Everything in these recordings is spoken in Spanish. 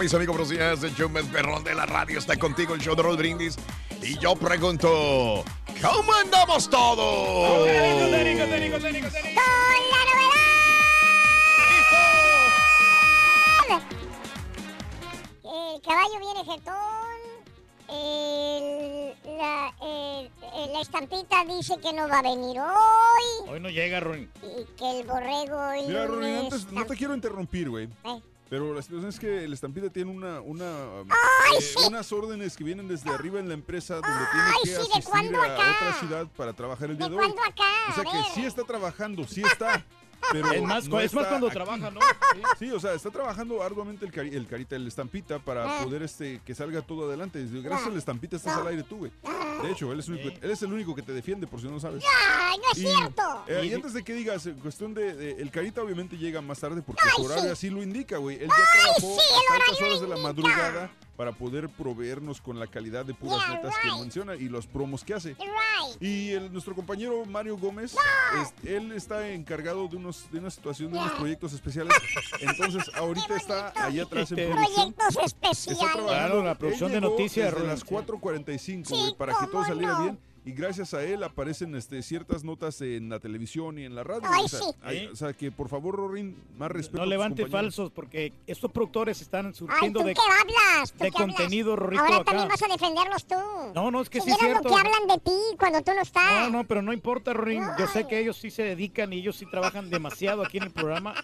Mis amigos. Buenos días. El show más perrón de la radio está contigo, el show de Raúl Brindis. Y yo pregunto, ¿cómo andamos todos? El caballo viene jetón. el- la, el- la estampita dice que no va a venir hoy. Hoy no llega, Ruin. Y que el borrego Mira, lunes antes, no te quiero interrumpir, güey. Eh. Pero la situación es que el estampita tiene una, una, ¡Ay, eh, sí! unas órdenes que vienen desde arriba en la empresa donde ¡Ay, tiene que sí! ¿De asistir a acá? otra ciudad para trabajar el día ¿De de hoy. cuándo acá? O sea que sí está trabajando, sí está. Pero Es más, no es más está cuando aquí. trabaja, ¿no? Sí, o sea, está trabajando arduamente el, cari- el carita, el estampita para Ah. poder este que salga todo adelante. Gracias al estampita estás al aire tú, güey. De hecho, él es, el único, él es el único que te defiende, por si no sabes. ¡Ay, no es Y, cierto! eh, y antes de que digas, cuestión de, de- El Carita obviamente llega más tarde porque su horario sí. así lo indica, güey. Él ya Ay, trabajó sí, altas horario horas lo de la madrugada para poder proveernos con la calidad de puras Yeah, netas right. que menciona y los promos que hace. Right. Y el- nuestro compañero Mario Gómez, es- él está encargado de, unos, de una situación, de unos Yeah. proyectos especiales. Entonces, ahorita está allá atrás en producción. Proyectos Está especiales. trabajando. Claro, la Él producción de llegó noticias, Desde las sí. 4.45, Sí, para que todo saliera no. bien. Y gracias a él aparecen este, ciertas notas en la televisión y en la radio. Ay, o, sea, sí. hay- o sea, que por favor, Rorin, más respeto. No levante falsos porque estos productores están Ay, surgiendo ¿tú de... qué hablas? ¿Tú de qué contenido, Rorrito, Ahora acá. también vas a defenderlos tú. No, no, es que si sí es cierto. lo que hablan de ti cuando tú no estás. No, no, pero no importa, Rorín. Yo sé que ellos sí se dedican y ellos sí trabajan demasiado aquí en el programa.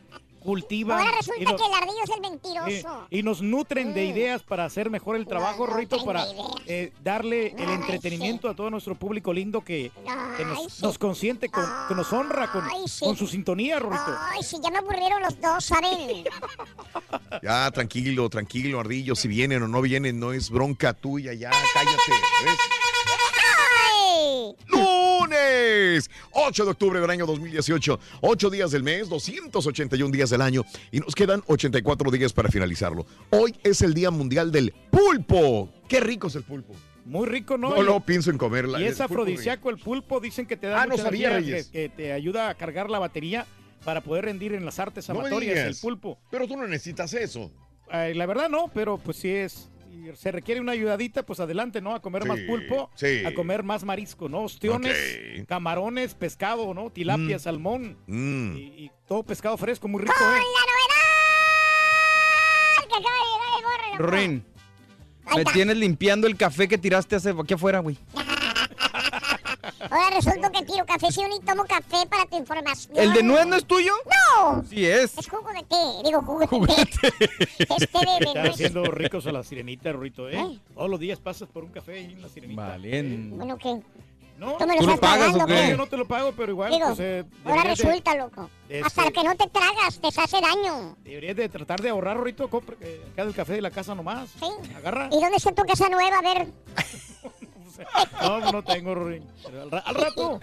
Cultivan. Ahora y resulta que el ardillo es el mentiroso. y nos nutren de Mm. ideas para hacer mejor el trabajo, Nos nutren para eh, darle el entretenimiento a todo nuestro público lindo que, que Ay, nos, sí. nos consiente, con- que nos honra con, Ay, sí. con su sintonía, Rorrito. Ay, si ya me aburrieron los dos, ¿saben? Ya, tranquilo, tranquilo, Ardillo. Si vienen o no vienen, no es bronca tuya. Ya, cállate. ¿ves? Lunes, 8 de octubre del año 2018. 8 días del mes, 281 días del año. Y nos quedan 84 días para finalizarlo. Hoy es el Día Mundial del Pulpo. Qué rico es el pulpo. Muy rico, ¿no? No, lo pienso en comerla. Y es afrodisíaco el pulpo, dicen que te da Ah, no sabía, Reyes. que, que te ayuda a cargar la batería para poder rendir en las artes No amatorias, el pulpo. Pero tú no necesitas eso. Ay, la verdad no, pero pues sí es, si se requiere una ayudadita, pues adelante, ¿no? A comer Sí, más pulpo, sí. a comer más marisco, ¿no? Ostiones, camarones, pescado, ¿no? Tilapia, Mm. salmón Mm. y, y todo pescado fresco, muy rico, ¿eh? ¡La novedad! Que acaba de llegar el borre. Rin, me tienes limpiando el café que tiraste hace aquí afuera, güey. Ahora resulta que tiro café, si ni tomo café para tu información. ¿El de nuez no es tuyo? ¡No! Sí es. Es jugo de té, digo jugo de té. Es té de, de Están haciendo ricos a la sirenita, Rito, ¿eh? Ay. Todos los días pasas por un café y una sirenita. Vale. Bueno, ¿qué? No, Tú me lo ¿Tú lo estás pagas o pagando, qué? yo no te lo pago, pero igual, Digo, pues, eh, ahora deberías de- resulta, loco. este- Hasta que no te tragas, te hace daño. Deberías de tratar de ahorrar, Rorito. Compra eh, acá del café de la casa nomás. Sí. Agarra. ¿Y dónde está tu casa nueva? A ver, No, no tengo. Pero Al, ra- al rato.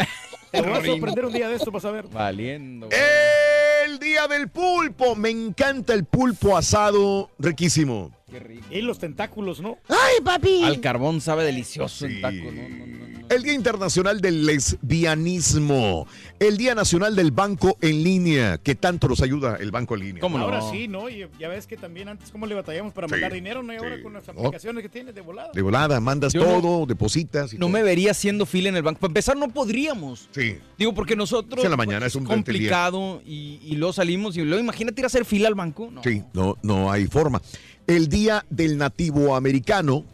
Te voy a sorprender un día de esto, vas a ver. Valiendo. El día del pulpo. Me encanta el pulpo asado. Riquísimo. Qué rico. Y los tentáculos, ¿no? ¡Ay, papi! Al carbón sabe delicioso Sí. el taco. No, no, no, no. El Día Internacional del Lesbianismo. El Día Nacional del Banco en Línea. que tanto nos ayuda el banco en línea? ¿Cómo no? Ahora sí, ¿no? Y ya ves que también antes, ¿cómo le batallamos para Sí, mandar dinero? ¿no? Y ahora sí. con las aplicaciones que tienes de volada. De volada, mandas Yo no- todo, depositas y No todo. me vería haciendo fila en el banco. Para empezar, no podríamos. Sí. Digo, porque nosotros. Sí, en la mañana es un buen complicado y, y luego salimos y luego imagínate ir a hacer fila al banco. No. Sí, no, no hay forma. El Día del Nativo Americano,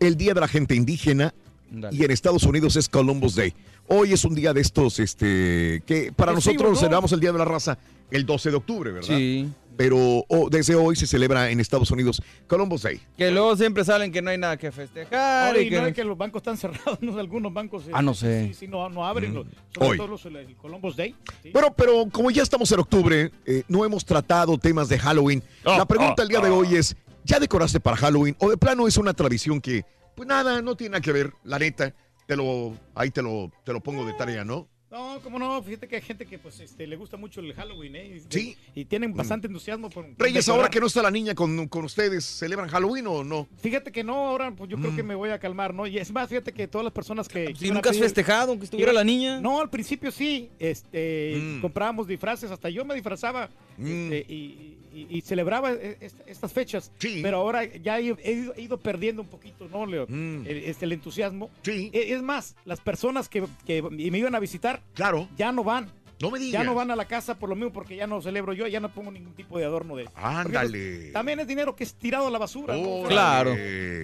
el Día de la Gente Indígena Dale. y en Estados Unidos es Columbus Day. Hoy es un día de estos, este, que para nosotros ¿no? celebramos el Día de la Raza el 12 de octubre, ¿verdad? Sí. Pero oh, desde hoy se celebra en Estados Unidos Columbus Day. Que luego siempre salen que no hay nada que festejar. Ahora, y y que... no es que los bancos están cerrados, ¿no? Algunos bancos. Ah, no este, sé. Sí, sí, no, no abren. Mm. los- sobre Hoy. todo los, el, Columbus Day. sí. Bueno, pero como ya estamos en octubre, eh, no hemos tratado temas de Halloween. Oh, la pregunta el día de hoy es, ¿ya decoraste para Halloween? ¿O de plano es una tradición que, pues nada, no tiene nada que ver, la neta? Te lo, ahí te lo, te lo pongo de tarea, ¿no? No, cómo no, fíjate que hay gente que pues este, le gusta mucho el Halloween, ¿eh? Sí. Y tienen bastante entusiasmo por Reyes, decorar. ahora que no está la niña con, con ustedes, ¿celebran Halloween o no? Fíjate que no, ahora pues yo creo que me voy a calmar, ¿no? Y es más, fíjate que todas las personas que... Nunca has pedir- festejado que estuviera la niña. No, al principio sí, este, Mm. comprábamos disfraces, hasta yo me disfrazaba Mm. este, y, y- y celebraba e- est- estas fechas, Sí. pero ahora ya he, he ido, he ido perdiendo un poquito, ¿no, Leo? Mm. El, este, el entusiasmo. Sí, E- Es más, las personas que, que me iban a visitar claro. ya no van. No me digas. Ya no van a la casa por lo mismo porque ya no celebro yo, ya no pongo ningún tipo de adorno de... Ándale. También es dinero que es tirado a la basura. Claro.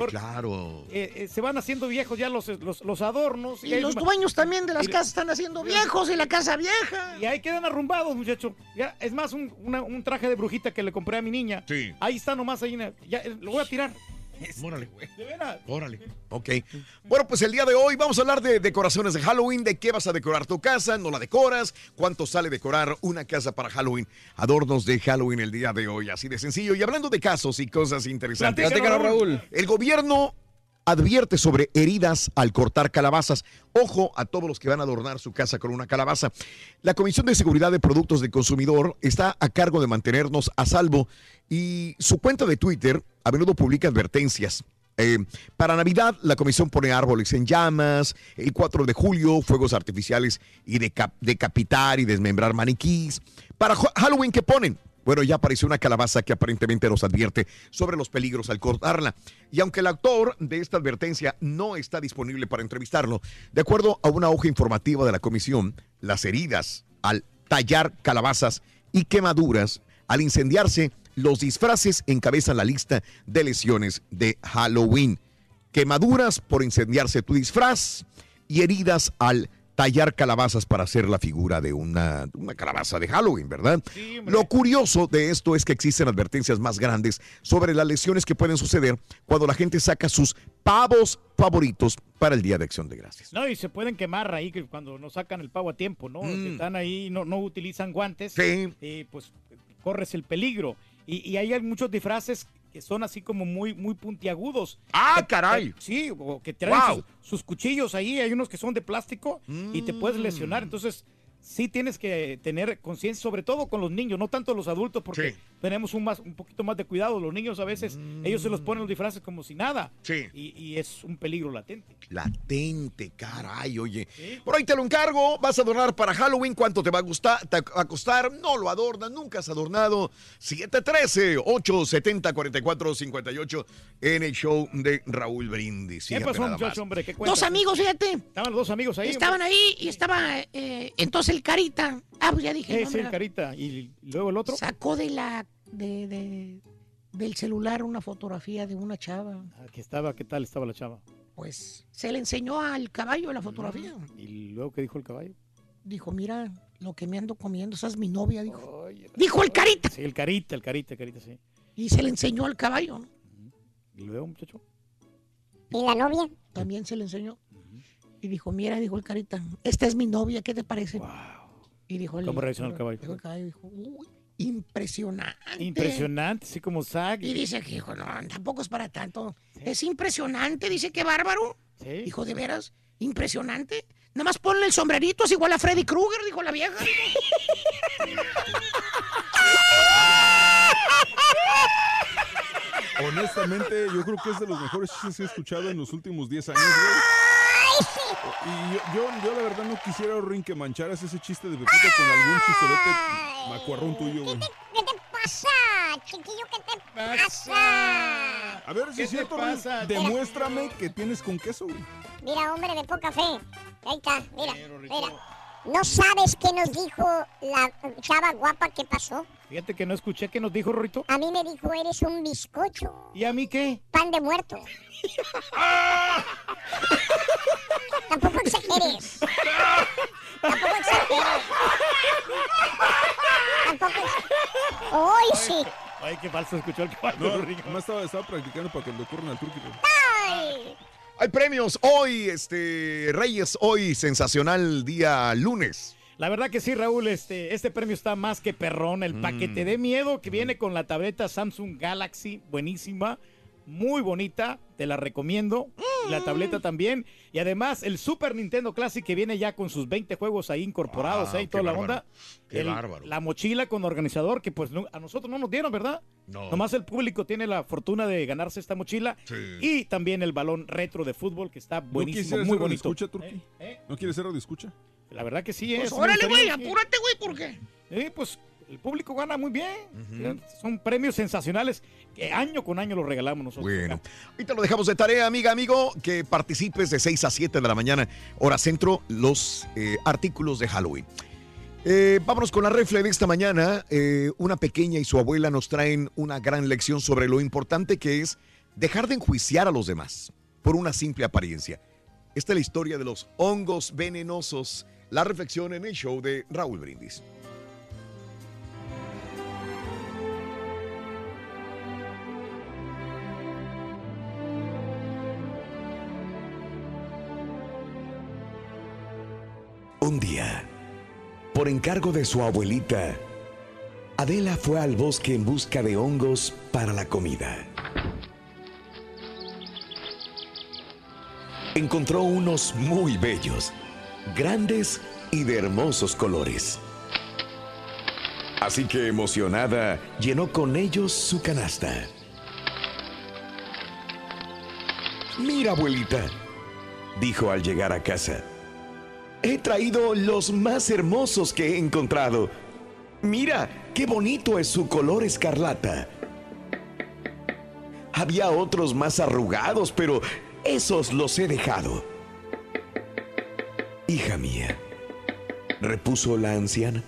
Claro. eh, eh, se van haciendo viejos ya los, los, los adornos. Y los dueños también de las y- casas están haciendo viejos y la casa vieja. Y ahí quedan arrumbados, muchacho. Ya, es más, un, una- un traje de brujita que le compré a mi niña. Sí. Ahí está nomás, ahí. Ya, eh, lo voy a tirar. Órale. De veras. Órale. Ok. Bueno, pues el día de hoy vamos a hablar de decoraciones de Halloween, de qué vas a decorar tu casa, no la decoras, cuánto sale decorar una casa para Halloween, adornos de Halloween el día de hoy, así de sencillo. Y hablando de casos y cosas interesantes, Platícanos, Raúl. el gobierno advierte sobre heridas al cortar calabazas. Ojo a todos los que van a adornar su casa con una calabaza. La Comisión de Seguridad de Productos del Consumidor está a cargo de mantenernos a salvo y su cuenta de Twitter a menudo publica advertencias. Eh, para Navidad, la comisión pone árboles en llamas. El 4 de julio, fuegos artificiales y deca- decapitar y desmembrar maniquís. Para Halloween, ¿qué ponen? Bueno, ya apareció una calabaza que aparentemente nos advierte sobre los peligros al cortarla. Y aunque el autor de esta advertencia no está disponible para entrevistarlo, de acuerdo a una hoja informativa de la comisión, las heridas al tallar calabazas y quemaduras al incendiarse, los disfraces encabezan la lista de lesiones de Halloween. Quemaduras por incendiarse tu disfraz y heridas al tallar calabazas para hacer la figura de una, una calabaza de Halloween, ¿verdad? Sí. Lo curioso de esto es que existen advertencias más grandes sobre las lesiones que pueden suceder cuando la gente saca sus pavos favoritos para el Día de Acción de Gracias. No, y se pueden quemar ahí cuando no sacan el pavo a tiempo, ¿no? Mm. Están ahí, no, no utilizan guantes. Sí. eh, pues corres el peligro. Y, y hay muchos disfraces que son así como muy, muy puntiagudos. ¡Ah, Que- caray! que- sí, o que traen Wow. sus, sus cuchillos ahí, hay unos que son de plástico y te puedes Mm. lesionar. Entonces, sí tienes que tener conciencia, sobre todo con los niños, no tanto los adultos, porque Sí. Tenemos un, más, un poquito más de cuidado. Los niños a veces, ellos se los ponen los disfraces como si nada. Sí. Y, y es un peligro latente. Latente, caray, oye. Sí. Por ahí te lo encargo, vas a adornar para Halloween, ¿cuánto te va a gustar? Te va a costar? No lo adornas, nunca has adornado. 713-870-4458 en el show de Raúl Brindis. ¿Qué pasó, muchacho, hombre? ¿Qué? Dos amigos, fíjate. Estaban los dos amigos ahí. Estaban ahí y estaba eh, entonces el Carita. Ah, pues ya dije. Sí, el sí, el carita. Y luego el otro. Sacó de la de, de- del celular una fotografía de una chava. Aquí estaba, ¿qué tal estaba la chava? Pues se le enseñó al caballo la fotografía. Y luego, ¿qué dijo el caballo? Dijo, mira lo que me ando comiendo, esa es mi novia, dijo. Dijo el Carita. Sí, el carita, el carita, el carita, sí. Y se le enseñó al caballo, ¿no? Y luego, muchacho. ¿Y la novia? También se le enseñó. Y dijo, mira, dijo el carita, esta es mi novia, ¿qué te parece? Y dijo el, ¿Cómo reaccionó el caballo? dijo el caballo, dijo, uy, impresionante. Impresionante, así como Zack. Y dice que, hijo, no, tampoco es para tanto. Es impresionante, dice que bárbaro. Sí. Dijo, ¿de veras? Impresionante. Nada más ponle el sombrerito, es igual a Freddy Krueger, dijo la vieja. Honestamente, yo creo que es de los mejores chistes que he escuchado en los últimos 10 años, güey. Y yo, yo, yo la verdad no quisiera, Rin, que mancharas ese chiste de Pepito con algún chistorete macuarrón tuyo, güey. ¿Qué te pasa, chiquillo? ¿Qué te pasa? A ver si ¿Qué es cierto, Rin, demuéstrame que tienes con queso, güey. Mira, hombre de poca fe. Ahí está, mira, mira. ¿No sabes qué nos dijo la chava guapa que pasó? Fíjate que no escuché qué nos dijo Rorito. A mí me dijo, eres un bizcocho, ¿Y a mí qué? pan de muerto. Tampoco exageres. Tampoco exageres. Tampoco exageres. ¡Hoy sí! Ay, qué falso escuchó el caballo. No, Rorito. nomás estaba, estaba practicando para que le ocurran al turqui, güey. ¡Ay! Hay premios hoy, este Reyes, hoy sensacional día lunes. La verdad que sí, Raúl, este, este premio está más que perrón. El paquete de miedo que viene con la tableta Samsung Galaxy, buenísima, muy bonita, te la recomiendo. La tableta también. Y además el Super Nintendo Classic que viene ya con sus 20 juegos ahí incorporados, Wow, ahí qué toda la onda. Qué El- bárbaro. La mochila con organizador que pues no- a nosotros no nos dieron, ¿verdad? No. Nomás el público tiene la fortuna de ganarse esta mochila. Sí. Y también el balón retro de fútbol que está ¿No buenísimo, quisieras muy ser bonito. escucha, Turqui? ¿Eh? ¿No quieres ser de escucha? La verdad que sí, Pues es. órale, güey, apúrate, güey, ¿por qué? Eh, pues el público gana muy bien. Son premios sensacionales que año con año los regalamos nosotros. Bueno, acá. ahorita lo dejamos de tarea, amiga, amigo, que participes de 6 a 7 de la mañana, hora centro, los eh, artículos de Halloween. Eh, vámonos con la refle de esta mañana. Eh, una pequeña y su abuela nos traen una gran lección sobre lo importante que es dejar de enjuiciar a los demás por una simple apariencia. Esta es la historia de los hongos venenosos. La reflexión en el show de Raúl Brindis. Un día, por encargo de su abuelita, Adela fue al bosque en busca de hongos para la comida. Encontró unos muy bellos, grandes y de hermosos colores. Así que emocionada, llenó con ellos su canasta. Mira, abuelita, dijo al llegar a casa. He traído los más hermosos que he encontrado. Mira, qué bonito es su color escarlata. Había otros más arrugados, pero esos los he dejado. Hija mía, repuso la anciana.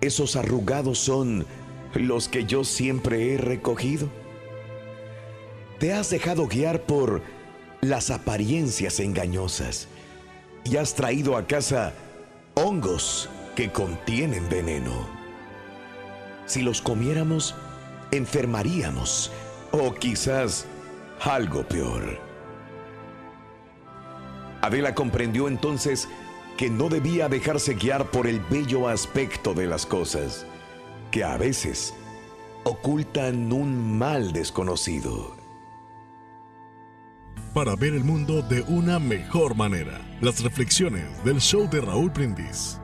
Esos arrugados son los que yo siempre he recogido. Te has dejado guiar por las apariencias engañosas y has traído a casa hongos que contienen veneno. Si los comiéramos, enfermaríamos o quizás algo peor. Adela comprendió entonces que no debía dejarse guiar por el bello aspecto de las cosas, que a veces ocultan un mal desconocido. Para ver el mundo de una mejor manera, las reflexiones del show de Raúl Brindis.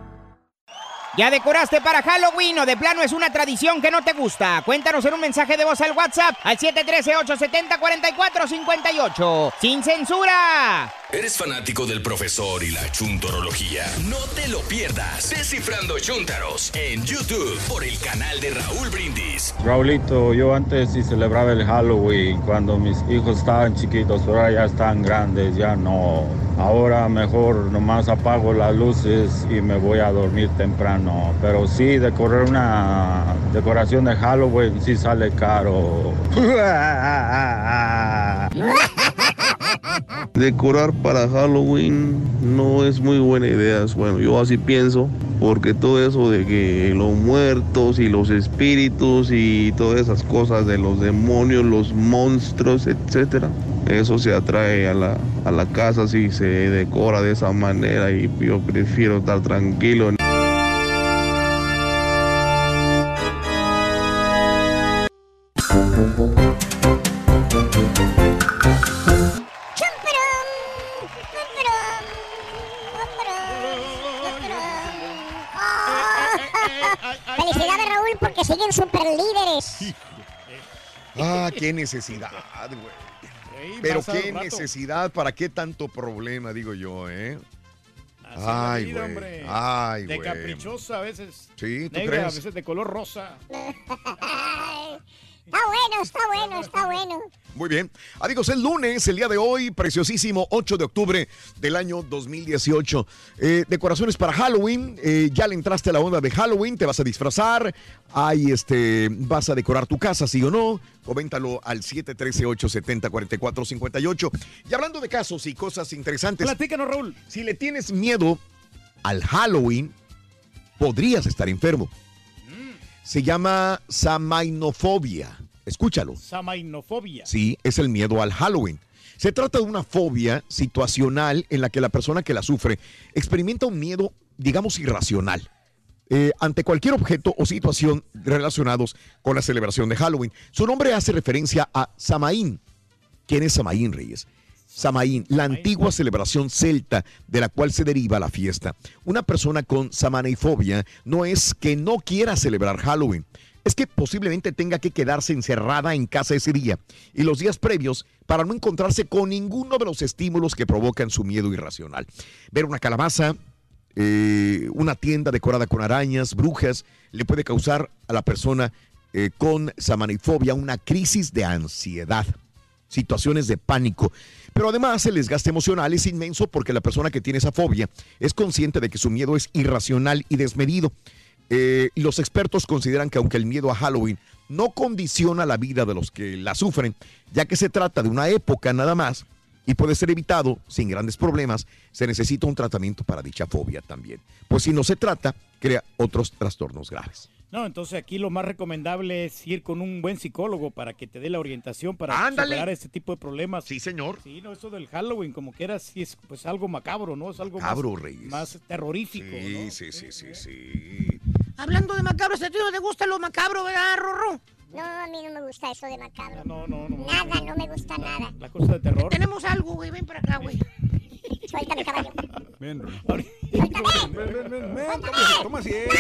¿Ya decoraste para Halloween o de plano es una tradición que no te gusta? Cuéntanos en un mensaje de voz al WhatsApp al 713-870-4458. ¡Sin censura! ¿Eres fanático del profesor y la chuntorología? No te lo pierdas. Descifrando Chuntaros en YouTube por el canal de Raúl Brindis. Raulito, yo antes sí celebraba el Halloween cuando mis hijos estaban chiquitos, pero ahora ya están grandes, ya no. Ahora mejor nomás apago las luces y me voy a dormir temprano. Pero sí, decorar una decoración de Halloween sí sale caro. Decorar para Halloween no es muy buena idea. Bueno, yo así pienso, porque todo eso de que los muertos y los espíritus y todas esas cosas de los demonios, los monstruos, etcétera, eso se atrae a la, a la casa si se decora de esa manera y yo prefiero estar tranquilo. Qué necesidad, güey. Pero qué necesidad, ¿para qué tanto problema, digo yo, eh? Así Ay, vida, güey. hombre. Ay, De caprichosa a veces. Sí, ¿tú negra, crees? a veces de color rosa. Está bueno, está bueno, está bueno. Muy bien. Amigos, el lunes, el día de hoy, preciosísimo 8 de octubre del año 2018. Eh, decoraciones para Halloween. eh, ya le entraste a la onda de Halloween, te vas a disfrazar. Ahí este, vas a decorar tu casa, sí o no. Coméntalo al 713-870-4458. Y hablando de casos y cosas interesantes. Platícanos, Raúl. Si le tienes miedo al Halloween, podrías estar enfermo. Se llama samainofobia. Escúchalo. Samainofobia. Sí, es el miedo al Halloween. Se trata de una fobia situacional en la que la persona que la sufre experimenta un miedo, digamos, irracional. eh, ante cualquier objeto o situación relacionados con la celebración de Halloween. Su nombre hace referencia a Samaín. ¿Quién es Samaín, Reyes? Samaín, la antigua celebración celta de la cual se deriva la fiesta. Una persona con samaneifobia no es que no quiera celebrar Halloween, es que posiblemente tenga que quedarse encerrada en casa ese día y los días previos para no encontrarse con ninguno de los estímulos que provocan su miedo irracional. Ver una calabaza, eh, una tienda decorada con arañas, brujas, le puede causar a la persona eh, con samanifobia una crisis de ansiedad, situaciones de pánico. Pero además el desgaste emocional es inmenso porque la persona que tiene esa fobia es consciente de que su miedo es irracional y desmedido. Eh, y los expertos consideran que aunque el miedo a Halloween no condiciona la vida de los que la sufren, ya que se trata de una época nada más y puede ser evitado sin grandes problemas, se necesita un tratamiento para dicha fobia también. Pues si no se trata, crea otros trastornos graves. No, entonces aquí lo más recomendable es ir con un buen psicólogo para que te dé la orientación para Ándale. superar este tipo de problemas. Sí, señor. Sí, no, eso del Halloween, como que era, sí es pues algo macabro, ¿no? Es algo Macabro, más, Reyes. más terrorífico. Sí, ¿no? sí, sí, sí, sí. Hablando de macabro, ¿a ti no te gusta lo macabro, verdad, Rorro? No, a mí no me gusta eso de macabro. No, no, no. Nada, no me gusta nada. La cosa de terror. Tenemos algo, güey, ven para acá, güey. Suéltame, caballo. Ven, ven, ven, ven, ven, toma, asiento.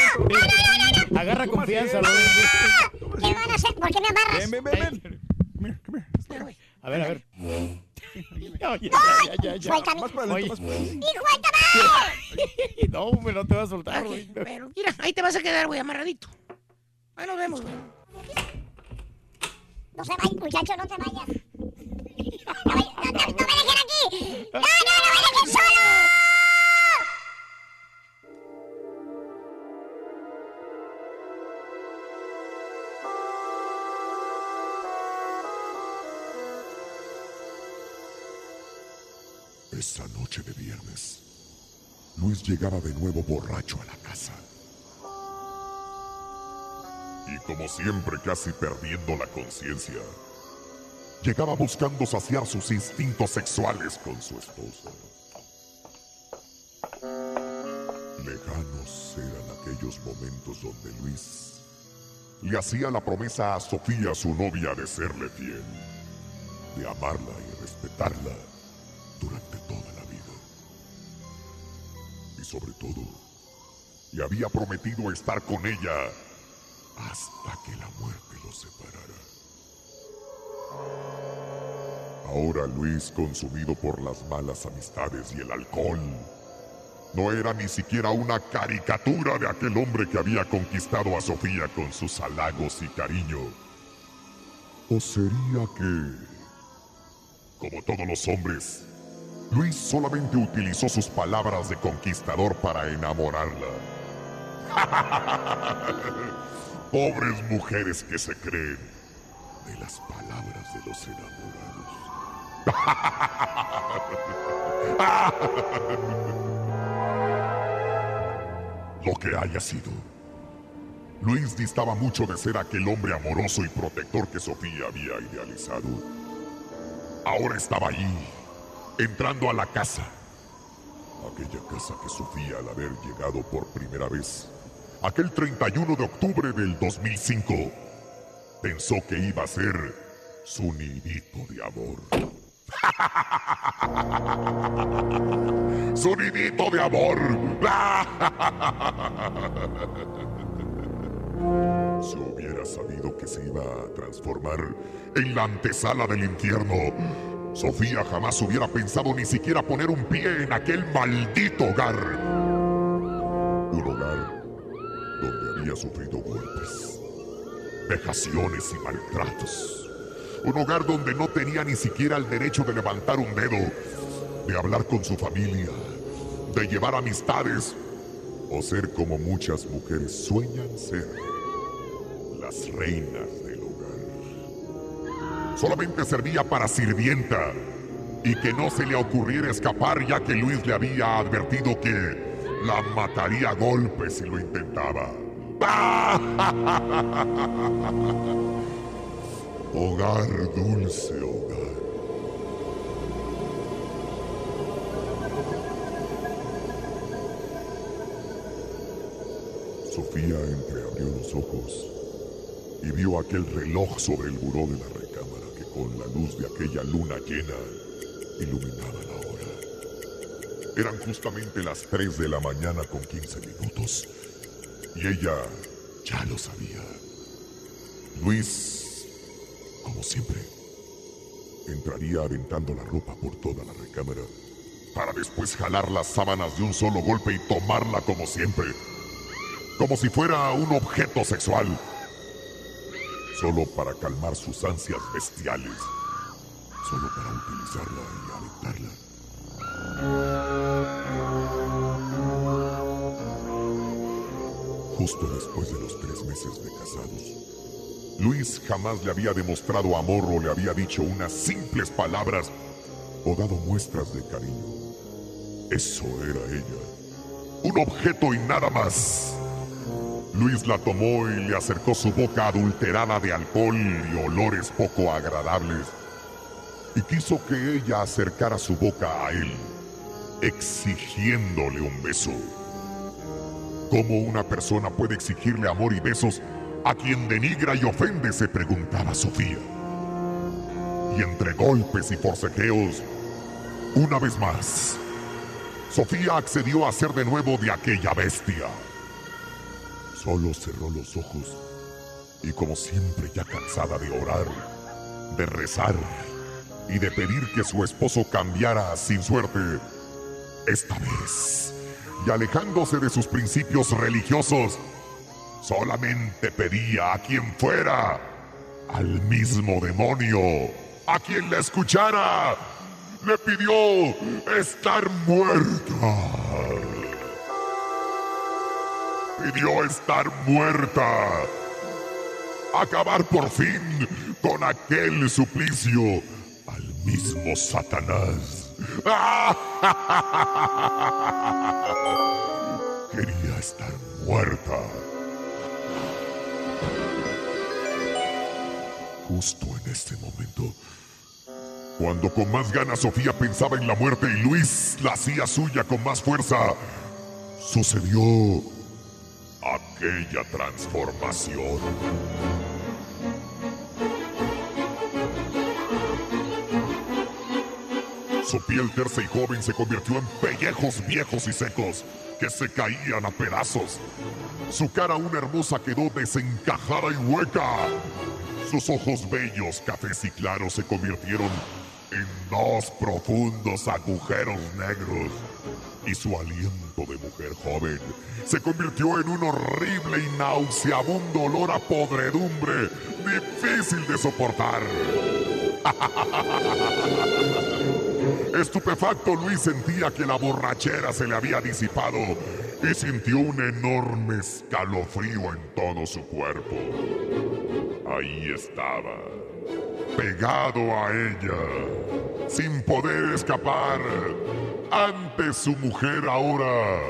Agarra Toma confianza, asiento. Luis. ¿Qué van a hacer? ¿Por qué me amarras? Ven, ven, ven, ven. A ver, a ver. Ya, ya, ya, ya, ya. Suéltame. Más para adelante, más para adelante. ¡Y suéltame! No, hombre, no te va a soltar, güey. Pero mira, ahí te vas a quedar, güey, amarradito. Ahí nos vemos, güey. No se vayas, muchacho, no te vayas. No, me dejen aquí. No, no, no me dejen solo. Esa noche de viernes, Luis llegaba de nuevo borracho a la casa. Y como siempre casi perdiendo la conciencia, llegaba buscando saciar sus instintos sexuales con su esposa. Lejanos eran aquellos momentos donde Luis le hacía la promesa a Sofía, su novia, de serle fiel, de amarla y respetarla durante toda la vida. Y sobre todo, le había prometido estar con ella hasta que la muerte los separara. Ahora Luis, consumido por las malas amistades y el alcohol, no era ni siquiera una caricatura de aquel hombre que había conquistado a Sofía con sus halagos y cariño. ¿O sería que, como todos los hombres, Luis solamente utilizó sus palabras de conquistador para enamorarla? Pobres mujeres que se creen de las palabras de los enamorados. Lo que haya sido. Luis distaba mucho de ser aquel hombre amoroso y protector que Sofía había idealizado. ahora estaba allí, entrando a la casa. Aquella casa que Sofía al haber llegado por primera vez, aquel 31 de octubre del 2005, pensó que iba a ser su nidito de amor. ¡Su nidito de amor! Si hubiera sabido que se iba a transformar en la antesala del infierno, Sofía jamás hubiera pensado ni siquiera poner un pie en aquel maldito hogar. Un hogar donde había sufrido golpes, vejaciones y maltratos. Un hogar donde no tenía ni siquiera el derecho de levantar un dedo, de hablar con su familia, de llevar amistades o ser como muchas mujeres sueñan ser, las reinas del hogar. Solamente servía para sirvienta y que no se le ocurriera escapar ya que Luis le había advertido que la mataría a golpes si lo intentaba. Hogar, dulce hogar. Sofía entreabrió los ojos y vio aquel reloj sobre el buró de la recámara que con la luz de aquella luna llena iluminaba la hora. Eran justamente las 3 de la mañana con 15 minutos y ella ya lo sabía. Luis, como siempre, entraría aventando la ropa por toda la recámara para después jalar las sábanas de un solo golpe y tomarla como siempre como si fuera un objeto sexual, solo para calmar sus ansias bestiales, solo para utilizarla y aventarla. Justo después de los tres meses de casados, Luis jamás le había demostrado amor o le había dicho unas simples palabras o dado muestras de cariño. Eso era ella. Un objeto y nada más. Luis la tomó y le acercó su boca adulterada de alcohol y olores poco agradables. Y quiso que ella acercara su boca a él, exigiéndole un beso. ¿Cómo una persona puede exigirle amor y besos a quien denigra y ofende? se preguntaba Sofía. Y entre golpes y forcejeos, una vez más, Sofía accedió a ser de nuevo de aquella bestia. Solo cerró los ojos y como siempre ya cansada de orar, de rezar y de pedir que su esposo cambiara sin suerte, esta vez, y alejándose de sus principios religiosos, solamente pedía a quien fuera, al mismo demonio, a quien la escuchara, le pidió estar muerta pidió estar muerta. Acabar por fin con aquel suplicio al mismo Satanás. Quería estar muerta. Justo en este momento, cuando con más ganas Sofía pensaba en la muerte y Luis la hacía suya con más fuerza, sucedió aquella transformación. Su piel tersa y joven se convirtió en pellejos viejos y secos que se caían a pedazos. Su cara una hermosa quedó desencajada y hueca. Sus ojos bellos, cafés y claros se convirtieron en dos profundos agujeros negros y su aliento de mujer joven se convirtió en un horrible y nauseabundo olor a podredumbre difícil de soportar. Estupefacto, Luis sentía que la borrachera se le había disipado y sintió un enorme escalofrío en todo su cuerpo. Ahí estaba, pegado a ella, sin poder escapar, ante su mujer ahora,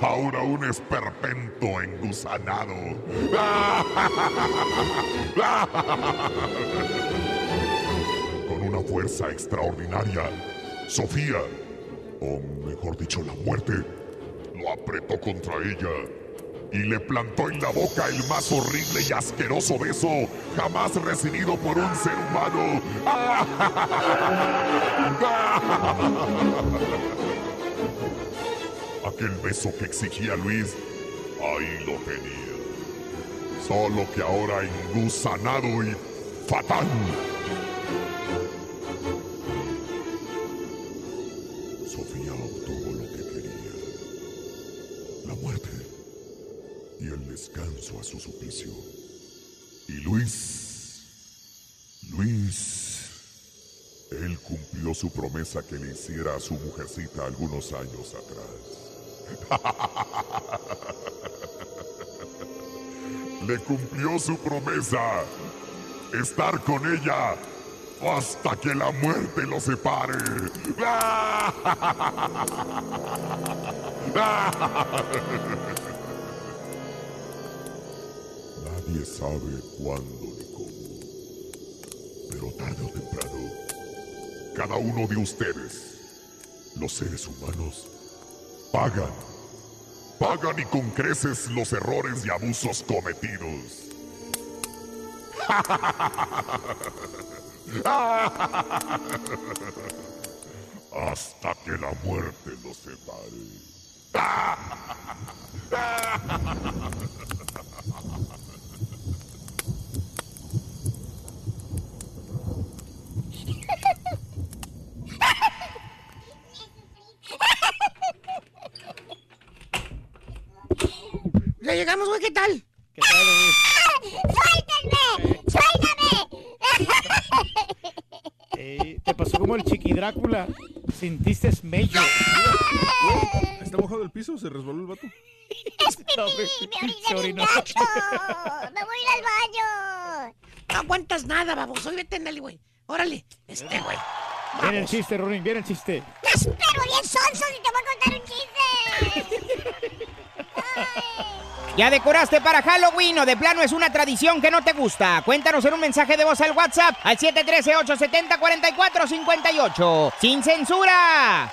ahora un esperpento engusanado. Con una fuerza extraordinaria. Sofía, o mejor dicho, la muerte, lo apretó contra ella y le plantó en la boca el más horrible y asqueroso beso jamás recibido por un ser humano. Aquel beso que exigía Luis, ahí lo tenía. Solo que ahora engusanado y fatal. Descanso a su suplicio. Y Luis, Luis, él cumplió su promesa que le hiciera a su mujercita algunos años atrás. le cumplió su promesa, estar con ella hasta que la muerte lo separe. Nadie sabe cuándo ni cómo, pero tarde o temprano, cada uno de ustedes, los seres humanos, pagan, pagan y con creces los errores y abusos cometidos. Hasta que la muerte los separe. Ya llegamos, güey, ¿qué tal? ¿Qué tal, ¡Suéltenme! ¡Suéltame! Eh, te pasó como el chiqui Drácula. Sintiste mello. ¿Está mojado el piso? ¿Se resbaló el vato? ¡Me oriné bien gacho! ¡Me voy a ir al baño! No aguantas nada, baboso. Vete, ándale, güey. Órale, este, güey. Viene el chiste, Ronin, viene el chiste. Pero bien sonso si te voy a contar un chiste. ¿Ya decoraste para Halloween o de plano es una tradición que no te gusta? Cuéntanos en un mensaje de voz al WhatsApp al 713-870-4458. ¡Sin censura!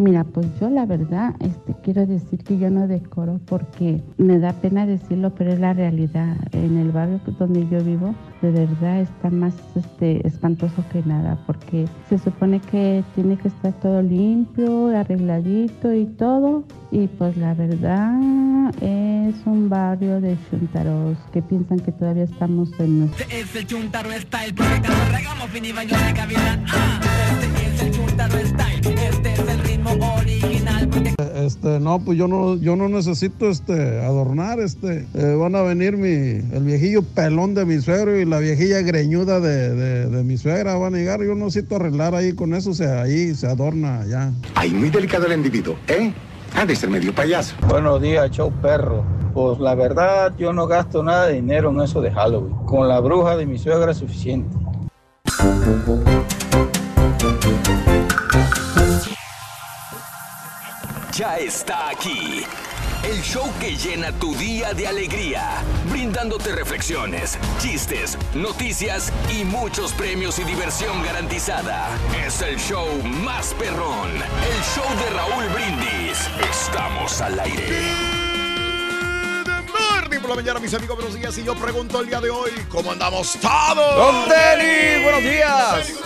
Mira, pues yo la verdad, este, quiero decir que yo no decoro porque me da pena decirlo, pero es la realidad. En el barrio donde yo vivo, de verdad está más este, espantoso que nada, porque se supone que tiene que estar todo limpio, arregladito y todo. Y pues la verdad es un barrio de chuntaros que piensan que todavía estamos en nuestro Este es el Chuntaro Style, porque regamos fin y baño de cavidad. Este es el Chuntaro Style, Este, no, pues yo no, yo no necesito este adornar, este, eh, van a venir mi, el viejillo pelón de mi suegro y la viejilla greñuda de, de- de mi suegra van a llegar, yo no necesito arreglar ahí con eso, o sea, ahí se adorna ya. Ay, muy delicado el individuo, ¿eh? Ha de ser medio payaso. Buenos días, show perro. Pues la verdad, yo no gasto nada de dinero en eso de Halloween. Con la bruja de mi suegra es suficiente. Ya está aquí. El show que llena tu día de alegría, brindándote reflexiones, chistes, noticias y muchos premios y diversión garantizada. Es el show más perrón, el show de Raúl Brindis. Estamos al aire. Morning por la mañana, mis amigos, buenos días. Y yo pregunto el día de hoy, ¿cómo andamos todos? ¡Don Denis! ¡Buenos días!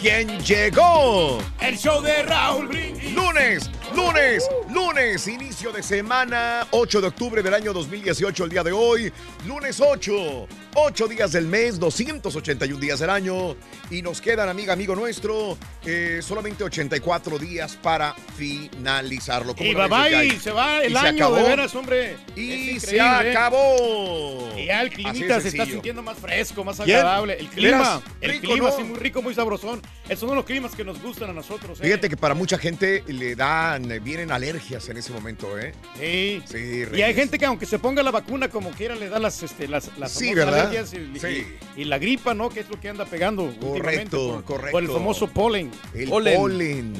¿Quién llegó? El show de Raúl Brindis. Lunes, lunes, Lunes, inicio de semana, 8 de octubre del año 2018, el día de hoy. Lunes 8, 8 días del mes, 281 días del año. Y nos quedan, amiga, amigo nuestro, eh, solamente 84 días para finalizarlo. ¿Cómo Y bye bye, se va el Y año, acabó. de veras, hombre. Y Es se ¿eh? acabó. Y ya el climita de se está sintiendo más fresco, más ¿Quién? agradable. El clima, el Rico, clima, ¿no? sí, muy rico, muy sabrosón. Esos son los climas que nos gustan a nosotros, ¿eh? Fíjate que para mucha gente le dan, eh, vienen alergias en ese momento, ¿eh? Sí. Sí, Y hay gente que aunque se ponga la vacuna como quiera le da las, este, las, las Sí, famosas y, Sí. y- y la gripa, ¿no? Que es lo que anda pegando últimamente Correcto, por, correcto. por el famoso polen. El polen.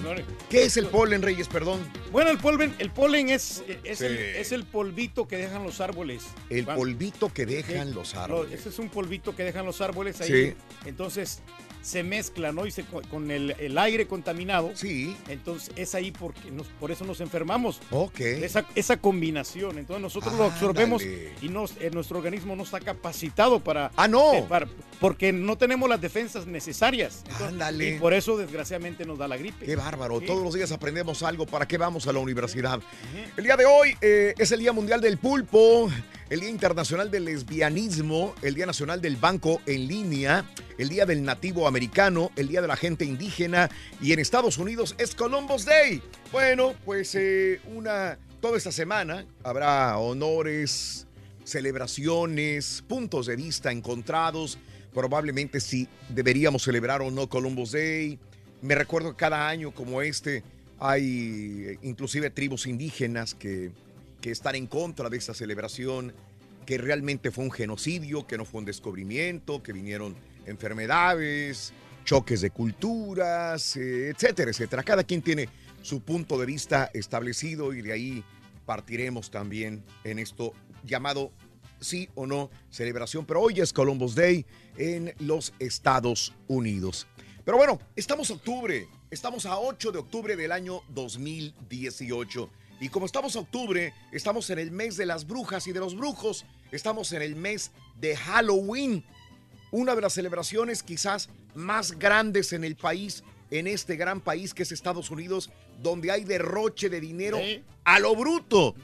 ¿Qué es el polen, Reyes? Perdón. Bueno, el polen, el polen es, es, Sí. el, es el polvito que dejan los árboles. El polvito que dejan Sí, los lo- árboles. ese es un polvito que dejan los árboles ahí. Sí. Entonces se mezcla, ¿no? Y se, co- con el, el aire contaminado. Sí. Entonces es ahí porque nos, por eso nos enfermamos. Ok. Esa, esa combinación. Entonces nosotros lo absorbemos y nos, eh, nuestro organismo no está capacitado para. Ah, no. eh, para- porque no tenemos las defensas necesarias. Ándale. Y por eso, desgraciadamente, nos da la gripe. Qué bárbaro. Sí. Todos los días aprendemos algo. ¿Para qué vamos a la universidad? El día de hoy eh, es el Día Mundial del Pulpo, el Día Internacional del Lesbianismo, el Día Nacional del Banco en Línea, el Día del Nativo Americano, el Día de la Gente Indígena y en Estados Unidos es Columbus Day. Bueno, pues eh, una toda esta semana habrá honores, celebraciones, puntos de vista encontrados. Probablemente si deberíamos celebrar o no Columbus Day. Me recuerdo que cada año como este hay eh, inclusive tribus indígenas que, que están en contra de esta celebración, que realmente fue un genocidio, que no fue un descubrimiento, que vinieron enfermedades, choques de culturas, eh, etcétera, etcétera. Cada quien tiene su punto de vista establecido y de ahí partiremos también en esto llamado sí o no celebración. Pero hoy es Columbus Day en los Estados Unidos. Pero bueno, estamos octubre, estamos a 8 de octubre del año 2018. Y como estamos a octubre, estamos en el mes de las brujas y de los brujos, estamos en el mes de Halloween, una de las celebraciones quizás más grandes en el país, en este gran país que es Estados Unidos, donde hay derroche de dinero a lo bruto.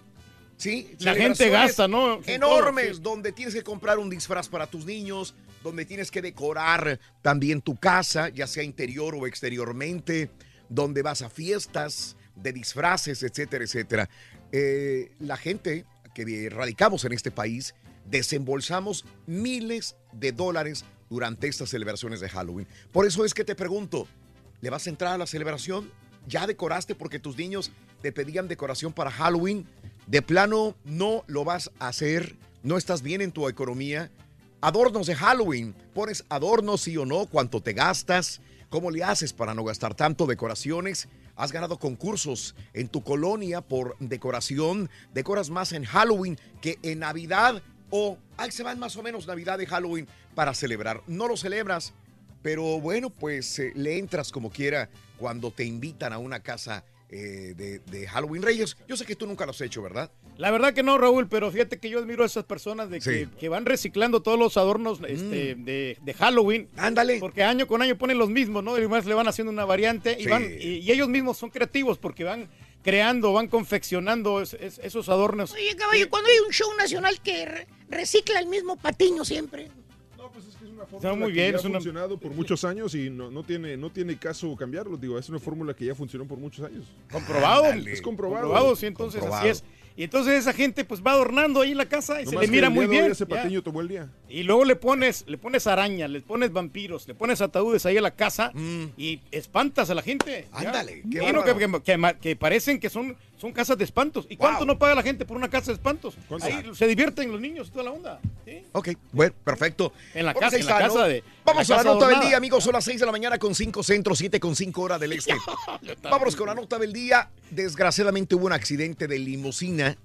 ¿Sí? La gente gasta, ¿no? Enormes, sí. donde tienes que comprar un disfraz para tus niños, donde tienes que decorar también tu casa, ya sea interior o exteriormente, donde vas a fiestas de disfraces, etcétera, etcétera. Eh, la gente que radicamos en este país desembolsamos miles de dólares durante estas celebraciones de Halloween. Por eso es que te pregunto, ¿le vas a entrar a la celebración? ¿Ya decoraste porque tus niños te pedían decoración para Halloween? De plano, no lo vas a hacer, no estás bien en tu economía. Adornos de Halloween, pones adornos sí o no, cuánto te gastas, cómo le haces para no gastar tanto, decoraciones. Has ganado concursos en tu colonia por decoración, decoras más en Halloween que en Navidad o ahí se van más o menos Navidad y Halloween para celebrar. No lo celebras, pero bueno, pues eh, le entras como quiera cuando te invitan a una casa eh, de, de Halloween Reyes. Yo sé que tú nunca lo has hecho, ¿verdad? La verdad que no, Raúl, pero fíjate que yo admiro a esas personas de que, Sí. que van reciclando todos los adornos este, de, de Halloween. Ándale. Porque año con año ponen los mismos, ¿no? Y además le van haciendo una variante y, Sí. van, y, y ellos mismos son creativos porque van creando, van confeccionando es- es- esos adornos. Oye, caballo, cuando hay un show nacional que re- recicla el mismo patiño siempre. Está muy que bien, ya es ha una- funcionado por muchos años y no, no tiene, no tiene caso cambiarlo. Digo, es una fórmula que ya funcionó por muchos años. Comprobado. Es comprobado. Comprobado, sí, entonces así es. Y entonces esa gente pues va adornando ahí la casa y se Nomás le que mira muy bien. Ese ya. patiño tomó el día. Y luego le pones, le pones arañas, le pones vampiros, le pones ataúdes ahí a la casa y espantas a la gente. ya. Mm. Ándale, qué no, que, que- que que parecen que son, son casas de espantos. ¿Y cuánto no paga la gente por una casa de espantos? Ahí se divierten los niños y toda la onda. ¿sí? Ok, bueno, perfecto. En la casa, en la casa de. Vamos a la nota del día, amigos. Son las 6 de la mañana con 5 centros, 7 con 5 horas del este. Vámonos con la nota del día. Desgraciadamente hubo un accidente de limusina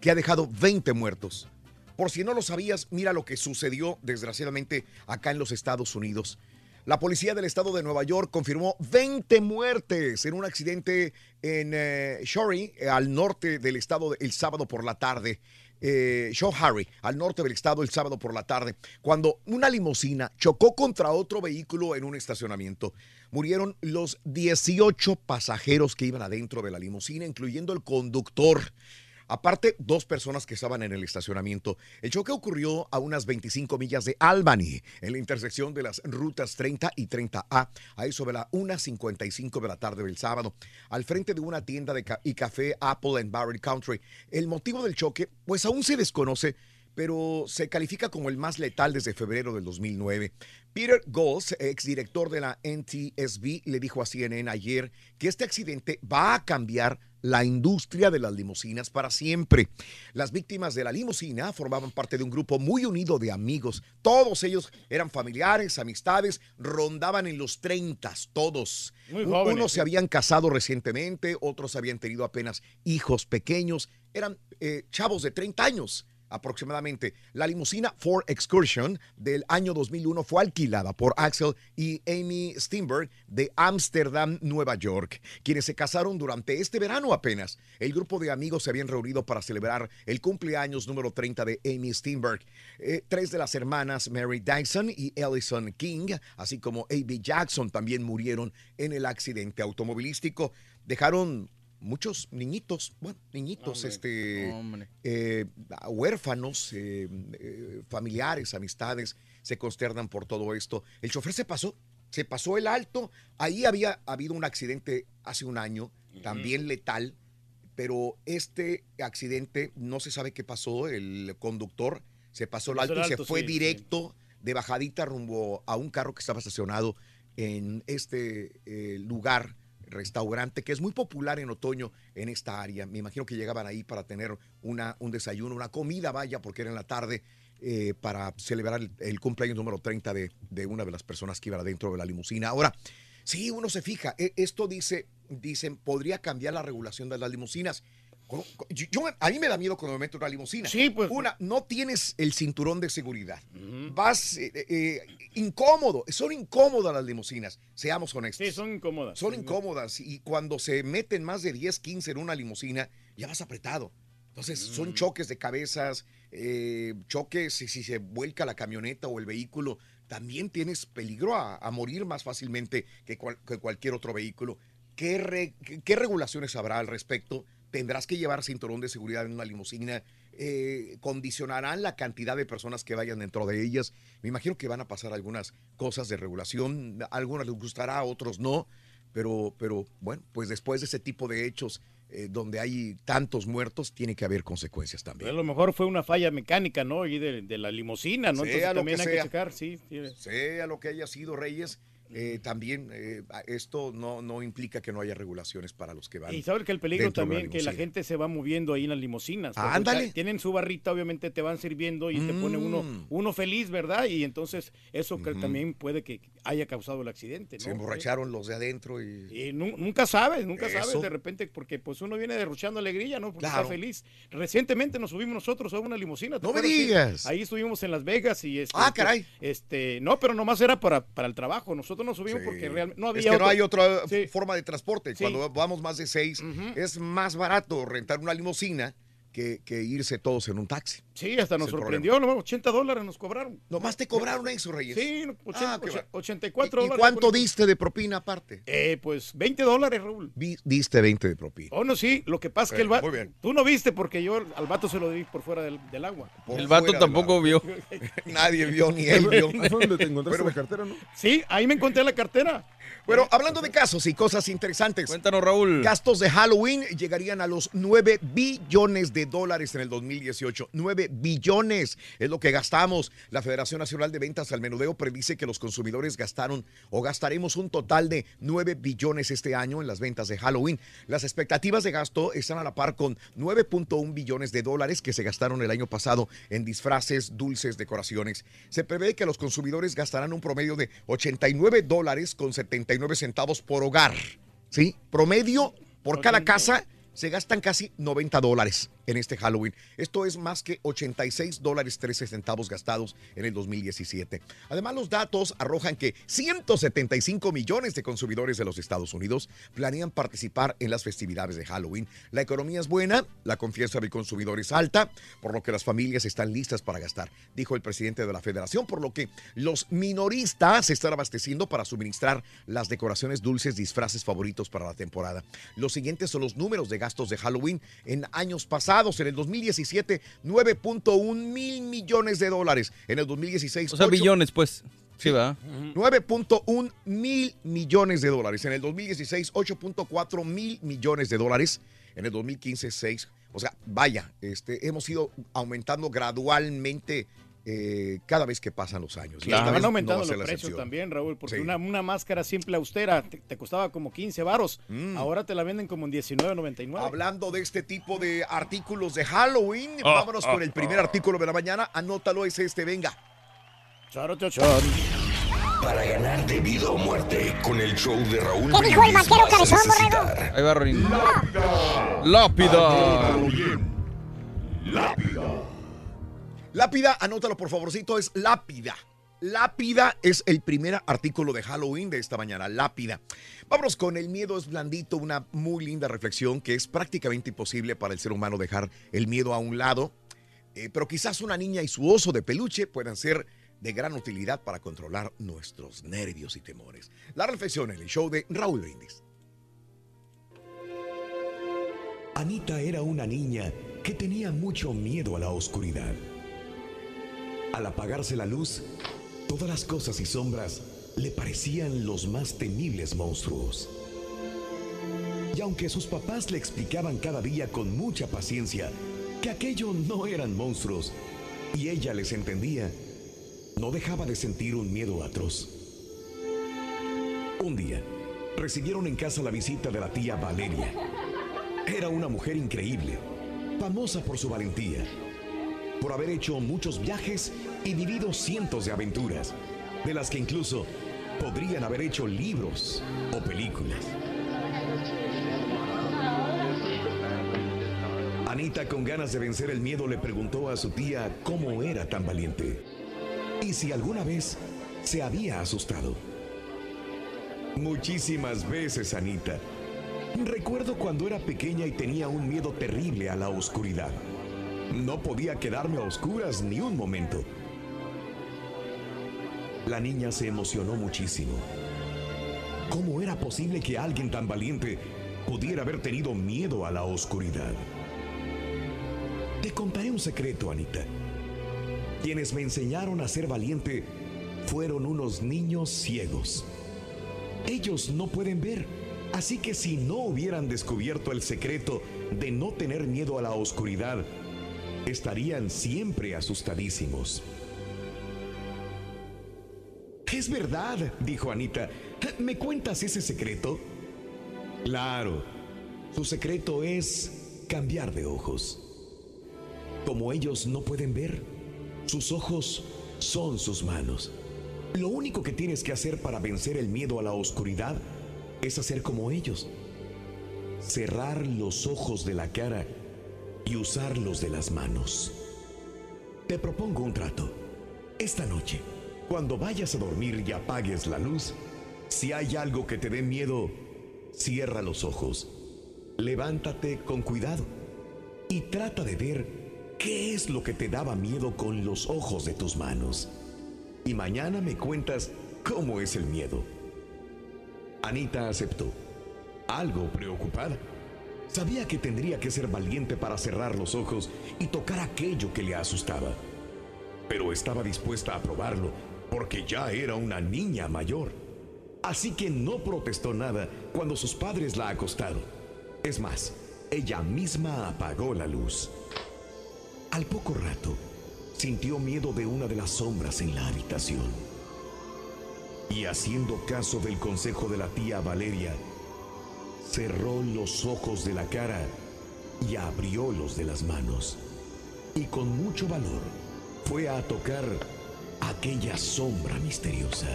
que ha dejado 20 muertos. Por si no lo sabías, mira lo que sucedió desgraciadamente acá en los Estados Unidos. La policía del estado de Nueva York confirmó 20 muertes en un accidente en eh, Shorey, eh, al norte del estado, el sábado por la tarde. eh, Harry, al norte del estado, el sábado por la tarde, cuando una limusina chocó contra otro vehículo en un estacionamiento. Murieron los 18 pasajeros que iban adentro de la limusina, incluyendo el conductor. Aparte, dos personas que estaban en el estacionamiento. El choque ocurrió a unas 25 millas de Albany, en la intersección de las rutas 30 y 30A, ahí sobre la 1.55 de la tarde del sábado, al frente de una tienda de y café Apple en Barrett Country. El motivo del choque, pues aún se desconoce, pero se califica como el más letal desde febrero del 2009. Peter Goals, exdirector de la NTSB, le dijo a CNN ayer que este accidente va a cambiar la industria de las limusinas para siempre. Las víctimas de la limusina formaban parte de un grupo muy unido de amigos. Todos ellos eran familiares, amistades, rondaban en los 30, todos. Muy jóvenes, Unos sí. se habían casado recientemente, otros habían tenido apenas hijos pequeños. Eran eh, chavos de 30 años aproximadamente. La limusina Ford Excursion del año 2001 fue alquilada por Axel y Amy Steinberg de Ámsterdam, Nueva York, quienes se casaron durante este verano apenas. El grupo de amigos se habían reunido para celebrar el cumpleaños número 30 de Amy Steinberg. Eh, tres de las hermanas, Mary Dyson y Ellison King, así como A.B. Jackson, también murieron en el accidente automovilístico. Dejaron muchos niñitos, bueno, niñitos, este, eh, huérfanos, eh, eh, familiares, amistades, se consternan por todo esto. El chofer se pasó, se pasó el alto. Ahí había habido un accidente hace un año, también letal, pero este accidente no se sabe qué pasó. El conductor se pasó el alto el y se fue sí, sí. directo de bajadita rumbo a un carro que estaba estacionado en este lugar restaurante que es muy popular en otoño en esta área. Me imagino que llegaban ahí para tener una, un desayuno, una comida, vaya, porque era en la tarde, eh, para celebrar el, cumpleaños número 30 de, de una de las personas que iba adentro de la limusina. Ahora, sí, uno se fija, e- esto dice, dicen, podría cambiar la regulación de las limusinas. Yo, a mí me da miedo cuando me meto en una limusina. Sí, pues. Una, no tienes el cinturón de seguridad. Vas eh, eh, incómodo. Son incómodas las limusinas, seamos honestos. Sí, son incómodas. Son incómodas y cuando se meten más de 10, 15 en una limusina, ya vas apretado. Entonces son choques de cabezas, eh, choques si, si se vuelca la camioneta o el vehículo, también tienes peligro a, a morir más fácilmente que, cual- que cualquier otro vehículo. ¿Qué, re- qué- qué regulaciones habrá al respecto? ¿Tendrás que llevar cinturón de seguridad en una limusina? Eh, ¿Condicionarán la cantidad de personas que vayan dentro de ellas? Me imagino que van a pasar algunas cosas de regulación. A algunas les gustará, a otros no. Pero, pero bueno, pues después de ese tipo de hechos eh, donde hay tantos muertos, tiene que haber consecuencias también. A lo mejor fue una falla mecánica, ¿no? Y de, de la limusina, ¿no? Sea Entonces lo también que hay sea. que checar, sí. sí. Sea lo que haya sido, Reyes, eh, también eh, esto no, no implica que no haya regulaciones para los que van. Y sabes que el peligro también, que la gente se va moviendo ahí en las limusinas. Ah, ándale. Tienen su barrita, obviamente te van sirviendo y te pone uno, Mm. uno feliz, ¿verdad? Y entonces eso que también puede que haya causado el accidente, ¿no? Se emborracharon los de adentro y... Y nu- nunca sabes, nunca Eso. sabes de repente, porque pues uno viene derrochando alegría, ¿no? Porque Claro. está feliz. Recientemente nos subimos nosotros a una limusina. ¿te No me digas. Ahí estuvimos en Las Vegas y este. Ah, caray. Este, no, pero nomás era para, para el trabajo. Nosotros nos subimos Sí. porque realmente no había es que otro- no hay otra Sí. forma de transporte. Cuando vamos más de seis, es más barato rentar una limusina que, que irse todos en un taxi. Sí, hasta nos sorprendió, ¿no? 80 dólares nos cobraron. Nomás te cobraron eso, Reyes. Sí, no, Ah, 80, qué va. 84 ¿Y, y dólares. cuánto diste de propina aparte? Eh, pues 20 dólares, Raúl. Vi- diste 20 de propina. Oh, no, sí. Lo que pasa es que el vato. muy bien. Tú no viste porque yo al vato se lo di por fuera del, del agua. Por El vato tampoco vio. Nadie vio, ni él vio. Fue donde te encontraste la cartera, ¿no? Sí, ahí me encontré la cartera. Bueno, hablando de casos y cosas interesantes. Cuéntanos, Raúl. Gastos de Halloween llegarían a los 9 billones de dólares en el 2018. 9 billones es lo que gastamos. La Federación Nacional de Ventas al Menudeo predice que los consumidores gastaron o gastaremos un total de 9 billones este año en las ventas de Halloween. Las expectativas de gasto están a la par con 9.1 billones de dólares que se gastaron el año pasado en disfraces, dulces, decoraciones. Se prevé que los consumidores gastarán un promedio de 89 dólares con 79 centavos por hogar. ¿Sí? Promedio por cada casa se gastan casi 90 dólares en este Halloween. Esto es más que 86 dólares 13 centavos gastados en el 2017. Además, los datos arrojan que 175 millones de consumidores de los Estados Unidos planean participar en las festividades de Halloween. La economía es buena, la confianza del consumidor es alta, por lo que las familias están listas para gastar, dijo el presidente de la federación, por lo que los minoristas están abasteciendo para suministrar las decoraciones dulces, disfraces favoritos para la temporada. Los siguientes son los números de gastos de Halloween en años pasados. En el 2017, 9.1 mil millones de dólares. En el 2016, O sea, 8 billones, pues. Sí, va. 9.1 mil millones de dólares. En el 2016, 8.4 mil millones de dólares. En el 2015, 6. O sea, vaya, este, hemos ido aumentando gradualmente eh, cada vez que pasan los años. Y esta Estaban vez los precios excepción. también, Raúl, porque Sí. una, una máscara simple austera te, te costaba como 15 varos. Mm. Ahora te la venden como en 19.99. Hablando de este tipo de artículos de Halloween, Ah, vámonos ah, con el primer ah. artículo de la mañana. Anótalo, es este, venga. Para ganar de vida o muerte con el show de Raúl ¿Qué dijo el vaquero cabezón, necesitar Ahí va, Rorín. Lápida. Lápida. Lápida, anótalo por favorcito, es lápida. Lápida es el primer artículo de Halloween de esta mañana, lápida. Vámonos con el miedo es blandito, una muy linda reflexión que es prácticamente imposible para el ser humano dejar el miedo a un lado, eh, pero quizás una niña y su oso de peluche puedan ser de gran utilidad para controlar nuestros nervios y temores. La reflexión en el show de Raúl Brindis. Anita era una niña que tenía mucho miedo a la oscuridad. Al apagarse la luz, todas las cosas y sombras le parecían los más temibles monstruos. Y aunque sus papás le explicaban cada día con mucha paciencia que aquello no eran monstruos, y ella les entendía, no dejaba de sentir un miedo atroz. Un día, recibieron en casa la visita de la tía Valeria. Era una mujer increíble, famosa por su valentía, por haber hecho muchos viajes y vivido cientos de aventuras, de las que incluso podrían haber hecho libros o películas. Anita, con ganas de vencer el miedo, le preguntó a su tía cómo era tan valiente y si alguna vez se había asustado. Muchísimas veces, Anita. Recuerdo cuando era pequeña y tenía un miedo terrible a la oscuridad. No podía quedarme a oscuras ni un momento. La niña se emocionó muchísimo. ¿Cómo era posible que alguien tan valiente pudiera haber tenido miedo a la oscuridad? Te contaré un secreto, Anita. Quienes me enseñaron a ser valiente fueron unos niños ciegos. Ellos no pueden ver, así que si no hubieran descubierto el secreto de no tener miedo a la oscuridad, estarían siempre asustadísimos. Es verdad, dijo Anita. ¿Me cuentas ese secreto? Claro. Su secreto es cambiar de ojos. Como ellos no pueden ver, sus ojos son sus manos. Lo único que tienes que hacer para vencer el miedo a la oscuridad es hacer como ellos. Cerrar los ojos de la cara y usar los de las manos. Te propongo un trato. Esta noche, cuando vayas a dormir y apagues la luz, si hay algo que te dé miedo, cierra los ojos. Levántate con cuidado y trata de ver qué es lo que te daba miedo con los ojos de tus manos. Y mañana me cuentas cómo es el miedo. Anita aceptó, algo preocupada. Sabía que tendría que ser valiente para cerrar los ojos y tocar aquello que le asustaba. Pero estaba dispuesta a probarlo porque ya era una niña mayor. Así que no protestó nada cuando sus padres la acostaron. Es más, ella misma apagó la luz. Al poco rato, sintió miedo de una de las sombras en la habitación. Y haciendo caso del consejo de la tía Valeria, cerró los ojos de la cara y abrió los de las manos. Y con mucho valor fue a tocar aquella sombra misteriosa.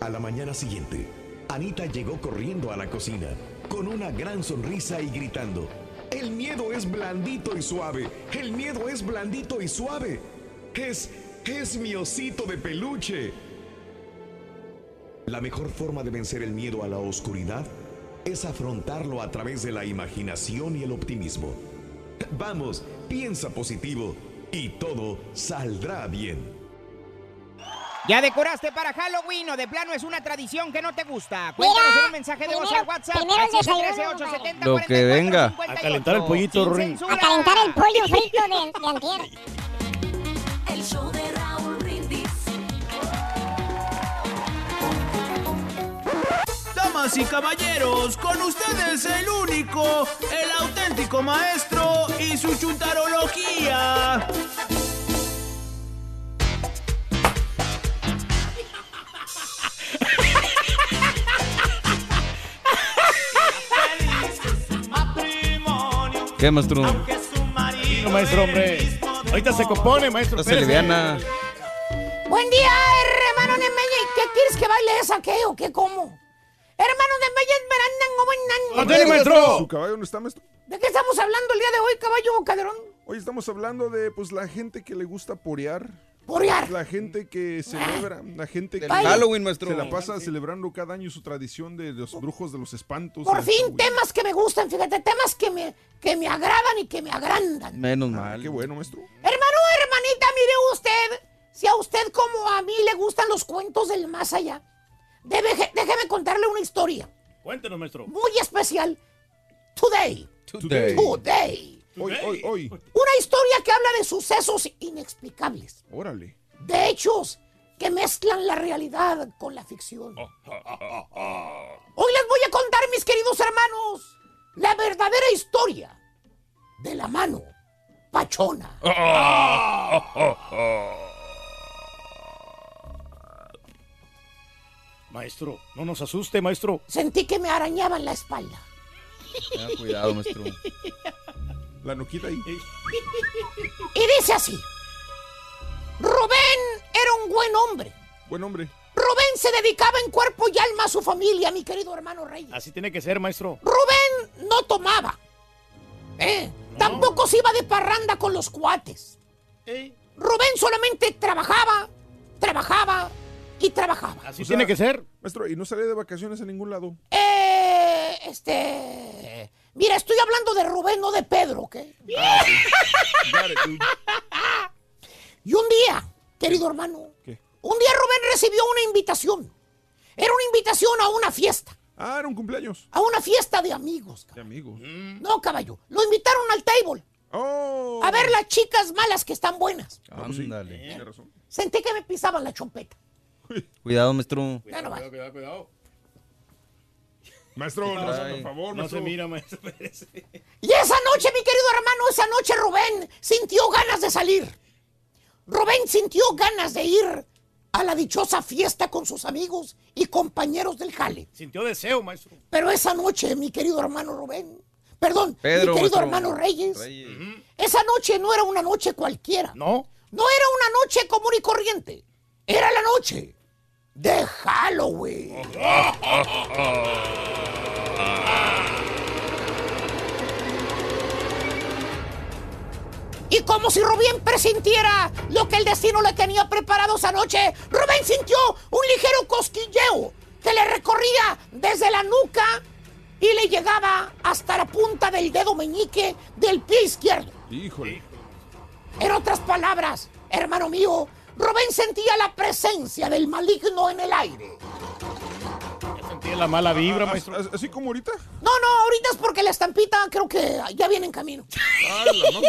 A la mañana siguiente, Anita llegó corriendo a la cocina, con una gran sonrisa y gritando. El miedo es blandito y suave. El miedo es blandito y suave. Es, es mi osito de peluche. La mejor forma de vencer el miedo a la oscuridad es afrontarlo a través de la imaginación y el optimismo. Vamos, piensa positivo y todo saldrá bien. ¿Ya decoraste para Halloween o de plano es una tradición que no te gusta? Cuéntanos en un mensaje de voz al WhatsApp primero el al 713 desayuno, 870 Lo que venga. A calentar el pollito, Ring. A calentar el pollo frito de, de antier. Damas y caballeros, con ustedes el único, el auténtico maestro y su chuntarología. ¿Qué, maestro? No, maestro, hombre. Ahorita se compone, maestro. Está liviana. Buen día, hermano Mella. ¿Qué quieres que baile esa, qué o qué, cómo? Hermano de Veranda, ¡Ándale, maestro! ¿Su caballo no está, maestro? ¿De qué estamos hablando el día de hoy, caballo Calderón? Hoy estamos hablando de pues la gente que le gusta porear. ¿Porear? La gente que celebra, la gente que Halloween, maestro. se la pasa celebrando cada año su tradición de los brujos de los espantos. Por fin, temas que me gustan, fíjate, temas que me, que me agradan y que me agrandan. Menos Ah, mal. qué bueno, maestro. Hermano, hermanita, mire usted, si a usted como a mí le gustan los cuentos del más allá, debe- déjeme contarle una historia Cuéntenos, maestro. muy especial. Today. Today. Today. Hoy, hoy, hoy. Una historia que habla de sucesos inexplicables, Órale. de hechos que mezclan la realidad con la ficción. Oh. Hoy les voy a contar, mis queridos hermanos, la verdadera historia de la mano pachona. Maestro, no nos asuste, maestro. Sentí que me arañaban la espalda. Cuidado, maestro. La nuquita ahí. Y dice así. Rubén era un buen hombre. Buen hombre. Rubén se dedicaba en cuerpo y alma a su familia, mi querido hermano Reyes. Así tiene que ser, maestro. Rubén no tomaba. ¿eh? Tampoco se iba de parranda con los cuates. Rubén solamente trabajaba, trabajaba y trabajaba. Así O tiene que ser. Maestro, y no salía de vacaciones a ningún lado. Eh, este... Mira, estoy hablando de Rubén, no de Pedro, ¿ok? Ah. Y un día, querido hermano, ¿Qué? un día Rubén recibió una invitación. Era una invitación a una fiesta, Ah, era un cumpleaños. a una fiesta de amigos. De amigos. No, caballo, lo invitaron al table Oh. a ver las chicas malas que están buenas. Ándale. Tiene razón. Sentí que me pisaban la chompeta. Cuidado, maestro. Cuidado, cuidado, cuidado. Maestro, no, por favor, No maestro. se mira, maestro. Y esa noche, mi querido hermano, esa noche Rubén sintió ganas de salir. Rubén sintió ganas de ir a la dichosa fiesta con sus amigos y compañeros del jale. Sintió deseo, maestro. Pero esa noche, mi querido hermano Rubén, perdón, Pedro, mi querido maestro. hermano Reyes, Reyes. esa noche no era una noche cualquiera. ¿No? No era una noche común y corriente. Era la noche de Halloween. Y como si Rubén presintiera lo que el destino le tenía preparado esa noche, Rubén sintió un ligero cosquilleo que le recorría desde la nuca y le llegaba hasta la punta del dedo meñique del pie izquierdo. Híjole. En otras palabras, hermano mío, Rubén sentía la presencia del maligno en el aire. Ya sentí la mala vibra, As- maestro. as- Así como ahorita. No, no, ahorita es porque la estampita creo que ya viene en camino. Ah, no-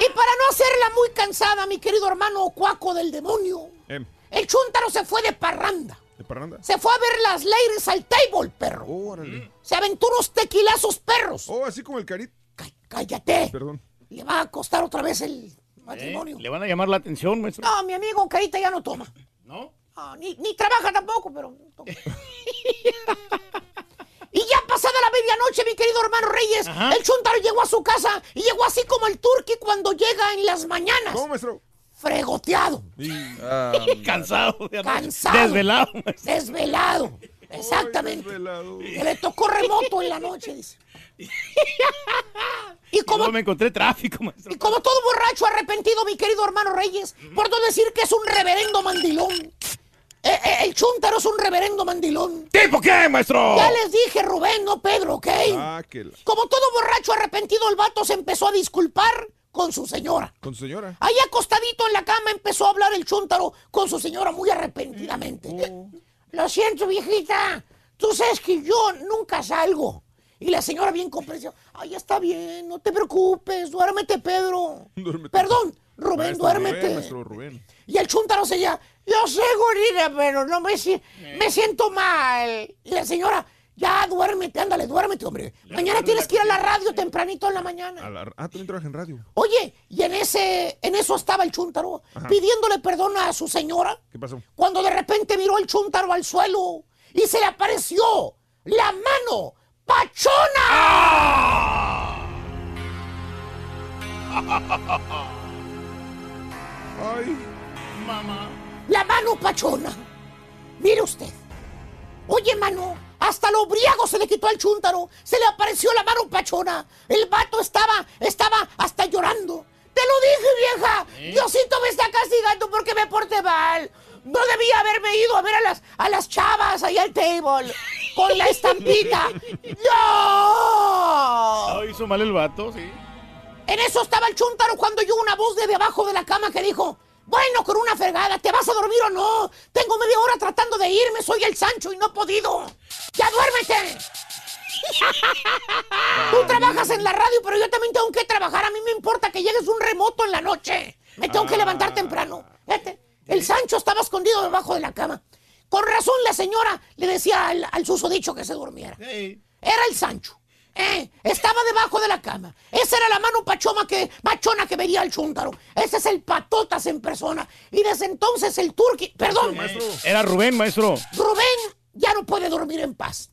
Y para no hacerla muy cansada, mi querido hermano cuaco del demonio, Em, el chúntaro se fue de parranda. ¿De parranda? Se fue a ver las ladies al table, perro. Órale. Se aventó unos tequilazos perros. Oh, así como el carit. Cállate. Perdón. Le va a costar otra vez el. Matrimonio. Le van a llamar la atención, maestro. No, mi amigo Carita ya no toma. ¿No? Ah, ni, ni trabaja tampoco, pero... no y ya pasada la medianoche, mi querido hermano Reyes, Ajá. el chuntaro llegó a su casa y llegó así como el turqui cuando llega en las mañanas. ¿Cómo, maestro? Fregoteado, Y- Ah, Cansado. de. Cansado. Desvelado, maestro. desvelado. Exactamente. Que le tocó remoto en la noche, dice. y como Luego me encontré tráfico, maestro. Y como todo borracho arrepentido, mi querido hermano Reyes, por no decir que es un reverendo mandilón. Eh, eh, el chúntaro es un reverendo mandilón. ¿Tipo qué, maestro? Ya les dije, Rubén, no Pedro, ¿ok? Ah, que la- Como todo borracho arrepentido, el vato se empezó a disculpar con su señora. Con su señora. Ahí acostadito en la cama empezó a hablar el chúntaro con su señora muy arrepentidamente. Lo siento, viejita. Tú sabes que yo nunca salgo. Y la señora bien comprensiva. Ay, está bien, no te preocupes. Duérmete, Pedro. Duérmete. Perdón, Rubén, Maestro duérmete. Rubén, maestro Rubén. Y el chúntaro seguía, yo sé, gorila, pero no me, si- me siento mal. Y la señora, ya duérmete, ándale, duérmete, hombre. Mañana tienes que ir a la radio tempranito en la mañana. A la- Ah, también trabaja en radio. Oye, y en ese, en eso estaba el chúntaro, Ajá. pidiéndole perdón a su señora, ¿Qué pasó? cuando de repente miró el chúntaro al suelo y se le apareció la mano pachona. Ay. Mamá. La mano pachona. Mire usted. Oye, mano, hasta lo briago se le quitó al chúntaro. Se le apareció la mano pachona. El vato estaba, estaba hasta llorando. Te lo dije, vieja. Diosito me está castigando porque me porté mal. No debía haberme ido a ver a las, a las chavas ahí al table con la estampita. ¡No! Hizo mal el vato, sí. En eso estaba el chúntaro cuando oyó una voz de debajo de la cama que dijo, bueno, con una fregada, ¿te vas a dormir o no? Tengo media hora tratando de irme, soy el Sancho y no he podido. ¡Ya duérmete! Tú trabajas en la radio, pero yo también tengo que trabajar. A mí me importa que llegues un remoto en la noche. Me tengo que levantar temprano. El Sancho estaba escondido debajo de la cama. Con razón la señora le decía al, al susodicho que se durmiera. Era el Sancho. Eh, estaba debajo de la cama. Esa era la mano pachoma que, machona que vería el chúntaro. Ese es el patotas en persona. Y desde entonces el turqui... Perdón. Era Rubén, maestro. Rubén ya no puede dormir en paz.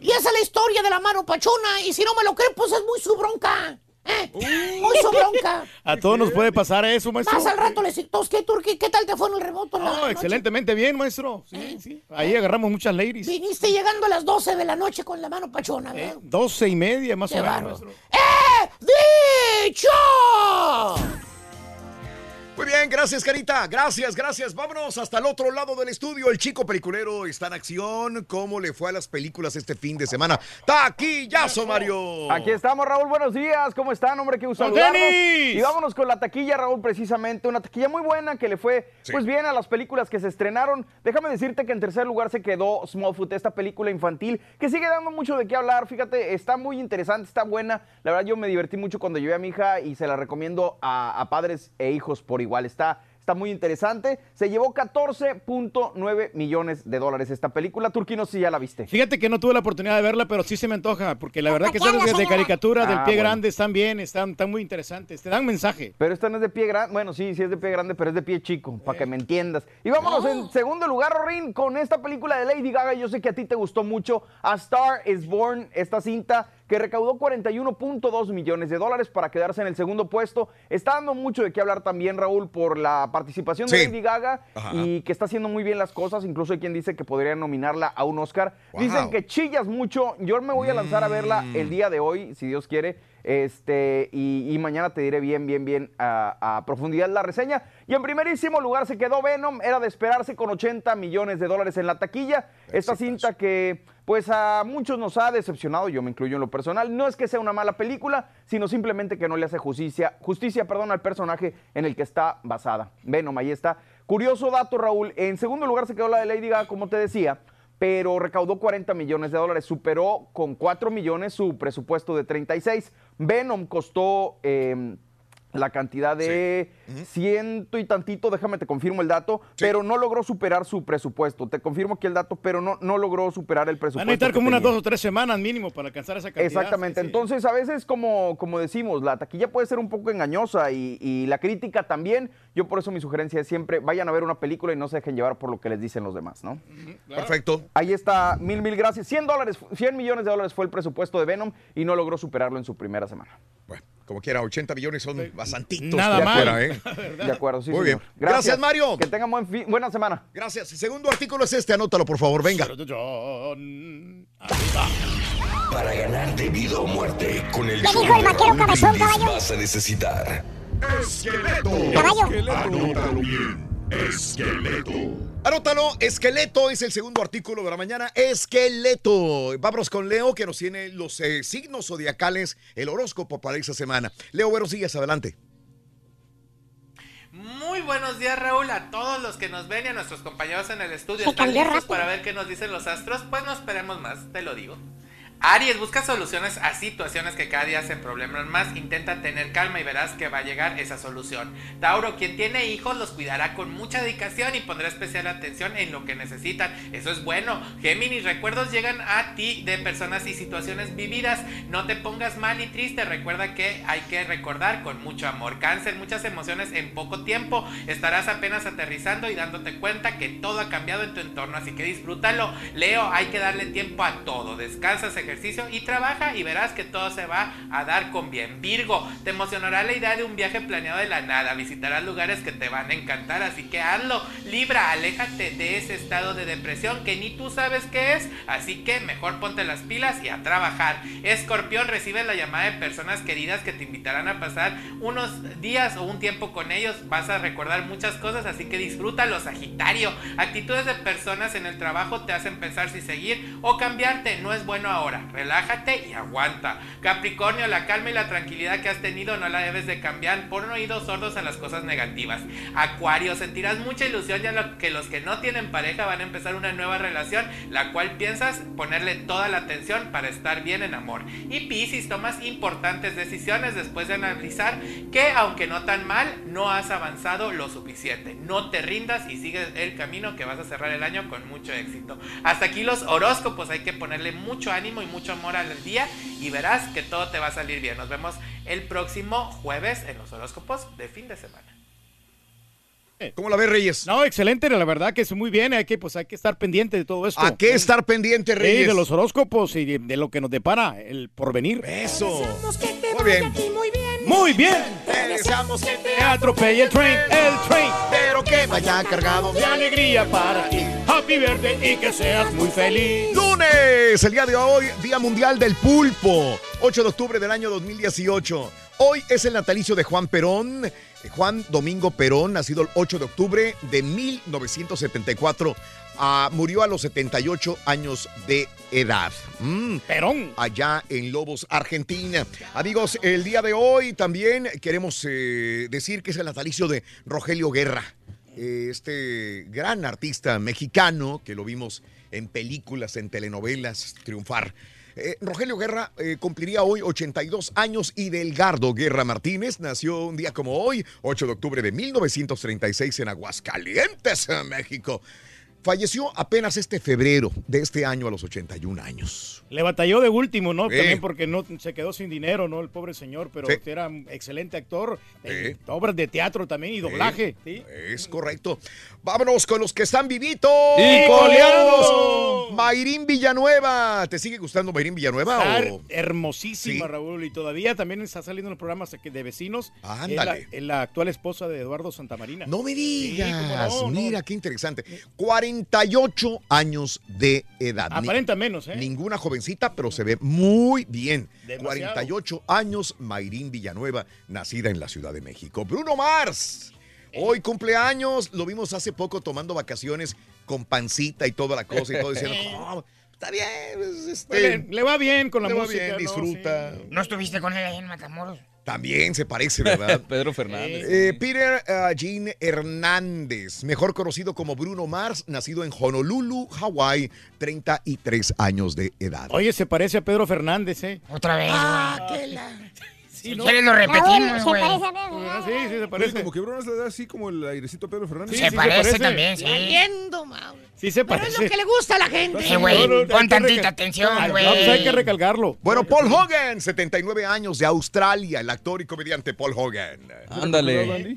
Y esa es la historia de la mano pachona. Y si no me lo creen, pues es muy su bronca. ¿Eh? Muy su bronca. A todos nos puede pasar eso, maestro. Más al rato les ¿qué, Turqui? ¿Qué tal te fue en el remoto? No, excelentemente bien, maestro. Sí, sí. Ahí agarramos muchas ladies. Viniste llegando a las 12 de la noche con la mano pachona, ¿verdad? Doce y media, más Qué o menos, maestro. ¡Eh! ¡Dicho! Muy bien, gracias, Carita. Gracias, gracias. Vámonos hasta el otro lado del estudio. El chico peliculero está en acción. ¿Cómo le fue a las películas este fin de semana? ¡Taquillazo, Mario! Aquí estamos, Raúl. Buenos días. ¿Cómo están, hombre? Qué gusto. Y vámonos con la taquilla, Raúl, precisamente. Una taquilla muy buena que le fue, pues bien, a las películas que se estrenaron. Déjame decirte que en tercer lugar se quedó Smallfoot, esta película infantil que sigue dando mucho de qué hablar. Fíjate, está muy interesante, está buena. La verdad, yo me divertí mucho cuando llevé a mi hija y se la recomiendo a, a padres e hijos por igual. Está Está muy interesante. Se llevó 14.9 millones de dólares esta película. Turquino, sí ya la viste. Fíjate que no tuve la oportunidad de verla, pero sí se me antoja, porque la verdad que esas de, caricatura del Ah, pie bueno. grande están bien, están, están muy interesantes, te dan mensaje. Pero esta no es de pie grande. Bueno, sí, sí es de pie grande, pero es de pie chico, para que me entiendas. Y vámonos en segundo lugar, Rin, con esta película de Lady Gaga. Yo sé que a ti te gustó mucho. A Star is Born, esta cinta que recaudó 41.2 millones de dólares para quedarse en el segundo puesto. Está dando mucho de qué hablar también, Raúl, por la participación de. Lady Gaga Ajá. y que está haciendo muy bien las cosas. Incluso hay quien dice que podría nominarla a un Oscar. Wow. Dicen que chillas mucho. Yo me voy a lanzar a verla el día de hoy, si Dios quiere. Este, y, y mañana te diré bien, bien, bien a, a profundidad la reseña. Y en primerísimo lugar se quedó Venom, era de esperarse con 80 millones de dólares en la taquilla. Esta cinta que, pues a muchos nos ha decepcionado, yo me incluyo en lo personal. No es que sea una mala película, sino simplemente que no le hace justicia, justicia perdón, al personaje en el que está basada. Venom, ahí está. Curioso dato, Raúl. En segundo lugar se quedó la de Lady Gaga, como te decía pero recaudó 40 millones de dólares, superó con 4 millones su presupuesto de 36. Venom costó eh, la cantidad de ciento y tantito, déjame te confirmo el dato, pero no logró superar su presupuesto. Te confirmo aquí el dato, pero no, no logró superar el Van presupuesto. a necesitar como unas dos o tres semanas mínimo para alcanzar esa cantidad. Exactamente. Entonces, a veces, como, como decimos, la taquilla puede ser un poco engañosa y, y la crítica también. Yo por eso mi sugerencia es siempre vayan a ver una película y no se dejen llevar por lo que les dicen los demás, ¿no? Perfecto. Ahí está, mil, mil gracias. 100 dólares, 100 millones de dólares fue el presupuesto de Venom y no logró superarlo en su primera semana. Como quiera, 80 millones son bastantitos. Nada fuera, ¿eh? De acuerdo, sí, Muy señor. bien. Gracias, Mario. Que tengan buen fin- buena semana. Gracias. El segundo artículo es este, anótalo, por favor, venga. Para ganar de vida o muerte con el ¿Qué dijo el vaquero cabezón, caballo? vas a necesitar Esqueleto. Caballo. Anótalo bien. Esqueleto. Anótalo, esqueleto es el segundo artículo de la mañana. Esqueleto. Vámonos con Leo, que nos tiene los eh, signos zodiacales, el horóscopo para esa semana. Leo, buenos días, adelante. Muy buenos días, Raúl, a todos los que nos ven y a nuestros compañeros en el estudio. ¿Están listos para ver qué nos dicen los astros? Pues no esperemos más, te lo digo. Aries, busca soluciones a situaciones que cada día hacen problemas más. Intenta tener calma y verás que va a llegar esa solución. Tauro, quien tiene hijos los cuidará con mucha dedicación y pondrá especial atención en lo que necesitan. Eso es bueno. Géminis, recuerdos llegan a ti de personas y situaciones vividas. No te pongas mal y triste. Recuerda que hay que recordar con mucho amor. Cáncer, muchas emociones en poco tiempo. Estarás apenas aterrizando y dándote cuenta que todo ha cambiado en tu entorno. Así que disfrútalo. Leo, hay que darle tiempo a todo. Descansas, ejercicio y trabaja y verás que todo se va a dar con bien. Virgo, te emocionará la idea de un viaje planeado de la nada. Visitarás lugares que te van a encantar, así que hazlo. Libra, aléjate de ese estado de depresión que ni tú sabes qué es, así que mejor ponte las pilas y a trabajar. Escorpión, recibe la llamada de personas queridas que te invitarán a pasar unos días o un tiempo con ellos. Vas a recordar muchas cosas, así que disfrútalo, Sagitario. Actitudes de personas en el trabajo te hacen pensar si seguir o cambiarte. No es bueno ahora. Relájate y aguanta. Capricornio, la calma y la tranquilidad que has tenido no la debes de cambiar por oídos sordos a las cosas negativas. Acuario, sentirás mucha ilusión ya lo- que los que no tienen pareja van a empezar una nueva relación, la cual piensas ponerle toda la atención para estar bien en amor. Y Piscis, tomas importantes decisiones después de analizar que aunque no tan mal, no has avanzado lo suficiente. No te rindas y sigues el camino que vas a cerrar el año con mucho éxito. Hasta aquí los horóscopos, hay que ponerle mucho ánimo y mucho amor al día y verás que todo te va a salir bien. Nos vemos el próximo jueves en los horóscopos de fin de semana. ¿Cómo la ves, Reyes? No, excelente, la verdad que es muy bien, hay que, pues, hay que estar pendiente de todo esto. ¿A qué estar pendiente, Sí, Reyes? de los horóscopos y de, de lo que nos depara el porvenir. Eso. Muy bien. Muy bien. Muy bien. Te deseamos que te atropelle el tren, el tren. Pero que vaya cargado de alegría para ti. Happy birthday y que seas muy feliz. Lunes, el día de hoy, Día Mundial del Pulpo, 8 de octubre del año 2018. Hoy es el natalicio de Juan Perón. Eh, Juan Domingo Perón, nacido el 8 de octubre de 1974, ah, murió a los 78 años de edad. Mm. Perón. Allá en Lobos, Argentina. Amigos, el día de hoy también queremos eh, decir que es el natalicio de Rogelio Guerra eh, este gran artista mexicano que lo vimos en películas, en telenovelas, triunfar. Eh, Rogelio Guerra eh, cumpliría hoy 82 años y Delgardo Guerra Martínez nació un día como hoy, 8 de octubre de 1936 en Aguascalientes, México. Falleció apenas este febrero de este año a los 81 años. Le batalló de último, ¿no? Sí. También porque no se quedó sin dinero, ¿no? El pobre señor, pero Sí. era un excelente actor. Sí. obras de teatro también y doblaje. Es correcto. Vámonos con los que están vivitos. ¡Y coleando! Mayrín Villanueva. ¿Te sigue gustando Mayrín Villanueva? O- hermosísima, Sí. Raúl, y todavía también está saliendo en los programas de vecinos. Ándale. Es la, es la actual esposa de Eduardo Santamarina. No me digas. cómo no, no. Mira qué interesante. 48 años de edad. Ni- Aparenta menos, ¿eh? Ninguna jovencita, pero se ve muy bien. Demasiado. 48 años, Mayrín Villanueva, nacida en la Ciudad de México. Bruno Mars. Hoy cumpleaños, lo vimos hace poco tomando vacaciones con pancita y toda la cosa y todo diciendo, "Oh, está bien, pues, este, Le, le va bien con la le va música. bien, ¿no? disfruta. ¿No estuviste con él ahí en Matamoros? También se parece, ¿verdad? Pedro Fernández. Eh, Peter uh, Jean Hernández, mejor conocido como Bruno Mars, nacido en Honolulu, Hawái, 33 años de edad. Oye, se parece a Pedro Fernández, ¿eh? Otra vez, Ah, que la... Sí, Si quieres lo repetimos, güey. Ah, Sí, sí, se Oye, parece. como que Bruno le da así como el airecito a Pedro Fernández. Sí, Se sí, parece parece. también, sí. Entiendo, Mau. Sí, se Pero es parece. lo que le gusta a la gente. Eh, güey, No, no, pon tantita recal- atención, Ah, güey. no, pues hay que recalcarlo. Bueno, Paul Hogan, 79 años de Australia, el actor y comediante Paul Hogan. ¿Crocodile Ándale.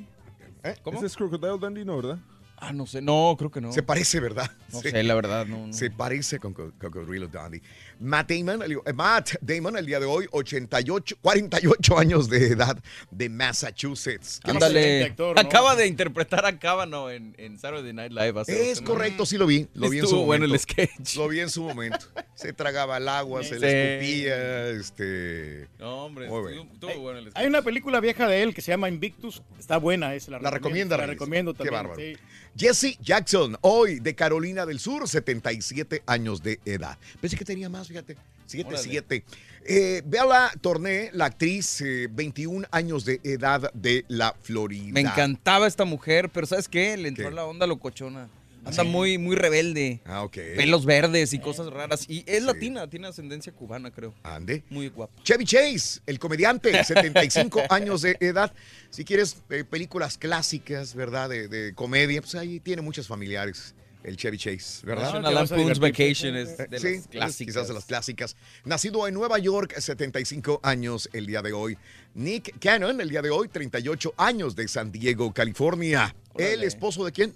¿Eh? ¿Ese es Crocodile Dundee, no, verdad? Ah, no sé, no, creo que no. Se parece, ¿verdad? No Sí. sé, la verdad, no. no. Se parece con Co- Cocodrilo Dundee. Matt Damon, el, eh, Matt Damon, el día de hoy, 88, 48 años de edad, de Massachusetts. ¿Qué Ándale. Acaba de interpretar a Cábano en, en Saturday Night Live. hace Es correcto, sí lo vi. Lo vi en su Estuvo bueno el momento. sketch. Lo vi en su momento. Se tragaba el agua, se Sí. le escupía, este... No, hombre, estuvo, bueno. estuvo bueno el sketch. Hay una película vieja de él que se llama Invictus. Está buena, es la, La recomienda, La recomiendo Qué también. bárbaro. sí. Jesse Jackson, hoy de Carolina del Sur, 77 años de edad. Pensé que tenía más, fíjate. 77. Eh, Bella Torné, la actriz, eh, 21 años de edad de la Florida. Me encantaba esta mujer, pero ¿sabes qué? Le entró ¿Qué? la onda locochona. Anda muy, muy rebelde. Ah, ok. Pelos verdes y cosas raras. Y es latina, tiene ascendencia cubana, creo. Ande. Muy guapa. Chevy Chase, el comediante, 75 años de edad. Si quieres eh, películas clásicas, ¿verdad? De, de comedia, pues ahí tiene muchos familiares. El Chevy Chase, ¿verdad? National Lampoon's Vacation es de Eh, sí, las clásicas. Quizás de las clásicas. Nacido en Nueva York, 75 años el día de hoy. Nick Cannon, el día de hoy, 38 años de San Diego, California. ¿El esposo de quién?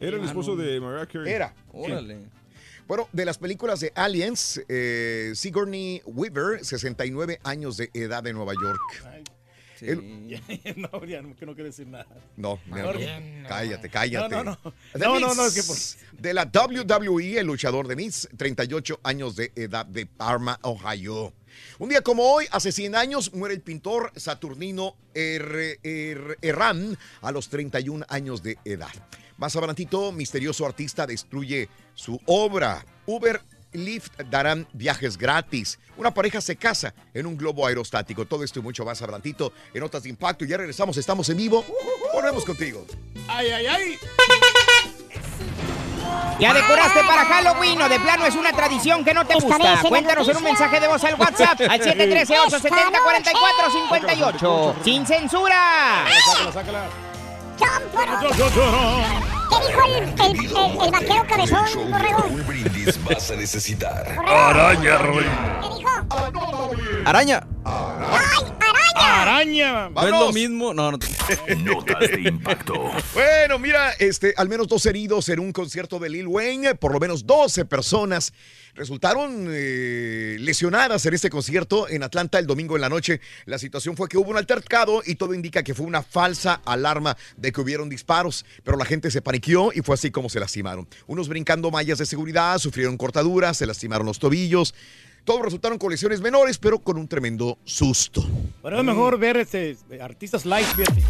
Era el esposo de Mariah Carey. Era. Órale. Bueno, de las películas de Aliens, eh, Sigourney Weaver, 69 años de edad de Nueva York. El- no, ya no, que no quiero decir nada. No, no, que- cállate, cállate. No, no, no. No, no, Miz, no, es que por- De la WWE, el luchador de Miz, 38 años de edad de Parma, Ohio. Un día como hoy, hace 100 años, muere el pintor Saturnino Herrán a los 31 años de edad. Más adelantito, misterioso artista destruye su obra. Uber Lyft darán viajes gratis. Una pareja se casa en un globo aerostático. Todo esto y mucho más adelantito en Notas de Impacto. Ya regresamos, estamos en vivo. Volvemos contigo. ¡Ay, ay, ay! ¿Ya decoraste para Halloween o de plano es una tradición que no te gusta? Cuéntanos en un mensaje de voz al WhatsApp al 713-870-4458. ¡Sin censura! Sácala, sácala. ¿Qué dijo el, el, el- el vaquero cabezón, borrego? Un brindis vas a necesitar. Araña, Roy. ¿Qué dijo? Araña. ¡Araña! ¿No es lo mismo? No, no. Notas de impacto. Bueno, mira, este, al menos dos heridos en un concierto de Lil Wayne, por lo menos 12 personas resultaron eh, lesionadas en este concierto en Atlanta el domingo en la noche. La situación fue que hubo un altercado y todo indica que fue una falsa alarma de que hubieron disparos, pero la gente se paniqueó y fue así como se lastimaron. Unos brincando mallas de seguridad, sufrieron cortaduras, se lastimaron los tobillos. Todos resultaron con lesiones menores, pero con un tremendo susto. Pero es mejor ver este, artistas live, fíjate.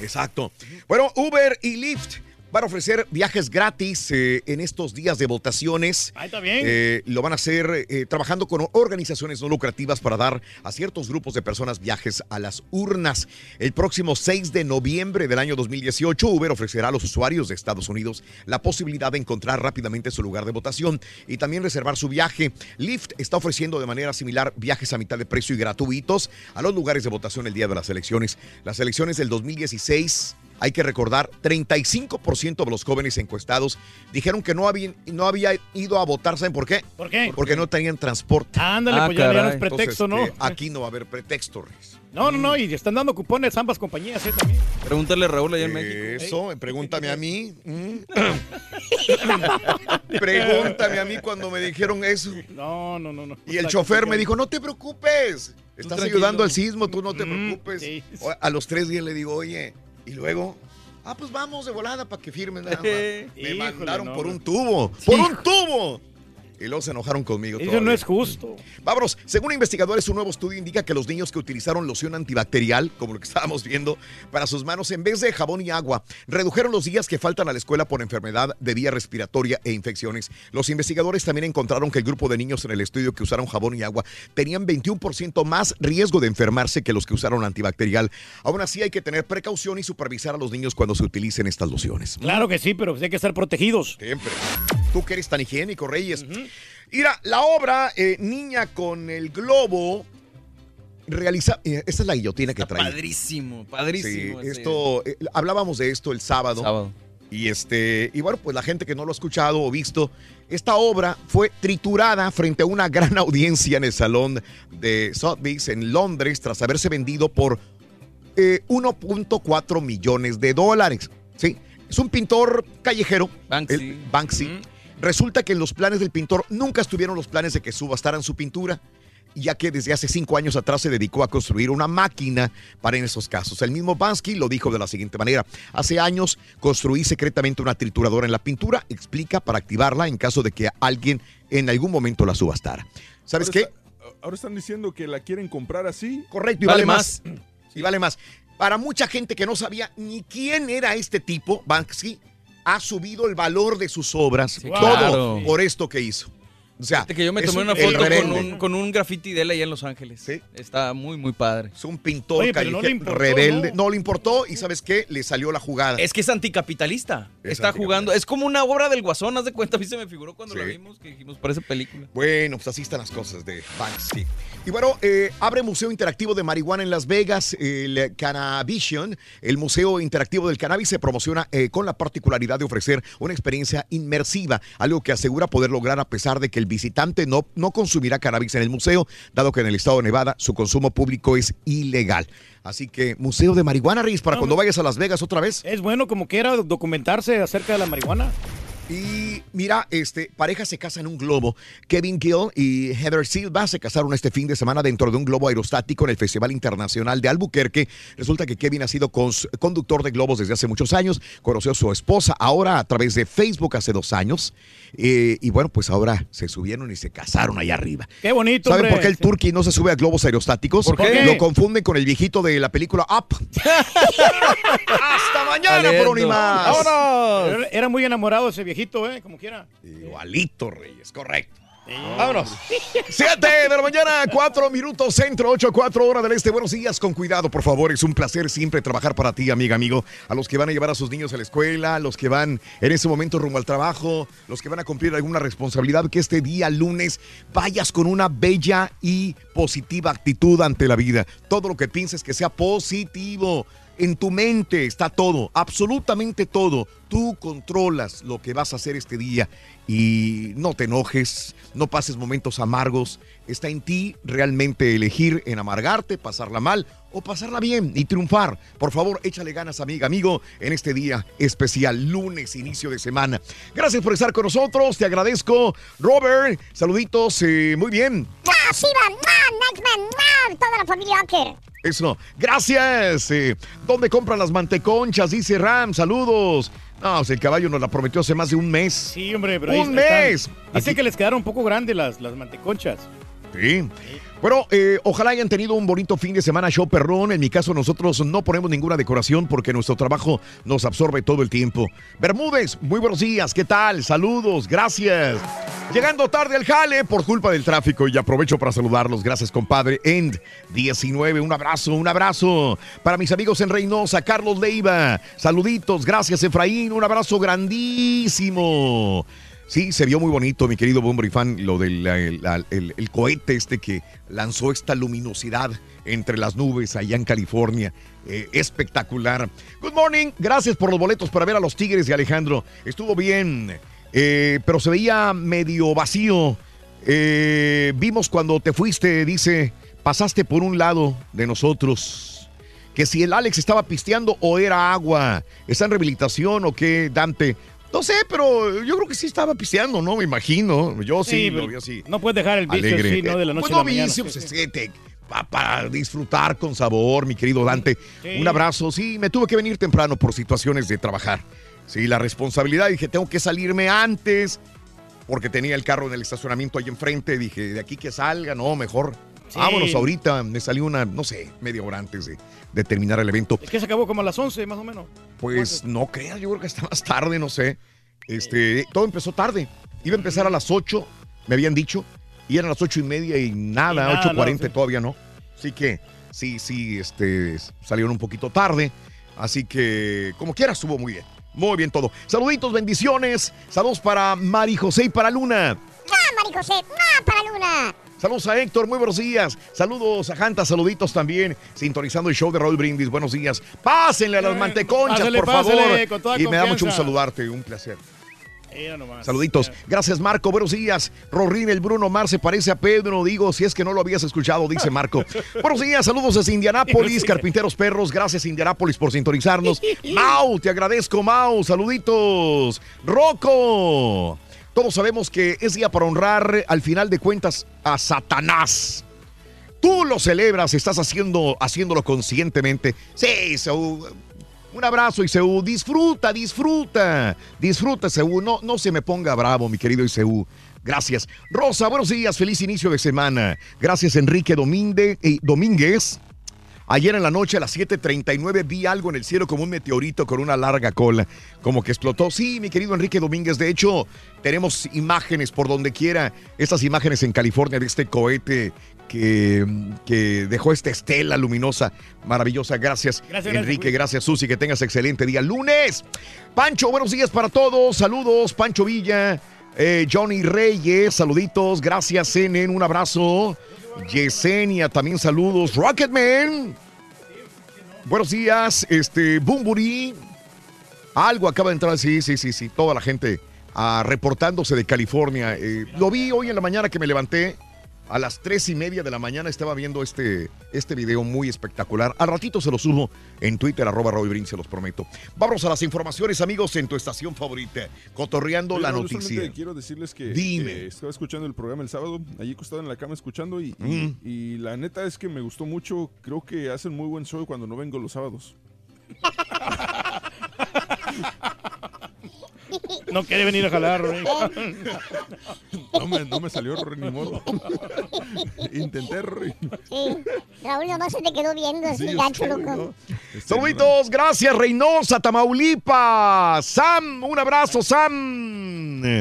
Exacto. Bueno, Uber y Lyft van a ofrecer viajes gratis eh, en estos días de votaciones. Ahí está bien. Eh, lo van a hacer eh, trabajando con organizaciones no lucrativas para dar a ciertos grupos de personas viajes a las urnas. El próximo 6 de noviembre del año 2018, Uber ofrecerá a los usuarios de Estados Unidos la posibilidad de encontrar rápidamente su lugar de votación y también reservar su viaje. Lyft está ofreciendo de manera similar viajes a mitad de precio y gratuitos a los lugares de votación el día de las elecciones. Las elecciones del 2016 hay que recordar, 35% de los jóvenes encuestados dijeron que no habían no había ido a votar. ¿Saben por qué? ¿Por qué? Porque no tenían transporte. Ándale, pues ya, ya no es pretexto, Entonces, ¿no? que aquí no va a haber pretexto, Reyes. No, no, no, y están dando cupones ambas compañías, ¿eh? También. Pregúntale a Raúl allá en México. Eso, pregúntame a mí. Mm. pregúntame a mí cuando me dijeron eso. No, no, no, no. Y el chofer me dijo, no te preocupes, estás ayudando al sismo, tú no te Mm, preocupes. sí. A los tres días le digo, oye, y luego, ah, pues vamos de volada para que firmen nada más. Me mandaron por un tubo, por un tubo. Y luego se enojaron conmigo. Eso todavía. no es justo. Vámonos, según investigadores, un nuevo estudio indica que los niños que utilizaron loción antibacterial, como lo que estábamos viendo, para sus manos en vez de jabón y agua, redujeron los días que faltan a la escuela por enfermedad de vía respiratoria e infecciones. Los investigadores también encontraron que el grupo de niños en el estudio que usaron jabón y agua tenían 21% más riesgo de enfermarse que los que usaron antibacterial. Aún así, hay que tener precaución y supervisar a los niños cuando se utilicen estas lociones. Claro que sí, pero hay que estar protegidos. Siempre. Tú que eres tan higiénico, Reyes. Mira, la obra eh, Niña con el Globo realiza. eh, esta es la guillotina que trae. Padrísimo, padrísimo. Sí, esto, eh, hablábamos de esto el sábado. Sábado. Y este, y bueno, pues la gente que no lo ha escuchado o visto, esta obra fue triturada frente a una gran audiencia en el salón de Sotheby's en Londres tras haberse vendido por eh, 1.4 millones de dólares. Sí, Es un pintor callejero. Banksy. el Banksy. Resulta que en los planes del pintor nunca estuvieron los planes de que subastaran su pintura, ya que desde hace cinco años atrás se dedicó a construir una máquina para en esos casos. El mismo Banksy lo dijo de la siguiente manera. Hace años construí secretamente una trituradora en la pintura, explica, para activarla en caso de que alguien en algún momento la subastara. ¿Sabes Ahora qué? está- ahora están diciendo que la quieren comprar así. Correcto, y vale, más. Y vale más. Para mucha gente que no sabía ni quién era este tipo, Banksy ha subido el valor de sus obras. todo claro. por esto que hizo. O sea, que yo me tomé un- una foto con un, con un graffiti de él allá en Los Ángeles. Sí. Está muy, muy padre. Es un pintor Oye, no callejero, le importó, rebelde. ¿no? ¿no? le importó y ¿sabes qué? Le salió la jugada. Es que es anticapitalista. Es Está jugando. Es como una obra del Guasón, haz de cuenta. A mí se me figuró cuando la vimos, que dijimos, parece película. Bueno, pues así están las cosas de Banksy. Y bueno, eh, abre Museo Interactivo de Marihuana en Las Vegas, el Cannavision. El Museo Interactivo del Cannabis se promociona eh, con la particularidad de ofrecer una experiencia inmersiva, algo que asegura poder lograr a pesar de que el visitante no, no consumirá cannabis en el museo, dado que en el estado de Nevada su consumo público es ilegal. Así que Museo de Marihuana, Riz, para cuando vayas a Las Vegas otra vez. Es bueno como quiera documentarse acerca de la marihuana. Y mira, este, pareja se casa en un globo. Kevin Gill y Heather Silva se casaron este fin de semana dentro de un globo aerostático en el Festival Internacional de Albuquerque. Resulta que Kevin ha sido conductor de globos desde hace muchos años. Conoció a su esposa ahora a través de Facebook hace dos años. Eh, y bueno, pues ahora se subieron y se casaron allá arriba. Qué bonito, ¿Saben hombre. por qué el turqui no se sube a globos aerostáticos? ¿Por qué? Lo confunden con el viejito de la película Up. Hasta mañana, Prónimas. Era, era muy enamorado ese viejito, ¿eh? Como quiera. Igualito, Reyes, correcto. Vámonos. 7 de la mañana, 4 minutos centro, 8 4 hora del este. Buenos días, con cuidado, por favor. Es un placer siempre trabajar para ti, amiga, amigo. A los que van a llevar a sus niños a la escuela, los que van en ese momento rumbo al trabajo, los que van a cumplir alguna responsabilidad, que este día lunes vayas con una bella y positiva actitud ante la vida. Todo lo que pienses que sea positivo. En tu mente está todo, absolutamente todo. Tú controlas lo que vas a hacer este día y no te enojes, no pases momentos amargos. Está en ti realmente elegir en amargarte, pasarla mal o pasarla bien y triunfar. Por favor, échale ganas, amiga, amigo, en este día especial, lunes, inicio de semana. Gracias por estar con nosotros, te agradezco. Robert, saluditos, eh, muy bien. ¡Ah, Nightman! ¡Ah, toda la familia! Eso, gracias. Eh, ¿Dónde compran las manteconchas? Dice Ram, saludos. No, pues el caballo nos la prometió hace más de un mes. Sí, hombre, pero ahí ¡Un mes! Dice que les quedaron un poco grandes las, las manteconchas. Sí. Bueno, eh, ojalá hayan tenido un bonito fin de semana show perrón. En mi caso, nosotros no ponemos ninguna decoración porque nuestro trabajo nos absorbe todo el tiempo. Bermúdez, muy buenos días. ¿Qué tal? Saludos, gracias. Llegando tarde al jale por culpa del tráfico y aprovecho para saludarlos. Gracias, compadre. End 19, un abrazo, un abrazo. Para mis amigos en Reynosa, Carlos Leiva. Saluditos, gracias, Efraín. Un abrazo grandísimo. Sí, se vio muy bonito, mi querido Bomber Fan, lo del el, cohete este que lanzó esta luminosidad entre las nubes allá en California. Eh, espectacular. Good morning, gracias por los boletos para ver a los Tigres de Alejandro. Estuvo bien, eh, pero se veía medio vacío. Eh, vimos cuando te fuiste, dice, pasaste por un lado de nosotros. Que si el Alex estaba pisteando o era agua. ¿Está en rehabilitación o qué, Dante? No sé, pero yo creo que sí estaba pisteando, ¿no? Me imagino. Yo sí, Sí, lo pero vi así. no puedes dejar el vicio así, ¿no? De la noche Pues a la mañana. vicio, pues te- pa- para disfrutar con sabor, mi querido Dante. Sí. Un abrazo. Sí, me tuve que venir temprano por situaciones de trabajar. Sí, la responsabilidad. Dije, tengo que salirme antes porque tenía el carro en el estacionamiento ahí enfrente. Dije, de aquí que salga, no, mejor. Sí. Vámonos ahorita. Me salió una, no sé, media hora antes de, de terminar el evento. Es que se acabó como a las 11, más o menos. Pues no creas, yo creo que está más tarde, no sé. Este, todo empezó tarde. Iba a empezar a las 8, me habían dicho, y eran las ocho y media y nada, Y nada, 8.40 no, sí. todavía no. Así que sí, sí, este, salieron un poquito tarde. Así que, como quiera, estuvo muy bien. Muy bien todo. Saluditos, bendiciones. Saludos para Mari José y para Luna. ¡Ah, Mari José! ¡Ah, para Luna! Saludos a Héctor, muy buenos días. Saludos a Janta, saluditos también. Sintonizando el show de Raúl Brindis, buenos días. Pásenle a las manteconchas, pásale, por pásale, favor. y me da mucho un saludarte, un placer. Nomás. Saluditos. Gracias, Marco. Buenos días. Rorín, el Bruno Mar se parece a Pedro. Digo, si es que no lo habías escuchado, dice Marco. Buenos días, saludos desde Indianápolis, Carpinteros Perros. Gracias, Indianápolis, por sintonizarnos. Mau, te agradezco, Mau. Saluditos. Rocco. Todos sabemos que es día para honrar, al final de cuentas, a Satanás. Tú lo celebras, estás haciendo, haciéndolo conscientemente. Sí, Saúl. Un abrazo, Isaú. Disfruta, disfruta. Disfruta, Isaú. No, no se me ponga bravo, mi querido Isaú. Gracias. Rosa, buenos días. Feliz inicio de semana. Gracias, Enrique Domínguez. Ayer en la noche a las 7:39 vi algo en el cielo como un meteorito con una larga cola, como que explotó. Sí, mi querido Enrique Domínguez, de hecho, tenemos imágenes por donde quiera, estas imágenes en California de este cohete que, que dejó esta estela luminosa maravillosa. Gracias, Gracias, Enrique, gracias, gracias, Susi, que tengas excelente día. Lunes, Pancho, buenos días para todos. Saludos, Pancho Villa, eh, Johnny Reyes, saluditos. Gracias, Enen, un abrazo. Yesenia, también saludos. Rocketman. Buenos días, este, Bumburi. Algo acaba de entrar, sí, sí, sí, sí. Toda la gente ah, reportándose de California. Eh, lo vi hoy en la mañana que me levanté. A las tres y media de la mañana estaba viendo este, este video muy espectacular. Al ratito se lo subo en Twitter, arroba Raúl Brin, se los prometo. Vamos a las informaciones, amigos, en tu estación favorita. Cotorreando la noticia. quiero decirles que, Dime. estaba escuchando el programa el sábado, allí acostado en la cama escuchando y, y- y la neta es que me gustó mucho. Creo que hacen muy buen show cuando no vengo los sábados. No quiere venir a jalar, Rorín. No me, no me salió ni modo. Intenté, Rory. Sí. Raúl nomás se te quedó viendo así, Sí, gacho, loco. Saluditos, gracias Reynosa, Tamaulipas. Sam, un abrazo, Sam.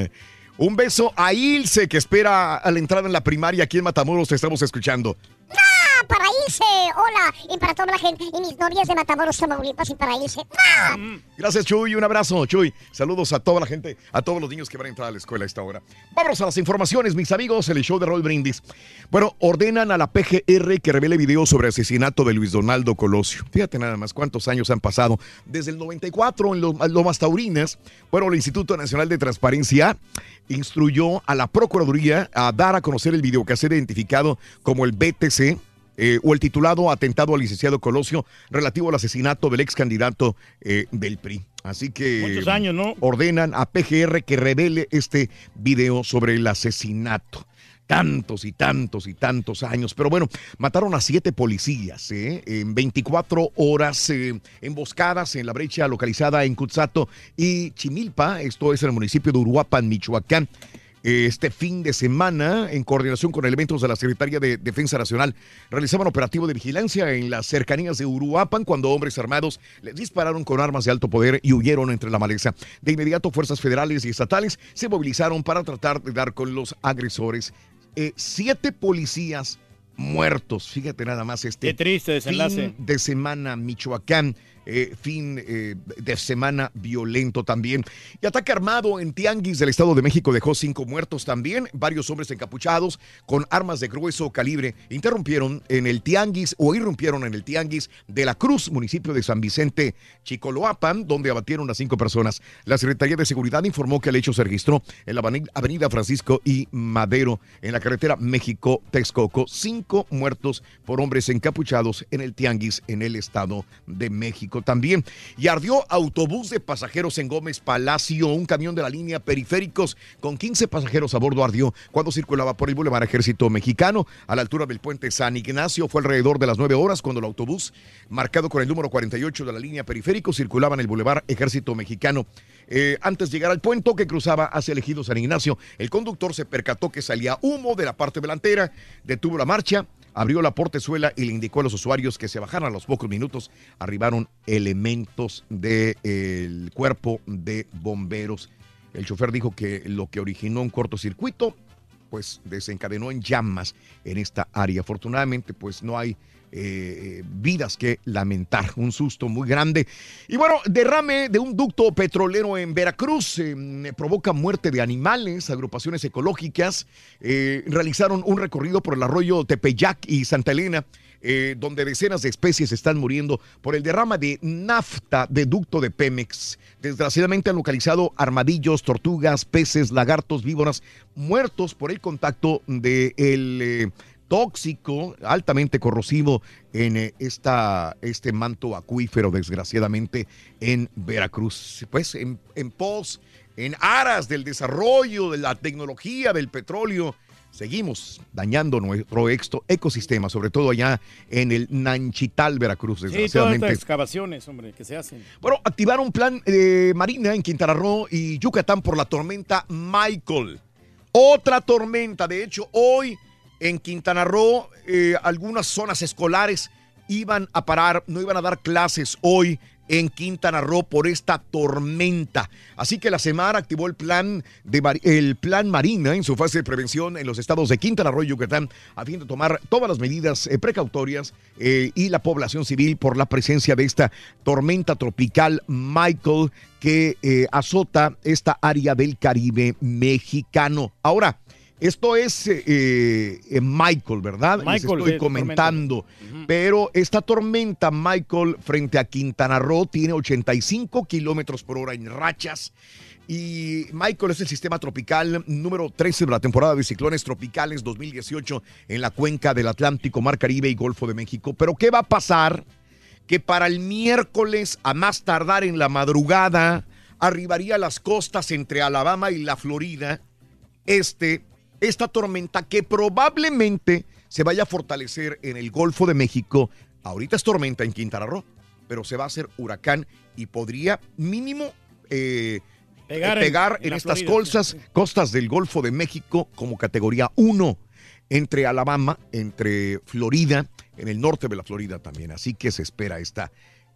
Un beso a Ilse que espera a la entrada en la primaria aquí en Matamoros. Te estamos escuchando. Para irse. Hola. Y para toda la gente. Y mis novias de Matamoros, Tamaulipas. Y para irse. ¡Ah! Gracias, Chuy. Un abrazo, Chuy. Saludos a toda la gente, a todos los niños que van a entrar a la escuela a esta hora. Vamos a las informaciones, mis amigos. El show de Roll Brindis. Bueno, ordenan a la PGR que revele video sobre asesinato de Luis Donaldo Colosio. Fíjate nada más cuántos años han pasado. Desde el 94 en Lo- Lomas Taurinas, bueno, el Instituto Nacional de Transparencia instruyó a la Procuraduría a dar a conocer el video que ha sido identificado como el BTC eh, o el titulado Atentado al licenciado Colosio relativo al asesinato del ex candidato eh, del PRI. Así que Muchos años, ¿no? ordenan a PGR que revele este video sobre el asesinato. Tantos y tantos y tantos años. Pero bueno, mataron a siete policías ¿eh? en 24 horas eh, emboscadas en la brecha localizada en Cutzato y Chimilpa. Esto es en el municipio de Uruapan, Michoacán. Este fin de semana, en coordinación con elementos de la Secretaría de Defensa Nacional, realizaban operativo de vigilancia en las cercanías de Uruapan cuando hombres armados les dispararon con armas de alto poder y huyeron entre la maleza. De inmediato, fuerzas federales y estatales se movilizaron para tratar de dar con los agresores. Eh, siete policías muertos. Fíjate nada más este. Qué triste desenlace. fin de semana, Michoacán. Eh, fin eh, de semana violento también. Y ataque armado en Tianguis del Estado de México dejó cinco muertos también. Varios hombres encapuchados con armas de grueso calibre interrumpieron en el Tianguis o irrumpieron en el Tianguis de la Cruz, municipio de San Vicente, Chicoloapan, donde abatieron a cinco personas. La Secretaría de Seguridad informó que el hecho se registró en la aveni- Avenida Francisco y Madero, en la carretera México-Texcoco. Cinco muertos por hombres encapuchados en el Tianguis en el Estado de México también. Y ardió autobús de pasajeros en Gómez Palacio, un camión de la línea Periféricos con 15 pasajeros a bordo ardió cuando circulaba por el Boulevard Ejército Mexicano a la altura del puente San Ignacio. Fue alrededor de las 9 horas cuando el autobús, marcado con el número 48 de la línea Periférico, circulaba en el Boulevard Ejército Mexicano. Eh, antes de llegar al puente que cruzaba hacia el ejido San Ignacio, el conductor se percató que salía humo de la parte delantera, detuvo la marcha, abrió la portezuela y le indicó a los usuarios que se bajaran a los pocos minutos. Arribaron elementos del cuerpo de bomberos. El chofer dijo que lo que originó un cortocircuito, pues desencadenó en llamas en esta área. Afortunadamente, pues no hay eh, vidas que lamentar. Un susto muy grande. Y bueno, derrame de un ducto petrolero en Veracruz eh, provoca muerte de animales. Agrupaciones ecológicas eh, realizaron un recorrido por el arroyo Tepeyac y Santa Elena. eh, donde decenas de especies están muriendo por el derrama de nafta de ducto de Pemex. Desgraciadamente han localizado armadillos, tortugas, peces, lagartos, víboras muertos por el contacto de el eh, tóxico, altamente corrosivo en eh, esta, este manto acuífero, desgraciadamente, en Veracruz. Pues en, en pos, en aras del desarrollo de la tecnología del petróleo, seguimos dañando nuestro ecosistema, sobre todo allá en el Nanchital, Veracruz, Sí, desgraciadamente. estas excavaciones, hombre, que se hacen. Bueno, activaron un plan de marina en Quintana Roo y Yucatán por la tormenta Michael. Otra tormenta, de hecho, hoy en Quintana Roo, eh, algunas zonas escolares iban a parar, no iban a dar clases hoy en Quintana Roo por esta tormenta. Así que la Semar activó el plan, de, el plan Marina en su fase de prevención en los estados de Quintana Roo y Yucatán a fin de tomar todas las medidas eh, precautorias eh, y la población civil por la presencia de esta tormenta tropical Michael que azota esta área del Caribe mexicano. Ahora, esto es eh, eh, Michael, ¿verdad? Les Michael, estoy sí, comentando. Pero esta tormenta, Michael, frente a Quintana Roo, tiene 85 kilómetros por hora en rachas. Y Michael es el sistema tropical número 13 de la temporada de ciclones tropicales 2018 en la cuenca del Atlántico, Mar Caribe y Golfo de México. Pero ¿qué va a pasar? Que para el miércoles, a más tardar en la madrugada, arribaría a las costas entre Alabama y la Florida este, esta tormenta que probablemente se vaya a fortalecer en el Golfo de México. Ahorita es tormenta en Quintana Roo, pero se va a hacer huracán y podría mínimo eh, Pegar eh, en- pegar en estas Florida, costas, costas del Golfo de México como categoría 1 entre Alabama, entre Florida, en el norte de la Florida también. Así que se espera esta,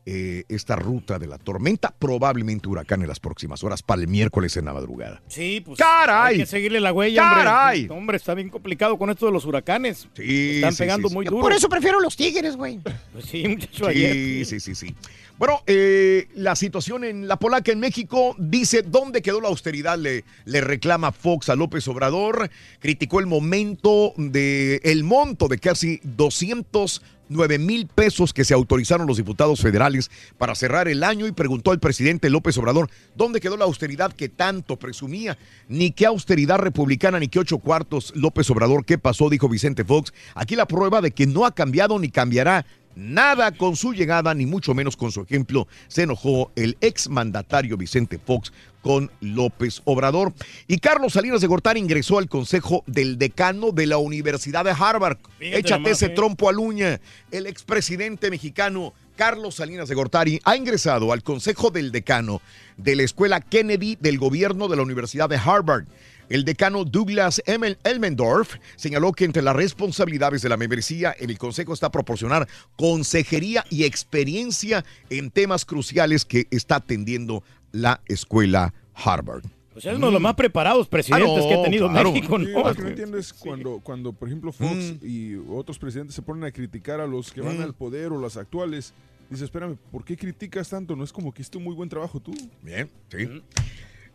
eh, esta ruta de la tormenta, probablemente huracán en las próximas horas para el miércoles en la madrugada. Sí, pues. ¡Caray! Hay que seguirle la huella. ¡Caray! Hombre, está bien complicado con esto de los huracanes. Sí, Están sí, pegando sí, muy sí. duro. Por eso prefiero los tigres, güey. Pues sí, muchacho, ayer. Sí, sí, sí. Bueno, eh, la situación en la Polaca, en México, dice dónde quedó la austeridad, le, le reclama Fox a López Obrador, criticó el momento de el monto de casi 209 mil pesos que se autorizaron los diputados federales para cerrar el año y preguntó al presidente López Obrador dónde quedó la austeridad que tanto presumía, ni qué austeridad republicana, ni qué ocho cuartos López Obrador, qué pasó, dijo Vicente Fox. Aquí la prueba de que no ha cambiado ni cambiará Nada con su llegada, ni mucho menos con su ejemplo, se enojó el exmandatario Vicente Fox con López Obrador. Y Carlos Salinas de Gortari ingresó al consejo del decano de la Universidad de Harvard. Fíjate Échate nomás, ese eh. trompo a luña. El expresidente mexicano Carlos Salinas de Gortari ha ingresado al consejo del decano de la Escuela Kennedy del gobierno de la Universidad de Harvard. El decano Douglas Elmendorf señaló que entre las responsabilidades de la membresía en el Consejo está proporcionar consejería y experiencia en temas cruciales que está atendiendo la escuela Harvard. Pues es uno de los más preparados presidentes Ah, no, que ha tenido claro. México, Sí, ¿no? lo que no entiendo es cuando, cuando, por ejemplo, Fox y otros presidentes se ponen a criticar a los que van Mm. al poder o las actuales. Dice, espérame, ¿por qué criticas tanto? No es como que hiciste un muy buen trabajo tú. Bien, sí.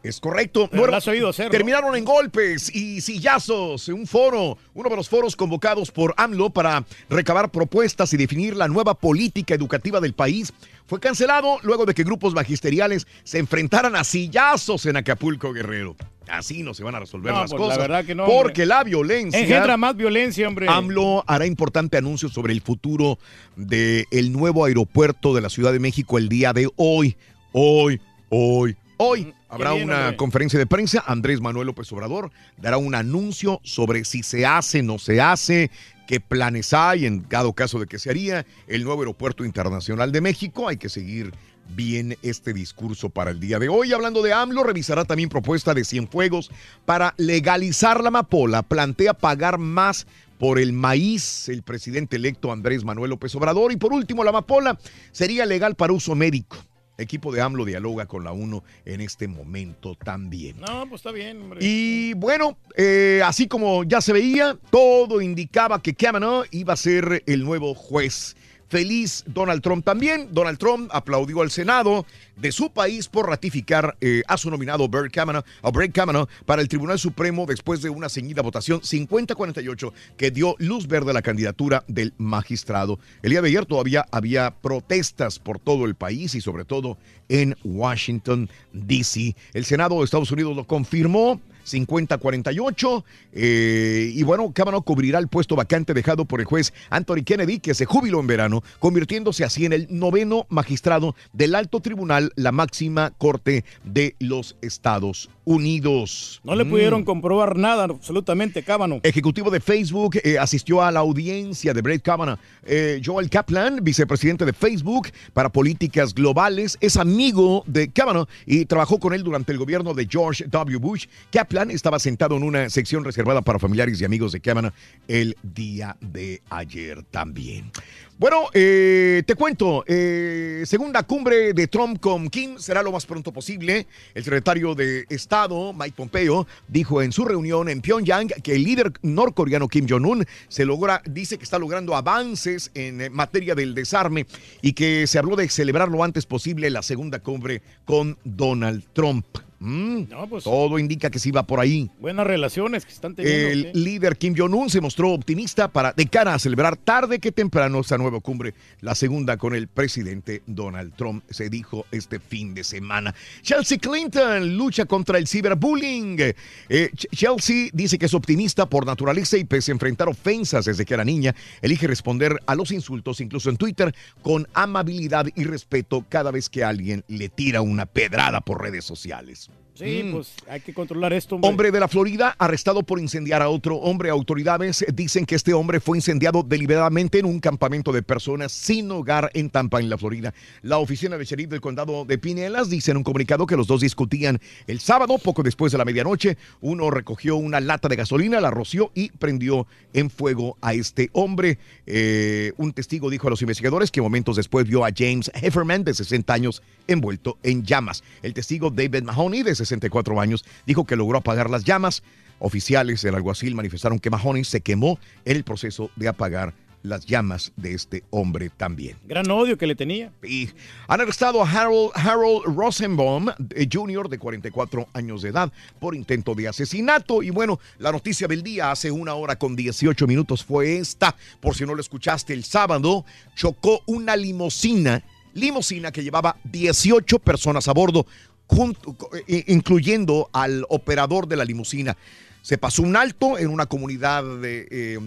Es correcto. Pero lo has oído hacer, ¿no? terminaron en golpes y sillazos. Un foro, uno de los foros convocados por AMLO para recabar propuestas y definir la nueva política educativa del país, fue cancelado luego de que grupos magisteriales se enfrentaran a sillazos en Acapulco, Guerrero. Así no se van a resolver No, las pues, la cosas. verdad que no, Porque hombre. la violencia. Engendra más violencia, hombre. AMLO hará importante anuncio sobre el futuro del nuevo aeropuerto de la Ciudad de México el día de hoy. Hoy, hoy, hoy. Habrá una conferencia de prensa. Andrés Manuel López Obrador dará un anuncio sobre si se hace, no se hace, qué planes hay en dado caso de que se haría el nuevo aeropuerto internacional de México. Hay que seguir bien este discurso para el día de hoy. Hablando de AMLO, revisará también propuesta de Cienfuegos para legalizar la amapola. Plantea pagar más por el maíz el presidente electo Andrés Manuel López Obrador. Y por último, la amapola sería legal para uso médico. Equipo de AMLO dialoga con la UNO en este momento también. No, pues está bien, hombre. Y bueno, eh, así como ya se veía, todo indicaba que Kavanaugh iba a ser el nuevo juez. Feliz Donald Trump también. Donald Trump aplaudió al Senado de su país por ratificar eh, a su nominado Brett Kavanaugh, Kavanaugh para el Tribunal Supremo después de una ceñida votación 50-48 que dio luz verde a la candidatura del magistrado. El día de ayer todavía había protestas por todo el país y sobre todo en Washington, D.C. El Senado de Estados Unidos lo confirmó. 50-48. eh, y bueno, Kavanaugh cubrirá el puesto vacante dejado por el juez Anthony Kennedy, que se jubiló en verano, convirtiéndose así en el noveno magistrado del alto tribunal, la máxima corte de los Estados Unidos. No le Mm. pudieron comprobar nada, absolutamente, Cábano. Ejecutivo de Facebook eh, asistió a la audiencia de Brett Kavanaugh. Eh, Joel Kaplan, vicepresidente de Facebook para políticas globales, es amigo de Kavanaugh y trabajó con él durante el gobierno de George W. Bush. Kaplan estaba sentado en una sección reservada para familiares y amigos de Kavanaugh el día de ayer también. Bueno, eh, te cuento, eh, segunda cumbre de Trump con Kim será lo más pronto posible. El secretario de Estado, Mike Pompeo, dijo en su reunión en Pyongyang que el líder norcoreano Kim Jong-un se logra, dice que está logrando avances en eh, materia del desarme y que se habló de celebrar lo antes posible la segunda cumbre con Donald Trump. Mm, todo indica que sí va por ahí. Buenas relaciones que están teniendo. El líder Kim Jong-un se mostró optimista para de cara a celebrar tarde que temprano esta nueva cumbre, la segunda con el presidente Donald Trump, se dijo este fin de semana. Chelsea Clinton lucha contra el ciberbullying. Eh, Ch- Chelsea dice que es optimista por naturaleza y pese a enfrentar ofensas desde que era niña, elige responder a los insultos, incluso en Twitter, con amabilidad y respeto cada vez que alguien le tira una pedrada por redes sociales. Sí, Mm. pues hay que controlar esto, hombre. Hombre de la Florida arrestado por incendiar a otro hombre. Autoridades dicen que este hombre fue incendiado deliberadamente en un campamento de personas sin hogar en Tampa, en la Florida. La oficina de sheriff del condado de Pinellas dice en un comunicado que los dos discutían el sábado, poco después de la medianoche. Uno recogió una lata de gasolina, la roció y prendió en fuego a este hombre. Eh, un testigo dijo a los investigadores que momentos después vio a James Hefferman, de 60 años, envuelto en llamas. El testigo David Mahoney, de 64 años, dijo que logró apagar las llamas. Oficiales del alguacil manifestaron que Mahoney se quemó en el proceso de apagar las llamas de este hombre también. Gran odio que le tenía. Y han arrestado a Harold, Harold Rosenbaum eh, Jr., de 44 años de edad, por intento de asesinato. Y bueno, la noticia del día hace una hora con 18 minutos fue esta. Por si no lo escuchaste, el sábado chocó una limusina, limusina que llevaba 18 personas a bordo, junto- eh, incluyendo al operador de la limusina. Se pasó un alto en una comunidad de, eh,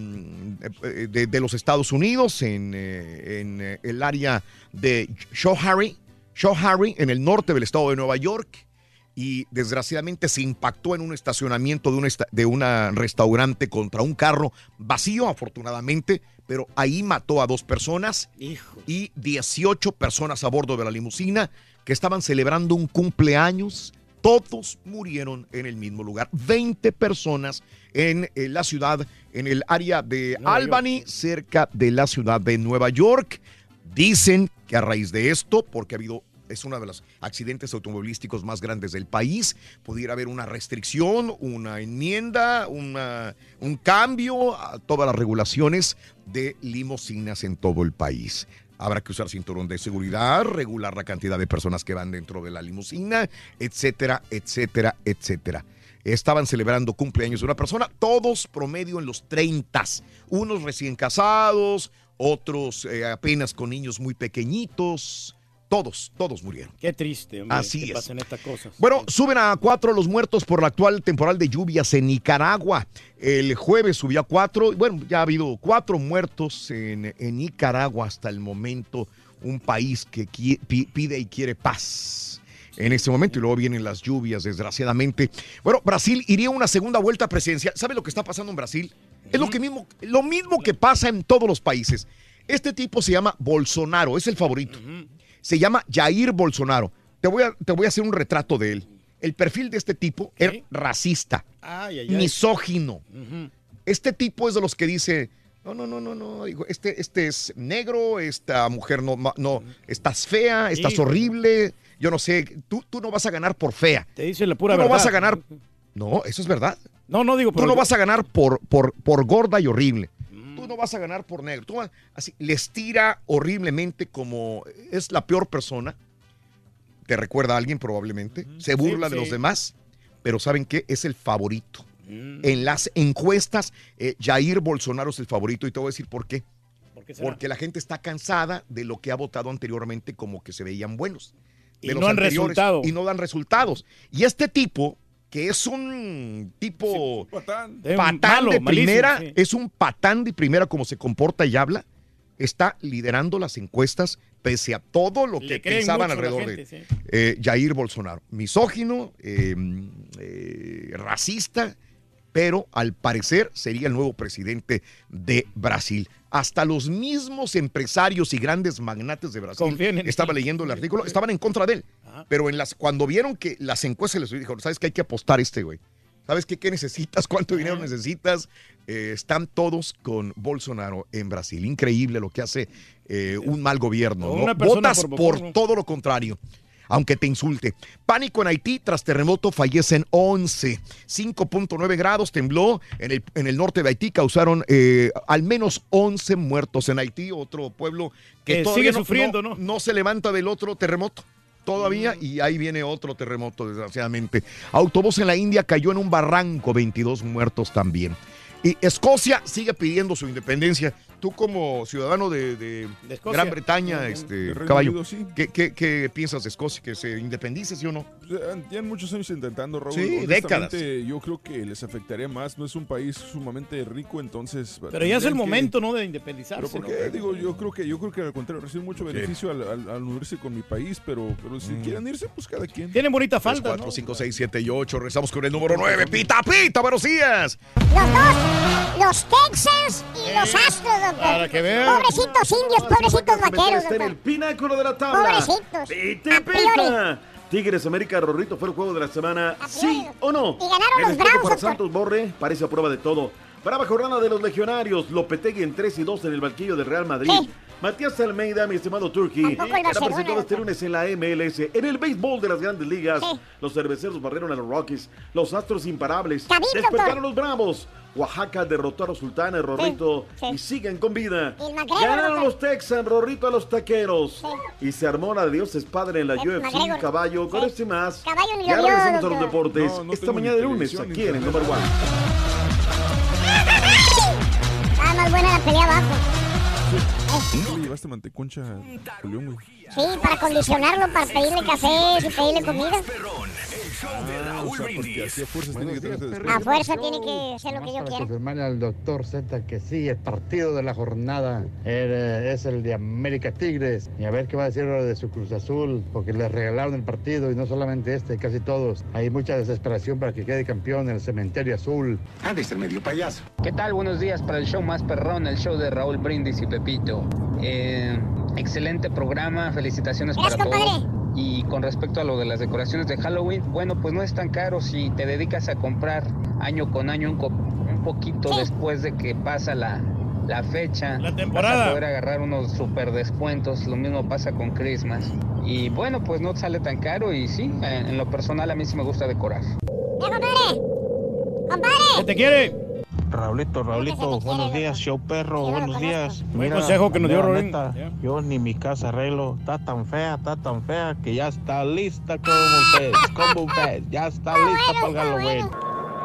eh, de- de los Estados Unidos, en, eh, en, el área de Shoharry, Shoharry, en el norte del estado de Nueva York. Y desgraciadamente se impactó en un estacionamiento de un esta- de una restaurante contra un carro vacío, afortunadamente, pero ahí mató a dos personas y 18 personas a bordo de la limusina que estaban celebrando un cumpleaños. Todos murieron en el mismo lugar. 20 personas en, eh, la ciudad, en el área de Nueva Albany, cerca de la ciudad de Nueva York. Dicen que a raíz de esto, porque ha habido, es uno de los accidentes automovilísticos más grandes del país, pudiera haber una restricción, una enmienda, una- un cambio a todas las regulaciones de limusinas en todo el país. Habrá que usar cinturón de seguridad, regular la cantidad de personas que van dentro de la limusina, etcétera, etcétera, etcétera. Estaban celebrando cumpleaños de una persona, todos promedio en los 30, unos recién casados, otros eh, apenas con niños muy pequeñitos, todos, todos murieron. Qué triste, hombre, Así que es. pasen estas cosas. Bueno, suben a cuatro los muertos por la actual temporal de lluvias en Nicaragua. El jueves subió a cuatro. Bueno, ya ha habido cuatro muertos en, en Nicaragua hasta el momento. Un país que pide y quiere paz. En este momento, y luego vienen las lluvias, desgraciadamente. Bueno, Brasil iría a una segunda vuelta presidencial. ¿Sabe lo que está pasando en Brasil? Es lo, que mismo, lo mismo que pasa en todos los países. Este tipo se llama Bolsonaro, es el favorito. Se llama Jair Bolsonaro. Te voy, a, te voy a hacer un retrato de él. El perfil de este tipo es racista, Ay, ay, ay. misógino. Este tipo es de los que dice, No, no, no, no, no. Digo, este, este es negro, esta mujer no, no, estás fea, estás Sí. horrible. Yo no sé, tú, tú no vas a ganar por fea. Te dice la pura tú no vas a ganar. No, eso es verdad. No, no digo, Tú pero- no vas a ganar por, por, por gorda y horrible. Tú no vas a ganar por negro. Tú así, les tira horriblemente como es la peor persona. Te recuerda a alguien probablemente. Se burla Sí, de los demás. Pero ¿saben qué? Es el favorito. Mm. En las encuestas, eh, Jair Bolsonaro es el favorito y te voy a decir por qué. ¿Por qué será? Porque la gente está cansada de lo que ha votado anteriormente como que se veían buenos. Y De no los han anteriores, resultado. Y no dan resultados. Y este tipo, que es un tipo patán, patán malo, de malísimo, primera, sí. es un patán de primera como se comporta y habla, está liderando las encuestas pese a todo lo que pensaban alrededor gente, de sí. eh, Jair Bolsonaro. Misógino, eh, eh, racista, pero al parecer sería el nuevo presidente de Brasil. Hasta los mismos empresarios y grandes magnates de Brasil, Confían en estaba leyendo el artículo, estaban en contra de él. Pero en las, cuando vieron que las encuestas les dijeron, ¿sabes que hay que apostar este güey? ¿Sabes qué, qué necesitas? ¿Cuánto dinero necesitas? Eh, están todos con Bolsonaro en Brasil. Increíble lo que hace eh, un mal gobierno. ¿no? Una Votas por ¿no? todo lo contrario. Aunque te insulte. Pánico en Haití, tras terremoto fallecen 11. 5.9 grados tembló en el, en el norte de Haití, causaron eh, al menos 11 muertos en Haití, otro pueblo que, Que todavía sigue sufriendo, ¿no? no se levanta del otro terremoto todavía y ahí viene otro terremoto, desgraciadamente. Autobús en la India cayó en un barranco, 22 muertos también. Y Escocia sigue pidiendo su independencia. Tú como ciudadano de. Gran Bretaña, De este, caballo, Unido, sí. ¿qué, qué, qué piensas de Escocia? ¿Que se independice, sí o no? Eh, Tienen muchos años intentando, Raúl. Sí, décadas. Yo creo que les afectaría más. No es un país sumamente rico, entonces. Pero ya es el que- momento, ¿no? De independizarse. ¿Pero por ¿no? qué? Digo, yo creo que yo creo que al contrario reciben mucho beneficio al, al- al unirse con mi país, pero, pero si Mm. quieren irse, pues cada quien. Tienen bonita 3, falda, 4, ¿no? 5, 6, 7 y 8. Rezamos con el número 9. Pita, pita, buenos días. Los dos, los Texans y los Astros, doctor. Para que vean. Pobrecitos indios, pobrecitos vaqueros, Está en el doctor. pináculo de la tabla. Pobrecitos. Pita, pita. Tigres América Rorrito fue el juego de la semana, ¿sí o no? Y ganaron El los Bravos, para. Santos Borre parece a prueba de todo. Brava jornada de los legionarios, Lopetegui en 3 y 2 en el banquillo del Real Madrid. Sí. Matías Almeida, mi estimado era Barcelona, presentado este lunes en la MLS. En el béisbol de las grandes ligas, Sí. los cerveceros barrieron a los Rockies, los Astros imparables, despertaron doctor. los Bravos. Oaxaca derrotó a los Sultanes, Rorrito, sí. y siguen con vida. El McGregor, Ganaron los Texans, Rorrito a los Taqueros. Y se armó la de Dios es padre en la Eh, UFC, McGregor. caballo, con este y más. Caballo ni lo ya vio, regresamos a los deportes. No, no Esta mañana de lunes, aquí en el. Number One. Estaba más buena la pelea abajo. ¿No le llevaste manteconcha a Julián, güey? Sí, para condicionarlo, para pedirle café y pedirle comida. Ah, o sea, porque así a tiene que fuerza tiene que hacer lo que yo quiera. confirmarle al doctor Z que sí, el partido de la jornada eh, es el de América Tigres. Y a ver qué va a decir ahora de su Cruz Azul, porque les regalaron el partido y no solamente este, casi todos. Hay mucha desesperación para que quede campeón el Cementerio Azul. De ser medio payaso. ¿Qué tal? Buenos días para el show más perrón, el show de Raúl Brindis y Pepito. Eh, excelente programa, felicitaciones Gracias, para todos. compadre. Y con respecto a lo de las decoraciones de Halloween, bueno, pues no es tan caro si te dedicas a comprar año con año un, co- un poquito después de que pasa la, la fecha. La Vas temporada. a poder agarrar unos super descuentos, lo mismo pasa con Christmas. Y bueno, pues no sale tan caro y sí, en, en lo personal a mí sí me gusta decorar. ¡Eh, compadre! ¡Compadre! ¿Qué te quiere? Raulito, Raulito, buenos días, show perro, buenos días. Buen consejo que nos dio Ya. Yo ni mi casa arreglo, está tan fea, está tan fea que ya está lista como un pez, como un pez, ya está lista para el Halloween.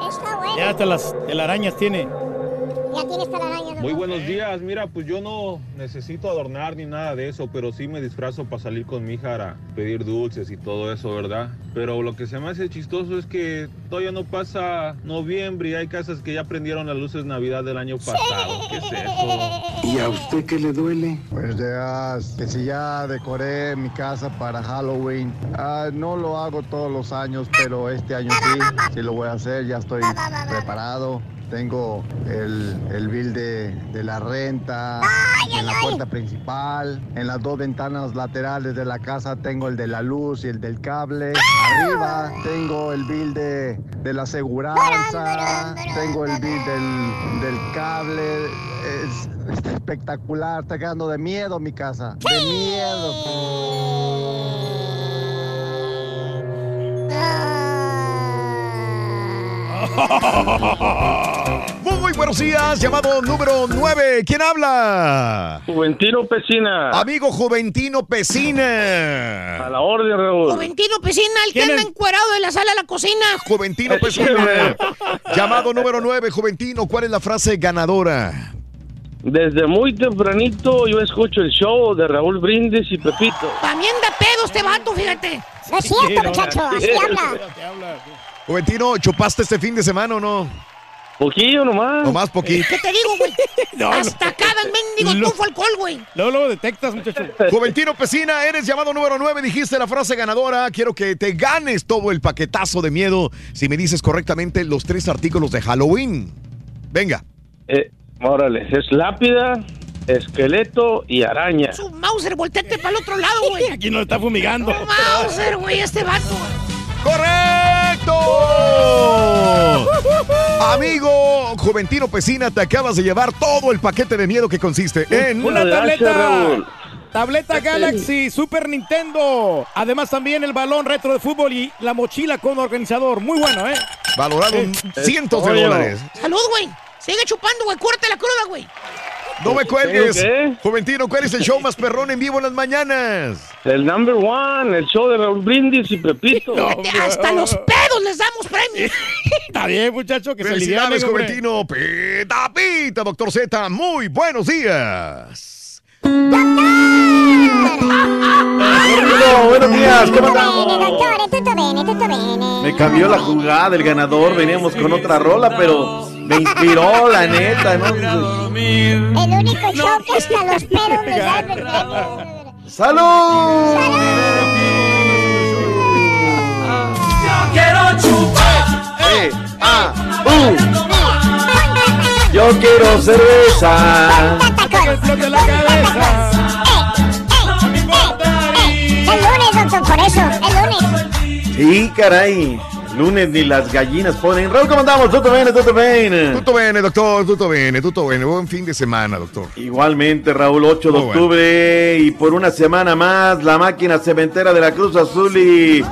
Está bueno. Ya hasta las telarañas tiene. Ya tiene esta la araña, doctor. Muy buenos días, mira, pues yo no necesito adornar ni nada de eso, pero sí me disfrazo para salir con mi hija a pedir dulces y todo eso, ¿verdad? Pero lo que se me hace chistoso es que todavía no pasa noviembre y hay casas que ya prendieron las luces Navidad del año pasado. ¿Qué es eso? ¿Y a usted qué le duele? Buenos días, que si ya decoré mi casa para Halloween, Ah, no lo hago todos los años, pero este año sí, sí lo voy a hacer, ya estoy preparado. Tengo el, el bill de, de la renta, en la puerta principal, en las dos ventanas laterales de la casa tengo el de la luz y el del cable, arriba tengo el bill de, de la aseguranza, tengo el bill del, del cable, es, está espectacular, está quedando de miedo mi casa, de miedo. Buenos días, llamado número 9. ¿Quién habla? Juventino Pesina. Amigo Juventino Pesina. A la orden, Raúl. Juventino Pesina, el que anda encuerado de la sala a la cocina. Juventino Pesina. llamado número 9, Juventino. ¿Cuál es la frase ganadora? Desde muy tempranito yo escucho el show de Raúl Brindis y Pepito. También da pedo este vato, fíjate. No es cierto, muchacho, así habla. Juventino, ¿chupaste este fin de semana o no? Poquillo nomás. Nomás poquito. ¿Qué te digo, güey? Hasta cada mendigo tufo alcohol, güey. Luego, luego detectas, muchacho. Juventino Pesina, eres llamado número 9, dijiste la frase ganadora. Quiero que te ganes todo el paquetazo de miedo si me dices correctamente los tres artículos de Halloween. Venga. Eh, órale, es lápida, esqueleto y araña. Su Mauser, volteate para el otro lado, güey. Aquí no está fumigando. Mauser, güey, este vato. ¡Correcto! Amigo Juventino Pesina, te acabas de llevar todo el paquete de miedo que consiste en Una tableta. Tableta Galaxy, Super Nintendo. Además también el balón retro de fútbol y la mochila con organizador. Muy bueno, ¿eh? valorado en Eh, cientos de dólares. Salud, güey. Sigue chupando, güey. Cúrate la cruda, güey. No me cuelgues. ¿Qué? Juventino, ¿cuál es el show más perrón en vivo en las mañanas? El number one, el show de Raúl Brindis y Pepito. Hasta los pedos les damos premios. Está bien, muchacho, que se Felicidades, hombre. Juventino. Pita, pita, doctor Z. Muy buenos días. Buenos días, ¿cómo andamos? Me cambió la jugada, el ganador, veníamos con otra rola, pero me inspiró, la neta, ¿no? El único show que hasta los pedos les da premio. ¡Salud! Yo quiero chupar. Eh, ah, uh. Yo quiero cerveza. El lunes, por eso, el lunes. Sí, caray. Lunes ni las gallinas ponen. Raúl, ¿cómo andamos? ¿Todo bien? ¿Todo bien? Tutto bene, doctor. Tutto bene, tutto bene. Buen fin de semana, doctor. Igualmente, Raúl, 8 de Muy bueno. octubre y por una semana más la máquina cementera de la Cruz Azul y...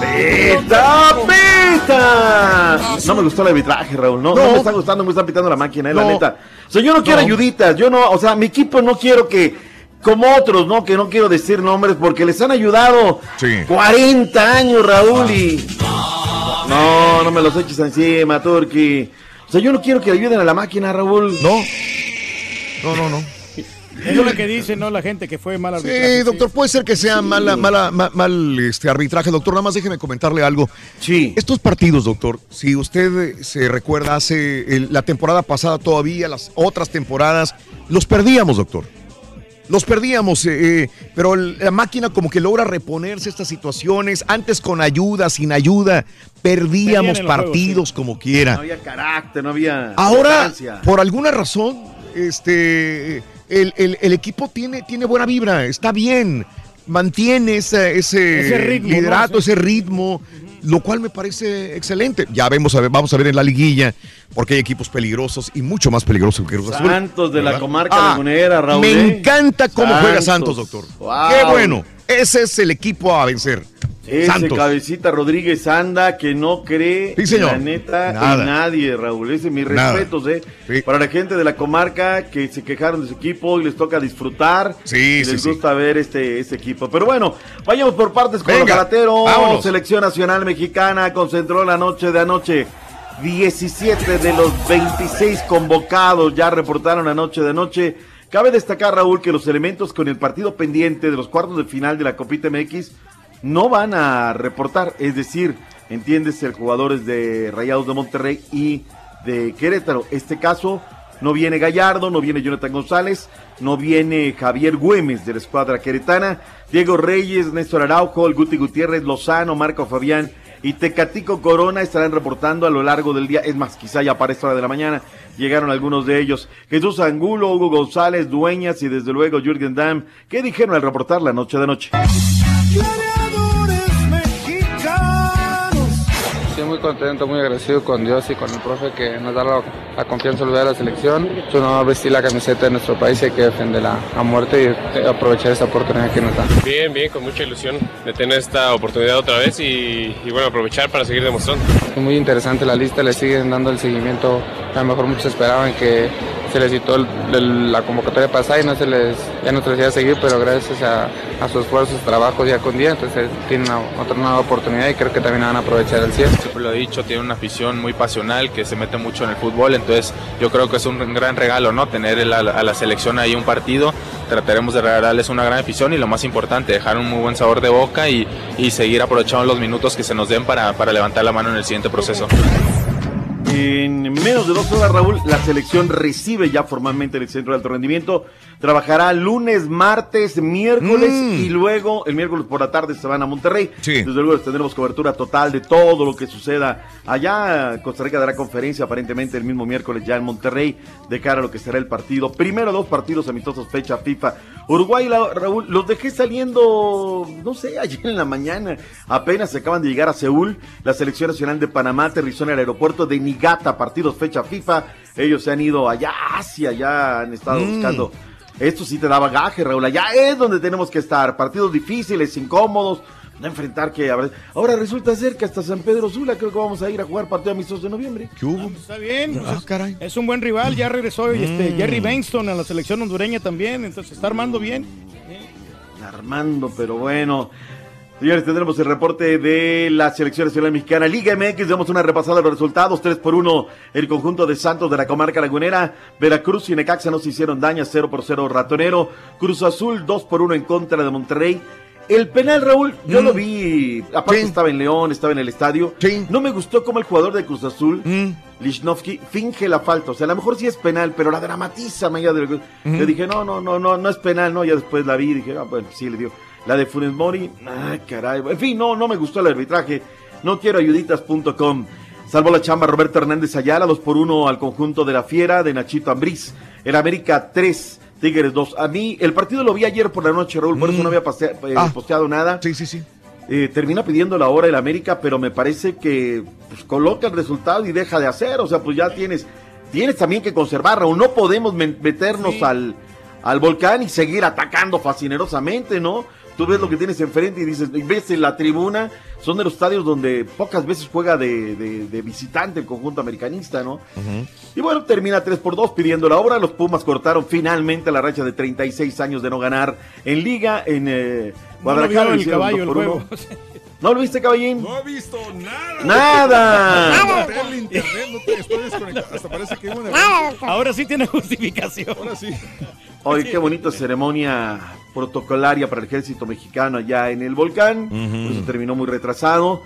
¡Pita, pita! No me gustó el arbitraje, Raúl. No, no. No. me está gustando, me está pitando la máquina, eh, la neta. O sea, yo no quiero No. ayuditas, yo no, o sea, mi equipo no quiero que... Como otros, ¿no? Que no quiero decir nombres porque les han ayudado Sí. 40 años, Raúl, y... No, no me los eches encima, Turki. O sea, yo no quiero que ayuden a la máquina, Raúl. No. No, no, no. Es lo que dice, ¿no? La gente que fue mal arbitraje. Sí, doctor, puede ser que sea mala, mala, ma- mal este arbitraje, doctor. Nada más déjeme comentarle algo. Sí. Estos partidos, doctor, si usted eh, se recuerda hace el- la temporada pasada todavía, las otras temporadas, los perdíamos, doctor. Los perdíamos, eh, eh, pero la máquina como que logra reponerse estas situaciones, antes con ayuda, sin ayuda, perdíamos juegos, partidos como quiera. No había carácter, no había. Ahora, por alguna razón, este, el, el- el equipo tiene, tiene buena vibra, está bien, mantiene ese, ese, Ese ritmo, liderato, ¿no? ese ritmo, lo cual me parece excelente. Ya vemos, a ver, vamos a ver en la liguilla, porque hay equipos peligrosos y mucho más peligrosos que Cruz Azul. Santos de la ¿verdad? comarca Ah, lagunera, Raúl. Me ¿eh? encanta cómo juega Santos, Santos. doctor. Wow. Qué bueno. Ese es el equipo a vencer. Ese Santos. cabecita Rodríguez anda que no cree Sí, señor. la neta Nada. en nadie, Raúl. Ese mis Nada. respetos, eh. Para la gente de la comarca que se quejaron de su equipo y les toca disfrutar. Sí, y sí, les gusta ver este, este equipo. Pero bueno, vayamos por partes con Venga, los vámonos. Selección Nacional Mexicana concentró la noche de anoche. 17 de los 26 convocados ya reportaron anoche de anoche. Cabe destacar, Raúl, que los elementos con el partido pendiente de los cuartos de final de la Copita MX no van a reportar. Es decir, entiendes, el jugadores de Rayados de Monterrey y de Querétaro. Este caso, no viene Gallardo, no viene Jonathan González, no viene Javier Güemes de la escuadra queretana, Diego Reyes, Néstor Araujo, Guti Gutiérrez, Lozano, Marco Fabián y Tecatico Corona estarán reportando a lo largo del día. Es más, quizá ya para esta hora de la mañana llegaron algunos de ellos. Jesús Angulo, Hugo González, Dueñas y desde luego Jürgen Damm. ¿Qué dijeron al reportar la noche de noche? Muy contento, muy agradecido con Dios y con el profe que nos da la, la confianza de la selección. Un honor vestir la camiseta de nuestro país y hay que defenderla a muerte y eh, aprovechar esta oportunidad que nos da. Bien, bien, con mucha ilusión de tener esta oportunidad otra vez y, y bueno, aprovechar para seguir demostrando. Muy interesante la lista, le siguen dando el seguimiento. A lo mejor muchos esperaban que se les citó el- el- la convocatoria pasada y no se les, ya no se les iba seguir, pero gracias a, a su esfuerzo, su trabajo día con día, entonces tienen una- otra nueva oportunidad y creo que también van a aprovechar al 100. Siempre lo he dicho, tiene una afición muy pasional que se mete mucho en el fútbol, entonces yo creo que es un gran regalo, ¿no? Tener el- a a la selección ahí un partido, trataremos de regalarles una gran afición y lo más importante, dejar un muy buen sabor de boca y, y seguir aprovechando los minutos que se nos den para levantar la mano en el siguiente proceso. En menos de dos horas, Raúl, la selección recibe ya formalmente el centro de alto rendimiento. Trabajará lunes, martes, miércoles y luego el miércoles por la tarde se van a Monterrey. Desde luego tendremos cobertura total de todo lo que suceda allá. Costa Rica dará conferencia aparentemente el mismo miércoles ya en Monterrey de cara a lo que será el partido. Primero dos partidos amistosos fecha FIFA. Uruguay, la- Raúl, los dejé saliendo, no sé, ayer en la mañana. Apenas se acaban de llegar a Seúl. La selección nacional de Panamá aterrizó en el aeropuerto de Niigata, partidos fecha FIFA. Ellos se han ido allá a Asia, ya han estado Mm. buscando. Esto sí te da bagaje, Raúl. Allá es donde tenemos que estar. Partidos difíciles, incómodos. No enfrentar que... a ver, Ahora resulta ser que hasta San Pedro Sula creo que vamos a ir a jugar partido amistoso de noviembre. ¿Qué hubo? Está bien. Ah, pues es- Es un buen rival. Ya regresó este, Mm. Jerry Benston a la selección hondureña también. Entonces está armando bien. Armando, pero bueno. Señores, tendremos el reporte de la selección nacional mexicana. Liga MX, damos una repasada de los resultados. 3 por 1 el conjunto de Santos de la comarca lagunera. Veracruz y Necaxa no se hicieron daño. 0 por 0 Ratonero. Cruz Azul 2 por 1 en contra de Monterrey. El penal, Raúl, yo lo vi. Aparte estaba en León, estaba en el estadio. No me gustó como el jugador de Cruz Azul, Lichnowsky, finge la falta. O sea, a lo mejor sí es penal, pero la dramatiza. que- Le dije, no, no, no, no, no es penal, no. Ya después la vi y dije, ah, bueno, sí le dio. La de Funes Mori, ah, caray. En fin, no, no me gustó el arbitraje. No quiero ayuditas.com. Salvo la chamba Roberto Hernández Ayala, 2 por 1 al conjunto de la Fiera de Nachito Ambriz. El América 3, Tigres 2. A mí, el partido lo vi ayer por la noche, Raúl, por eso no había pasea- eh, posteado nada. Sí, sí, sí. termina pidiendo la hora el América, pero me parece que pues, coloca el resultado y deja de hacer. O sea, pues ya tienes, tienes también que conservar, Raúl. No podemos meternos al, al volcán y seguir atacando fascinerosamente, ¿no? Tú ves lo que tienes enfrente y dices, y ves en la tribuna, son de los estadios donde pocas veces juega de, de- de visitante el conjunto americanista, ¿no? Y bueno, termina 3 por 2 pidiendo la obra. Los Pumas cortaron finalmente la racha de 36 años de no ganar en Liga en eh, No Guadalajara. vio el caballo, el uno. ¿No lo viste, caballín? No he visto nada. Nada. Nada. El internet, no te estoy desconectado. Hasta parece que hubo un Ahora sí tiene justificación. Ahora sí. Oye, qué bonita ceremonia protocolaria para el ejército mexicano allá en el volcán. Por eso terminó muy retrasado.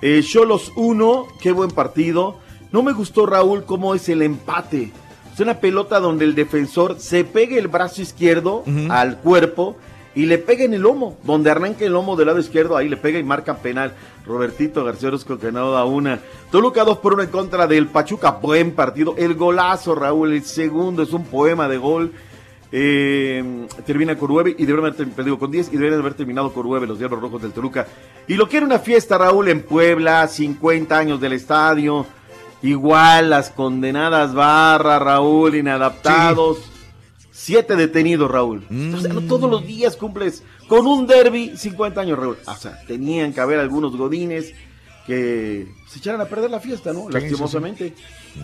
Eh, Cholos 1, qué buen partido. No me gustó, Raúl, cómo es el empate. Es una pelota donde el defensor se pega el brazo izquierdo al cuerpo y le pega en el lomo. Donde arranca el lomo del lado izquierdo, ahí le pega y marca penal. Robertito García Orozco que no da una. Toluca 2 por 1 en contra del Pachuca. Buen partido. El golazo, Raúl, el segundo es un poema de gol. Eh, termina con 9 y deberían haber, digo, con 10 y deberían haber terminado con 9 los Diablos Rojos del Toluca. Y lo que era una fiesta, Raúl, en Puebla, 50 años del estadio. Igual las condenadas barras, Raúl, inadaptados. Siete detenidos, Raúl. O sea, no todos los días cumples con un derby 50 años, Raúl. O sea, tenían que haber algunos godines que se echaran a perder la fiesta, ¿no? Lastimosamente.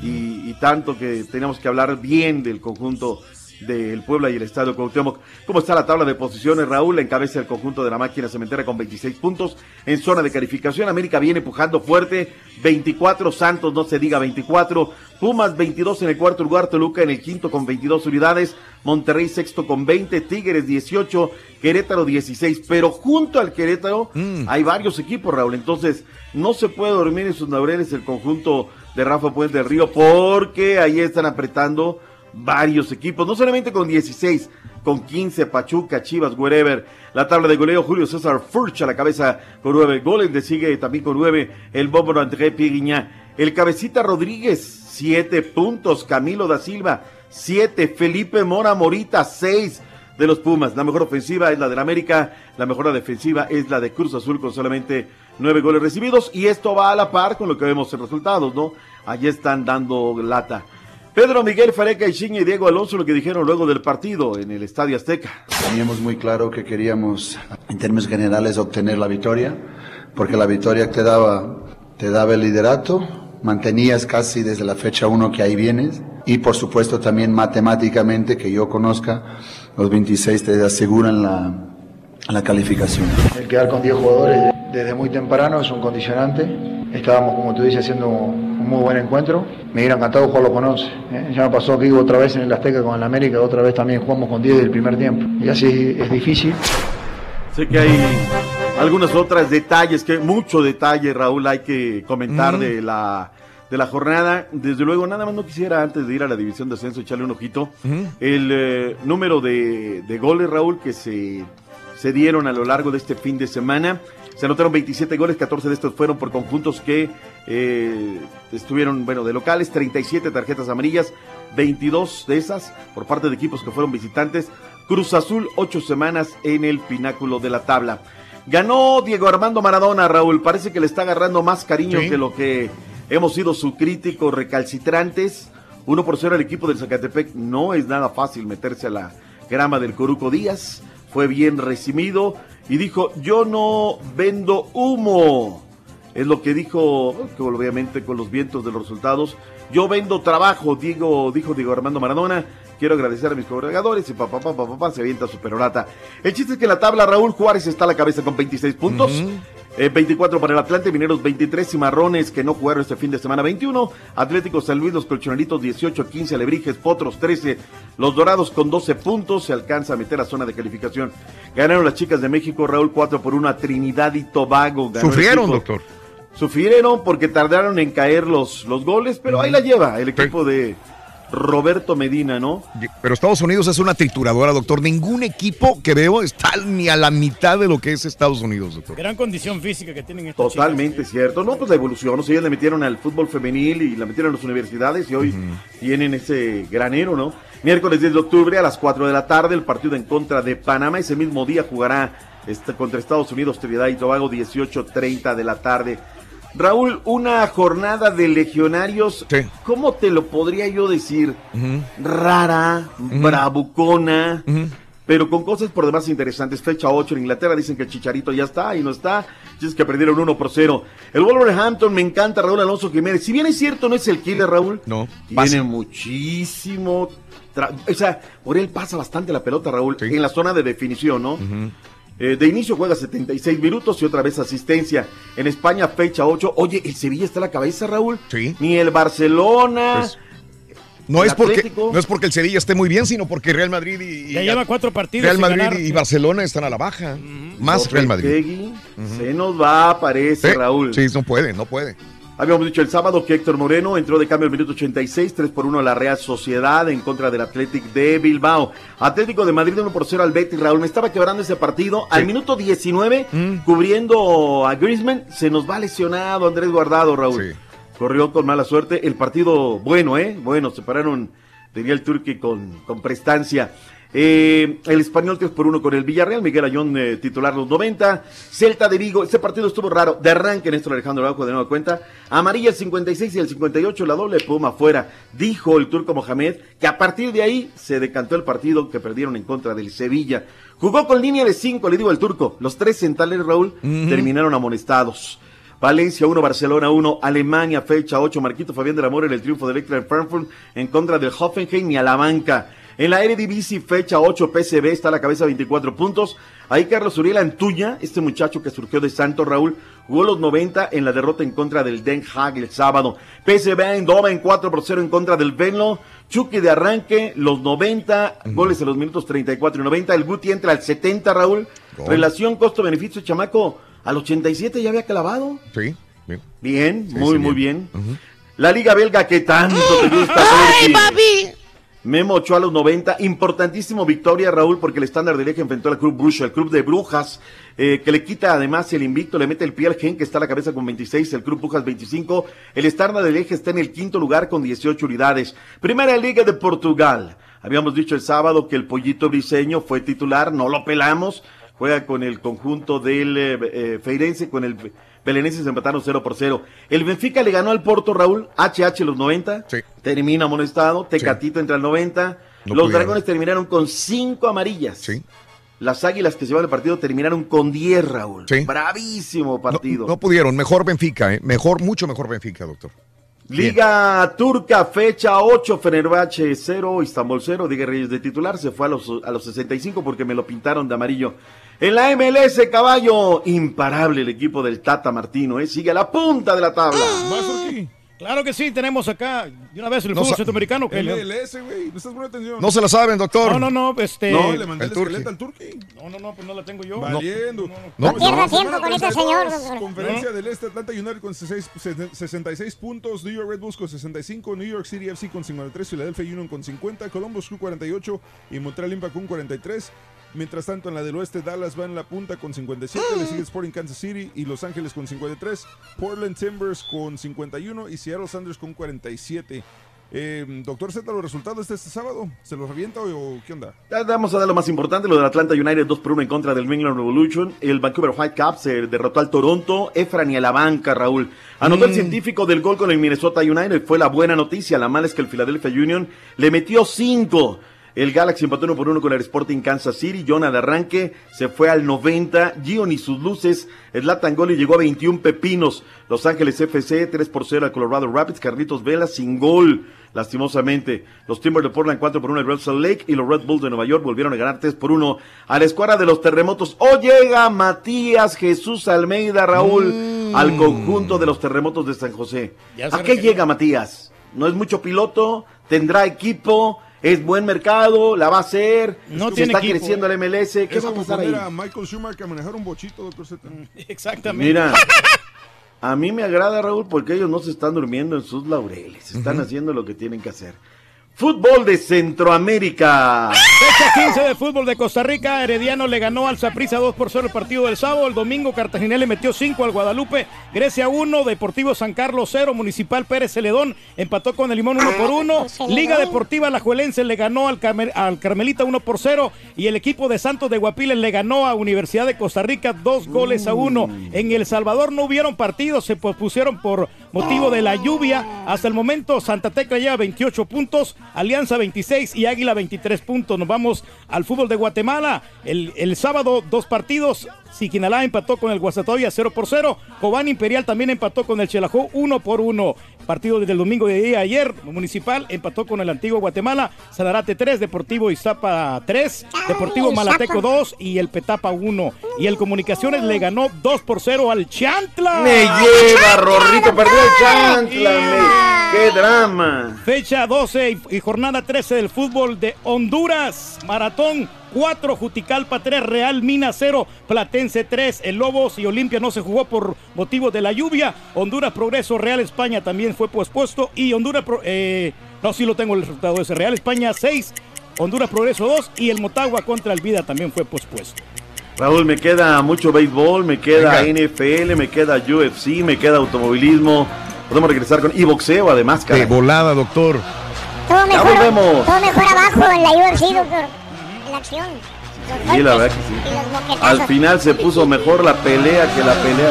Y, y tanto que teníamos que hablar bien del conjunto del Puebla y el Estadio Cuauhtémoc. ¿Cómo está la tabla de posiciones? Raúl encabeza el conjunto de la máquina cementera con 26 puntos en zona de calificación. América viene empujando fuerte, 24, Santos no se diga 24, Pumas 22 en el cuarto lugar, Toluca en el quinto con 22 unidades, Monterrey sexto con 20, Tigres 18, Querétaro 16, pero junto al Querétaro hay varios equipos, Raúl, entonces no se puede dormir en sus laureles el conjunto de Rafa Puente del Río porque ahí están apretando varios equipos, no solamente con 16, con 15, Pachuca, Chivas, wherever. La tabla de goleo, Julio César Furch a la cabeza con 9 goles, le sigue también con 9 el Bobo André Piguiña. El Cabecita Rodríguez, 7 puntos, Camilo da Silva, 7, Felipe Mora Morita, 6 de los Pumas. La mejor ofensiva es la del América, la mejor defensiva es la de Cruz Azul con solamente 9 goles recibidos y esto va a la par con lo que vemos en resultados, ¿no? Allí están dando lata. Pedro Miguel Fareca y y Diego Alonso lo que dijeron luego del partido en el Estadio Azteca. Teníamos muy claro que queríamos, en términos generales, obtener la victoria, porque la victoria te daba, te daba el liderato, mantenías casi desde la fecha 1 que ahí vienes, y por supuesto también matemáticamente, que yo conozca, los 26 te aseguran la, la calificación. El quedar con 10 jugadores desde muy temprano es un condicionante. Estábamos, como tú dices, haciendo un muy buen encuentro. Me hubiera encantado jugarlo con 11. ¿eh? Ya me pasó aquí otra vez en el Azteca con el América, otra vez también jugamos con 10 del primer tiempo. Y así es difícil. Sé que hay algunas otras detalles, que mucho detalle, Raúl, hay que comentar Mm. de la de la jornada. Desde luego, nada más no quisiera antes de ir a la división de ascenso echarle un ojito. El eh, número de, de goles, Raúl, que se, se dieron a lo largo de este fin de semana. Se anotaron 27 goles, 14 de estos fueron por conjuntos que eh, estuvieron, bueno, de locales, 37 tarjetas amarillas, 22 de esas por parte de equipos que fueron visitantes. Cruz Azul, 8 semanas en el pináculo de la tabla. Ganó Diego Armando Maradona, Raúl. Parece que le está agarrando más cariño Sí. que lo que hemos sido su crítico recalcitrantes. 1 por 0 al equipo del Zacatepec. No es nada fácil meterse a la grama del Coruco Díaz. Fue bien recibido y dijo, yo no vendo humo. Es lo que dijo, que obviamente con los vientos de los resultados. Yo vendo trabajo, Diego, dijo Diego Armando Maradona. Quiero agradecer a mis congregadores y papá, papá, papá, se avienta su perorata. El chiste es que en la tabla Raúl Juárez está a la cabeza con 26 puntos. Eh, 24 para el Atlante, Mineros 23, Cimarrones que no jugaron este fin de semana 21, Atlético San Luis, los Colchoneritos 18, 15, Alebrijes, Potros 13, los Dorados con 12 puntos, se alcanza a meter a zona de calificación. Ganaron las chicas de México, Raúl 4 por 1 a Trinidad y Tobago. Ganó Sufrieron, doctor. Sufrieron porque tardaron en caer los, los goles, pero ahí la lleva el equipo de Roberto Medina, ¿no? Pero Estados Unidos es una trituradora, doctor. Ningún equipo que veo está ni a la mitad de lo que es Estados Unidos, doctor. Gran condición física que tienen estos Totalmente cierto. No, pues la evolución. O sea, ellos le metieron al fútbol femenil y la metieron a las universidades y hoy tienen ese granero, ¿no? Miércoles 10 de octubre a las 4 de la tarde, el partido en contra de Panamá. Ese mismo día jugará este, contra Estados Unidos, Trinidad y Tobago, 18.30 de la tarde. Raúl, una jornada de legionarios, ¿cómo te lo podría yo decir? Rara, bravucona, pero con cosas por demás interesantes. Fecha 8 en Inglaterra, dicen que el Chicharito ya está y no está. Dices que perdieron 1 por 0. El Wolverhampton me encanta, Raúl Alonso Jiménez. Si bien es cierto, no es el killer, Raúl. No. Tiene muchísimo. tra- O sea, por él pasa bastante la pelota, Raúl, en la zona de definición, ¿no? Eh, de inicio juega 76 minutos y otra vez asistencia. En España, fecha 8. Oye, el Sevilla está a la cabeza, Raúl. Sí. Ni el Barcelona. Pues, No el es, porque, no es porque el Sevilla esté muy bien, sino porque Real Madrid y, Ya y- lleva cuatro partidos Real Madrid ganar. y Barcelona están a la baja. Más Real Madrid. Se nos va, parece, Raúl. Sí, no puede, no puede. Habíamos dicho el sábado que Héctor Moreno entró de cambio al minuto 86, 3 por 1 a la Real Sociedad en contra del Athletic de Bilbao. Atlético de Madrid 1 por 0 al Betis, Raúl. Me estaba quebrando ese partido. Al minuto 19, Mm. cubriendo a Griezmann, se nos va lesionado Andrés Guardado, Raúl. Corrió con mala suerte. El partido bueno, ¿eh? Bueno, se pararon, diría el Turqui, con, con prestancia. Eh, el español 3 por 1 con el Villarreal, Miguel Ayón eh, titular los 90, Celta de Vigo, este partido estuvo raro, de arranque Néstor Alejandro Araujo de nueva cuenta, amarilla el 56 y el 58, la doble puma afuera, dijo el turco Mohamed que a partir de ahí se decantó el partido que perdieron en contra del Sevilla, jugó con línea de 5, le digo al turco, los tres centrales Raúl terminaron amonestados. Valencia 1, Barcelona 1, Alemania, fecha 8, Marquito Fabián del Amor en el triunfo de Electra en Frankfurt en contra del Hoffenheim y a la banca. En la Eredivisie, fecha 8, PSV está a la cabeza 24 puntos. Ahí Carlos Uriel Antuña, este muchacho que surgió de Santos Raúl, jugó los 90 en la derrota en contra del Den Haag el sábado. PSV en 4 por 0 en contra del Venlo. Chucky de arranque, los 90, goles en los minutos 34 y 90. El Guti entra al 70, Raúl. Gol. Relación costo-beneficio, chamaco, al 87 ya había clavado. Sí. bien. Bien, Sí, muy, sí, muy bien. bien. La Liga Belga que tanto te gusta, ¡Ay, papi! Memo Ochoa a los 90. Importantísimo victoria, Raúl, porque el estándar de Lieja enfrentó al Club Bruja, el Club de Brujas, eh, que le quita además el invicto, le mete el pie al Gen, que está a la cabeza con 26, el Club Brujas 25. El estándar de Lieja está en el quinto lugar con 18 unidades. Primera Liga de Portugal. Habíamos dicho el sábado que el Pollito Briseño fue titular, no lo pelamos. Juega con el conjunto del eh, eh, Feirense, con el Belenenses empataron 0 por 0. El Benfica le ganó al Porto, Raúl, HH los 90. Termina amonestado. Tecatito entra al 90. No los pudieron. Dragones terminaron con 5 amarillas. Las Águilas que se llevan el partido terminaron con 10, Raúl. Bravísimo partido. No pudieron. Mejor Benfica, ¿eh? Mejor, mucho mejor Benfica, doctor. Liga Turca, fecha 8, Fenerbahce 0, Istanbul 0, Diego Reyes de titular, se fue a los, a los 65 porque me lo pintaron de amarillo. En la MLS, caballo, imparable el equipo del Tata Martino, ¿eh? sigue a la punta de la tabla. Claro que sí, tenemos acá de una vez el No fútbol centroamericano. que le- MLS, güey. No estás poniendo atención. No se la saben, doctor. No, no, no, este... No, le mandé el la Turqui. esqueleta al Turqui. No, no, no, pues no la tengo yo. Valiendo. No, No pierda Semana tiempo con ese señor, 32, doctor. Conferencia del Este, Atlanta United con 66, 66 puntos, New York Red Bulls con 65, New York City FC con 53, Philadelphia Union con 50, Columbus Crew 48 y Montreal Impact con 43. Mientras tanto, en la del oeste, Dallas va en la punta con 57, le sigue Sporting Kansas City y Los Ángeles con 53, Portland Timbers con 51 y Seattle Sanders con 47. Eh, doctor Z, los resultados de este sábado, ¿se los revienta o, o qué onda? Ya Vamos a dar lo más importante, lo del Atlanta United 2 por 1 en contra del New England Revolution. El Vancouver Whitecaps se derrotó al Toronto. Efran y a la banca, Raúl. Anotó el científico del gol con el Minnesota United. Fue la buena noticia. La mala es que el Philadelphia Union le metió 5. El Galaxy empató 1 por 1 con el Sporting Kansas City. Jonah de arranque se fue al 90. Gion y sus luces. Zlatan Goli llegó a 21 pepinos. Los Ángeles FC 3 por 0 al Colorado Rapids. Carlitos Vela sin gol. Lastimosamente, los Timbers de Portland 4 por 1 al Red Salt Lake y los Red Bulls de Nueva York volvieron a ganar 3 por 1 a la escuadra de los terremotos. Hoy llega Matías Jesús Almeida Raúl al conjunto de los terremotos de San José. ¿A qué llega Matías? No es mucho piloto, tendrá equipo, es buen mercado, la va a hacer, No se tiene está equipo, creciendo eh. el MLS. ¿Qué Es va a pasar ahí? a Michael Schumacher a manejar un bochito, doctor Z. Exactamente. Mira, a mí me agrada Raúl porque ellos no se están durmiendo en sus laureles, están haciendo lo que tienen que hacer. Fútbol de Centroamérica. Fecha 15 de fútbol de Costa Rica. Herediano le ganó al Saprissa 2 por 0 el partido del sábado. El domingo Cartagena le metió 5 al Guadalupe. Grecia 1, Deportivo San Carlos 0, Municipal Pérez Celedón empató con el Limón 1 por 1. Liga Deportiva Alajuelense le ganó al, Carme- al Carmelita 1 por 0. Y el equipo de Santos de Guapiles le ganó a Universidad de Costa Rica 2 goles a 1. En El Salvador no hubieron partidos, se pospusieron por motivo de la lluvia. Hasta el momento Santa Tecla lleva 28 puntos, Alianza 26 y Águila 23 puntos. Nos vamos al fútbol de Guatemala. El, el sábado dos partidos. Siquinalá empató con el Guasatoya 0 por 0. Cobán Imperial también empató con el Chelajó 1 por 1. Partido desde el domingo de día ayer. Municipal empató con el antiguo Guatemala. Sanarate 3, Deportivo Iztapa 3, Deportivo Malateco 2 y el Petapa 1. Y el Comunicaciones le ganó 2 por 0 al Chantla. Me lleva, Rorrito, perdió el Chantla, me- qué drama. Fecha 12 y, y jornada 13 del fútbol de Honduras. Maratón 4, Juticalpa 3, Real Mina 0, Platense 3. El Lobos y Olimpia no se jugó por motivo de la lluvia. Honduras Progreso, Real España también fue pospuesto. Y Honduras, Pro- eh, no, sí lo tengo el resultado de ese. Real España 6, Honduras Progreso 2 y el Motagua contra el Vida también fue pospuesto. Raúl, me queda mucho béisbol, me queda NFL, me queda UFC, me queda automovilismo. Podemos regresar con y boxeo además, De cara. volada, doctor. Todo Ya mejor, volvemos. todo mejor abajo en la UFC, doctor. La acción. Los Sí, la verdad que sí. Al final se puso mejor la pelea que la pelea.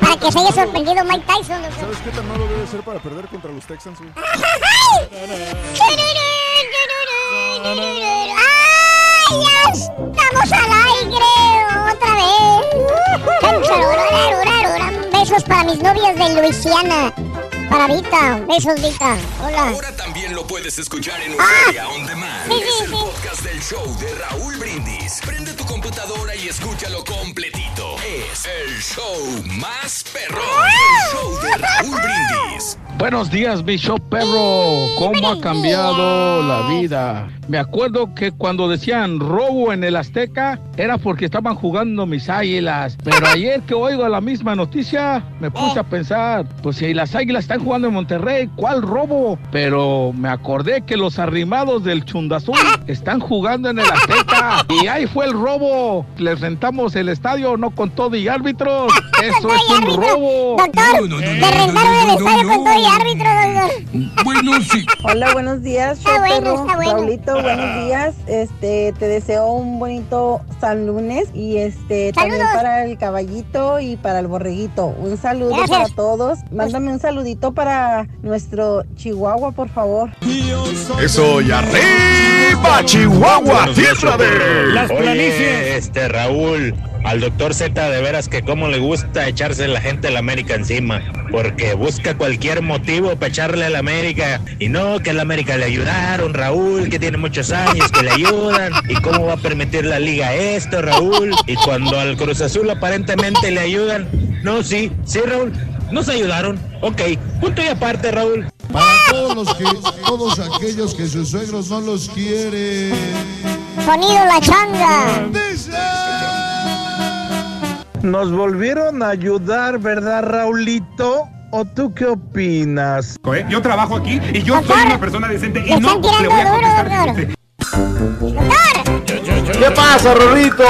Para que se haya sorprendido Mike Tyson, doctor. ¿Sabes qué tan malo debe ser para perder contra los Texans, güey? ¡Ay, ya estamos al aire otra vez! Besos para mis novias de Luisiana. Para Vita. Besos, Vita. Hola. Ahora también lo puedes escuchar en Ah. Euforia On Demand. Sí, sí, es el sí. podcast del show de Raúl Brindis. Prende tu computadora y escúchalo completito. Es el show más perrón. El show de Raúl Brindis. Buenos días, Bishop Perro. ¿Cómo ha cambiado la vida? Me acuerdo que cuando decían robo en el Azteca era porque estaban jugando mis águilas. Pero ayer que oigo la misma noticia, me puse a pensar, pues si las águilas están jugando en Monterrey, ¿cuál robo? Pero me acordé que los arrimados del Chundazul están jugando en el Azteca. Y ahí fue el robo. Les rentamos el estadio, no con todo y árbitros. Eso es un robo. Doctor, le rentaron el estadio con todo y árbitro, doctor. Bueno, sí. Hola, buenos días. Está bueno, está bueno. Buenos días. Este, te deseo un bonito San Lunes y este también para el caballito y para el borreguito. Un saludo Gracias. para todos. Mándame un saludito para nuestro Chihuahua, por favor. Eso, y arriba, Chihuahua, tierra de... Oye, este Raúl, al doctor Z de veras que cómo le gusta echarse la gente de la América encima, porque busca cualquier motivo para echarle a la América y no que a la América le ayudaron, Raúl, que tiene muchos años que le ayudan y cómo va a permitir la liga esto, Raúl, y cuando al Cruz Azul aparentemente le ayudan, no, sí, sí, Raúl, nos ayudaron, ok, punto y aparte, Raúl. Para todos los que, todos aquellos que sus suegros no los quieren. Sonido la changa. Nos volvieron a ayudar, ¿verdad, Raulito? ¿O tú qué opinas? Yo trabajo aquí y yo soy una persona decente y no le voy a contestar decente. ¿Qué pasa, Rorrito?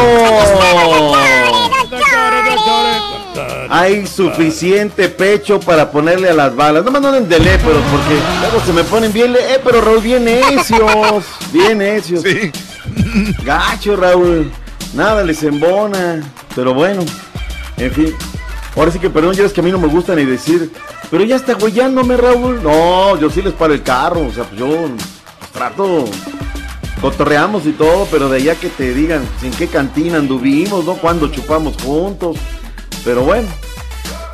Hay suficiente pecho para ponerle a las balas. No me anden de pero porque luego se me ponen bien, le- eh, pero Raúl, bien necios, bien necios. Sí. Gacho, Raúl. Nada les embona. Pero bueno, en fin. Ahora sí que perdón, ya es que a mí no me gusta ni decir. Pero ya está güeyándome, Raúl. No, yo sí les paro el carro. O sea, pues yo trato. Cotorreamos y todo, pero de allá que te digan en qué cantina anduvimos, ¿no? Cuando chupamos juntos. Pero bueno.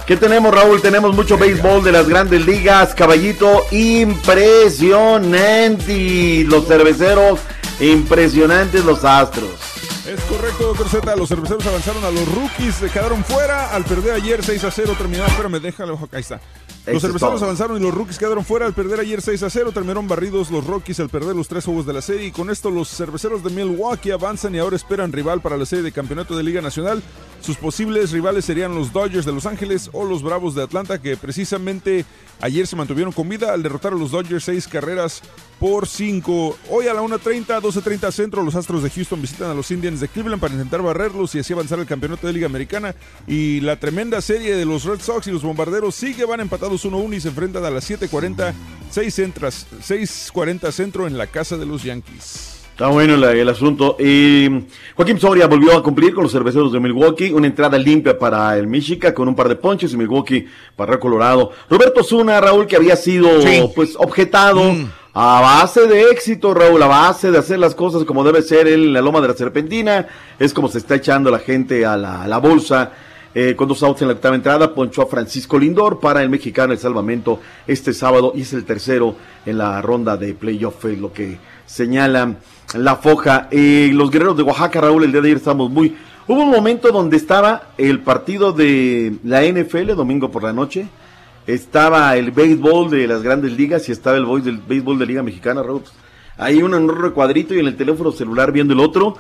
¿Qué tenemos, Raúl? Tenemos mucho béisbol de las grandes ligas. Caballito, impresionante. Los cerveceros, impresionantes los astros. Es correcto, doctor Z. Los cerveceros avanzaron a los rookies, se quedaron fuera al perder ayer 6 a 0. Terminaron, espérame, déjalo, ahí está. Los cerveceros avanzaron y los rookies quedaron fuera al perder ayer 6 a 0. Terminaron barridos los Rockies al perder los tres juegos de la serie. Y con esto, los cerveceros de Milwaukee avanzan y ahora esperan rival para la serie de campeonato de Liga Nacional. Sus posibles rivales serían los Dodgers de Los Ángeles o los Bravos de Atlanta, que precisamente ayer se mantuvieron con vida al derrotar a los Dodgers seis carreras por 5. Hoy a la 1.30, 12.30 centro, los Astros de Houston visitan a los Indians de Cleveland para intentar barrerlos y así avanzar el campeonato de Liga Americana. Y la tremenda serie de los Red Sox y los Bombarderos sigue, van empatados 1-1 y se enfrentan a las 7.40, 6 centras, 6.40 centro en la casa de los Yankees. Está bueno la- el asunto. Y Joaquín Soria volvió a cumplir con los cerveceros de Milwaukee. Una entrada limpia para el Michigan con un par de ponches y Milwaukee para Colorado. Roberto Zuna, Raúl, que había sido pues objetado a base de éxito, Raúl, a base de hacer las cosas como debe ser en la Loma de la Serpentina. Es como se está echando la gente a la, a la bolsa. Eh, con dos outs en la octava entrada, ponchó a Francisco Lindor para el mexicano el salvamento este sábado y es el tercero en la ronda de playoff, lo que señala la foja. Eh, los guerreros de Oaxaca, Raúl, el día de ayer estamos muy... Hubo un momento donde estaba el partido de la NFL, domingo por la noche, estaba el béisbol de las grandes ligas y estaba el boys del béisbol de Liga Mexicana, Raúl. Hay uno en un recuadrito y en el teléfono celular viendo el otro.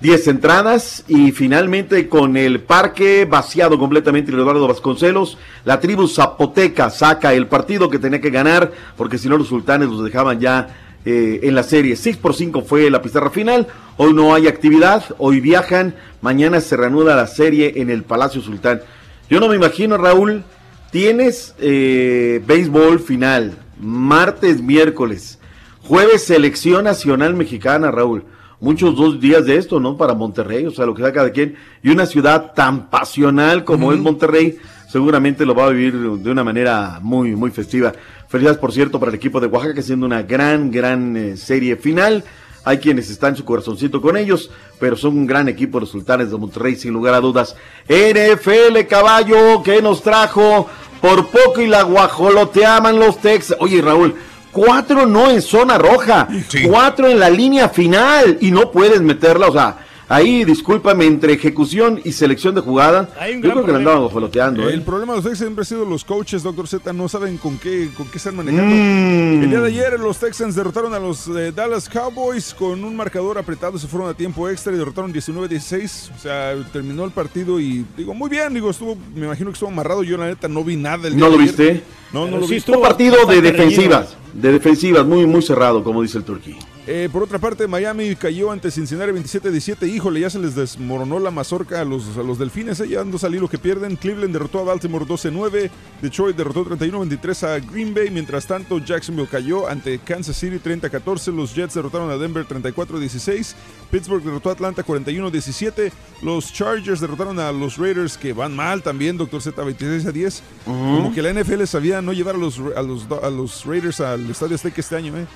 10 entradas y finalmente con el parque vaciado completamente Eduardo Vasconcelos, la tribu zapoteca saca el partido que tenía que ganar porque si no los sultanes los dejaban ya eh, en la serie. 6 por 5 fue la pizarra final. Hoy no hay actividad, hoy viajan, mañana se reanuda la serie en el Palacio Sultán. Yo no me imagino, Raúl, tienes eh, béisbol final, martes, miércoles, jueves selección nacional mexicana, Raúl. Muchos dos días de esto, ¿no? Para Monterrey, o sea, lo que sea cada quien. Y una ciudad tan pasional como es Monterrey, seguramente lo va a vivir de una manera muy, muy festiva. Felicidades, por cierto, para el equipo de Oaxaca, siendo una gran, gran eh, serie final. Hay quienes están en su corazoncito con ellos, pero son un gran equipo los sultanes de Monterrey, sin lugar a dudas. NFL caballo, que nos trajo? Por poco y la guajoloteaban los Texas. Oye, Raúl, cuatro no en zona roja, cuatro en la línea final y no puedes meterla, o sea, Ahí, discúlpame, entre ejecución y selección de jugada, yo creo que le andaban joloteando. El ¿eh? problema de los Texans siempre ha sido los coaches, doctor Z, no saben con qué, con qué están manejando. Mm. El día de ayer los Texans derrotaron a los eh, Dallas Cowboys con un marcador apretado, se fueron a tiempo extra y derrotaron 19-16. O sea, terminó el partido y digo, muy bien, digo, estuvo, me imagino que estuvo amarrado, yo la neta no vi nada el día ¿No lo de ayer. viste? No, no lo vi. Un partido de defensivas, de defensivas, muy, muy cerrado, como dice el Turquí. Eh, por otra parte, Miami cayó ante Cincinnati 27-17. Híjole, ya se les desmoronó la mazorca a los, a los delfines. Eh, ya ando salir lo que pierden. Cleveland derrotó a Baltimore 12-9. Detroit derrotó 31-23 a Green Bay. Mientras tanto, Jacksonville cayó ante Kansas City 30-14. Los Jets derrotaron a Denver 34-16. Pittsburgh derrotó a Atlanta 41-17. Los Chargers derrotaron a los Raiders, que van mal también, doctor Z, 26-10. Como que la NFL sabía no llevar a los, a los, a los Raiders al Estadio Azteca este año, ¿eh?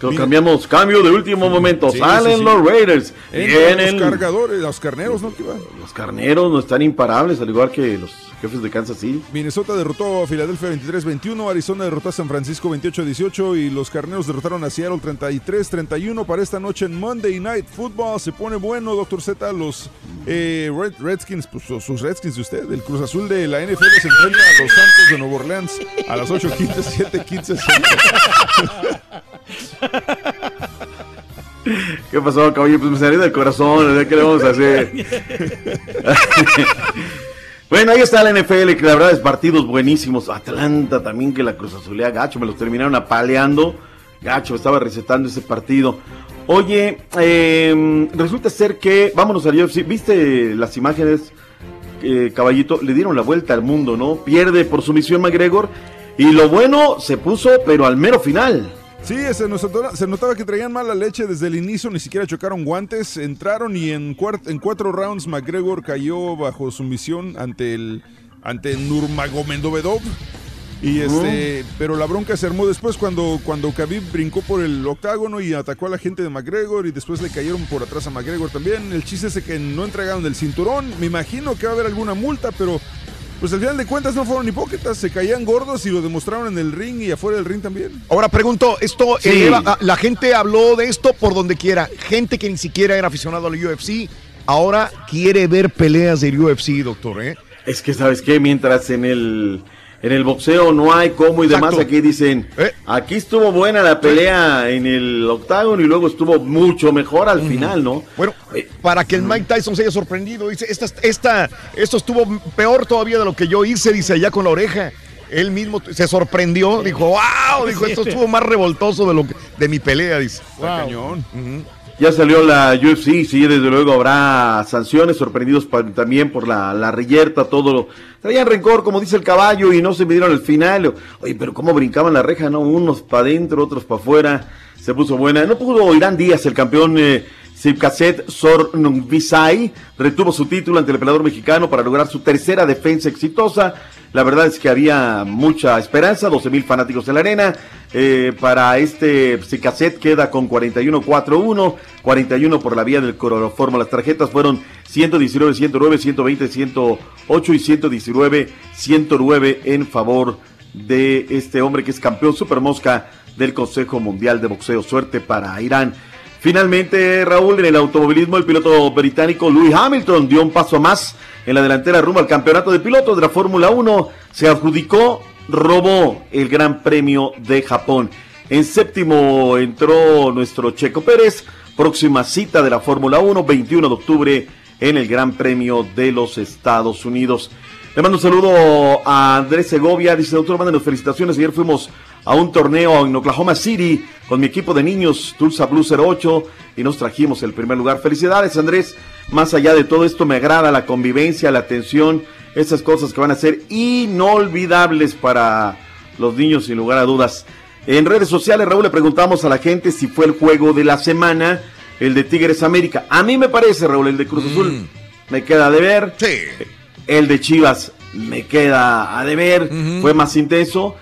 Lo cambiamos, cambio de último momento. Sí, Salen sí, sí. los Raiders. Entran Vienen los cargadores, los carneros, ¿no? Los carneros, no están imparables, al igual que los jefes de Kansas City. Minnesota derrotó a Filadelfia 23-21, Arizona derrotó a San Francisco 28-18 y los carneros derrotaron a Seattle 33-31 para esta noche en Monday Night Football. Se pone bueno, doctor Z, los eh, Red- Redskins, pues sus- Redskins de usted, el Cruz Azul de la NFL se enfrenta a los Santos de Nueva Orleans a las 8:15, 7:15. ¿Qué pasó, caballo? Pues me salió del corazón, ¿qué le vamos a hacer? bueno, ahí está la NFL, que la verdad es partidos buenísimos. Atlanta también, que la Cruz Azulea gacho, me los terminaron apaleando. Gacho, estaba recetando ese partido. Oye, eh, resulta ser que, vámonos al UFC, ¿viste las imágenes, eh, caballito? Le dieron la vuelta al mundo, ¿no? Pierde por sumisión McGregor y lo bueno se puso, pero al mero final. Sí, se, notaba, se notaba que traían mala leche desde el inicio, ni siquiera chocaron guantes, entraron y en, cuart- en cuatro rounds McGregor cayó bajo sumisión ante el ante Nurmagomedov. Y este, pero la bronca se armó después cuando, cuando Khabib brincó por el octágono y atacó a la gente de McGregor y después le cayeron por atrás a McGregor también. El chiste es que no entregaron el cinturón. Me imagino que va a haber alguna multa, pero pues al final de cuentas no fueron hipócritas, se caían gordos y lo demostraron en el ring y afuera del ring también. Ahora pregunto, esto Sí. eleva- ah, la gente habló de esto por donde quiera, gente que ni siquiera era aficionado al UFC, ahora quiere ver peleas del UFC, doctor, ¿eh? Es que, ¿sabes qué? Mientras en el, en el boxeo no hay cómo y demás, Exacto. aquí dicen, aquí estuvo buena la pelea en el octágono y luego estuvo mucho mejor al final, ¿no? Bueno, para que el Mike Tyson se haya sorprendido, dice, esta, esta, esto estuvo peor todavía de lo que yo hice, dice allá con la oreja. Él mismo se sorprendió, dijo, wow, dijo, esto estuvo más revoltoso de lo que, de mi pelea, dice. cañón. Ya salió la UFC, sí, desde luego habrá sanciones, sorprendidos también por la, la reyerta, todo lo... Traían rencor, como dice el caballo, y no se midieron al final. Oye, pero cómo brincaban la reja, ¿no? Unos para adentro, otros para afuera. Se puso buena. No pudo Irán Díaz, el campeón eh, Sipkaset Sornvisay, retuvo su título ante el peleador mexicano para lograr su tercera defensa exitosa. La verdad es que había mucha esperanza, 12 mil fanáticos en la arena. Eh, para este Psicaset queda con 41-4-1, 41 por la vía del cloroformo. Las tarjetas fueron 119, 109, 120, 108 y 119, 109 en favor de este hombre que es campeón super mosca del Consejo Mundial de Boxeo. Suerte para Irán. Finalmente, Raúl, en el automovilismo, el piloto británico Louis Hamilton dio un paso más en la delantera rumbo al campeonato de pilotos de la Fórmula 1. Se adjudicó, robó el Gran Premio de Japón. En séptimo entró nuestro Checo Pérez. Próxima cita de la Fórmula 1, 21 de octubre, en el Gran Premio de los Estados Unidos. Le mando un saludo a Andrés Segovia. Dice, doctor, mándenos felicitaciones. Ayer fuimos a un torneo en Oklahoma City con mi equipo de niños, Tulsa Blue 08, y nos trajimos el primer lugar. Felicidades, Andrés. Más allá de todo esto, me agrada la convivencia, la atención, esas cosas que van a ser inolvidables para los niños, sin lugar a dudas. En redes sociales, Raúl, le preguntamos a la gente si fue el juego de la semana, el de Tigres América. A mí me parece, Raúl, el de Cruz Azul me queda de ver. El de Chivas me queda a deber, fue más intenso.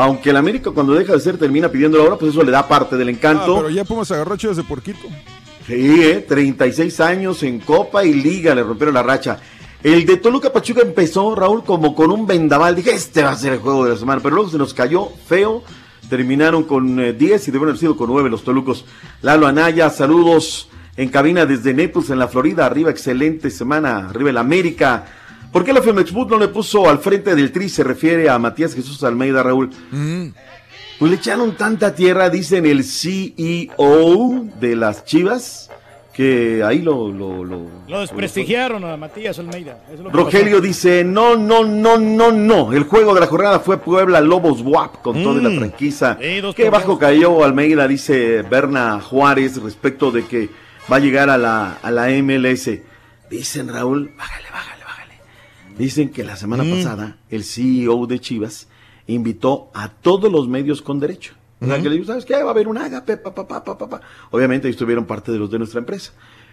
Aunque el América cuando deja de ser termina pidiendo la hora, pues eso le da parte del Ah, encanto. pero ya Pumas agarró a Chivas de porquito. Sí, ¿eh? 36 años en Copa y Liga, le rompieron la racha. El de Toluca Pachuca empezó, Raúl, como con un vendaval. Dije, este va a ser el juego de la semana, pero luego se nos cayó feo. Terminaron con eh, 10 y debieron haber sido con 9 los Tolucos. Lalo Anaya, saludos. en cabina desde Naples, en la Florida. Arriba, excelente semana. Arriba el América. ¿Por qué la Femexbut no le puso al frente del tri? Se refiere a Matías Jesús Almeida, Raúl. Pues le echaron tanta tierra, dicen el CEO de las Chivas, que ahí lo... lo, lo- Lo desprestigiaron a Matías Almeida. Eso es lo que Rogelio pasó. dice, no, no, no, no, no. El juego de la jornada fue Puebla Lobos WAP con toda la Mm. franquiza. Sí, Qué bajo cayó Almeida, dice Berna Juárez, respecto de que va a llegar a la, a la MLS. Dicen, Raúl, bájale, bájale. Dicen que la semana Mm. pasada el CEO de Chivas invitó a todos los medios con derecho. O sea, que le dijo, ¿sabes qué? Va a haber un agape, pa, pa, pa, pa, pa. Obviamente ellos tuvieron parte de los de nuestra empresa.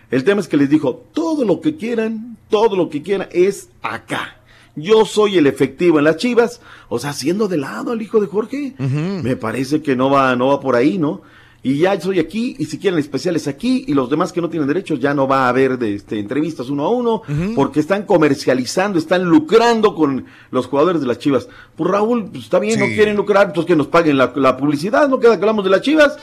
El tema es que les dijo, todo lo que quieran, todo lo que quieran es acá. Yo soy el efectivo en las Chivas, o sea, haciendo de lado al hijo de Jorge. Me parece que no va, no va por ahí, ¿no? Y ya soy aquí, y si quieren especiales aquí, y los demás que no tienen derechos, ya no va a haber de, este, entrevistas uno a uno, porque están comercializando, están lucrando con los jugadores de las Chivas. Pues Raúl, pues está bien, no quieren lucrar, pues que nos paguen la, la publicidad, no queda que hablamos de las Chivas.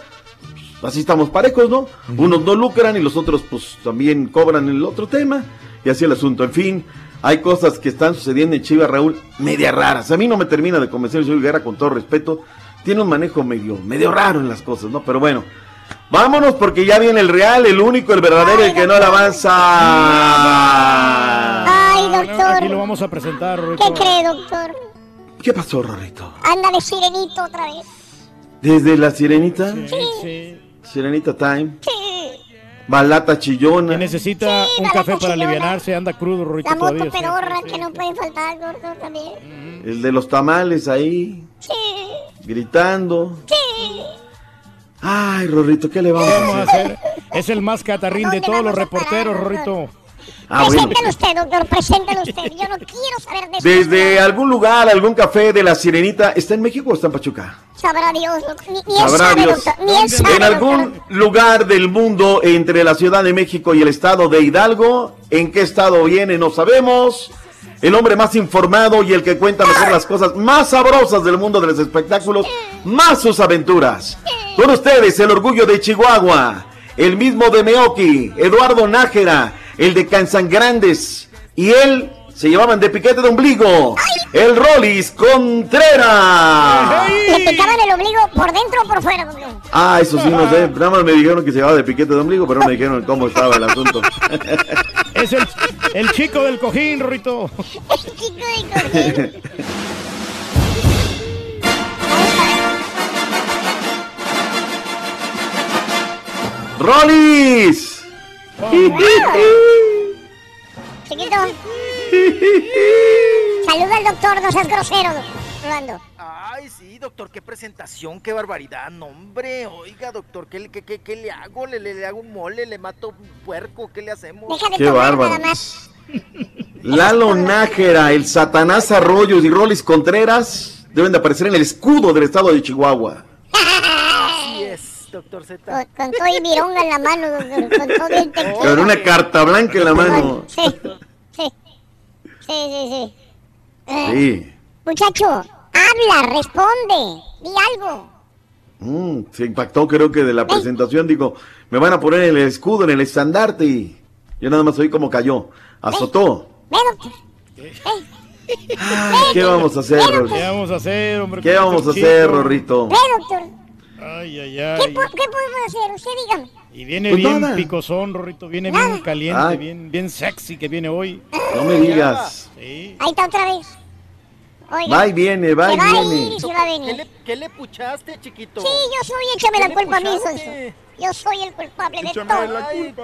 Pues así estamos parejos, ¿no? Unos no lucran y los otros pues también cobran el otro tema, y así el asunto. En fin, hay cosas que están sucediendo en Chivas, Raúl, media raras. A mí no me termina de convencer, soy Guerra con todo respeto. Tiene un manejo medio, medio raro en las cosas, ¿no? Pero bueno, vámonos porque ya viene el real, el único, el verdadero, el que no le avanza. Ay, Aquí doctor. lo vamos a presentar, ¿Qué Rorrito. cree, doctor? ¿Qué pasó, Rorrito? Anda de sirenito otra vez. Desde la sirenita, Sí. sirenita time, balata chillona. Necesita un café para alivianarse, anda crudo, Rorrito, La moto todavía. sí. pedorra que no puede faltar, gordo, también. El de los tamales ahí, Sí, gritando. sí. Ay, Rorrito, ¿qué le ¿Qué vamos vamos a a hacer? Es el más catarrín de todos los reporteros, Rorrito. Ah, bueno. Preséntelo usted, doctor, preséntelo usted. Yo no quiero saber de eso. Desde algún lugar, algún café de la sirenita, ¿está en México o está en Pachuca? Sabrá Dios. Ni, ni él Sabrá sabe, Dios. doctor. Ni él sabe, En algún doctor. lugar del mundo entre la Ciudad de México y el estado de Hidalgo, ¿en qué estado viene? No sabemos. El hombre más informado y el que cuenta mejor las cosas más sabrosas del mundo de los espectáculos, más sus aventuras. Con ustedes, el orgullo de Chihuahua, el mismo de Meoki, Eduardo Nájera, el de Canzangrandes, y él se llevaban de piquete de ombligo, el Rollis Contreras. Le picaban el ombligo por dentro o por fuera. Ah, eso sí, no sé. Nada más me dijeron que se llevaba de piquete de ombligo, pero no me dijeron cómo estaba el asunto. Es el, el chico del cojín. ¡Rolis! Chiquito. Saluda al doctor, no seas grosero, Rolando. Ay, sí, doctor, qué presentación, qué barbaridad. No, hombre, oiga, doctor, ¿qué, le- qué, qué- qué le hago? ¿Le, le, le hago un mole? ¿Le mato un puerco? ¿Qué le hacemos? Deja de Qué bárbaro. nada más. Lalo Nájera, el Satanás Arroyos y Rolis Contreras deben de aparecer en el escudo del estado de Chihuahua. Así es, doctor Z. Con, con todo y vironga en la mano, doctor. Con todo el. Con una carta blanca en la mano. Sí, sí. Eh. Muchacho, habla, responde. Di algo. Mm, se impactó creo que de la presentación. Digo, me van a poner en el escudo, en el estandarte. Y yo nada más oí cómo cayó. Azotó. Ve, doctor. ¿Qué vamos a hacer, ¿Qué Rolis? vamos a hacer, hombre? ¿Qué vamos a hacer? Rorrito? Ve, doctor. Ay, ay, ¿Qué, ay. po- qué podemos hacer? Usted dígame. Y viene Pues bien nada. picosón, Rorrito. Viene bien caliente, Ay. bien, bien sexy que viene hoy. No me digas. Sí. Ahí está otra vez. Oiga. Va y viene, va y va viene. ir y se va a ¿Qué le, qué le puchaste, chiquito? Sí, yo soy, échame ¿Qué la culpa a mí? Sonso. Yo soy el culpable de Échame todo. la culpa.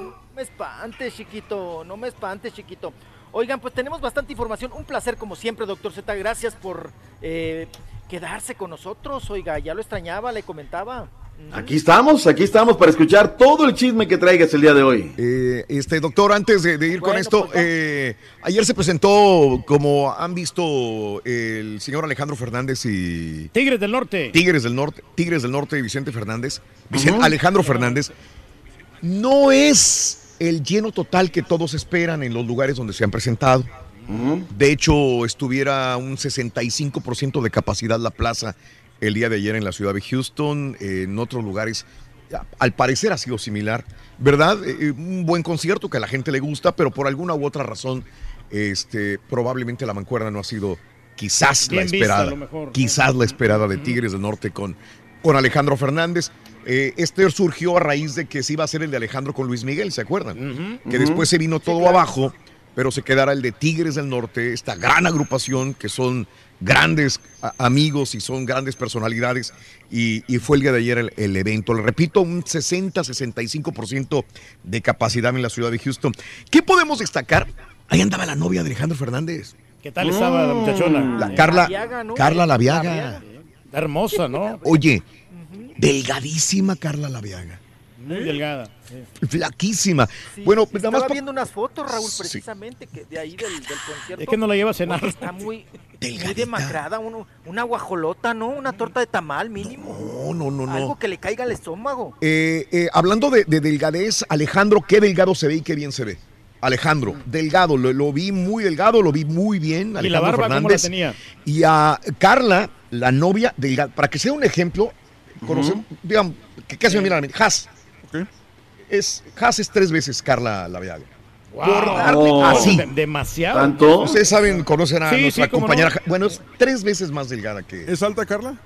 No me espantes, chiquito. No me espantes, chiquito. Oigan, pues tenemos bastante información. Un placer, como siempre, doctor Z. Gracias por eh, quedarse con nosotros. Oiga, ya lo extrañaba, le comentaba. Aquí estamos, aquí estamos para escuchar todo el chisme que traigas el día de hoy. Eh, este doctor, antes de, de ir con esto, pues, eh, ayer se presentó, como han visto, el señor Alejandro Fernández y Tigres del Norte. Tigres del Norte, Tigres del Norte y Vicente Fernández, Vicente. Alejandro Fernández, no es el lleno total que todos esperan en los lugares donde se han presentado. De hecho, estuviera un 65% de capacidad la plaza el día de ayer en la ciudad de Houston, en otros lugares al parecer ha sido similar, ¿verdad? Eh, un buen concierto que a la gente le gusta, pero por alguna u otra razón, este, probablemente la mancuerna no ha sido quizás Bien la esperada. Quizás la esperada de Tigres del Norte con, con Alejandro Fernández. Eh, este surgió a raíz de que se iba a hacer el de Alejandro con Luis Miguel, ¿se acuerdan? Que después se vino todo abajo, pero se quedara el de Tigres del Norte, esta gran agrupación que son grandes amigos y son grandes personalidades. Y, y fue el día de ayer el, el evento. Le repito, un 60-65% de capacidad en la ciudad de Houston. ¿Qué podemos destacar? Ahí andaba la novia de Alejandro Fernández. ¿Qué tal estaba la muchachona? La Carla, Laviaga, ¿no? Carla Laviaga. Está hermosa, ¿no? Oye, delgadísima Carla Laviaga. Muy delgada. sí. Flaquísima. bueno, pues nada más Estaba viendo unas fotos, Raúl, Sí. precisamente, que de ahí del, del concierto. Es que no la lleva a cenar. Está muy, muy demacrada, uno- una guajolota, ¿no? Una torta de tamal mínimo. No, no, no, no. Algo que le caiga al estómago. Eh, eh, hablando de, de delgadez, Alejandro, qué delgado se ve y qué bien se ve. Alejandro, delgado, lo, lo vi muy delgado, lo vi muy bien. ¿Y la Alejandro barba cómo la Fernández. tenía? Y a Carla, la novia delgada, para que sea un ejemplo, conocemos, digamos, que casi me miran a Haas. Es, Haas es tres veces Carla Laviaga. Wow. Por darle Oh. así. De- demasiado. Ustedes saben, conocen a Sí, nuestra sí, compañera. no. Bueno, es tres veces más delgada que. ¿Es alta, Carla?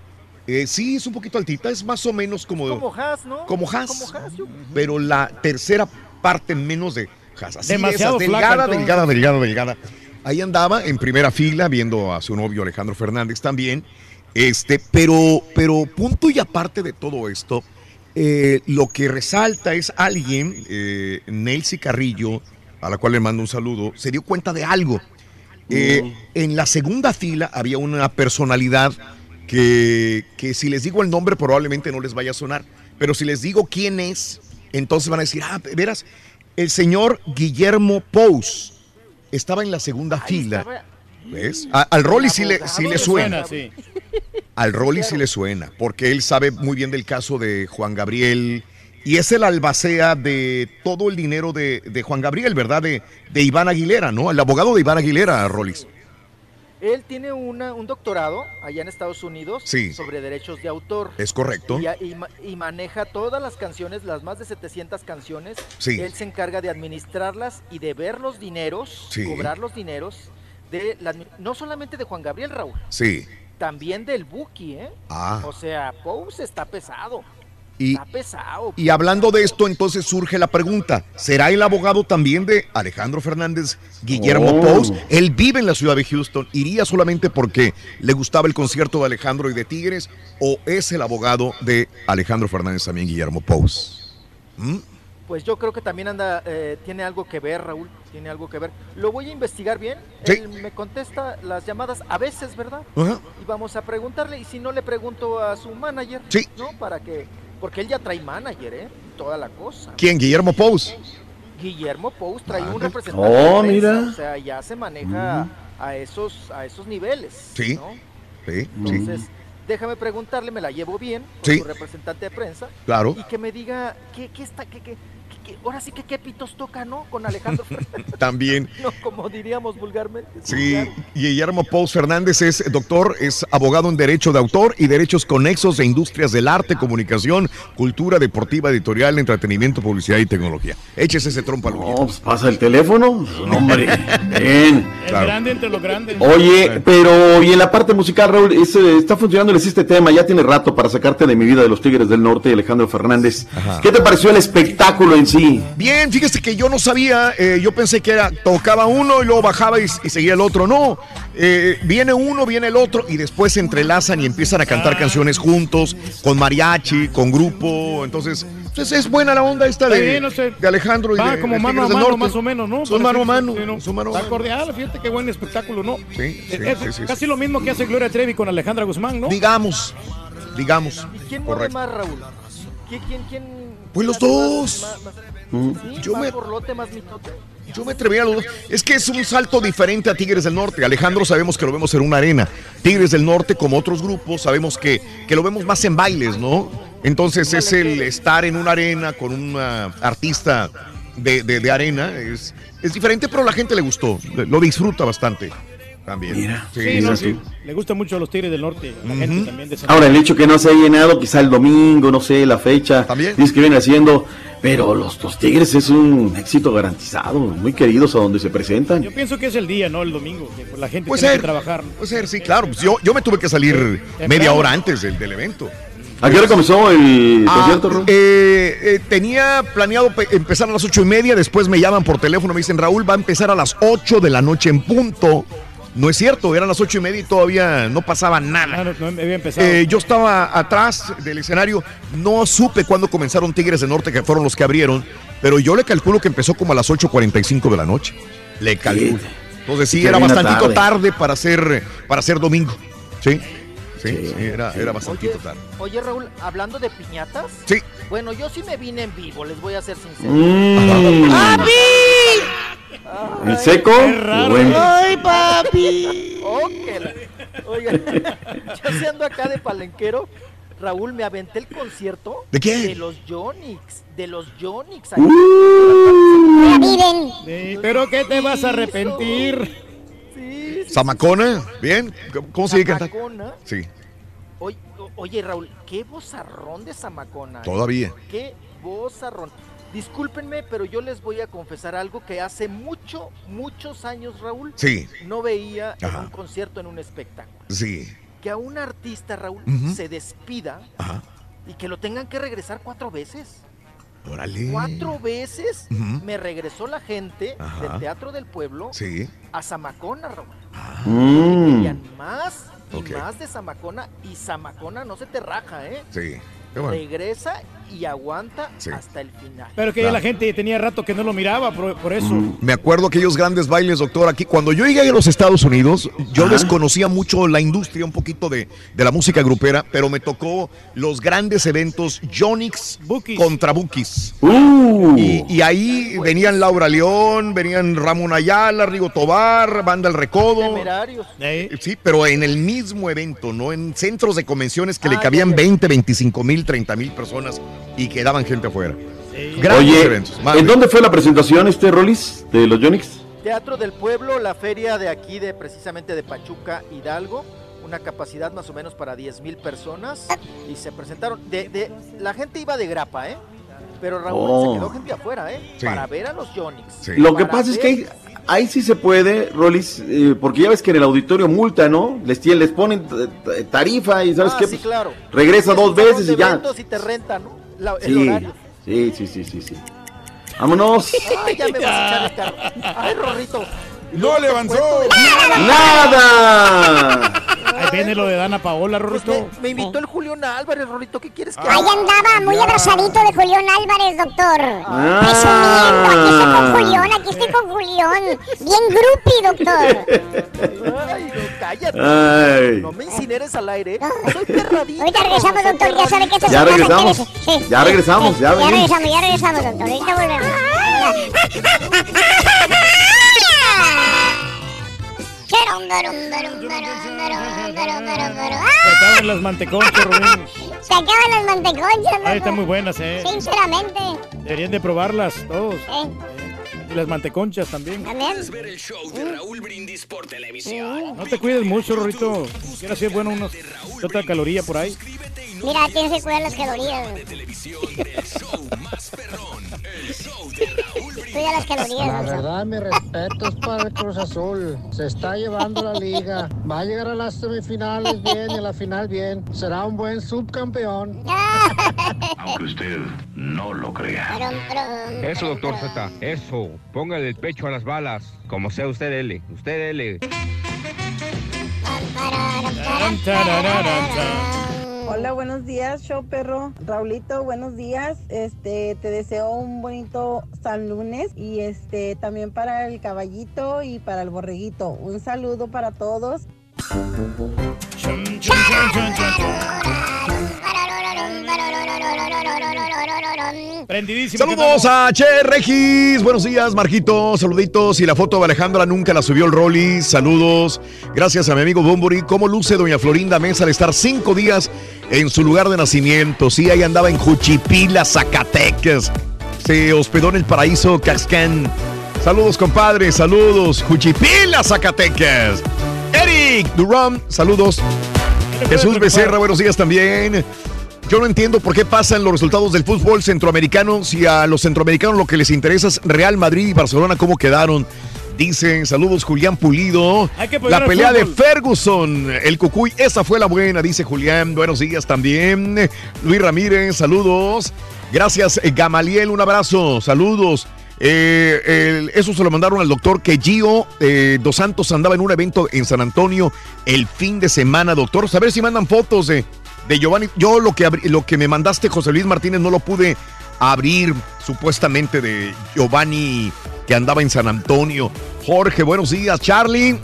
Eh, sí, es un poquito altita, es más o menos como. Como Haas, ¿no? Como Haas. Como Haas, yo- pero la tercera parte menos de Haas. Así de Demasiado esas, delgada, delgada, delgada, delgada. Ahí andaba en primera fila viendo a su novio Alejandro Fernández también. Este, pero, pero punto y aparte de todo esto, eh, lo que resalta es alguien, eh, Nelcy Carrillo, a la cual le mando un saludo, se dio cuenta de algo. Eh, En la segunda fila había una personalidad que, que si les digo el nombre probablemente no les vaya a sonar, pero si les digo quién es, entonces van a decir, ah, verás, el señor Guillermo Pous estaba en la segunda fila. ¿Ves? A- al Rolly sí le, sí le suena. sí. Al Rolly sí le suena, porque él sabe muy bien del caso de Juan Gabriel y es el albacea de todo el dinero de, de Juan Gabriel, ¿verdad? De, de Iván Aguilera, ¿no? El abogado de Iván Aguilera, Rollis. Él tiene una, un doctorado allá en Estados Unidos Sí. sobre derechos de autor. Es correcto. Y, y ma- y maneja todas las canciones, las más de 700 canciones. Sí. Él se encarga de administrarlas y de ver los dineros, Sí. cobrar los dineros, de la no solamente de Juan Gabriel Raúl, Sí. también del Buki, ¿eh? Ah. O sea, Pous está pesado. Y, Está pesado. y hablando de esto, entonces surge la pregunta, ¿será el abogado también de Alejandro Fernández, Guillermo Oh. Pous? Él vive en la ciudad de Houston, ¿iría solamente porque le gustaba el concierto de Alejandro y de Tigres? ¿O es el abogado de Alejandro Fernández también, Guillermo Pous? ¿Mm? Pues yo creo que también anda, eh, tiene algo que ver, Raúl, tiene algo que ver. Lo voy a investigar bien. Sí. Él me contesta las llamadas a veces, ¿verdad? Ajá. Y vamos a preguntarle, y si no le pregunto a su manager, Sí. ¿no? Para que, porque él ya trae manager, ¿eh? Toda la cosa. ¿Quién? ¿Guillermo Pous? Guillermo Pous trae un Ah. representante. Oh, de prensa, mira. O sea, ya se maneja a esos, a esos niveles. Sí. ¿no? Sí, sí. Entonces, déjame preguntarle, me la llevo bien con Sí. su representante de prensa. Claro. Y que me diga qué, qué está, qué- qué- ahora sí que qué pitos toca, ¿no? Con Alejandro Fernández. También. no, como diríamos vulgarmente. Sí, claro. Guillermo Pous Fernández es doctor, es abogado en Derecho de Autor y Derechos Conexos de Industrias del Arte, Comunicación, Cultura Deportiva, Editorial, Entretenimiento, Publicidad y Tecnología. Échese ese trompo al No, pues pasa el teléfono. No, hombre. Bien. El grande entre los grandes. Oye, pero y en la parte musical, Raúl, es, eh, está funcionando este tema, ya tiene rato para sacarte de mi vida de los Tigres del Norte, Alejandro Fernández. ¿Qué te pareció el espectáculo en sí? Bien, fíjese que yo no sabía, eh, yo pensé que era, tocaba uno y luego bajaba y, y seguía el otro. No, eh, viene uno, viene el otro y después se entrelazan y empiezan a cantar Ah. canciones juntos, con mariachi, con grupo. Entonces, pues es buena la onda esta de, bien, no sé. de Alejandro y Va de, como de mano a mano, más o menos, ¿no? Son mano a mano, sí, ¿no? son mano a Está mano. cordial, fíjate qué buen espectáculo, ¿no? Sí, sí, Es- sí, sí, sí. Casi lo mismo que hace Gloria Trevi con Alejandra Guzmán, ¿no? Digamos, digamos. ¿Quién mueve Correcto. más, Raúl? ¿Quién, quién, quién Pues los dos. Mm. Yo me-. Yo me atrevería a los dos. Es que es un salto diferente a Tigres del Norte. Alejandro sabemos que lo vemos en una arena. Tigres del Norte, como otros grupos, sabemos que, que lo vemos más en bailes, ¿no? Entonces es el estar en una arena con un ah, artista de, de- de arena. Es, es diferente, pero a la gente le gustó. Lo disfruta bastante. También. Mira, Sí, Sí, no, sí. Le gusta mucho a los Tigres del Norte. La gente también de Ahora, el hecho que no se ha llenado, quizá el domingo, no sé, la fecha, dice que viene haciendo, pero los, los Tigres es un éxito garantizado, muy queridos a donde se presentan. Yo pienso que es el día, ¿no? El domingo. Que la gente Puede tiene ser. que trabajar. Puede ser, sí, claro. Pues yo, yo me tuve que salir media hora antes del, del evento. ¿A qué hora comenzó el Ah, concierto, Ro? eh, eh, tenía planeado pe- empezar a las ocho y media, después me llaman por teléfono, me dicen, Raúl, va a empezar a las 8 de la noche en punto. No es cierto, eran las ocho y media y todavía no pasaba nada. Ah, no, no había empezado. Eh, yo estaba atrás del escenario, no supe cuándo comenzaron Tigres del Norte, que fueron los que abrieron, pero yo le calculo que empezó como a las 8.45 de la noche. Le calculo. Entonces sí, era bastantito tarde. tarde para ser, para ser domingo. Sí, sí, sí, era, era bastantito tarde. Oye, Raúl, hablando de piñatas. Sí. Bueno, yo sí me vine en vivo, les voy a ser sincero. Mm. ¡Papi! ¿En seco? Bueno. ¡Ay, papi! Oh, Oiga, yo se ando acá de palenquero. Raúl, me aventé el concierto. ¿De quién? De los Yonix. De los Yonix. Sí, pero que te vas a arrepentir. Zamacona, bien. ¿Cómo se sigue cantando? Zamacona. Sí, Oye, Raúl, qué vozarrón de Zamacona. ¿eh? Todavía. Qué vozarrón. Discúlpenme, pero yo les voy a confesar algo que hace mucho, muchos años, Raúl, Sí. no veía en un concierto, en un espectáculo. sí. Que a un artista, Raúl, se despida Ajá. y que lo tengan que regresar cuatro veces. Órale. Cuatro veces me regresó la gente Ajá. del Teatro del Pueblo Sí. a Zamacona, Raúl. Mm. Querían más y más de Zamacona y Zamacona no se te raja, ¿eh? Sí. Qué bueno. Regresa y aguanta Sí. hasta el final. Pero que ya la gente tenía rato que no lo miraba, por, por eso. Me acuerdo aquellos grandes bailes, doctor, aquí. Cuando yo llegué a los Estados Unidos, yo desconocía mucho la industria, un poquito de, de la música grupera, pero me tocó los grandes eventos Jonix contra Bookies. Uh. Y, y ahí venían Laura León, venían Ramón Ayala, Rigo Tobar, Banda El Recodo. Temerarios. Sí, pero en el mismo evento, no en centros de convenciones que le Ah, cabían ya, ya. 20, 25 mil, 30 mil personas y quedaban gente afuera. Grandes Oye, eventos. ¿en dónde fue la presentación este Rolis de los Yonix? Teatro del Pueblo, la feria de aquí, de precisamente de Pachuca, Hidalgo. Una capacidad más o menos para 10 mil personas. Y se presentaron. De, de- la gente iba de grapa, ¿eh? Pero Raúl Oh. se quedó gente afuera, ¿eh? Sí. Para ver a los Yonix. Lo que pasa es que ahí, ahí sí se puede, Rolis, eh, porque ya ves que en el auditorio multa, ¿no? Les, les ponen tarifa y ¿sabes Ah, qué? sí, Pues, claro. Regresa Es dos veces y ya. y te rentan, ¿no? La- el Sí, horario. sí, sí, sí, sí, sí. Vámonos. Ay, ya me vas a echar el carro. Ay, Rorrito. ¡No le avanzó! ¡Nada! Ahí viene lo de Dana Paola, Rorrito. Me invitó el Julián Álvarez, Rorrito. ¿Qué quieres que Ahí haga? andaba, muy abrazadito de Julián Álvarez, doctor. Ah. Presumiendo, aquí estoy con Julián, aquí estoy con Julián. Bien groupie, doctor. Ay, no, cállate. Ay. No me incineres al aire. Soy perradito. Ahorita regresamos, doctor, ya sabe que esto Ya regresamos. sí, Ya regresamos, sí, ya Ya regresamos, ya regresamos, doctor. Ahorita volvemos. Se acaban las manteconchas, Rubén. Se acaban las manteconchas, Ahí loco. están muy buenas, ¿eh? Sinceramente. Deberían de probarlas todos. Eh, Y las manteconchas también. también. ver el show de Raúl Brindis por televisión. No te cuides mucho, Rorrito. Quiero hacer bueno unos otra caloría por ahí. Mira, tienes que cuidar las calorías. Cuida las calorías. La verdad, mis respetos para el Cruz Azul. Se está llevando la liga. Va a llegar a las semifinales bien y a la final bien. Será un buen subcampeón. Aunque usted no lo crea. Eso, doctor Z, eso. Póngale el pecho a las balas. Como sea usted, L. Usted, L. Hola, buenos días, show perro. Raulito, buenos días. Este, te deseo un bonito San Lunes y este también para el caballito y para el borreguito. Un saludo para todos. Prendidísimo. Saludos a Che Regis. Buenos días, Marquito. Saluditos. Y la foto de Alejandra nunca la subió el Rolly. Saludos. Gracias a mi amigo Bumburi. ¿Cómo luce doña Florinda Mesa al estar cinco días en su lugar de nacimiento? Sí, ahí andaba en Juchipila, Zacatecas. Se hospedó en el paraíso Cascán. Saludos, compadre. Saludos. Juchipila, Zacatecas. Eric Durán, saludos. Jesús Becerra, buenos días también. Yo no entiendo por qué pasan los resultados del fútbol centroamericano si a los centroamericanos lo que les interesa es Real Madrid y Barcelona, cómo quedaron. Dicen, saludos Julián Pulido. La pelea de. Ferguson, el Cucuy, esa fue la buena, dice Julián. Buenos días también. Luis Ramírez, saludos. Gracias, eh, Gamaliel, un abrazo, saludos. Eh, eso se lo mandaron al doctor que Gio eh, Dos Santos andaba en un evento en San Antonio el fin de semana, doctor. A ver si mandan fotos de, de Giovanni. Yo lo que, lo que me mandaste, José Luis Martínez, no lo pude abrir supuestamente de Giovanni que andaba en San Antonio. Jorge, buenos días. Charlie.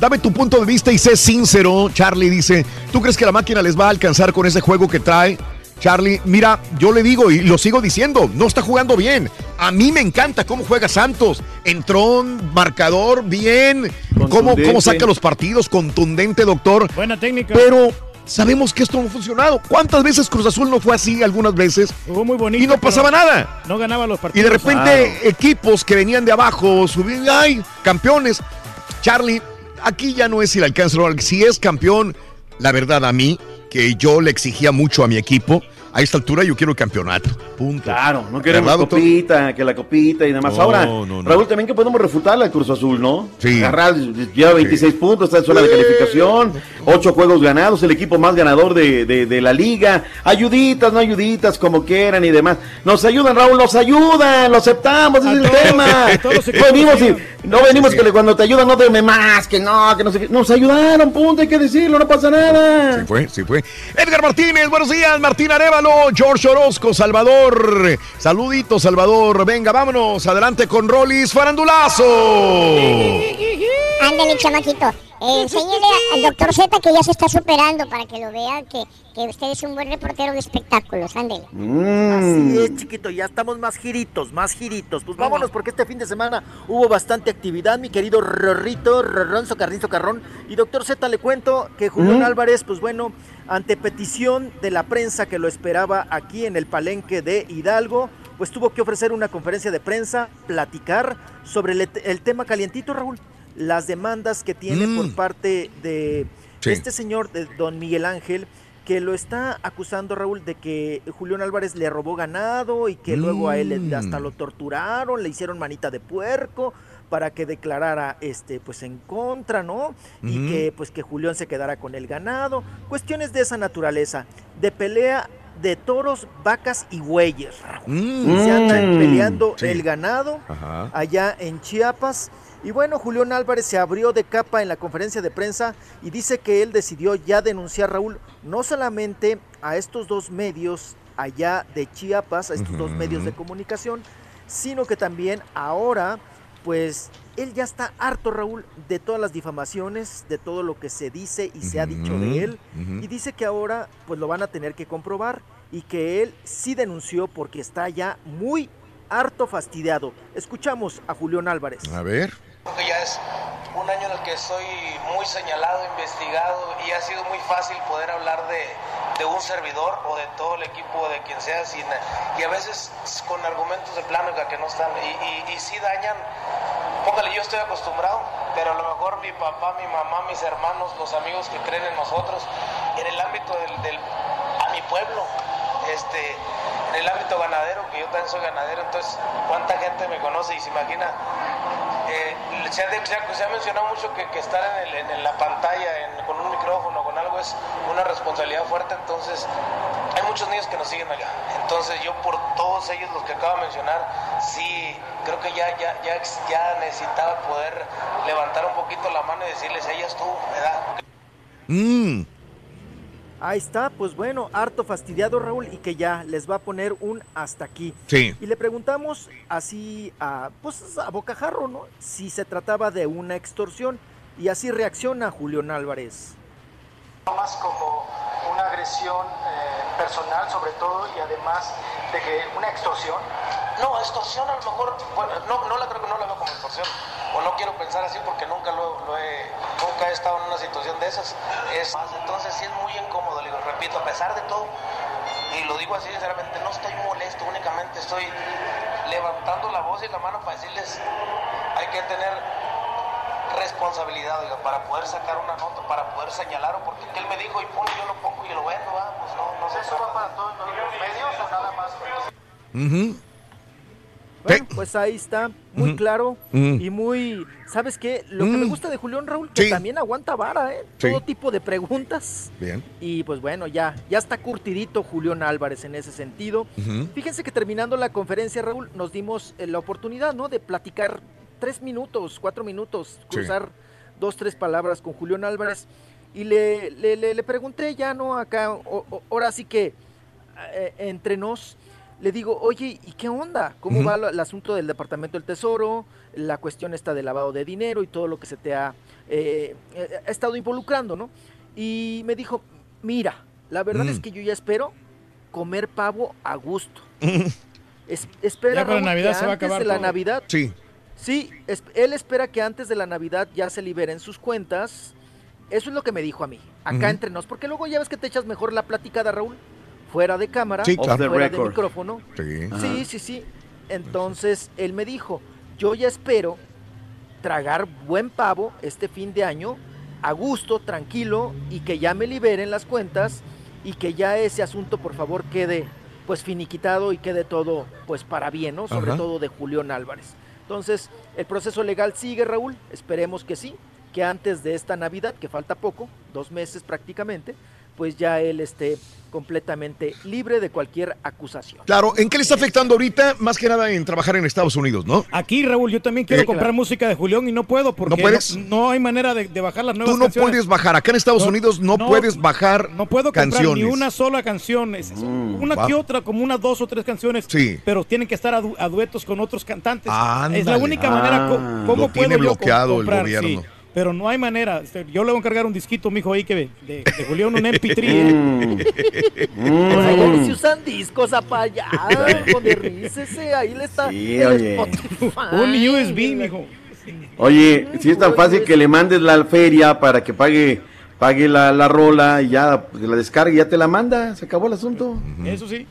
Dame tu punto de vista y sé sincero. Charlie dice, ¿tú crees que la máquina les va a alcanzar con ese juego que trae? Charlie, mira, yo le digo y lo sigo diciendo, no está jugando bien. A mí me encanta cómo juega Santos. Entró, marcador, bien. Cómo, cómo saca los partidos, contundente, doctor. Buena técnica. Pero sabemos que esto no ha funcionado. ¿Cuántas veces Cruz Azul no fue así algunas veces? Jugó muy bonito. Y no pasaba nada. No ganaba los Y partidos. de repente equipos que venían de abajo, subían, ay, campeones. Charlie, aquí ya no es si le alcanza o no, si es campeón, la verdad a mí, que yo le exigía mucho a mi equipo, a esta altura yo quiero campeonato. Punto. Claro, no queremos ¿Verdad, doctor? copita, que la copita y demás. No, Ahora, no, no. Raúl, también que podemos refutarle al Cruz Azul, ¿no? Sí. Agarrar, lleva 26 puntos, está en zona de calificación, 8 juegos ganados, el equipo más ganador de, de- de la liga. Ayuditas, no ayuditas, como quieran y demás. Nos ayudan, Raúl, nos ayudan, lo aceptamos, ese es el tema. venimos y no venimos que cuando te ayudan no te más, que no, que no sé qué. Nos ayudaron, punto, hay que decirlo, no pasa nada. Sí fue, sí fue. Edgar Martínez, buenos días. Martín Arevalo, George Orozco, Salvador. Saludito, Salvador. Venga, vámonos. Adelante con Rolis Farandulazo. Ándale, chamaquito. Eh, enséñele al doctor Z que ya se está superando para que lo vea que, que usted es un buen reportero de espectáculos. Ándele. Así es, chiquito, ya estamos más giritos, más giritos. Pues vámonos porque este fin de semana hubo bastante actividad, mi querido Rorrito, Rorrón, Socarrín, Socarrón. Y doctor Z, le cuento que Julián ¿Mm? Álvarez, pues bueno, ante petición de la prensa que lo esperaba aquí en el palenque de Hidalgo, pues tuvo que ofrecer una conferencia de prensa, platicar sobre el, el tema calientito, Raúl. Las demandas que tiene Mm. por parte de Sí. este señor, de don Miguel Ángel, que lo está acusando Raúl de que Julián Álvarez le robó ganado y que luego a él Mm. hasta lo torturaron, le hicieron manita de puerco para que declarara este pues en contra, ¿no? Y que pues que Julián se quedara con el ganado, cuestiones de esa naturaleza, de pelea de toros, vacas y bueyes. Raúl. Mm. Se andan Mm. peleando Sí. el ganado Ajá. allá en Chiapas. Y bueno, Julián Álvarez se abrió de capa en la conferencia de prensa y dice que él decidió ya denunciar, Raúl, no solamente a estos dos medios allá de Chiapas, a estos dos medios de comunicación, sino que también ahora, pues él ya está harto, Raúl, de todas las difamaciones, de todo lo que se dice y se ha dicho de él. Y dice que ahora pues lo van a tener que comprobar y que él sí denunció porque está ya muy harto fastidiado. Escuchamos a Julián Álvarez. A ver. Creo que ya es un año en el que estoy muy señalado, investigado y ha sido muy fácil poder hablar de, un servidor o de todo el equipo, de quien sea, y a veces con argumentos de plánica que no están y, y, y sí dañan. Póngale, yo estoy acostumbrado, pero a lo mejor mi papá, mi mamá, mis hermanos, los amigos que creen en nosotros, en el ámbito del, del a mi pueblo, este, en el ámbito ganadero, que yo también soy ganadero, entonces cuánta gente me conoce y se imagina eh, se, ha, se se ha mencionado mucho que, estar en, el- en la pantalla en- con un micrófono, con algo, es una responsabilidad fuerte. Entonces, hay muchos niños que nos siguen allá. Entonces, yo por todos ellos, los que acabo de mencionar, sí, creo que ya, ya, ya necesitaba poder levantar un poquito la mano y decirles, ella estuvo, ¿verdad? Mm. Ahí está, pues bueno, harto fastidiado Raúl y que ya les va a poner un hasta aquí. Sí. Y le preguntamos así a, pues a bocajarro, ¿no? Si se trataba de una extorsión y así reacciona Julián Álvarez. Más como una agresión eh, personal sobre todo y además de que una extorsión. No, extorsión a lo mejor, no, no la creo que no la veo como extorsión, o no quiero pensar así porque nunca lo, lo he, nunca he estado en una situación de esas. Es, entonces sí es muy incómodo, le digo, repito, a pesar de todo, y lo digo así sinceramente, no estoy molesto, únicamente estoy levantando la voz y la mano para decirles, hay que tener responsabilidad, oiga, para poder sacar una nota, para poder señalar, o porque él me dijo, y pone, yo lo pongo y lo vendo, ¿va? pues no, no sé. ¿Eso va para todos los medios o nada más? Bueno, pues ahí está, muy claro y muy, ¿sabes qué? Lo que me gusta de Julián Raúl, que Sí. también aguanta vara, ¿eh? Sí. Todo tipo de preguntas. Bien. Y pues bueno, ya, ya está curtidito Julián Álvarez en ese sentido. Fíjense que terminando la conferencia, Raúl, nos dimos eh, la oportunidad, ¿no? De platicar tres minutos, cuatro minutos, Sí. cruzar dos, tres palabras con Julián Álvarez. Y le, le, le- le pregunté ya, ¿no? Acá, o- o- ahora sí que eh, entre nos, le digo, oye, ¿y qué onda? ¿Cómo va lo- el asunto del Departamento del Tesoro? La cuestión está de lavado de dinero y todo lo que se te ha, eh, eh, ha estado involucrando, ¿no? Y me dijo, mira, la verdad Mm. es que yo ya espero comer pavo a gusto. Es- espera Ya para Raúl, Navidad que se va a antes acabar de la todo. Navidad Sí. Sí, es- él espera que antes de la Navidad ya se liberen sus cuentas. Eso es lo que me dijo a mí, acá entre nos, porque luego ya ves que te echas mejor la platicada, Raúl, fuera de cámara, Sí, claro. fuera de micrófono. Sí. Sí, sí, sí. Entonces él me dijo, yo ya espero tragar buen pavo este fin de año, a gusto, tranquilo, y que ya me liberen las cuentas y que ya ese asunto por favor quede pues finiquitado y quede todo pues para bien, ¿no? Sobre Ajá. todo de Julián Álvarez. Entonces, el proceso legal sigue, Raúl, esperemos que sí, que antes de esta Navidad, que falta poco, dos meses prácticamente, pues ya él esté completamente libre de cualquier acusación. Claro, ¿en qué le está afectando ahorita? Más que nada en trabajar en Estados Unidos, ¿no? Aquí, Raúl, yo también quiero Eh, comprar claro. música de Julián y no puedo porque ¿No puedes? no, no hay manera de, de bajar las nuevas Tú no canciones. puedes bajar. Acá en Estados No, Unidos no, no, puedes bajar No puedo comprar canciones. ni una sola canción. Es- una va. que otra, como unas dos o tres canciones. Sí. Pero tienen que estar a, du- a duetos con otros cantantes. Ándale. Es la única manera. co- Ah. ¿Cómo Lo tiene puedo yo co- bloqueado el gobierno. Sí, pero no hay manera. Este, Yo le voy a encargar un disquito, mijo, ahí que ve, de, de Julián, un MP3. ¿eh? Pues allá ni se usan discos para allá, modernícese, ahí le está Sí, el oye. Spotify. un USB, mijo. Oye, si es tan fácil que le mandes la feria para que pague pague la, la rola y ya pues, la descargue y ya te la manda, se acabó el asunto. Eso sí.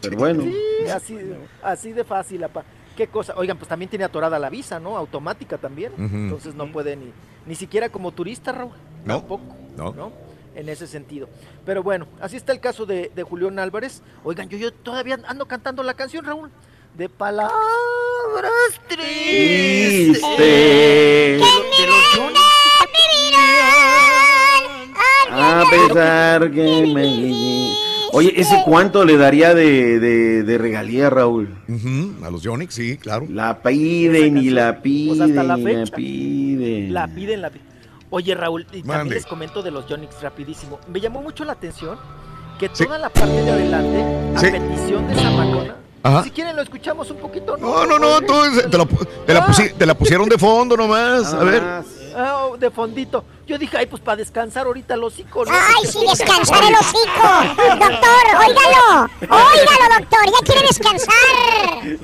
Pero bueno. Sí, así, así de fácil, apa. Qué cosa. Oigan, pues también tiene atorada la visa, ¿no? Automática también. Entonces no puede ni, ni siquiera como turista, Raúl. No. Tampoco. No. ¿no? En ese sentido. Pero bueno, así está el caso de, de Julián Álvarez. Oigan, yo, yo todavía ando cantando la canción, Raúl. De palabras tristes. Triste. De, lo- de los Johnny. A pesar que me... Oye, ¿ese cuánto le daría de, de, de regalía, Raúl? Ujú, A los Yonix, sí, claro. La piden y la piden Pues hasta la fecha. piden. La piden, la piden. Oye, Raúl, y también Mande. les comento de los Yonix rapidísimo. Me llamó mucho la atención que Sí. toda la parte de adelante, a Sí. petición de Zamacona, Ajá. si quieren lo escuchamos un poquito, No, no, no, tú, te, la, te la pusi- te la pusieron de fondo nomás. A ver. Ah, oh, de fondito. Yo dije, ay, pues para descansar ahorita los hocico. ¿no? Ay, sí, descansar el hocico. Doctor, óigalo. Óigalo, doctor. Ya quiere descansar.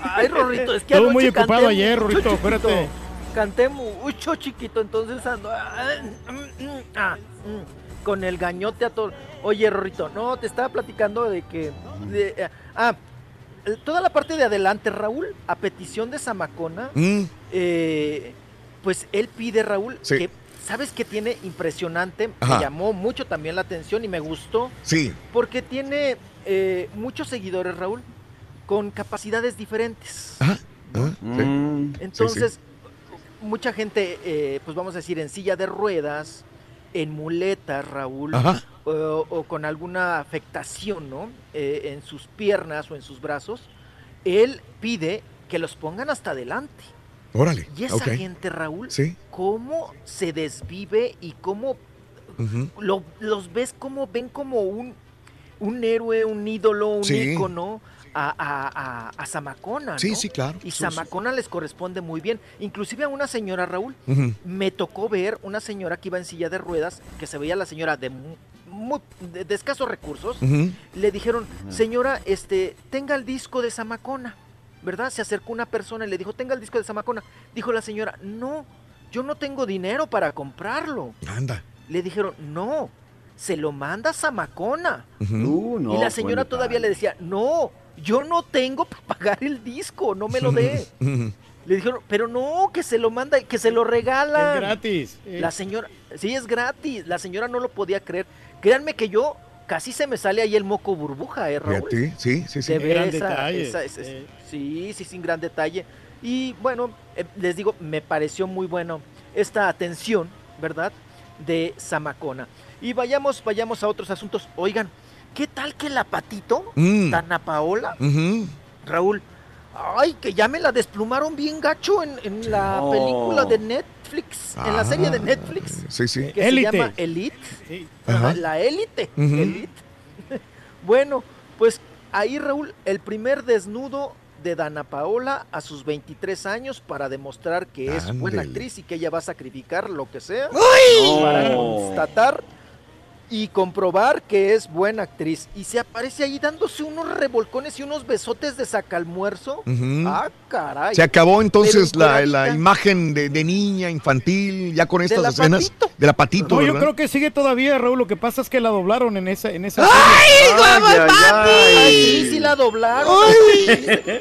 Ay, Rorrito, es que Estuvo muy ocupado canté ayer, Rorrito, espérate. Canté mucho chiquito, entonces ando ah, mm, mm, ah, mm, con el gañote a todo. Oye, Rorrito, no, te estaba platicando de que... de, ah, toda la parte de adelante, Raúl, a petición de Zamacona, Mm, eh, pues él pide, Raúl, Sí. que... ¿Sabes qué tiene impresionante? Ajá. Me llamó mucho también la atención y me gustó. sí. Porque tiene eh, muchos seguidores, Raúl, con capacidades diferentes. Ajá. Ah, sí. Mm. Entonces, mucha gente, eh, pues vamos a decir, en silla de ruedas, en muletas, Raúl, Ajá. o, o con alguna afectación, ¿no? Eh, en sus piernas o en sus brazos, él pide que los pongan hasta adelante. Órale. Y esa gente, Raúl, Sí. cómo se desvive y cómo lo- los ves como ven como un, un héroe, un ídolo, un Sí. ícono a, a, a- a Zamacona, Sí, ¿no? sí, claro. Y Sí, sí. Zamacona les corresponde muy bien. Inclusive a una señora, Raúl, me tocó ver una señora que iba en silla de ruedas, que se veía la señora de, mu- mu- de- de escasos recursos. Le dijeron, señora, este, tenga el disco de Zamacona, ¿verdad? Se acercó una persona y le dijo, tenga el disco de Zamacona. Dijo la señora, no, yo no tengo dinero para comprarlo. Anda. Le dijeron, no, se lo manda Zamacona. Ujú. Uh, no, y la señora bueno, todavía le decía, no, yo no tengo para pagar el disco, no me lo dé. Le dijeron, pero no, que se lo manda, que se lo regala. Es gratis. eh. La señora, sí, es gratis. La señora no lo podía creer. Créanme que yo casi se me sale ahí el moco burbuja, ¿eh, Raúl? Sí, sí, sí. Ver Gran esa- detalle, esa- esa- Sí, sí, sin gran detalle. Y bueno, eh, les digo, me pareció muy bueno esta atención, ¿verdad? De Zamacona. Y vayamos, vayamos a otros asuntos. Oigan, ¿qué tal que la patito, Mm. Tana Paola. Raúl? Ay, que ya me la desplumaron bien gacho en, en la película de Netflix, en la serie de Ah, Netflix Sí, sí. que se llama Elite. Ajá, La élite. Elite. bueno, pues ahí Raúl, el primer desnudo de Dana Paola a sus 23 años para demostrar que es buena actriz y que ella va a sacrificar lo que sea ¡Uy! para constatar y comprobar que es buena actriz. Y se aparece ahí dándose unos revolcones y unos besotes de sacalmuerzo. Ujú. Ah, caray. Se acabó entonces la, la imagen de, de niña infantil, ya con estas la escenas de la patito, No, yo creo que sigue todavía, Raúl. Lo que pasa es que la doblaron en esa, en esa ¡Ay, vamos, papi! ay, sí, sí la doblaron.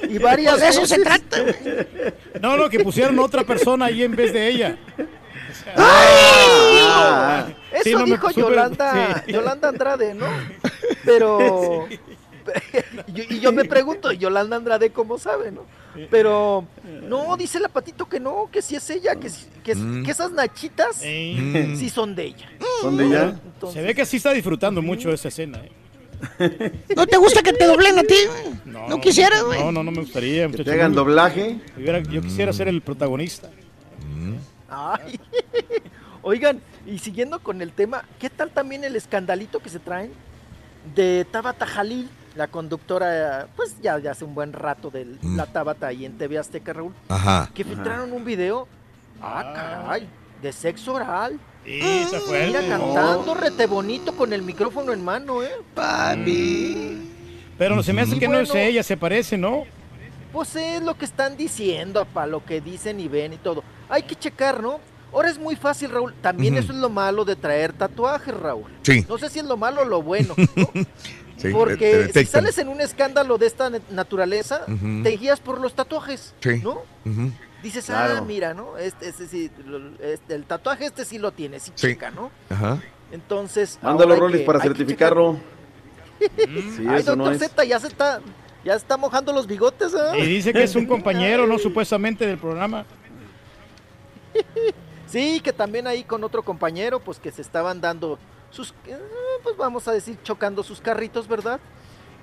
Y varias Pues de eso se trata. No, no, que pusieron otra persona ahí en vez de ella. Ah, Eso Sí, no me dijo Yolanda, sí. Yolanda Andrade, ¿no? Pero y y yo me pregunto, Yolanda Andrade cómo sabe, ¿no? Pero no, dice la patito que no, que sí es ella, que, sí- que, Mm. que esas nachitas Mm. sí son de ella. ¿Son de ella? Se ve que sí está disfrutando mucho esa escena. ¿eh? ¿No te gusta que te doblen a ti? No, quisieras, güey. No, no, no me gustaría. ¿Que te hagan doblaje? Yo quisiera ser el protagonista. Ay. Oigan, y siguiendo con el tema, ¿qué tal también el escandalito que se traen de Tabata Jalil, la conductora, pues ya de hace un buen rato de la Tabata ahí en TV Azteca, Raúl? Ajá. Que filtraron un video, ah, caray, de sexo oral. Sí, está fuerte. Mira, cantando rete bonito con el micrófono en mano, ¿eh? Papi. Pero se me hace que no es ella, se parece, ¿no? Pues es lo que están diciendo, para lo que dicen y ven y todo. Hay que checar, ¿no? Ahora es muy fácil, Raúl. También eso es lo malo de traer tatuajes, Raúl. Sí. No sé si es lo malo o lo bueno. Sí, Porque te- te si sales en un escándalo de esta naturaleza, te guías por los tatuajes, Sí. ¿no? Ujú. Dices, ah, mira, ¿no? Este, este sí, este, el tatuaje este sí lo tiene, sí, Sí. checa, ¿no? Ajá. Entonces, Mándalo, Rolis, para certificarlo. Sí, Ay, eso no doctor es. Z, ya se está, ya está mojando los bigotes, ¿eh? Y dice que es un compañero, ¿no? Supuestamente del programa. Sí, que también ahí con otro compañero, pues que se estaban dando sus, eh, pues vamos a decir, chocando sus carritos, ¿verdad?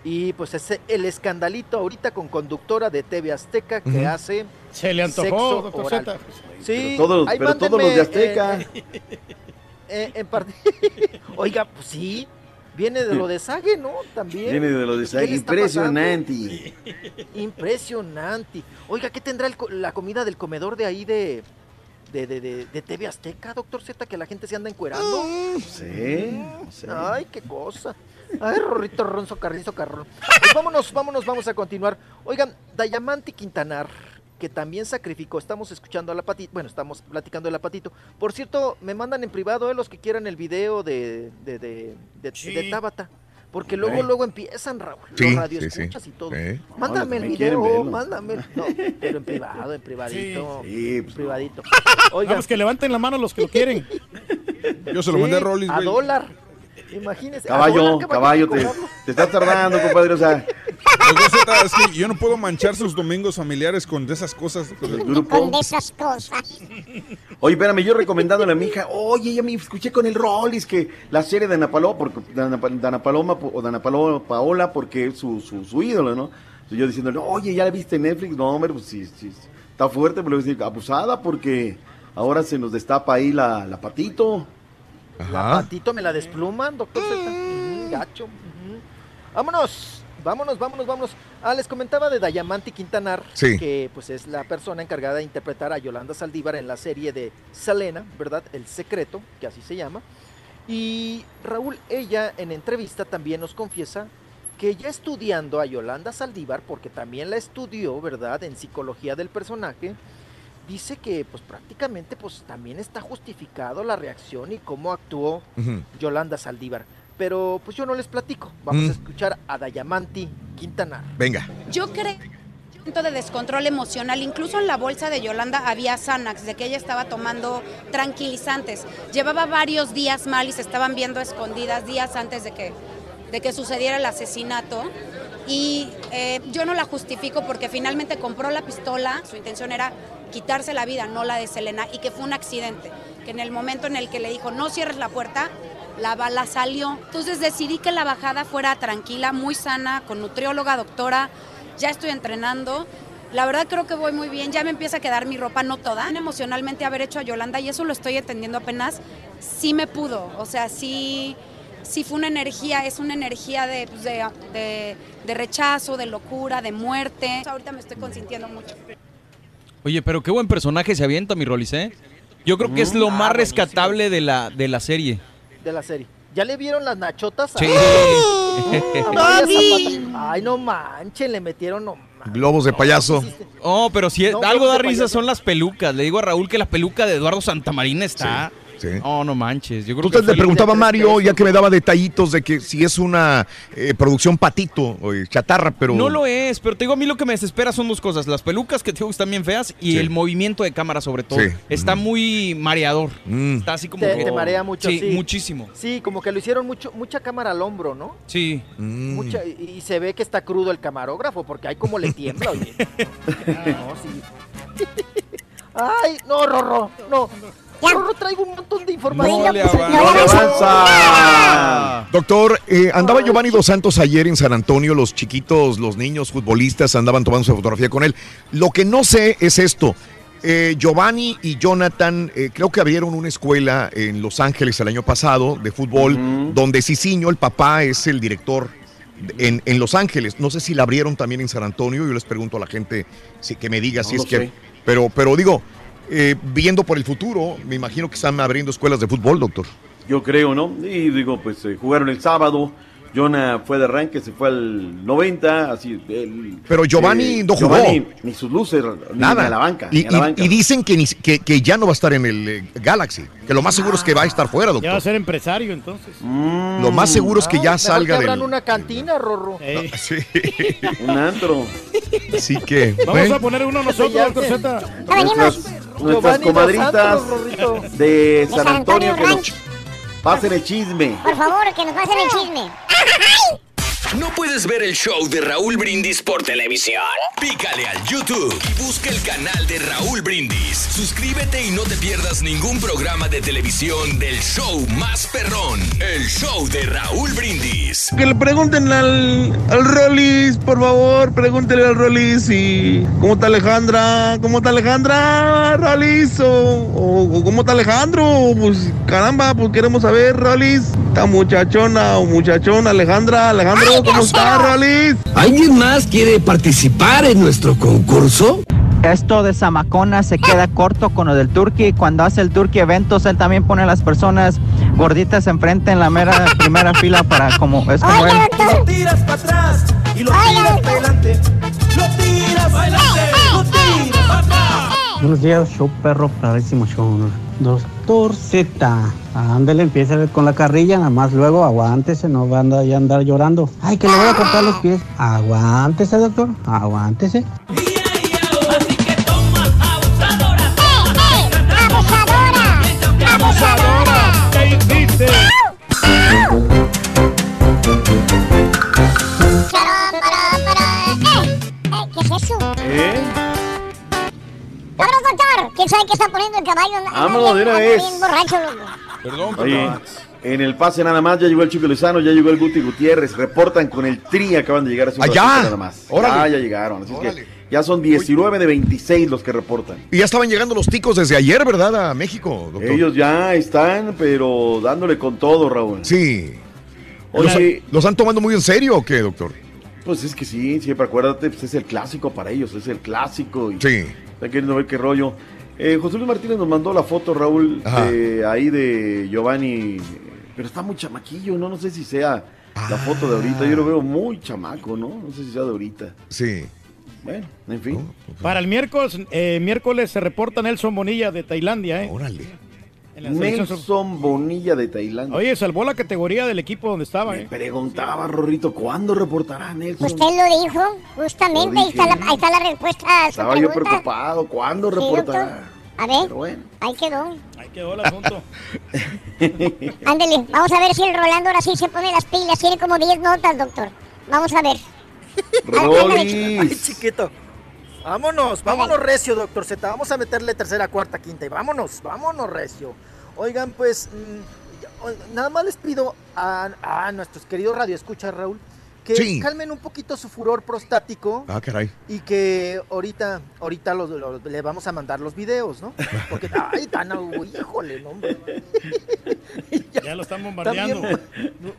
Y pues ese el escandalito ahorita con conductora de TV Azteca que Ujú. hace Se le antojó, sexo doctor. Z. Sí, Pero todos, ahí pero todos los de Azteca. eh, eh, en parte- Oiga, pues sí, viene de lo de Sage, ¿no? También. Viene de lo de ¿Qué Sage. Impresionante. Impresionante. Oiga, ¿qué tendrá el co- la comida del comedor de ahí de, de, de, de- de TV Azteca, doctor Z, que la gente se anda encuerando? Sé, no sé. Ay, qué cosa. Ay, Rorrito Ronzo Carrizo Carrón. Pues vámonos, vámonos, vamos a continuar. Oigan, Dayamanti Quintanar, que también sacrificó, estamos escuchando a la patito, bueno, estamos platicando de la patito. Por cierto, me mandan en privado eh, los que quieran el video de, de, de, de, Sí. de Tabata. Porque luego, luego empiezan, Raúl, Sí, los radio sí, sí. escuchas y todo. Mándame el video, mándame. No, pero en privado, en privadito. Sí, En pues, privadito. Oigan, Oigan, que levanten la mano los que lo quieren. Yo se lo sí, mandé a Rollis, a güey. dólar. Imagínese. Caballo, dólar, caballo, te, te estás tardando, compadre. O sea, Doctor Z, es que yo no puedo manchar sus domingos familiares con de esas cosas. el Con de esas cosas. Oye, espérame, yo recomendándole a mi hija, oye, ya me escuché con el Rollis que la serie de Ana Paloma, porque Dana, Pa- Dana Paloma o Dana Paloma, Paola, porque es su, su, su ídolo, ¿no? Entonces yo diciéndole, oye, ¿ya la viste en Netflix? No, hombre, pues sí, sí, está fuerte, pero le voy a decir, abusada, porque ahora se nos destapa ahí la, la patito. La Ajá. patito me la despluman, doctor Z. Gacho. Vámonos, vámonos, vámonos, vámonos. Ah, les comentaba de Dayamanti Quintanar, Sí. que pues es la persona encargada de interpretar a Yolanda Saldívar en la serie de Selena, ¿verdad? El secreto, que así se llama. Y Raúl, ella en entrevista también nos confiesa que ya estudiando a Yolanda Saldívar, porque también la estudió, ¿verdad? En psicología del personaje, dice que pues prácticamente pues también está justificado la reacción y cómo actuó. Yolanda Saldívar. Pero pues yo no les platico. Vamos Mm. a escuchar a Dayamanti Quintanar. Venga. Yo creo de descontrol emocional, incluso en la bolsa de Yolanda había Xanax, de que ella estaba tomando tranquilizantes. Llevaba varios días mal y se estaban viendo escondidas días antes de que, de que sucediera el asesinato. Y eh, yo no la justifico porque finalmente compró la pistola, su intención era quitarse la vida, no la de Selena, y que fue un accidente, que en el momento en el que le dijo no cierres la puerta, la bala salió. Entonces decidí que la bajada fuera tranquila, muy sana, con nutrióloga, doctora, ya estoy entrenando. La verdad creo que voy muy bien, ya me empieza a quedar mi ropa, no toda. Emocionalmente haber hecho a Yolanda y eso lo estoy entendiendo apenas, sí me pudo, o sea, sí, sí fue una energía, es una energía de, pues, de, de- de rechazo, de locura, de muerte. Ahorita me estoy consintiendo mucho. Oye, pero qué buen personaje se avienta, mi Rolis, ¿eh? Yo creo que es lo Mm, más ah, rescatable de la, de la serie. de la serie. ¿Ya le vieron las nachotas? a- Sí. a María Zapata? Ay, no manchen, le metieron no. Globos de payaso. Oh, pero si No, algo no, da risa payaso. son las pelucas. Le digo a Raúl que la peluca de Eduardo Santamarina está. Sí, sí. Oh, no manches. Yo creo que te fue- preguntaba Mario, ya que me daba detallitos de que si es una eh, producción patito o chatarra, pero. No lo es, pero te digo, a mí lo que me desespera son dos cosas. Las pelucas que te digo que están bien feas y Sí. el movimiento de cámara sobre todo. Sí. Está muy mareador. Mm. Está así como Te, que... te marea mucho, sí. muchísimo. Sí, como que lo hicieron mucho, mucha cámara al hombro, ¿no? Sí. Mm. Mucha, y, y se ve que está crudo el camarógrafo, porque hay como le tiembla, oye. No, sí. Ay, no, Rorro, no. Rorro, traigo un montón de información. No le avanza. no le avanza. Doctor, eh, andaba Giovanni Dos Santos ayer en San Antonio. Los chiquitos, los niños futbolistas andaban tomando su fotografía con él. Lo que no sé es esto. Eh, Giovanni y Jonathan eh, creo que abrieron una escuela en Los Ángeles el año pasado de fútbol, donde Cicinho, el papá, es el director en, en Los Ángeles. No sé si la abrieron también en San Antonio. Yo les pregunto a la gente si, que me diga No si es que... Pero, pero digo, eh, viendo por el futuro, me imagino que están abriendo escuelas de fútbol, doctor. Yo creo, ¿no? Y digo, pues eh, jugaron el sábado. Jonah fue de arranque, se fue al 90, así. el- Pero Giovanni no jugó. Giovanni, ni sus luces, ni Nada. a la banca. y, ni a la banca. y dicen que, ni- que, que ya no va a estar en el eh, Galaxy. Que lo más seguro es que va a estar fuera, Ya va a doctor. ser empresario entonces. Lo más seguro es que ya Mejor salga del. una cantina, Rorro. Sí. Un antro. Así que. Vamos a poner uno nosotros, doctor Z. Nuestras, nuestras comadritas de San Antonio Antonio que pasen el chisme. Por favor, que nos pasen el chisme. ¿No puedes ver el show de Raúl Brindis por televisión? Pícale al YouTube y busca el canal de Raúl Brindis. Suscríbete y no te pierdas ningún programa de televisión del show más perrón, el show de Raúl Brindis. Que le pregunten al, al Rolis, por favor, pregúntenle al Rolis y ¿cómo está Alejandra? ¿Cómo está Alejandra, Rolis? O, ¿cómo está Alejandro? Pues caramba, pues queremos saber, Rolis. Esta muchachona o muchachón, Alejandra, Alejandro, ¿cómo está, Rolis? ¿Alguien más quiere participar en nuestro concurso? Esto de Zamacona se queda corto con lo del Turqui. Cuando hace el Turqui eventos, él también pone a las personas gorditas enfrente en la mera primera fila para como es como él. Lo tiras para atrás y lo tiras para adelante. Lo tiras para adelante, lo tiras para atrás. Buenos días, show perro, padrísimo show. Doctor Z, ándale, empieza con la carrilla, nada más luego aguántese, no va a andar, ya andar llorando. Ay, que le voy a cortar los pies. Aguántese, doctor, aguántese. ¡Abusadora! ¿Qué hiciste? ¿Qué es eso? ¿Eh? ¿Quién sabe qué está poniendo el caballo? Vámonos de una vez. bien borracho, loco. Perdón, Oye, en el pase nada más ya llegó el Chico Lozano, ya llegó el Guti Gutiérrez, reportan con el tri, acaban de llegar hace un Allá. ratito nada más. Órale. Ah, ya llegaron, así es que ya son 19 de 26 los que reportan. Y ya estaban llegando los ticos desde ayer, ¿verdad? A México, doctor. Ellos ya están, pero dándole con todo, Raúl. Sí. Oye, ¿Los, los han tomando muy en serio o qué, doctor? pues es que sí, siempre acuérdate, pues es el clásico para ellos, es el clásico. Y Sí. Está queriendo ver qué rollo. Eh, José Luis Martínez nos mandó la foto, Raúl, de ahí de Giovanni, pero está muy chamaquillo, ¿no? No sé si sea la foto de ahorita, yo lo veo muy chamaco, ¿no? No sé si sea de ahorita. Sí. Bueno, en fin. Para el miércoles, eh, miércoles se reporta Nelson Bonilla de Tailandia, ¿eh? Órale. Nelson Bonilla de Tailandia. Oye, salvó la categoría del equipo donde estaba, ¿eh? Preguntaba Rorrito, ¿cuándo reportará Nelson? Usted lo dijo, justamente, ahí está, la, ahí está la respuesta a su Estaba yo preocupado, ¿cuándo Sí, reportará? doctor. A ver, bueno. ahí quedó. Ahí quedó el asunto. Ándele, vamos a ver si el Rolando ahora sí se pone las pilas. Tiene como 10 notas, doctor. Vamos a ver. Ay, chiquito. Vámonos, vámonos recio, doctor Z. Vamos a meterle tercera, cuarta, quinta y vámonos, vámonos recio. Oigan, pues, mm, nada más les pido a, a nuestros queridos radioescuchas, Raúl, que Sí. calmen un poquito su furor prostático Ah, caray. y que ahorita, ahorita los- los- le vamos a mandar los videos, ¿no? Porque, ay, tan, híjole, no, hombre. Ya lo están bombardeando. También,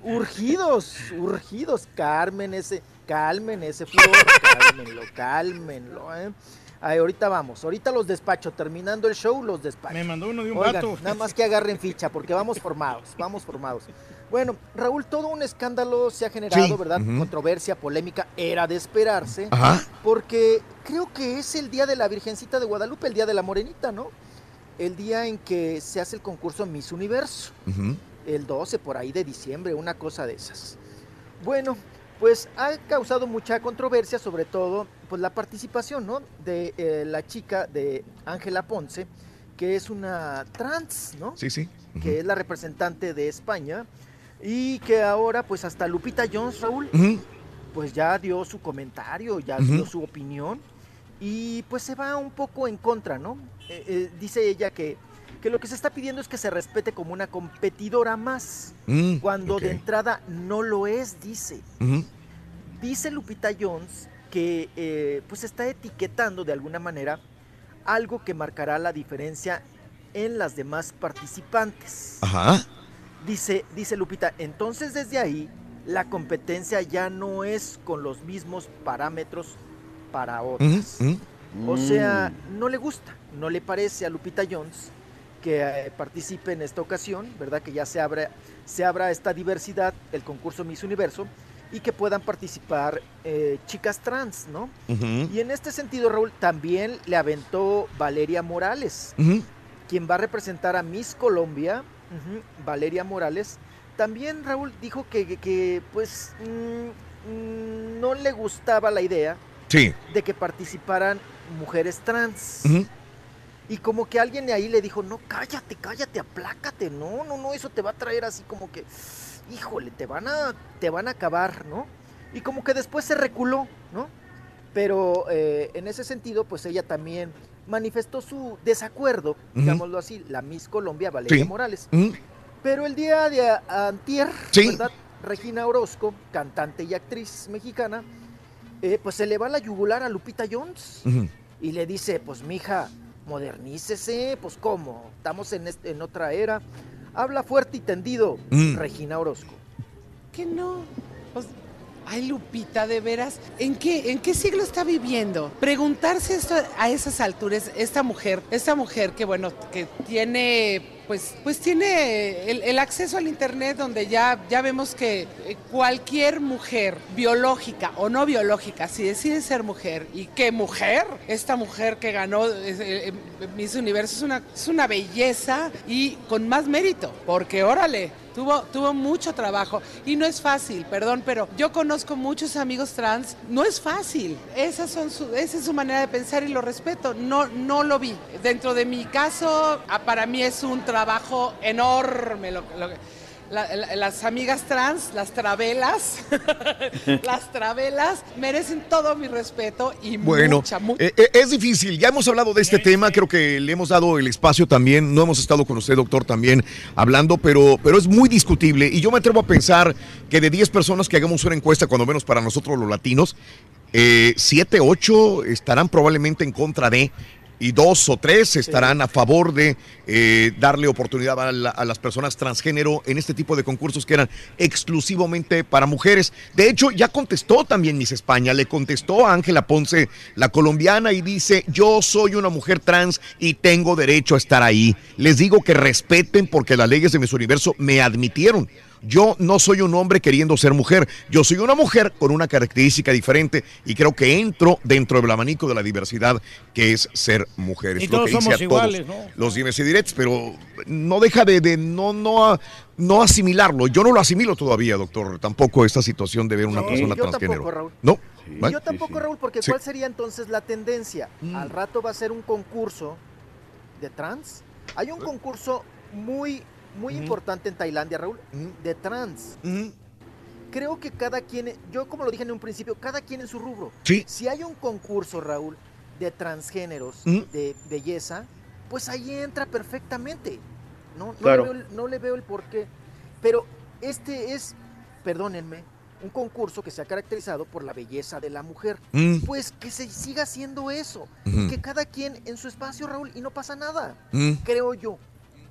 urgidos, urgidos, Carmen ese, calmen ese furor, cálmenlo, cálmenlo, ¿eh? Ay, ahorita vamos, ahorita los despacho, terminando el show los despacho. Me mandó uno de un Oigan, vato. Nada más que agarren ficha, porque vamos formados, vamos formados. Bueno, Raúl, todo un escándalo se ha generado, Sí, ¿verdad? Controversia, polémica, era de esperarse. Ajá. Porque creo que es el día de la Virgencita de Guadalupe, el día de la Morenita, ¿no? El día en que se hace el concurso Miss Universo el 12 por ahí de diciembre, una cosa de esas. Bueno, pues ha causado mucha controversia, sobre todo pues la participación, ¿no? De eh, la chica de Ángela Ponce, que es una trans, ¿no? Sí, sí. Que es la representante de España y que ahora pues hasta Lupita Jones, Raúl, pues ya dio su comentario, ya dio su opinión y pues se va un poco en contra, ¿no? Eh, eh, dice ella que, que lo que se está pidiendo es que se respete como una competidora más, Mm, cuando de entrada no lo es, dice. Dice Lupita Jones que eh, pues está etiquetando de alguna manera algo que marcará la diferencia en las demás participantes. Ajá. Dice, dice Lupita, entonces desde ahí la competencia ya no es con los mismos parámetros para otras. O sea, no le gusta, no le parece a Lupita Jones que eh, participe en esta ocasión, ¿verdad? Que ya se abra, se abra esta diversidad, el concurso Miss Universo, y que puedan participar eh, chicas trans, ¿no? Y en este sentido, Raúl, también le aventó Valeria Morales, quien va a representar a Miss Colombia, Valeria Morales. También Raúl dijo que, que- que, pues mm, mm, no le gustaba la idea Sí. de que participaran mujeres trans. Y como que alguien de ahí le dijo, no, cállate, cállate, aplácate, no, no, no, eso te va a traer así como que, híjole, te van a, te van a acabar, ¿no? Y como que después se reculó, ¿no? Pero eh, en ese sentido, pues ella también manifestó su desacuerdo, Ujú. digámoslo así, la Miss Colombia, Valeria Sí. Morales. Pero el día de antier, Sí. ¿verdad? Regina Orozco, cantante y actriz mexicana, eh, pues se le va la yugular a Lupita Jones y le dice, pues mija, modernícese, pues cómo, estamos en, este- en otra era. Habla fuerte y tendido, Mm. Regina Orozco. Que no. Pues, ay, Lupita, de veras, ¿en qué, ¿en qué siglo está viviendo? Preguntarse esto a esas alturas, esta mujer, esta mujer que, bueno, que tiene, pues, pues tiene el, acceso al internet donde ya, ya vemos que eh, cualquier mujer, biológica o no biológica, si decide ser mujer, ¿y qué mujer? Esta mujer que ganó eh, eh, Miss Universo es una, es una belleza y con más mérito, porque órale, Tuvo, tuvo mucho trabajo y no es fácil, perdón, pero yo conozco muchos amigos trans, no es fácil. Esas son su, esa es su manera de pensar y lo respeto. No, no lo vi. Dentro de mi caso, ah, para mí es un trabajo enorme. lo- lo la- la- las amigas trans, las travelas, las travelas merecen todo mi respeto y Bueno, mucha, mu- eh, eh, es difícil. Ya hemos hablado de este tema, creo que le hemos dado el espacio también. No hemos estado con usted, doctor, también hablando, pero, pero es muy discutible. Y yo me atrevo a pensar que de 10 personas que hagamos una encuesta, cuando menos para nosotros los latinos, 7, 8 estarán probablemente en contra de. Y dos o tres estarán a favor de eh, darle oportunidad a, la- a las personas transgénero en este tipo de concursos que eran exclusivamente para mujeres. De hecho, ya contestó también Miss España, le contestó a Ángela Ponce, la colombiana, y dice, yo soy una mujer trans y tengo derecho a estar ahí. Les digo que respeten porque las leyes de Miss Universo me admitieron. Yo no soy un hombre queriendo ser mujer, yo soy una mujer con una característica diferente y creo que entro dentro del abanico de la diversidad que es ser mujer. Y Es lo todos que dice somos a iguales, todos ¿no? los dimes y directs, pero no deja de, de no, no, no asimilarlo. Yo no lo asimilo todavía, doctor, tampoco esta situación de ver una No, persona yo tampoco, transgénero. Raúl. No. Y ¿vale? yo tampoco, Raúl, porque Sí. ¿cuál sería entonces la tendencia? Al rato va a ser un concurso de trans. Hay un concurso muy, muy Ujú. importante en Tailandia, Raúl, de trans. Creo que cada quien, yo como lo dije en un principio, cada quien en su rubro. Sí. Si hay un concurso, Raúl, de transgéneros, de belleza, pues ahí entra perfectamente. No, no, Claro. le, veo el, no le veo el porqué. Pero este es, perdónenme, un concurso que se ha caracterizado por la belleza de la mujer. Mm. Pues que se siga haciendo eso. Que cada quien en su espacio, Raúl, y no pasa nada. Mm. Creo yo.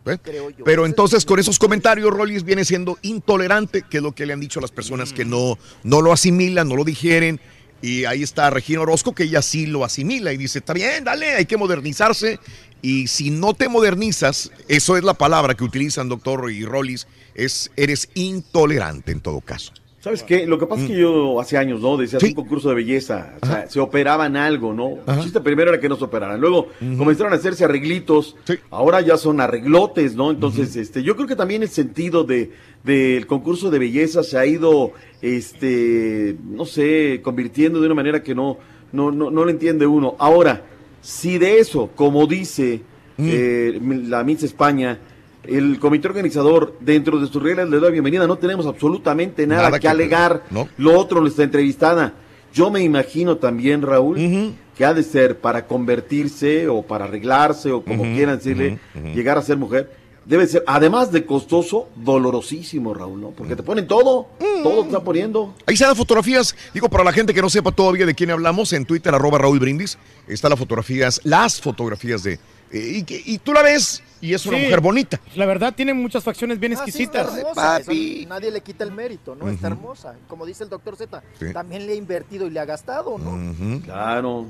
Yo. Pero entonces con esos comentarios, Rollis viene siendo intolerante, que es lo que le han dicho a las personas que no, no lo asimilan, no lo digieren. Y ahí está Regina Orozco, que ella sí lo asimila y dice, está bien, dale, hay que modernizarse. Y si no te modernizas, eso es la palabra que utilizan doctor y Rollis, es eres intolerante en todo caso. ¿Sabes qué? Lo que pasa es Mm. que yo hace años, ¿no? Decía un concurso de belleza. O sea, se operaban algo, ¿no? El chiste primero era que no se operaran. Luego comenzaron a hacerse arreglitos. Ahora ya son arreglotes, ¿no? Entonces, este, yo creo que también el sentido de del concurso de belleza se ha ido, este, no sé, convirtiendo de una manera que no, no, no, no lo entiende uno. Ahora, si de eso, como dice eh, la Miss España, el comité organizador, dentro de sus reglas, le doy la bienvenida. No tenemos absolutamente nada, Nada que, que- alegar. no. Lo otro, nuestra entrevistada. Yo me imagino también, Raúl, que ha de ser para convertirse o para arreglarse o como quieran decirle, llegar a ser mujer. Debe ser, además de costoso, dolorosísimo, Raúl, ¿no? Porque te ponen todo, todo te está poniendo. Ahí están las fotografías, digo, para la gente que no sepa todavía de quién hablamos, en Twitter, arroba Raúl Brindis, están las fotografías, las fotografías de... eh, y, que- y tú la ves y es una Sí. mujer bonita. La verdad, tiene muchas facciones bien Ah, sí, exquisitas. está hermosa, eso nadie le quita el mérito, ¿no? Está hermosa. Como dice el doctor Z, Sí. también le ha invertido y le ha gastado, ¿no? Claro,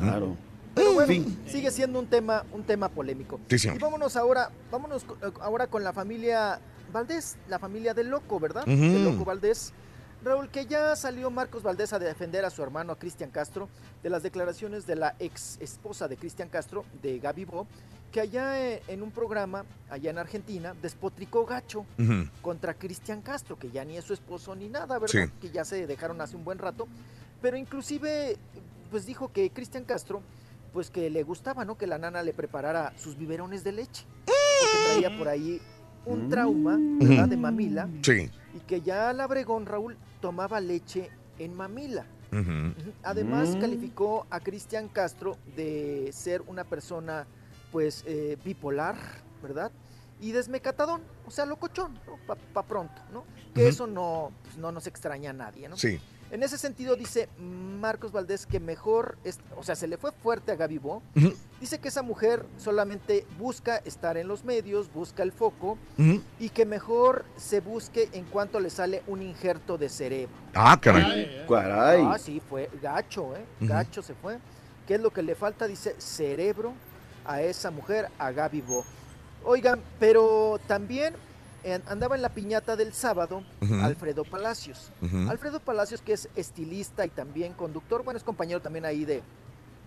claro. Pero bueno, sigue siendo un tema, un tema polémico. Sí. Y vámonos ahora, vámonos eh, ahora con la familia Valdés, la familia del Loco, ¿verdad? Ujú. Del Loco Valdés. Raúl, que ya salió Marcos Valdés a defender a su hermano, a Cristian Castro, de las declaraciones de la ex esposa de Cristian Castro, de Gaby Bo, que allá eh, en un programa, allá en Argentina, despotricó gacho contra Cristian Castro, que ya ni es su esposo ni nada, ¿verdad? Sí. Que ya se dejaron hace un buen rato. Pero inclusive, pues dijo que Cristian Castro, pues que le gustaba, ¿no? Que la nana le preparara sus biberones de leche. Porque traía por ahí un trauma, ¿verdad? De mamila. Sí. Y que ya la Bregón, Raúl, tomaba leche en mamila. Además, calificó a Cristian Castro de ser una persona, pues, eh, bipolar, ¿verdad? Y desmecatadón, o sea, locochón, ¿no? Pa, pronto, ¿no? Que eso no, pues, no nos extraña a nadie, ¿no? Sí. En ese sentido, dice Marcos Valdés que mejor, es- o sea, se le fue fuerte a Gaby Bo. Dice que esa mujer solamente busca estar en los medios, busca el foco y que mejor se busque en cuanto le sale un injerto de cerebro. Ah, caray. Caray. Ah, sí, fue gacho, ¿eh? Gacho se fue. ¿Qué es lo que le falta? Dice cerebro a esa mujer, a Gaby Bo. Oigan, pero también eh, andaba en la piñata del sábado Ujú. Alfredo Palacios. Ujú. Alfredo Palacios, que es estilista y también conductor, bueno, es compañero también ahí de,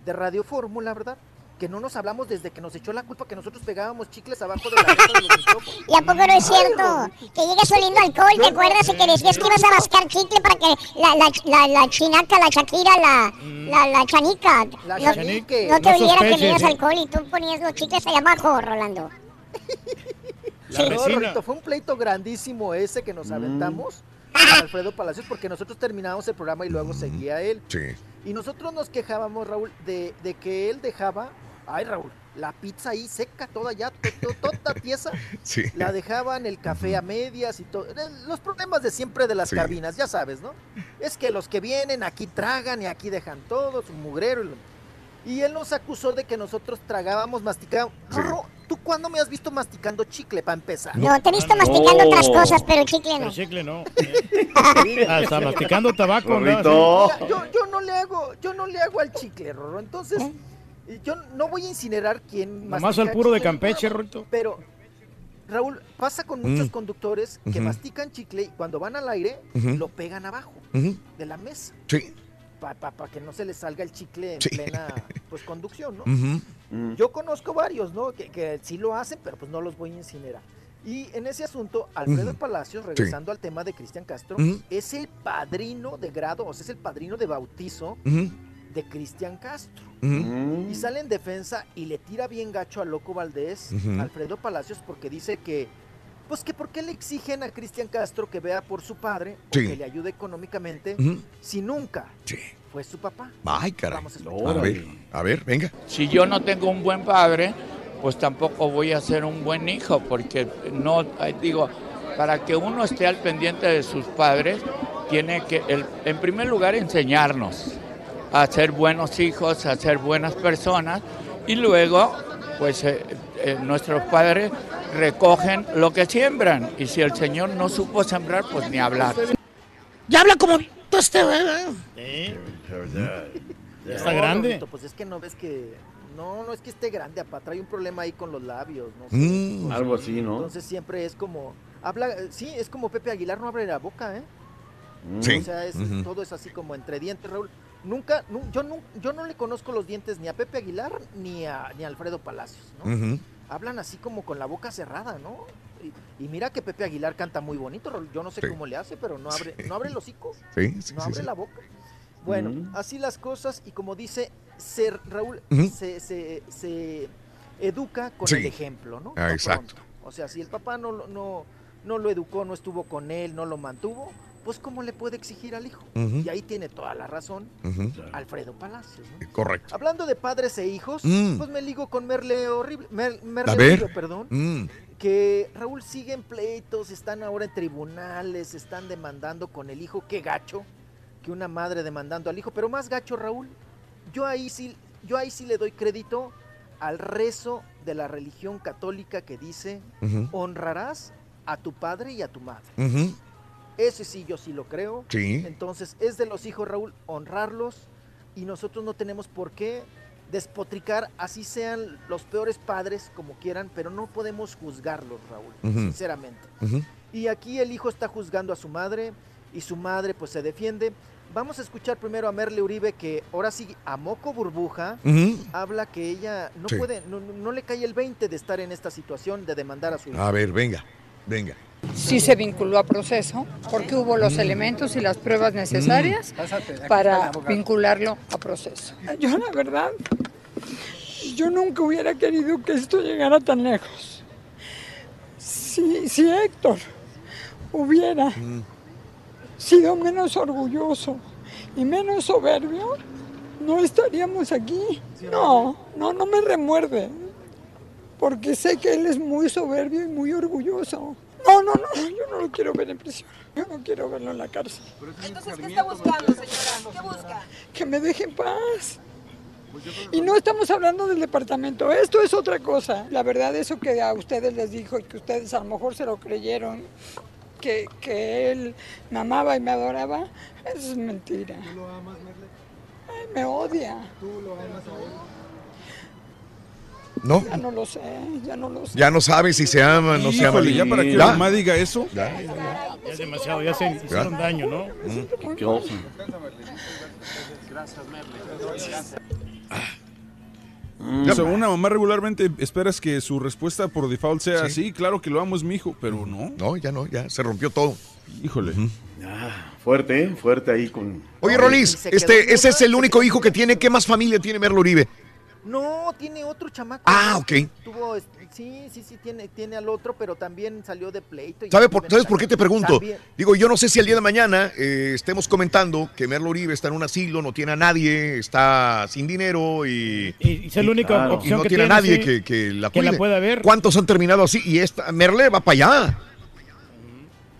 de Radio Fórmula, ¿verdad? Que no nos hablamos desde que nos echó la culpa que nosotros pegábamos chicles abajo de la mesa de los micrófonos. ¿Y a poco no es cierto? Que llegas oliendo alcohol, ¿te acuerdas? Y que decías que ibas a mascar chicle para que la, la, la, la chinaca, la Shakira, la, la, la chanica, La no, chanique. no te No oliera que tenías alcohol y tú ponías los chicles allá abajo, Rolando. No, Rorrito, fue un pleito grandísimo ese que nos aventamos con Alfredo Palacios porque nosotros terminábamos el programa y luego seguía él. Sí. Y nosotros nos quejábamos, Raúl, de, de que él dejaba, ay Raúl, la pizza ahí seca, toda ya, to- to- toda pieza, Sí. la dejaban el café a medias y todo. Eh, Los problemas de siempre de las Sí. cabinas, ya sabes, ¿no? Es que los que vienen aquí tragan y aquí dejan todo, su mugrero. Y, lo- y él nos acusó de que nosotros tragábamos, masticábamos. Rorro, ¿tú cuándo me has visto masticando chicle para empezar? No, te he visto masticando otras cosas, pero chicle no. El chicle no. Hasta masticando tabaco. ¿no? Mira, yo, yo no le hago, yo no le hago al chicle, Rorro. Entonces, yo no voy a incinerar quién Nomás mastica al puro de Campeche, Rorrito. Pero Raúl, pasa con Mm. muchos conductores que mastican chicle y cuando van al aire lo pegan abajo de la mesa Sí. Para que no se les salga el chicle en Sí. plena pues conducción, ¿no? Ujú. Yo conozco varios, ¿no? Que, que sí lo hacen, pero pues no los voy a incinerar. Y en ese asunto, Alfredo. Palacios, Sí. regresando al tema de Cristian Castro, es el padrino de grado, o sea, es el padrino de bautizo de Cristian Castro. Ujú. Y sale en defensa y le tira bien gacho a Loco Valdés. Alfredo Palacios, porque dice que, pues que por qué le exigen a Cristian Castro que vea por su padre o Sí. que le ayude económicamente si nunca fue su papá. Ay, caray. Vamos a A ver, a ver, venga. Si yo no tengo un buen padre, pues tampoco voy a ser un buen hijo, porque no, digo, para que uno esté al pendiente de sus padres, tiene que, el- en primer lugar, enseñarnos a ser buenos hijos, a ser buenas personas, y luego, pues eh, eh, nuestros padres recogen lo que siembran, y si el Señor no supo sembrar, pues ni hablar. Ya habla como este, ¿eh? Ya está grande. Pues es que no ves que. No, no es que esté grande, apa, trae un problema ahí con los labios, no sé. Mm, Pues, algo así, ¿no? Entonces siempre es como. Habla, sí, es como Pepe Aguilar, no abre la boca, ¿eh? Sí. O sea, es- todo es así como entre dientes, Raúl. Nunca, nu- yo, nu- yo no le conozco los dientes ni a Pepe Aguilar ni a, ni a Alfredo Palacios, ¿no? Hablan así como con la boca cerrada, ¿no? Y, y mira que Pepe Aguilar canta muy bonito. Yo no sé Sí. cómo le hace, pero no abre, no abre el hocico. Sí, sí, no sí, abre sí. la boca. Bueno, Mm. así las cosas y como dice ser Raúl, se, se- se educa con Sí. el ejemplo, ¿no? Ah, exacto. pronto. O sea, si el papá no, lo- no, no lo educó, no estuvo con él, no lo mantuvo, pues ¿cómo le puede exigir al hijo? Y ahí tiene toda la razón. Alfredo Palacios. ¿no? Correcto. Hablando de padres e hijos, Mm. pues me ligo con Merle horrible, Mer- Merle. Uribe, perdón, Mm. que Raúl sigue en pleitos, están ahora en tribunales, están demandando con el hijo, qué gacho, que una madre demandando al hijo, pero más gacho Raúl, yo ahí sí, yo ahí sí le doy crédito al rezo de la religión católica que dice, honrarás a tu padre y a tu madre. Ese sí, yo sí lo creo. Sí. Entonces, es de los hijos, Raúl, honrarlos y nosotros no tenemos por qué despotricar, así sean los peores padres como quieran, pero no podemos juzgarlos, Raúl, sinceramente. Y aquí el hijo está juzgando a su madre y su madre pues se defiende. Vamos a escuchar primero a Merle Uribe que ahora sí a moco burbuja habla que ella no Sí. puede, no, no le cae el 20 de estar en esta situación de demandar a su hijo. A ver, venga, venga. Sí se vinculó a proceso porque hubo los elementos y las pruebas necesarias Mm. para vincularlo a proceso. Yo la verdad, yo nunca hubiera querido que esto llegara tan lejos. Si, si Héctor hubiera sido menos orgulloso y menos soberbio, no estaríamos aquí. No, no, no me remuerde, porque sé que él es muy soberbio y muy orgulloso. No, no, no, yo no lo quiero ver en prisión. Yo no quiero verlo en la cárcel. Entonces, ¿qué está buscando, señora? ¿Qué busca? Que me deje en paz. Y no estamos hablando del departamento, esto es otra cosa. La verdad, eso que a ustedes les dijo y que ustedes a lo mejor se lo creyeron, que, que él me amaba y me adoraba, eso es mentira. ¿Tú lo amas, Merle? Ay, me odia. ¿Tú lo amas a él? ¿No? Ya no lo sé, ya no lo sé. Ya no sabe si se aman, no se aman. Híjole, ya para que ¿Ya? la mamá diga eso. Ya es demasiado, ya se hicieron daño, ¿no? Mm, Qué oso. O sea, una mamá regularmente esperas que su respuesta por default sea sí, claro que lo amo, es mi hijo, pero no. No, ya no, ya se rompió todo. Híjole. Fuerte, ¿eh? Fuerte ahí con... Oye, Rolis, este, ese es el único hijo que tiene. ¿Qué más familia tiene Merlo Uribe? No, tiene otro chamaco. Ah, ok. Tuvo, sí, sí, sí, tiene, tiene al otro, pero también salió de pleito. y ¿Sabe por, ¿Sabes por qué te pregunto? También. Digo, yo no sé si el día de mañana eh, estemos comentando que Merlo Uribe está en un asilo, no tiene a nadie, está sin dinero y, Y es la única opción no que tiene a nadie sí, que, que la que la cuide. pueda ver. ¿Cuántos han terminado así? Y esta Merle va para allá.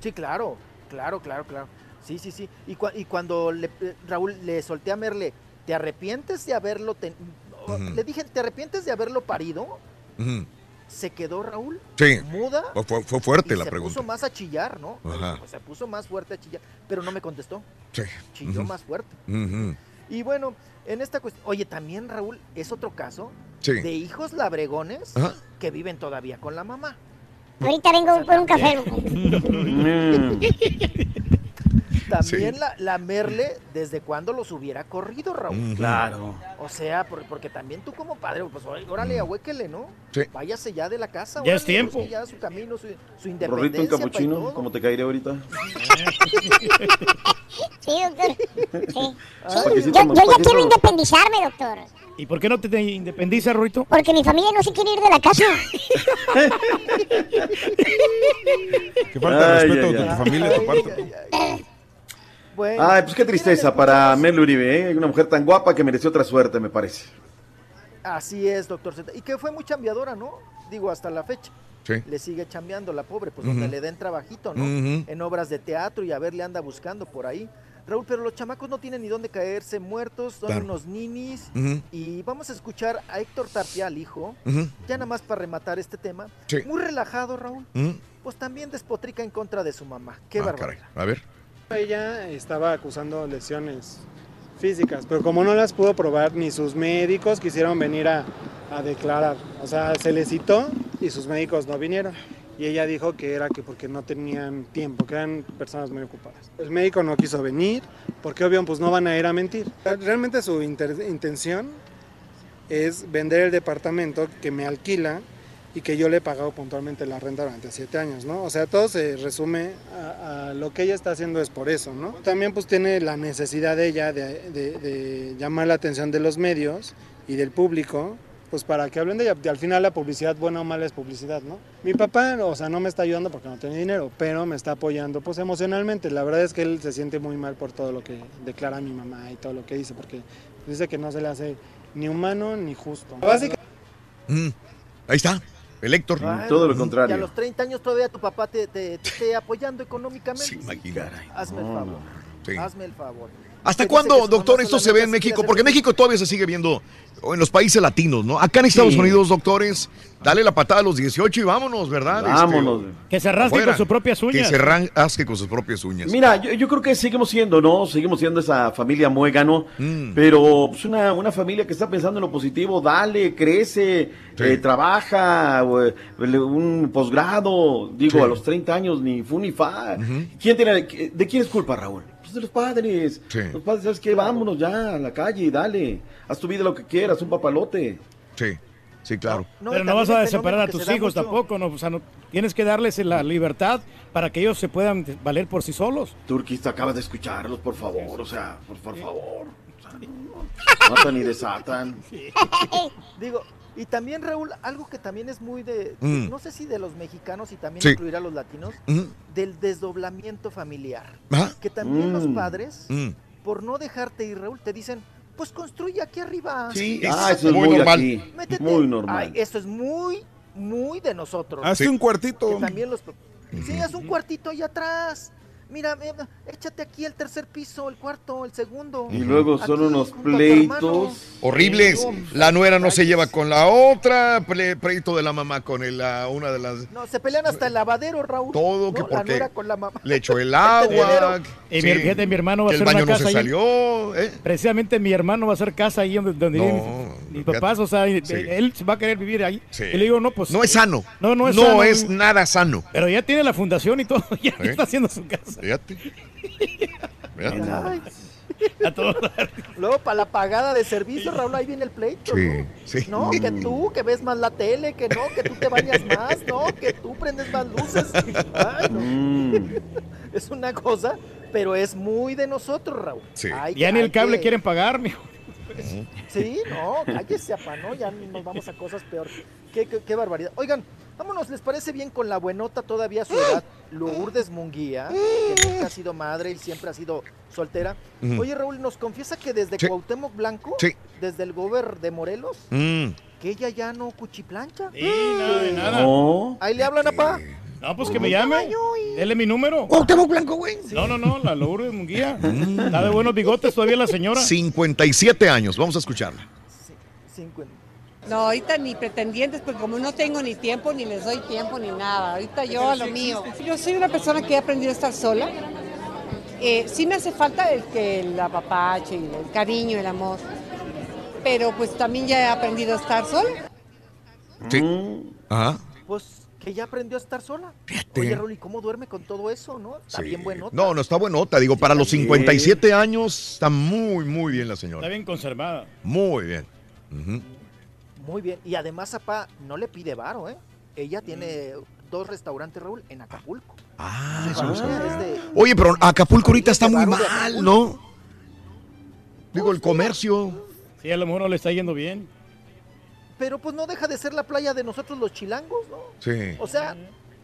Sí, claro, claro, claro, claro. Sí, sí, sí. Y, cua- y cuando le- eh, Raúl le solté a Merle, ¿te arrepientes de haberlo ten- Le dije, ¿te arrepientes de haberlo parido? Se quedó Raúl. Sí. Muda. Fue, fue fuerte y la se pregunta. puso más a chillar, ¿no? Ajá. Se puso más fuerte a chillar, pero no me contestó. Sí. Chilló más fuerte. Y bueno, en esta cuestión, oye, también Raúl, es otro caso Sí. de hijos labregones Ajá. que viven todavía con la mamá. Ahorita vengo por un café. También la, la Merle, ¿desde cuándo los hubiera corrido, Raúl? Mm, Claro. O sea, por- porque también tú como padre, pues órale, ahuéquele, ¿no? Sí. Váyase ya de la casa. Ya es tiempo. ya su camino, su, su Rorrito en independencia. y capuchino. ¿cómo te caeré ahorita? Sí, doctor. Sí. Sí yo, ya quiero independizarme, doctor. ¿Y por qué no te, te independizas, Ruito? Porque mi familia no se quiere ir de la casa. Que falta de respeto ay, de ay. tu familia, de tu parte. Bueno, Ay, pues qué tristeza para Merle Uribe, ¿eh? Una mujer tan guapa que mereció otra suerte, me parece. Así es, doctor Z. Y que fue muy chambeadora, ¿no? Digo, hasta la fecha. Sí. Le sigue chambeando la pobre, pues donde le den trabajito, ¿no? En obras de teatro y a ver, le anda buscando por ahí. Raúl, pero los chamacos no tienen ni dónde caerse muertos, son Claro. unos ninis. Y vamos a escuchar a Héctor Tapia, al hijo, ya nada más para rematar este tema. Sí. Muy relajado, Raúl. Pues también despotrica en contra de su mamá. Qué Ah, barbaridad. caray. A ver. Ella estaba acusando lesiones físicas, pero como no las pudo probar, ni sus médicos quisieron venir a, a declarar. O sea, se le citó y sus médicos no vinieron. Y ella dijo que era que porque no tenían tiempo, que eran personas muy ocupadas. El médico no quiso venir, porque obvio pues no van a ir a mentir. Realmente su intención es vender el departamento que me alquila y que yo le he pagado puntualmente la renta durante siete años, ¿no? O sea, todo se resume a, lo que ella está haciendo es por eso, ¿no? También pues tiene la necesidad de ella de, llamar la atención de los medios y del público, pues para que hablen de ella. Al final la publicidad, buena o mala, es publicidad, ¿no? Mi papá, o sea, no me está ayudando porque no tiene dinero, pero me está apoyando pues emocionalmente. La verdad es que él se siente muy mal por todo lo que declara mi mamá y todo lo que dice, porque dice que no se le hace ni humano ni justo. Básicamente Mm. Ahí está. El Héctor. Todo lo Y a contrario. los 30 años todavía tu papá te, te- te esté apoyando económicamente. Sí, imagínate. Hazme el No, favor. Sí. Hazme el favor. ¿Hasta cuándo, doctor, esto se ve en México? Porque México todavía se sigue viendo, o en los países latinos, ¿no? Acá en Estados Sí. Unidos, doctores, dale la patada a los 18 y vámonos, ¿verdad? Vámonos. Este, Que se rasque con sus propias uñas. Que se rasque con sus propias uñas. Mira, yo, yo creo que seguimos siendo, ¿no? Seguimos siendo esa familia muégano, pero pues una, una familia que está pensando en lo positivo, dale, crece, eh, trabaja, eh, un posgrado, digo, Sí. a los 30 años, ni fu ni fa. ¿Quién tiene, ¿De quién es culpa, Raúl? Pues de los padres. Sí. Los padres, ¿sabes qué? Vámonos ya a la calle, dale. Haz tu vida lo que quieras, un papalote. Sí, sí, claro. Pero no vas a separar a tus hijos tampoco, ¿no? O sea, no, tienes que darles la libertad para que ellos se puedan valer por sí solos. Turquista, acabas de escucharlos, por favor, o sea, por, por favor. O sea, no, matan y desatan. Digo, y también Raúl, algo que también es muy de, Mm. no sé si de los mexicanos y también Sí. incluir a los latinos, del desdoblamiento familiar. Que también los Mm. padres, Mm. por no dejarte ir, Raúl, te dicen, pues construye aquí arriba. Sí, ah, eso es muy aquí, Métete. muy normal. Ay, eso es muy, muy de nosotros. Hazte un cuartito. Que también los... Sí, haz un cuartito ahí atrás. Mira, eh, échate aquí el tercer piso, el cuarto, el segundo. Y luego son Aquí, unos pleitos. Horribles. La nuera no se lleva con la otra, ple- pleito de la mamá con el, la- una de las... No, se pelean hasta el lavadero, Raúl. Todo que No, porque La nuera con la mamá. Le echó el agua. Y mi, fíjate, mi hermano va a que el hacer una baño no casa se ahí. salió. ¿eh? Precisamente mi hermano va a hacer casa ahí donde, donde No, fíjate. papás, o sea, Sí. él va a querer vivir ahí. Sí. Y le digo, no, pues. No es sano. No, no es No sano. es nada sano. Pero ya tiene la fundación y todo, ya ¿Eh? está haciendo su casa. Fíjate. Fíjate. A. Luego, para la pagada de servicio, Raúl, ahí viene el pleito. Sí, ¿no? sí. No, que tú, que ves más la tele, que no, que tú te bañas más, no, que tú prendes más luces. Ay, no. Mm. Es una cosa, pero es muy de nosotros, Raúl. Sí. Ya ni el cable que- quieren pagar, mijo. Sí, no, cállese, apa, ¿no? Ya nos vamos a cosas peor. Qué, qué- qué barbaridad. Oigan, vámonos, ¿les parece bien con la buenota todavía a su edad? Lourdes Munguía, que nunca ha sido madre y siempre ha sido soltera. Ujú. Oye, Raúl, nos confiesa que desde Sí. Cuauhtémoc Blanco, Sí. desde el gober de Morelos, Mm. que ella ya no cuchiplancha. Sí, nada de nada. No. Ahí le hablan, apá. No, pues que me llame. Dele mi número. Cuauhtémoc Blanco, güey. No, no, no, la Lourdes Munguía. Está de buenos bigotes todavía la señora. 57 años. Vamos a escucharla. Cincuenta. No, ahorita ni pretendientes, porque como no tengo ni tiempo, ni les doy tiempo, ni nada. Ahorita yo a lo mío. Yo soy una persona que he aprendido a estar sola. Eh, sí me hace falta el que el apapache, y el cariño, el amor. Pero pues también ya he aprendido a estar sola. Sí. Mm. Ajá. Pues, que ya aprendió a estar sola. Fíjate. Oye, Rolly, ¿cómo duerme con todo eso, no? Está bien bueno. No, no está buenota. Digo, para los 57 años está muy, muy bien la Está señora. bien conservada. Muy bien. Muy bien. Y además, papá, no le pide varo, ¿eh? Ella tiene dos restaurantes, Raúl, en Acapulco. Ah, Su familia es de- Oye, pero Acapulco ahorita está muy mal. ¿no? Digo, el comercio. Sí, a lo mejor no le está yendo bien. Pero pues no deja de ser la playa de nosotros los chilangos, ¿no? Sí. O sea,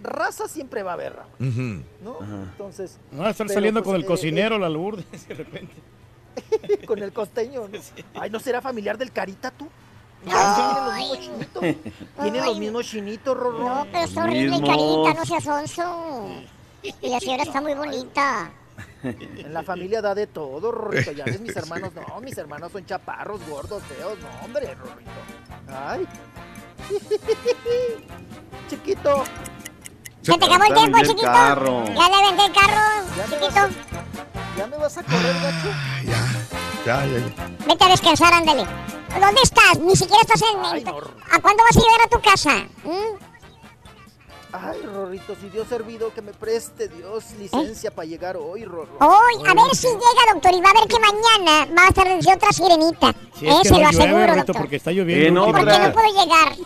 raza siempre va a haber, Raúl. ¿no? Entonces. No, va a estar pero, saliendo pues, con el eh, cocinero, la Lourdes, de repente. eh, con el costeño. ¿no? Ay, ¿no será familiar del Carita tú? Tienen los mismos chinitos. Tienen los mismos chinitos, Rorro. No, pero está horrible carita, no seas sonso. Y la señora está muy bonita. En la familia da de todo, Rorrito. Ya ves, mis hermanos, no, mis hermanos son chaparros, gordos, feos, no, hombre, Rorrito. Ay. Chiquito. Se te acabó el tiempo, chiquito. carro. Ya le vendí el carro, Ya me chiquito. ¿Ya me vas a correr, gacho? Ya, ya, ya. Vete a descansar, ándale. ¿Dónde estás? Ni siquiera estás en... Ay, no. ¿A cuándo vas a llegar a tu casa? ¿Mm? Ay, Rorrito, si Dios servido que me preste Dios licencia para llegar hoy, Rorro. Hoy, a ver si llega, doctor, y va a ver que mañana va a estar desde otra sirenita. Si eh, se no lo llueve, aseguro, Rito, doctor. porque está lloviendo. En ¿Por qué otra. no puedo llegar?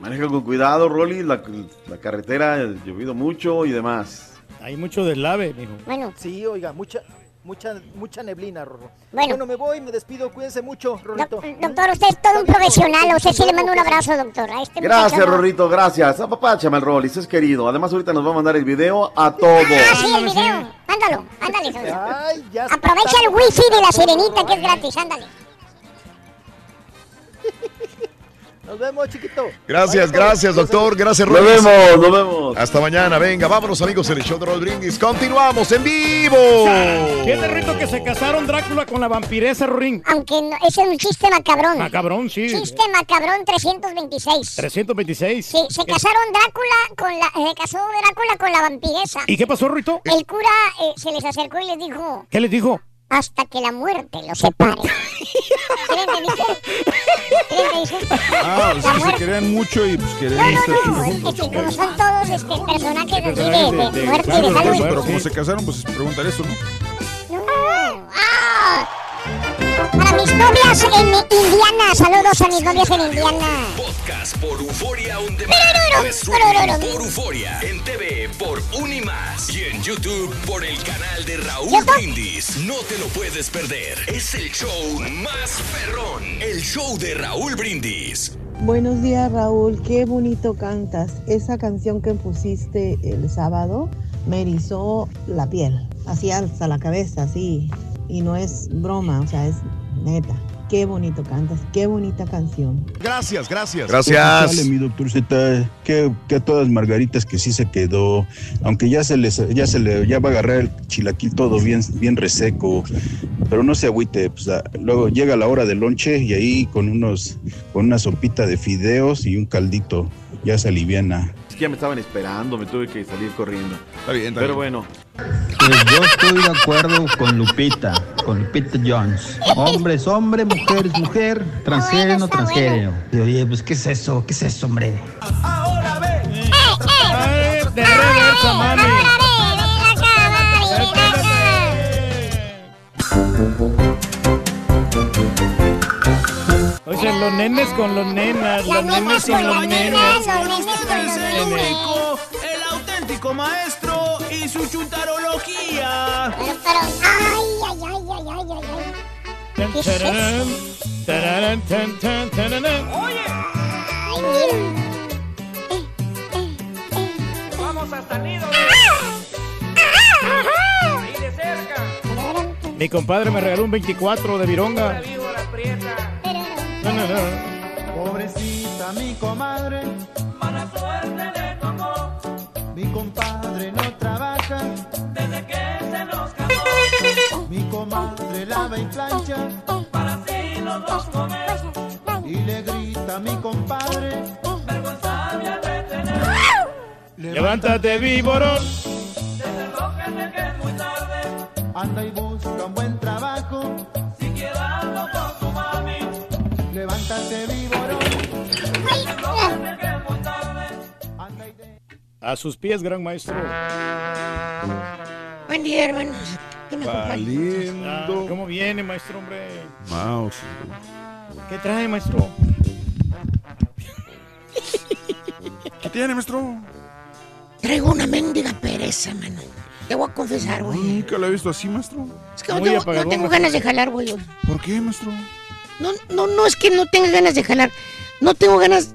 Maneja con cuidado, Rolly. La, la carretera ha llovido mucho y demás. Hay mucho deslave, mijo. Bueno. Sí, oiga, mucha, mucha, mucha neblina, Rorro. Bueno. me voy, me despido, cuídense mucho, Rorrito. Doctor, usted es todo un profesional. Usted sí le mando un abrazo, doctor. A este Gracias, muchacho. Rorrito, gracias. Apapáchame el Rolly, es querido. Además, ahorita nos va a mandar el video a todos. Ah, sí, el video. Ándalo, ándale. Ay, ya Aprovecha el wifi de la sirenita que es gratis, ándale. Nos vemos, chiquito. Gracias, gracias, doctor. Gracias, Nos vemos, nos vemos. Hasta mañana. Venga, vámonos, amigos, en el show de Roll Brindis. Continuamos en vivo. Fíjate, Rito, que se casaron Drácula con la vampiresa, Rorín. Aunque no, ese es un chiste macabrón. Macabrón, sí. Chiste macabrón 326. 326. Sí, se casaron Drácula con la, se casó Drácula con la vampiresa. ¿Y qué pasó, Rito? El cura eh, se les acercó y les dijo, ¿Qué les dijo? Hasta que la muerte los separe. Ah, es La que se querían mucho y pues querían No, no, no, es que como son todos este, personajes así de, Personajes de muerte y de pero- Halloween. Pero como se casaron, pues preguntar eso, ¿no? No. ¡Ah! Para mis novias en Indiana, saludos a mis novias en Indiana. Podcast por Euforia On Demand. Por Euforia. En TV por Unimas. Y en YouTube por el canal de Raúl. Brindis. No te lo puedes perder. Es el show más perrón. El show de Raúl Brindis. Buenos días Raúl, qué bonito cantas. Esa canción que pusiste el sábado me erizó la piel, así alza la cabeza, así. Y no es broma, o sea, es neta. Qué bonito cantas, qué bonita canción. Gracias, gracias. Dale, mi doctor Z, que, que a todas margaritas que sí se quedó, aunque ya se les, ya se le, ya va a agarrar el chilaquil todo bien, bien reseco, pero no se agüite, pues, ah, luego llega la hora del lonche y ahí con unos, con una sopita de fideos y un caldito, ya se aliviana. Ya me estaban esperando, me tuve que salir corriendo. Está bien, está Pero bien. bueno. Pues yo estoy de acuerdo con Lupita, con Lupita Jones. Hombre es hombre, mujer es mujer, transgénero, transgénero. Y oye, pues ¿qué es eso? ¿Qué es eso, hombre? Ay, de reversa, mami. Oye, los nenes con los nenas, los nenes con los nenas. el único, el auténtico maestro y su chuntarología. Tan, tararán, tararán, tan, tan, tararán. Vamos hasta el nido. Ahí de cerca. Mi compadre me regaló un 24 de vironga. No, no, no. Pobrecita mi comadre, mala suerte le tocó. Mi compadre no trabaja desde que se nos casó. Mi comadre lava y plancha para así los dos comer. Y le grita a mi compadre, vergüenza me ha de tener. Levántate, víborón. Desenrójate que es muy tarde. Anda y busca un buen trabajo. Y A sus pies, gran maestro. Buen día, hermanos. ¿Qué me acompaña? Ah, ¿Cómo viene, maestro, hombre? Mouse. ¿Qué trae, maestro? ¿Qué tiene, maestro? Traigo una mendiga pereza, mano. Te voy a confesar, güey. Nunca lo he visto así, maestro. Es que no tengo, no tengo ganas de jalar, güey. ¿Por qué, maestro? No, no, no es que no tenga ganas de jalar. No tengo ganas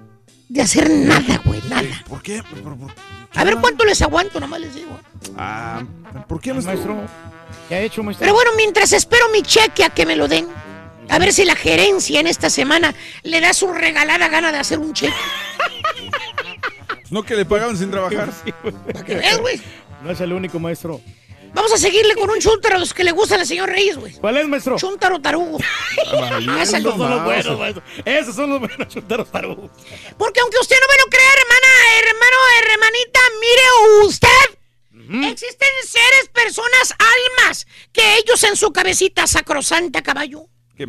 de hacer nada, güey, nada. ¿Por qué? ¿Por, por- por- A ver cuánto les aguanto, nomás les digo. Ah, ¿por qué, maestro? ¿Qué ha hecho, maestro? Pero bueno, mientras espero mi cheque a que me lo den, a ver si la gerencia en esta semana le da su regalada gana de hacer un cheque. Pues no que le pagaban sin trabajar. Para que veas, güey. No es el único, maestro. Vamos a seguirle con un chúntaro a los que le gustan al señor Reyes, güey. ¿Cuál es, maestro? Chúntaro tarugo. Esa Esos son los no. buenos, maestro. Esos son los buenos chuntaros tarugos. Porque aunque usted no me lo crea, hermana, hermano, hermanita, mire usted. Existen seres, personas, almas, que ellos en su cabecita sacrosanta, caballo, ¿Qué?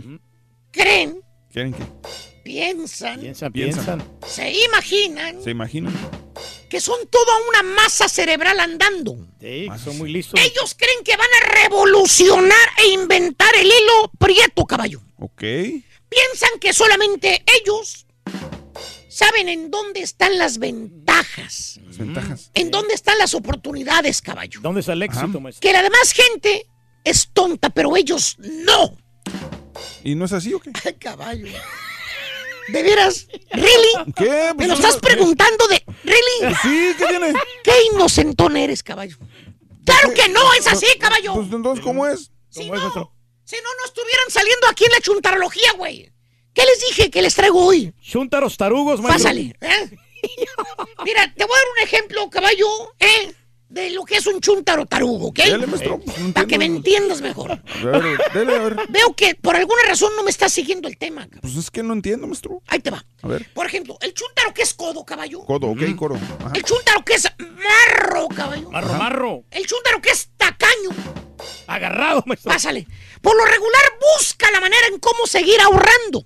creen, ¿Quieren qué? piensan, Piensan, Piensan. piensan. se imaginan ¿Se imaginan? Que son toda una masa cerebral andando. Sí, son muy listos. Ellos creen que van a revolucionar e inventar el hilo prieto, caballo. Ok. Piensan que solamente ellos saben en dónde están las ventajas, Las ventajas. en dónde están las oportunidades, caballo. ¿Dónde está el éxito, maestro? Que la demás gente es tonta, pero ellos no. ¿Y no es así o qué? Ay, caballo. ¿De veras? ¿Really? ¿Qué? ¿Me Pues lo estás preguntando de... ¿Really? Sí, ¿qué tiene? ¿Qué inocentón eres, caballo? ¡Claro que no es así, caballo! Pues entonces, ¿cómo es? Si no, si no, no estuvieran saliendo aquí en la chuntarología, güey. ¿Qué les dije que les traigo hoy? Chuntaros tarugos, maestro. Pásale, ¿eh? Mira, te voy a dar un ejemplo, caballo, ¿eh? De lo que es un chuntaro tarugo, ¿ok? Dele, maestro, no Para que me entiendas mejor. A ver, dele, a ver. Veo que por alguna razón no me estás siguiendo el tema. cabrón. Pues es que no entiendo, maestro. Ahí te va. A ver. Por ejemplo, el chuntaro que es codo, caballo. Codo, ok, coro. Ajá. El chuntaro que es marro, caballo. Marro, marro. El chuntaro que es tacaño. Agarrado, maestro. Pásale. Por lo regular busca la manera en cómo seguir ahorrando.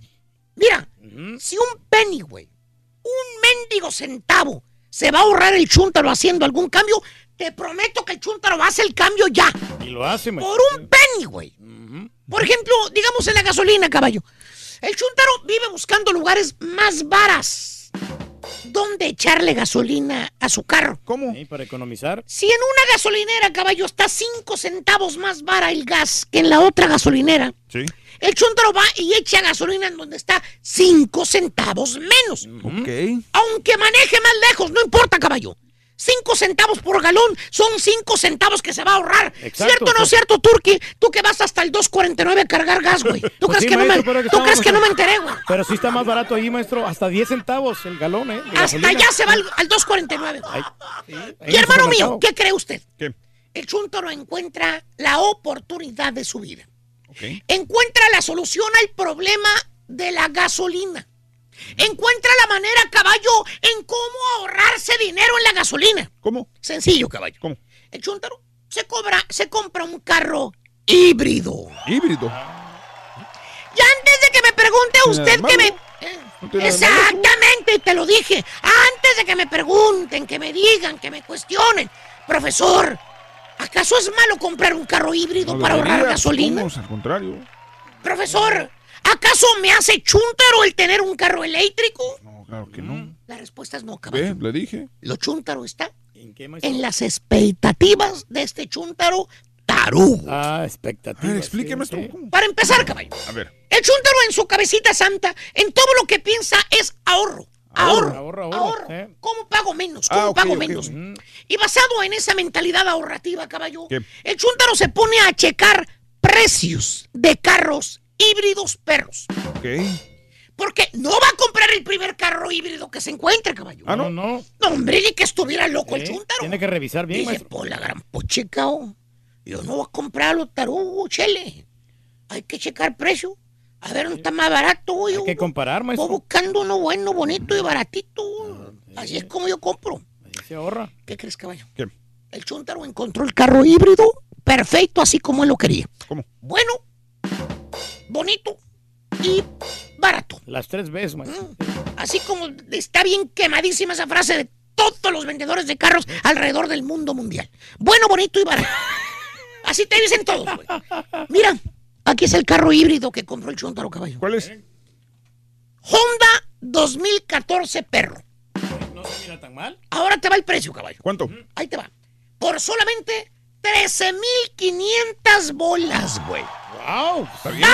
Mira, si un penny, güey, un mendigo centavo, se va a ahorrar el chúntaro haciendo algún cambio, te prometo que el chúntaro va a hacer el cambio ya. Y lo hace, maestro. Por un penny, güey. Por ejemplo, digamos en la gasolina, caballo. El chúntaro vive buscando lugares más varas. ¿Dónde echarle gasolina a su carro? ¿Cómo? Para economizar. Si en una gasolinera, caballo, está 5 centavos más vara el gas que en la otra gasolinera, Sí. el chúntaro va y echa gasolina en donde está 5 centavos menos. Ok. Aunque maneje más lejos, no importa, caballo. 5 centavos por galón son 5 centavos que se va a ahorrar. Exacto, ¿Cierto o no pues. cierto, Turki? Tú que vas hasta el 2.49 a cargar gas, güey. ¿Tú, Pues crees, sí, que no me, ¿tú estamos- crees que no me enteré, güey? Pero sí está más barato ahí, maestro. Hasta 10 centavos el galón, ¿eh? de Hasta gasolina. allá se va al, al 2.49. Ahí Y hermano mío, ¿qué cree usted? ¿Qué? El chúntaro encuentra la oportunidad de su vida. Encuentra la solución al problema de la gasolina. Encuentra la manera, caballo, en cómo ahorrarse dinero en la gasolina. ¿Cómo? Sencillo, caballo. ¿Cómo? El chúntaro se cobra, se compra un carro híbrido. Híbrido. Y antes de que me pregunte ¿Tiene usted que me... malo? Exactamente, te lo dije. Antes de que me pregunten, que me digan, que me cuestionen. Profesor, ¿acaso es malo comprar un carro híbrido No para ahorrar gasolina? Al contrario. Profesor, ¿acaso me hace chúntaro el tener un carro eléctrico? No, claro que no. La respuesta es no, caballo. Ve, le dije. Lo chúntaro está ¿En qué, en las expectativas de este chúntaro tarugo. Ah, expectativas. ver, explíqueme, maestro. sí, sí. ¿cómo? Para empezar, caballo. A ver. El chúntaro en su cabecita santa, en todo lo que piensa es ahorro. Ahorro. Ahorro, ahorro, ahorro. sí. ¿Cómo pago menos? ¿Cómo Ah, ok, pago menos? Y basado en esa mentalidad ahorrativa, caballo, ¿Qué? el chúntaro se pone a checar precios de carros híbridos perros. Ok. Porque no va a comprar el primer carro híbrido que se encuentre, caballo. Ah, No, no. no. No, hombre, ni que estuviera loco el Sí, chúntaro. Tiene que revisar bien, Dice, maestro. por la gran pochecao, yo no voy a comprarlo tarugo, chele. Hay que checar precio. A ver, ¿dónde está más barato, güey? Hay que comparar, Voy maestro. buscando uno bueno, bonito y baratito. Así es como yo compro. Ahí se ahorra. ¿Qué crees, caballo? ¿Qué? El chúntaro encontró el carro híbrido perfecto, así como él lo quería. ¿Cómo? Bueno, bonito y barato. Las tres veces, maestro. Así como está bien quemadísima esa frase de todos los vendedores de carros alrededor del mundo mundial. Bueno, bonito y barato. Así te dicen todos, güey. Mira, aquí es el carro híbrido que compró el Chuntaro Caballo. ¿Cuál es? Honda 2014 perro. No se mira tan mal. Ahora te va el precio, caballo. ¿Cuánto? Ahí te va. Por solamente 13,500 bolas, güey. ¡Wow! ¿Está bien?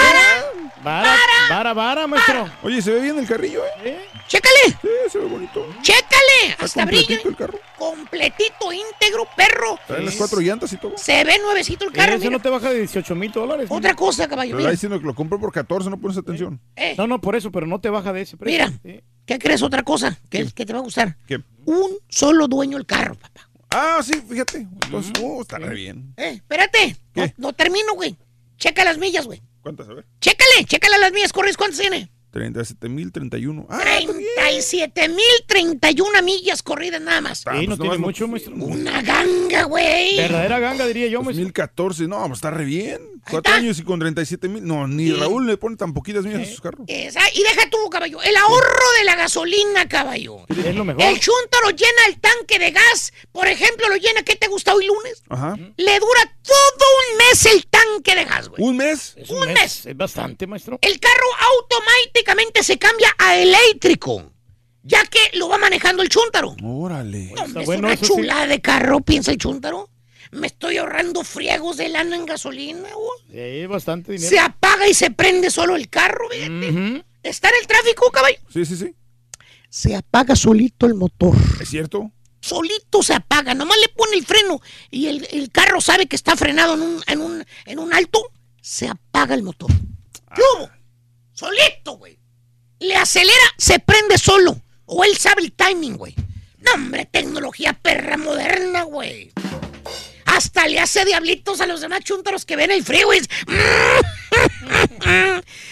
Vara, vara, vara, maestro. Oye, se ve bien el carrillo, ¿eh? ¡Chécale! Sí, se ve bonito. ¡Chécale! Hasta brillo. completito el carro. Completito, íntegro, perro. Trae las cuatro llantas y todo. Se ve nuevecito el carro, Eso mira. no te baja de 18 mil dólares. Otra cosa, caballo, Pero mira. está diciendo que lo compró por 14, no pones atención. Eh. No, no, por eso, pero no te baja de ese precio. Mira, ¿qué crees? Otra cosa que, que te va a gustar. ¿Qué? Un solo dueño el carro, papá. Ah, sí, fíjate. Entonces, oh, está re bien. Eh, espérate. No, no termino, güey. Checa las millas, güey. ¿Cuántas? A ver. Chécale, chécale las millas, corres. ¿Cuántas tiene? 37 mil 31. Ah, 37 mil 31 millas corridas nada más. Sí, no tiene mucho, maestro. Una ganga, güey. Verdadera ganga, diría yo, maestro. 2014, no, pues está re bien. Cuatro años y con 37 mil. No, ni Raúl le pone tan poquitas millas a sus carros. Esa- y deja tú, caballo. El ahorro de la gasolina, caballo. Es lo mejor. El chuntaro llena el tanque de gas. Por ejemplo, lo llena, ¿qué te gusta hoy lunes? Ajá. Le dura todo un mes el tanque de gas, güey. ¿Un mes? Es un mes. Es bastante, maestro. El carro automáticamente se cambia a eléctrico, ya que lo va manejando el chúntaro. Órale. No, hombre, es bueno una sí. chulada de carro, piensa el chúntaro. Me estoy ahorrando friegos de lana en gasolina, güey. Sí, bastante dinero. Se apaga y se prende solo el carro, fíjate. Está en el tráfico, caballo. Sí, sí, sí. Se apaga solito el motor. ¿Es cierto? Solito se apaga, nomás le pone el freno y el, el carro sabe que está frenado en un, en un, en un alto, se apaga el motor. ¿Qué hubo? Solito, güey. Le acelera, se prende solo. O él sabe el timing, güey. No, hombre, tecnología perra moderna, güey. Hasta le hace diablitos a los demás chuntaros que ven el freeway.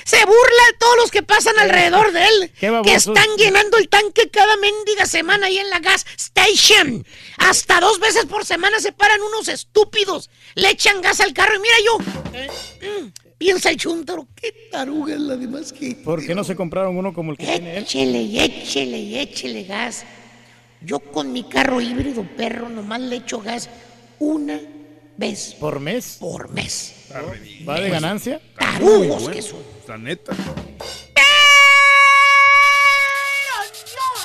Se burla de todos los que pasan alrededor de él. Que están llenando el tanque cada mendiga semana ahí en la gas station. Hasta dos veces por semana se paran unos estúpidos. Le echan gas al carro y mira yo. mm, Piensa el chuntaro, qué taruga es la demás que. ¿Por qué no se compraron uno como el que tiene él? Échele y échele y échele gas. Yo con mi carro híbrido perro nomás le echo gas una vez ¿Por mes? por mes. ¿Va de ganancia? Tarugos que son. La neta.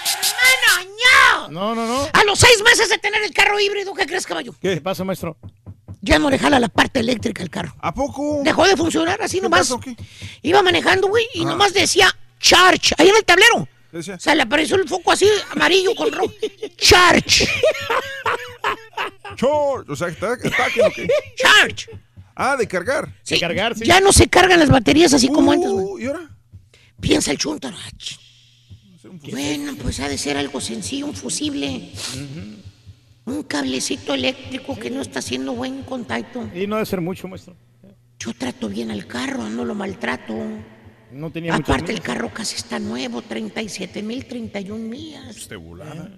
¡Hermano, no! No, no, no. A los seis meses de tener el carro híbrido, ¿qué crees, caballo? ¿Qué pasa, maestro? Ya no le jala la parte eléctrica al carro. ¿A poco? Dejó de funcionar así nomás. pasa? Iba manejando, güey, y nomás decía charge, ahí en el tablero. ¿Qué decía? O sea, le apareció el foco así, amarillo con rojo. Charge, Chor. O sea, está, está que lo que- charge. Ah, de cargar. Sí, cargar, sí. Ya no se cargan las baterías así como antes, güey. Uh, ¿Y ahora? Piensa el chuntaro. ch- Bueno, pues ha de ser algo sencillo, un fusible. Un cablecito eléctrico que no está haciendo buen contacto. Y no debe ser mucho, maestro. Yo trato bien al carro, no lo maltrato. No tenía Aparte, el carro casi está nuevo, 37 mil, 31 millas. Este volada.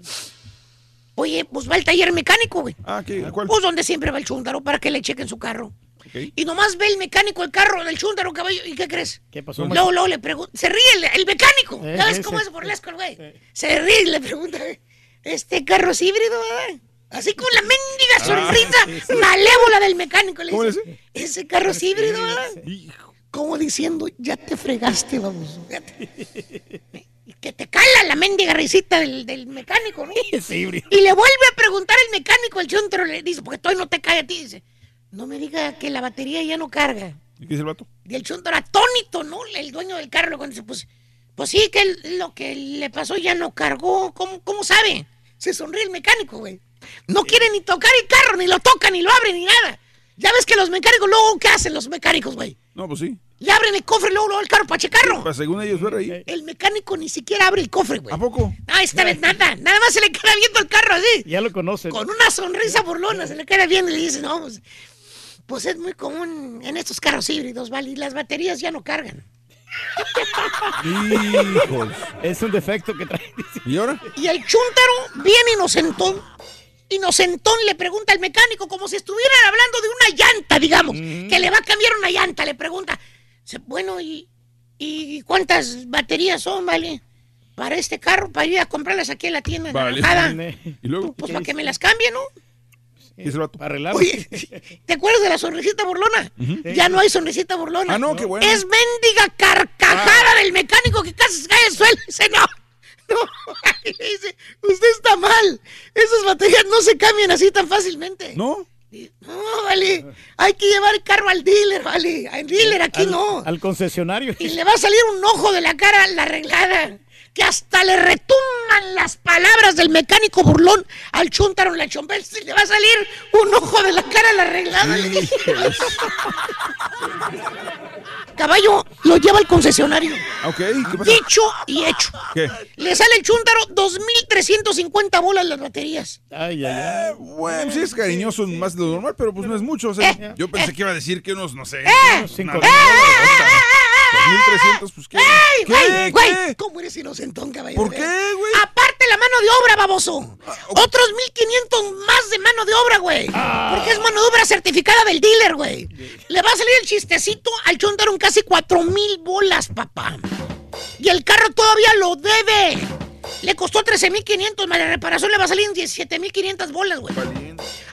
Oye, pues va al taller mecánico, güey. Ah, ¿qué? ¿Cuál? Pues donde siempre va el chúndaro para que le chequen su carro. Y nomás ve el mecánico el carro del chúndaro, caballo. ¿Y qué crees? ¿Qué pasó, Luego, maestro? luego le pregunta. Se ríe el, el mecánico. Eh, ¿Sabes cómo es burlesco el güey? Se ríe y le pregunta. ¿Este carro es híbrido, verdad? Así con la mendiga Ah, sonrisa sí, sí. malévola del mecánico. Le ¿Cómo le dice, ese carro es híbrido. Como diciendo, ya te fregaste, vamos. Que te cala la mendiga risita del, del mecánico, ¿no? Es híbrido. Y le vuelve a preguntar el mecánico al chuntaro, le dice, porque todavía no te cae a ti, dice, no me diga que la batería ya no carga. ¿Y qué dice el vato? Y el chuntaro atónito, ¿no? El dueño del carro, cuando dice, pues, pues sí, que el- lo que le pasó ya no cargó. ¿Cómo, cómo sabe? Se sonríe el mecánico, güey. No quiere ni tocar el carro, ni lo toca, ni lo abre, ni nada. Ya ves que los mecánicos, luego, ¿qué hacen los mecánicos, güey? No, pues sí. Le abren el cofre y luego, luego el carro para checarlo. Pues según ellos ver ahí. El mecánico ni siquiera abre el cofre, güey. ¿A poco? Ah, esta vez nada. Nada más se le queda viendo el carro así. Ya lo conoces. Con una sonrisa burlona se le queda viendo y le dice, no, pues, pues es muy común en estos carros híbridos, ¿vale? Y las baterías ya no cargan. Hijos. Es un defecto que trae. ¿Y ahora? Y el chúntaro, bien inocentón, inocentón le pregunta al mecánico como si estuvieran hablando de una llanta, digamos, que le va a cambiar una llanta. Le pregunta, bueno, ¿y, ¿y cuántas baterías son, vale? para este carro, para ir a comprarlas aquí en la tienda. Vale. ¿Y luego? Pues para que me las cambien, ¿no? ¿Y ese vato? Oye, ¿te acuerdas de la sonrisita burlona? Ya no hay sonrisita burlona. Ah, no, qué bueno. Es mendiga carcajada del mecánico que casi se cae al suelo. Dice, no, no. Dice, usted está mal. Esas baterías no se cambian así tan fácilmente. ¿No? No, vale. Hay que llevar el carro al dealer, vale. Al dealer aquí al, no. Al concesionario. Y le va a salir un ojo de la cara a la arreglada. Que hasta le retumban las palabras del mecánico burlón al chuntaro chompel. Y le va a salir un ojo de la cara a la arreglada. Caballo lo lleva al concesionario. Ok, ¿qué pasa? Dicho y hecho. ¿Qué? Le sale el chúntaro 2.350 bolas las baterías. Ay, ay, ay. Bueno, sí es cariñoso más de lo normal, pero pues no es mucho. O sea, yo pensé que iba a decir que unos, no sé. ¡Eh! unos cinco ¡Eh! mil dólares. 2.300, pues qué. ¡Ey, ¿Qué? güey! ¿Qué? ¿Cómo eres inocentón, caballo? ¿Por qué, güey? Aparte la mano de obra, baboso. Otros 1.500 más de mano de obra, güey. Porque es mano de obra certificada del dealer, güey. Le va a salir el chistecito al chuntaro en casi 4.000 bolas, papá. Y el carro todavía lo debe. Le costó 13.500, más la reparación le va a salir en 17.500 bolas, güey.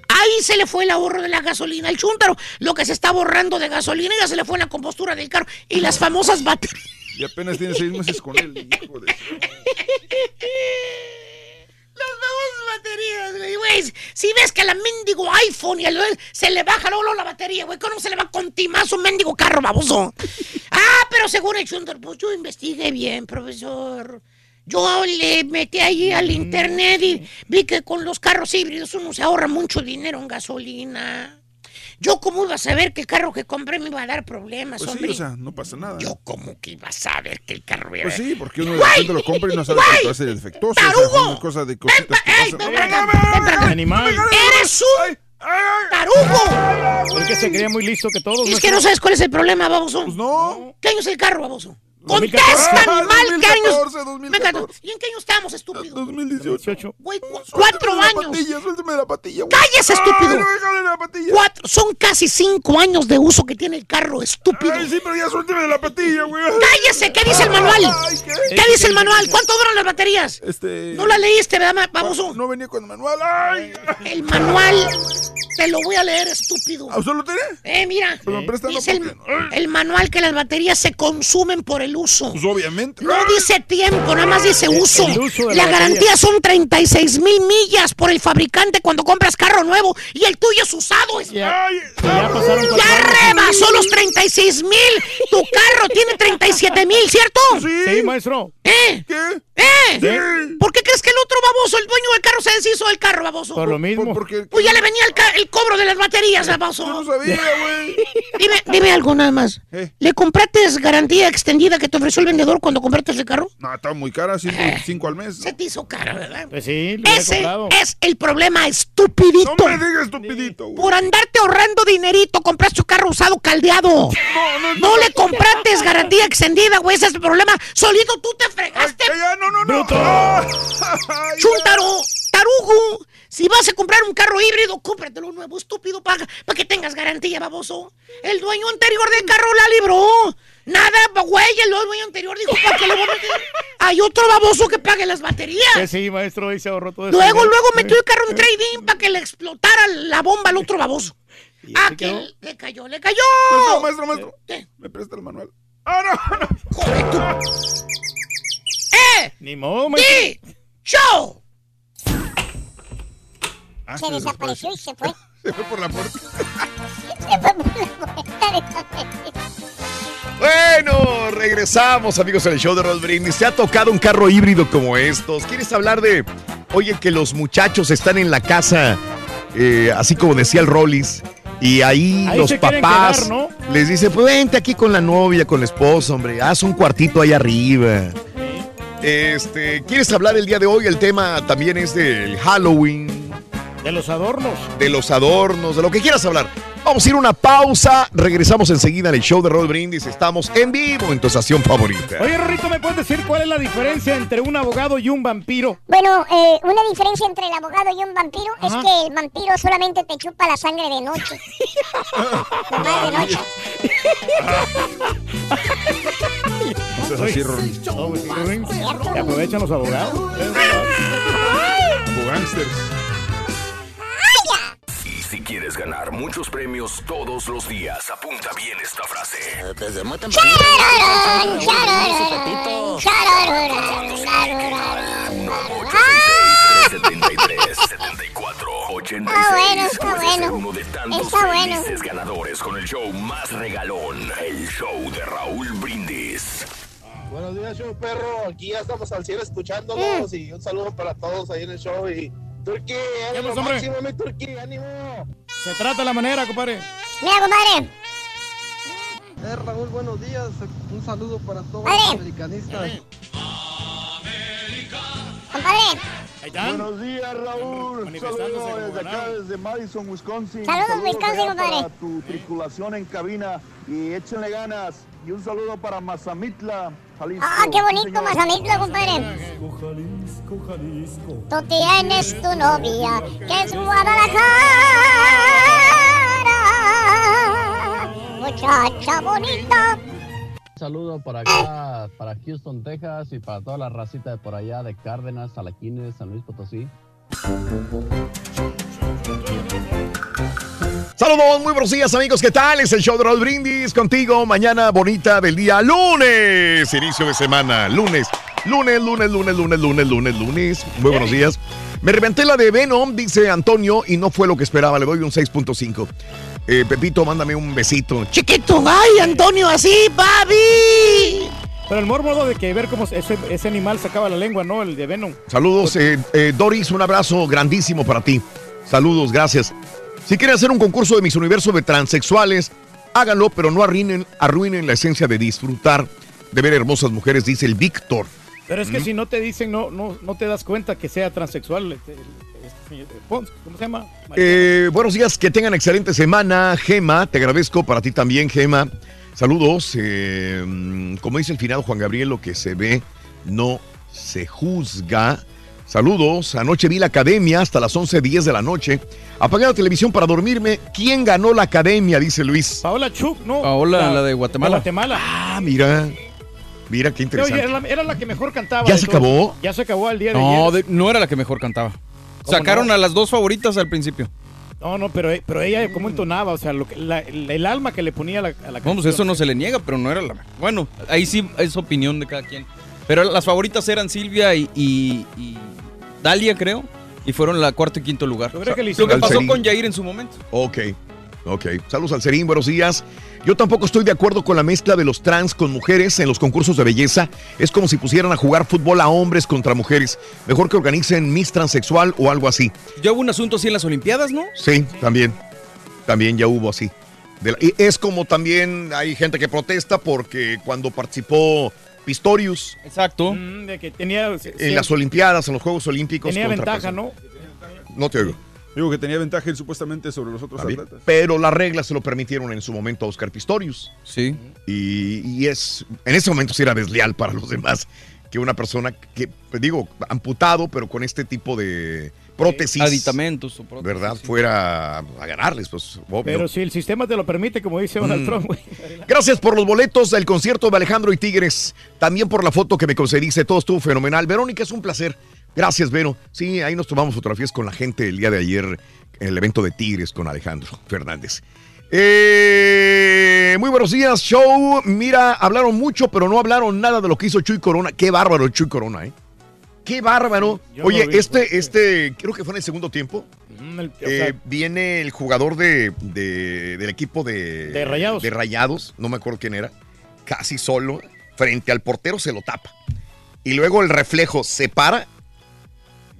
Ahí se le fue el ahorro de la gasolina al chúntaro. Lo que se está borrando de gasolina ya se le fue en la compostura del carro. Y las famosas baterías. Y apenas tiene seis meses con él. hijo de- Las famosas baterías, güey. Si ves que a la mendigo iPhone y al se le baja luego, la batería, güey. ¿Cómo se le va a contimar su mendigo carro, baboso? Ah, pero según el chúntaro, pues yo investigué bien, profesor. Yo le metí ahí al internet y vi que con los carros híbridos uno se ahorra mucho dinero en gasolina. Yo cómo iba a saber que el carro que compré me iba a dar problemas, Pues sí, hombre. o sea, no pasa nada. Yo cómo que iba a saber que el carro iba Pues sí, porque uno de repente lo compra y no sabe que va a ser defectuoso. O sea, ¡Tarugo! es una cosa de cositas que ¡Ey, ven para acá! ¡Ven para acá! Animal. ¡Eres un tarugo! Es que se creía muy listo que todos. Es que no sabes cuál es el problema, baboso. Pues no. ¿Qué año es el carro, baboso? 2014. ¡Contesta, animal! ¿Qué años? 2014, Venga, no. ¿Y en qué año estamos, estúpido? 2018. Güey, cu- cuatro la años. patilla, suéltame la patilla, güey. ¡Cállese, estúpido! Ay, no, déjale la patilla. Cuatro, son casi cinco años de uso que tiene el carro, estúpido. Ay, sí, pero ya suéltame la patilla, güey. ¡Cállese! ¿Qué dice el manual? Ay, ¿qué? ¿Qué dice el manual? ¿Cuánto duran las baterías? Este. No la leíste, ¿verdad, baboso? No venía con el manual. Ay. El manual te lo voy a leer, estúpido. ¿A usted lo tiene? Eh, mira. No, Dice el, el manual que las baterías se consumen por el uso. Pues obviamente. No dice tiempo, nada más dice uso. el uso de la la garantía son 36 mil millas por el fabricante cuando compras carro nuevo y el tuyo es usado. Ya, Ay, ya pasaron Ya rebasó los 36 mil. Tu carro tiene 37 mil, ¿cierto? Sí, maestro. ¿Eh? ¿Qué? ¿Eh? Sí. ¿Por qué crees que el otro baboso, el dueño del carro, se deshizo del carro, baboso? Por lo mismo. Porque. Pues ya le venía el, ca- el cobro de las baterías, Yo no baboso. sabía, güey. Dime, dime algo nada más. Eh. ¿Le compraste garantía extendida que te ofreció el vendedor cuando compraste el carro? No, está muy cara, 125 al mes. Se te hizo cara, ¿verdad? Pues sí, lo Ese comprado. es el problema, estupidito. No me digas estupidito, güey. Por andarte ahorrando dinerito, compraste un carro usado caldeado. No, no, No le compraste garantía extendida, güey. Ese es el problema. Solito tú te fregaste. Ay, ya, no, no, no. Bruto. Ay, Chuntaro, tarugo. Si vas a comprar un carro híbrido, cómpratelo nuevo, estúpido, para que tengas garantía, baboso. El dueño anterior del carro la libró. Nada, güey, el dueño anterior dijo, ¿para qué le voy a meter? Hay otro baboso que pague las baterías. Que sí, maestro, ahí se ahorró todo eso. Luego, luego metió el carro en trading para que le explotara la bomba al otro baboso. Y Ah, que quedó. le cayó, le cayó. Maestro, maestro, maestro. ¿Qué? ¿Me presta el manual? Ah, no, no. Joder, tú. ¡Eh! Ni modo, maestro. ¡Di! ¡Show! Ah, Se desapareció y se fue. Se fue por la puerta. Se fue por la puerta de Bueno, regresamos amigos al show de Roll Brindis. ¿Te ha tocado un carro híbrido como estos? ¿Quieres hablar de, oye, que los muchachos están en la casa, eh, así como decía el Rollis, y ahí, Ahí los papás quedar, ¿no? les dicen, pues vente aquí con la novia, con la esposa, hombre, haz un cuartito ahí arriba. Este, ¿quieres hablar el día de hoy? El tema también es del Halloween, De los adornos. de los adornos, de lo que quieras hablar. Vamos a ir a una pausa, regresamos enseguida en el show de Roll Brindis. Estamos en vivo en tu estación favorita. Oye, Rorrito, ¿me puedes decir cuál es la diferencia entre un abogado y un vampiro? Bueno, eh, una diferencia entre el abogado y un vampiro Ajá. es que el vampiro solamente te chupa la sangre de noche. Nomás de noche. seas así, Ron. No, pues, sí, Rubén. Que aprovechan los abogados. Y si quieres ganar muchos premios todos los días, apunta bien esta frase. Desde muy Chararán, chararán, chararán. 74 Está bueno, está bueno. uno de tantos Está bueno. ganadores con el show más regalón, el show de Raúl Brindis. Buenos días, show perro. Aquí ya estamos al cielo escuchándolos y un saludo para todos ahí en el show. Y Turquí, ánimo, pasó, hombre? máximo, mi Turquí, ánimo. Se trata la manera, compadre. Mira, compadre. Eh, Raúl, buenos días. Un saludo para todos Padre. los americanistas. Compadre. Buenos días, Raúl. Saludos desde acá, desde Madison, Wisconsin. Saludos, Wisconsin, compadre. Para tu tripulación en cabina y échenle ganas. Y un saludo para Mazamitla. Ah, qué bonito. Mazamitla, compadre. Tú tienes tu novia, que es Guadalajara. Muchacha bonita. Un saludo para acá, para Houston, Texas y para toda la racita de por allá, de Cárdenas, Salaquines, San Luis Potosí. Saludos, muy buenos días amigos, ¿qué tal? Es el show de Raúl Brindis contigo, mañana bonita del día lunes, inicio de semana, lunes, lunes, lunes, lunes, lunes, lunes, lunes, lunes, muy buenos días. Me reventé la de Venom, dice Antonio, y no fue lo que esperaba, le doy un 6.5. Eh, Pepito, mándame un besito. Chiquito, ay, Antonio, así, papi. Pero el morbo de que ver cómo ese, ese animal sacaba la lengua, ¿no? El de Venom. Saludos, eh, eh, Doris, un abrazo grandísimo para ti. Saludos, gracias. Si quieren hacer un concurso de Miss Universo de transexuales, háganlo, pero no arruinen, arruinen la esencia de disfrutar de ver hermosas mujeres, dice el Víctor. Pero es que Mm. si no te dicen, no, no, no te das cuenta que sea transexual. ¿Cómo se llama? Eh, buenos días, que tengan excelente semana, Gema. Te agradezco para ti también, Gema. Saludos. eh, mm, como dice el final Juan Gabriel, lo que se ve no se juzga. Saludos. Anoche vi la academia hasta las 11.10 de la noche. Apagué la televisión para dormirme. ¿Quién ganó la academia? Dice Luis. Paola Chuk, ¿no? Paola, la de Guatemala. Guatemala. Ah, mira. Mira qué Oye, interesante. era, la, era la que mejor cantaba. ¿Ya se acabó? Ya se acabó al día de No, ayer. de- no era la que mejor cantaba. ¿Cómo Sacaron no? a las dos favoritas al principio. No, no, pero, pero ella cómo entonaba, o sea, lo que- la- el, el alma que le ponía a la, a la No, pues eso no se le niega, pero no era la. Bueno, ahí sí es opinión de cada quien. Pero las favoritas eran Silvia y, y- y Dalia, creo. Y fueron la cuarto y quinto lugar. que Lo que pasó Alcerín. con Jair en su momento. Ok, ok. Saludos al Serín, buenos días. Yo tampoco estoy de acuerdo con la mezcla de los trans con mujeres en los concursos de belleza. Es como si pusieran a jugar fútbol a hombres contra mujeres. Mejor que organicen Miss Transexual o algo así. Ya hubo un asunto así en las Olimpiadas, ¿no? Sí, también. También ya hubo así. La- y es como también hay gente que protesta porque cuando participó Pistorius Exacto. Mm, de que tenía, en las Olimpiadas, en los Juegos Olímpicos. tenía ventaja, ¿no? No te oigo. Digo que tenía ventaja él supuestamente sobre los otros atletas. Pero las reglas se lo permitieron en su momento a Oscar Pistorius. Sí. Y, y es, en ese momento sí era desleal para los demás que una persona que, pues, digo, amputado, pero con este tipo de prótesis. Aditamentos o prótesis, ¿Verdad? sí. Fuera a ganarles, pues, obvio. Pero si el sistema te lo permite, como dice Donald Mm. Trump, güey. Gracias por los boletos del concierto de Alejandro y Tigres. También por la foto que me concediste. Todo estuvo fenomenal. Verónica, es un placer. Gracias, Vero. Sí, ahí nos tomamos fotografías con la gente el día de ayer en el evento de Tigres con Alejandro Fernández. Eh, muy buenos días, show. Mira, hablaron mucho, pero no hablaron nada de lo que hizo Chuy Corona. Qué bárbaro Chuy Corona, ¿eh? Qué bárbaro. Yo Oye, vi, este, este, creo que fue en el segundo tiempo. Mm, el- Eh, sea, viene el jugador de, de- del equipo de, De Rayados. de Rayados, no me acuerdo quién era, casi solo, frente al portero se lo tapa. Y luego el reflejo se para,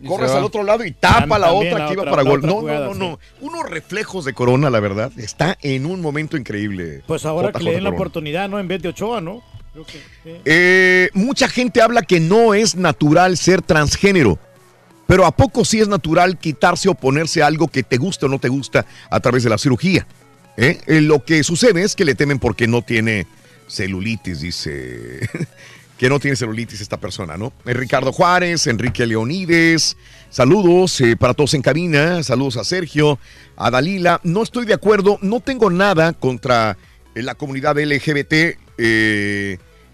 corres al otro lado y tapa la otra la que iba otra- para gol. otra No, jugada, no, no, sí. no. Unos reflejos de Corona, la verdad. Está en un momento increíble. pues ahora que le den la oportunidad, ¿no? En vez de Ochoa, ¿no? Eh, mucha gente habla que no es natural ser transgénero. Pero ¿a poco sí es natural quitarse o ponerse algo que te gusta o no te gusta a través de la cirugía? ¿Eh? Eh, lo que sucede es que le temen porque no tiene celulitis, dice. que no tiene celulitis esta persona, ¿no? Ricardo Juárez, Enrique Leonides, saludos para todos en cabina, saludos a Sergio, a Dalila. No estoy de acuerdo, no tengo nada contra la comunidad LGBT.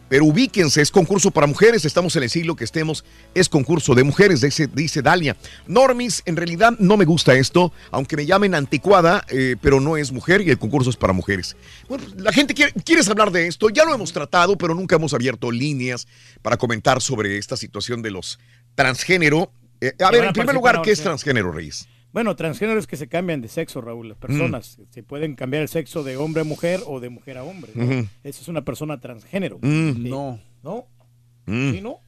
Pero ubíquense, es concurso para mujeres, estamos en el siglo que estemos, es concurso de mujeres, dice, dice Dalia. Normis, en realidad no me gusta esto, aunque me llamen anticuada, eh, pero no es mujer y el concurso es para mujeres. Bueno, la gente quiere, ¿quieres hablar de esto? Ya lo hemos tratado, pero nunca hemos abierto líneas para comentar sobre esta situación de los transgénero. Eh, a ver, en primer lugar, ¿qué es transgénero, Reyes? Bueno, transgénero es que se cambian de sexo, Raúl. Las personas se pueden cambiar el sexo de hombre a mujer o de mujer a hombre. ¿no? Ujú. Eso es una persona transgénero. Mm. Sí. No. ¿No? Mm. ¿Sí, no?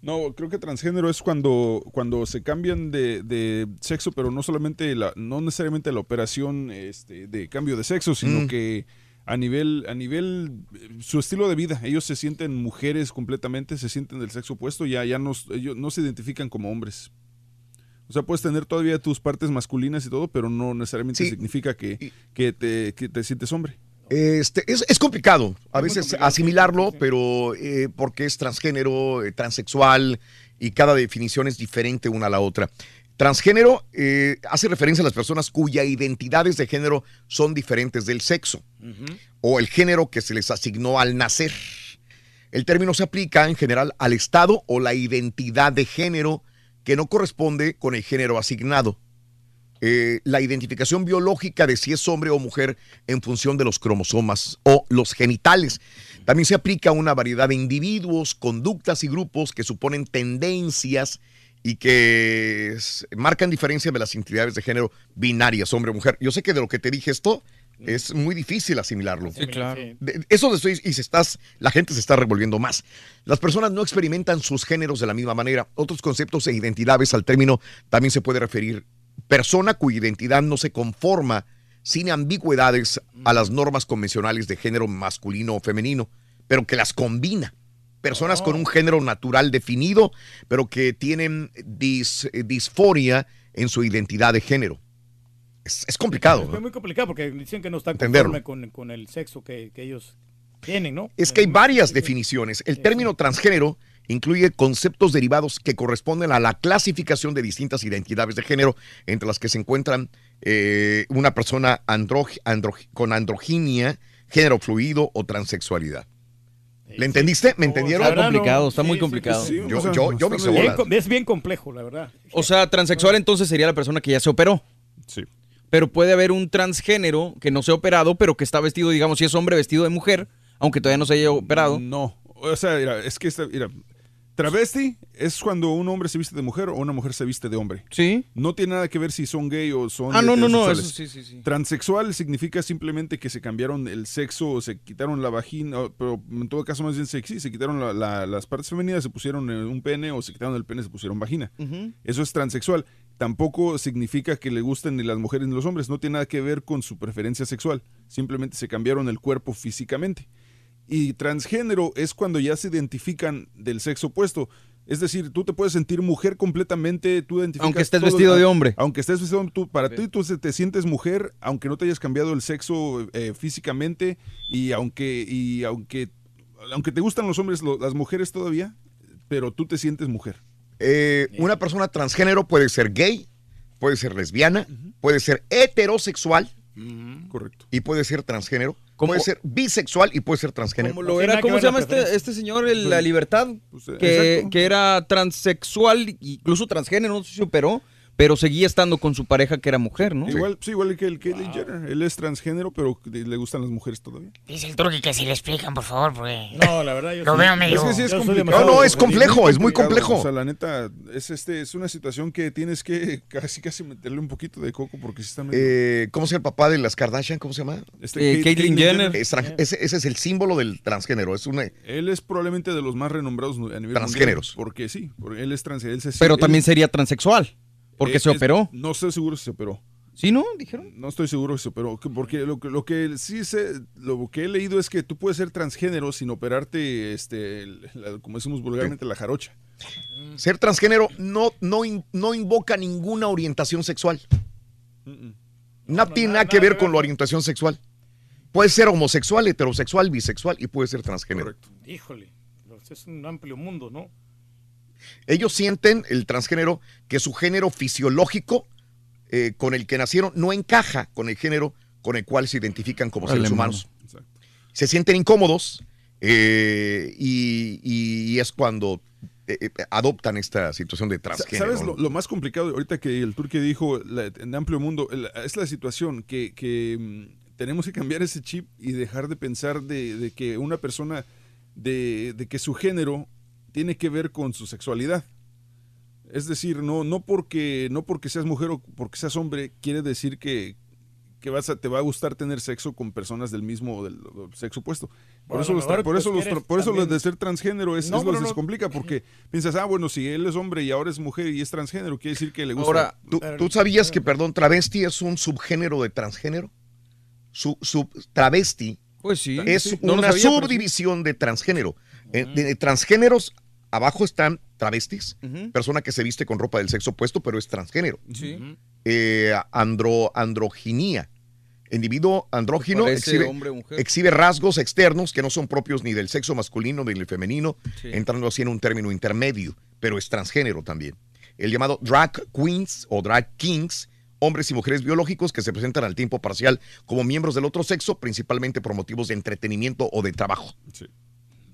No, creo que transgénero es cuando, cuando se cambian de, de sexo, pero no solamente la, no necesariamente la operación este, de cambio de sexo, sino Mm. que a nivel, a nivel eh, su estilo de vida, ellos se sienten mujeres completamente, se sienten del sexo opuesto, ya, ya no, ellos no se identifican como hombres. O sea, puedes tener todavía tus partes masculinas y todo, pero no necesariamente Sí. significa que, que, te, que te sientes hombre. Este, es, es complicado a veces asimilarlo, pero eh, porque es transgénero, eh, transexual y cada definición es diferente una a la otra. Transgénero eh, hace referencia a las personas cuya identidades de género son diferentes del sexo o el género que se les asignó al nacer. El término se aplica en general al estado o la identidad de género que no corresponde con el género asignado. Eh, la identificación biológica de si es hombre o mujer en función de los cromosomas o los genitales. También se aplica a una variedad de individuos, conductas y grupos que suponen tendencias y que marcan diferencia de las identidades de género binarias, hombre o mujer. Yo sé que de lo que te dije esto es muy difícil asimilarlo. Sí, claro. De- eso de estoy y se estás, la gente se está revolviendo más. Las personas no experimentan sus géneros de la misma manera. Otros conceptos e identidades al término también se puede referir persona cuya identidad no se conforma sin ambigüedades a las normas convencionales de género masculino o femenino, pero que las combina. Personas con un género natural definido, pero que tienen dis- eh, disforia en su identidad de género. Es, es complicado. ¿no? Es muy complicado porque dicen que no están conforme con, con el sexo que, que ellos tienen, ¿no? Es que hay varias definiciones. El término transgénero incluye conceptos derivados que corresponden a la clasificación de distintas identidades de género, entre las que se encuentran eh, una persona andro- andro- con androginia, género fluido o transexualidad. ¿Le entendiste? ¿Me entendieron? Está complicado, está muy complicado. Yo, yo, yo me hice Bien es bien complejo, la verdad. O sea, transexual entonces sería la persona que ya se operó. Sí. Pero puede haber un transgénero que no se ha operado, pero que está vestido, digamos, si es hombre vestido de mujer, aunque todavía no se haya operado. No. O sea, mira, es que esta- mira, travesti es cuando un hombre se viste de mujer o una mujer se viste de hombre. Sí. No tiene nada que ver si son gay o son Ah, no, no, no, eso sí, sí, sí. Transexual significa simplemente que se cambiaron el sexo o se quitaron la vagina, pero en todo caso más bien sexy, se quitaron la- la- las partes femeninas, se pusieron eh, un pene o se quitaron el pene, se pusieron vagina. Eso es transexual. Tampoco significa que le gusten ni las mujeres ni los hombres. No tiene nada que ver con su preferencia sexual. Simplemente se cambiaron el cuerpo físicamente. Y transgénero es cuando ya se identifican del sexo opuesto. Es decir, tú te puedes sentir mujer completamente, tú identificas Aunque estés todo- vestido de hombre. Aunque estés vestido, tú, para ti tú se- te sientes mujer, aunque no te hayas cambiado el sexo eh, físicamente y aunque y aunque aunque te gustan los hombres, lo- las mujeres todavía, pero tú te sientes mujer. Eh, una persona transgénero puede ser gay, puede ser lesbiana, puede ser heterosexual. Correcto. Y puede ser transgénero. Puede ser bisexual y puede ser transgénero. Como lo era, ¿cómo se llama este, este señor, el- la libertad? que, exacto. que era transexual, incluso transgénero, no sé si operó, pero seguía estando con su pareja que era mujer, ¿no? Igual, sí, igual que el Caitlyn Jenner. Él es transgénero, pero le gustan las mujeres todavía. Dice el truque que si le explican, por favor, porque... No, la verdad, yo Lo veo medio... Es que sí es complicado. No, no, es complejo, es muy complejo. O sea, la neta, es, este, es una situación que tienes que casi casi meterle un poquito de coco porque sí está medio... Eh, ¿Cómo se llama el papá de las Kardashian? ¿Cómo se llama? Este, Eh, Caitlyn Jenner. Es ese, ese es el símbolo del transgénero. Es una, Él es probablemente de los más renombrados a nivel Transgéneros. mundial, Porque sí, porque él es trans. Él se- Pero él- también sería transexual, porque eh, se es- operó. No estoy seguro si se operó. ¿Sí, no? Dijeron. No estoy seguro si se operó. que- Porque lo, que- lo que sí sé, lo que he leído es que tú puedes ser transgénero sin operarte, este, la- como decimos vulgarmente, la jarocha. ser transgénero no, no, in- no invoca ninguna orientación sexual. No, tiene nada que ver con la orientación sexual. Puede ser homosexual, heterosexual, bisexual y puede ser transgénero. Híjole, pues es un amplio mundo, ¿no? Ellos sienten, el transgénero, que su género fisiológico eh, con el que nacieron no encaja con el género con el cual se identifican como seres mano. humanos. Se sienten incómodos eh, y, y es cuando eh, adoptan esta situación de transgénero. ¿Sabes lo, más complicado ahorita que el turque dijo la- en amplio mundo? es la situación que, que, mm, tenemos que cambiar ese chip y dejar de pensar de, de que una persona, de, de que su género tiene que ver con su sexualidad. Es decir, no, no, porque, no porque seas mujer o porque seas hombre quiere decir que, que vas a, te va a gustar tener sexo con personas del mismo del, del sexo opuesto. Por Bueno, eso, los, por pues, eso, los, por eso lo también- de ser transgénero es, No, es lo que no- complica porque piensas, ah, bueno, si él es hombre y ahora es mujer y es transgénero, quiere decir que le gusta. Ahora, ¿tú, tú sabías que, perdón, travesti es un subgénero de transgénero? Su, sub, travesti Pues sí. es sí. No lo una sabía, pero sí. subdivisión de transgénero. Eh, de transgéneros, abajo están travestis, persona que se viste con ropa del sexo opuesto, pero es transgénero. Sí. Eh, andro, androginia. Individuo andrógino exhibe, hombre o mujer. exhibe rasgos externos que no son propios ni del sexo masculino ni del femenino, Sí. entrando así en un término intermedio, pero es transgénero también. El llamado drag queens o drag kings, hombres y mujeres biológicos que se presentan al tiempo parcial como miembros del otro sexo, principalmente por motivos de entretenimiento o de trabajo.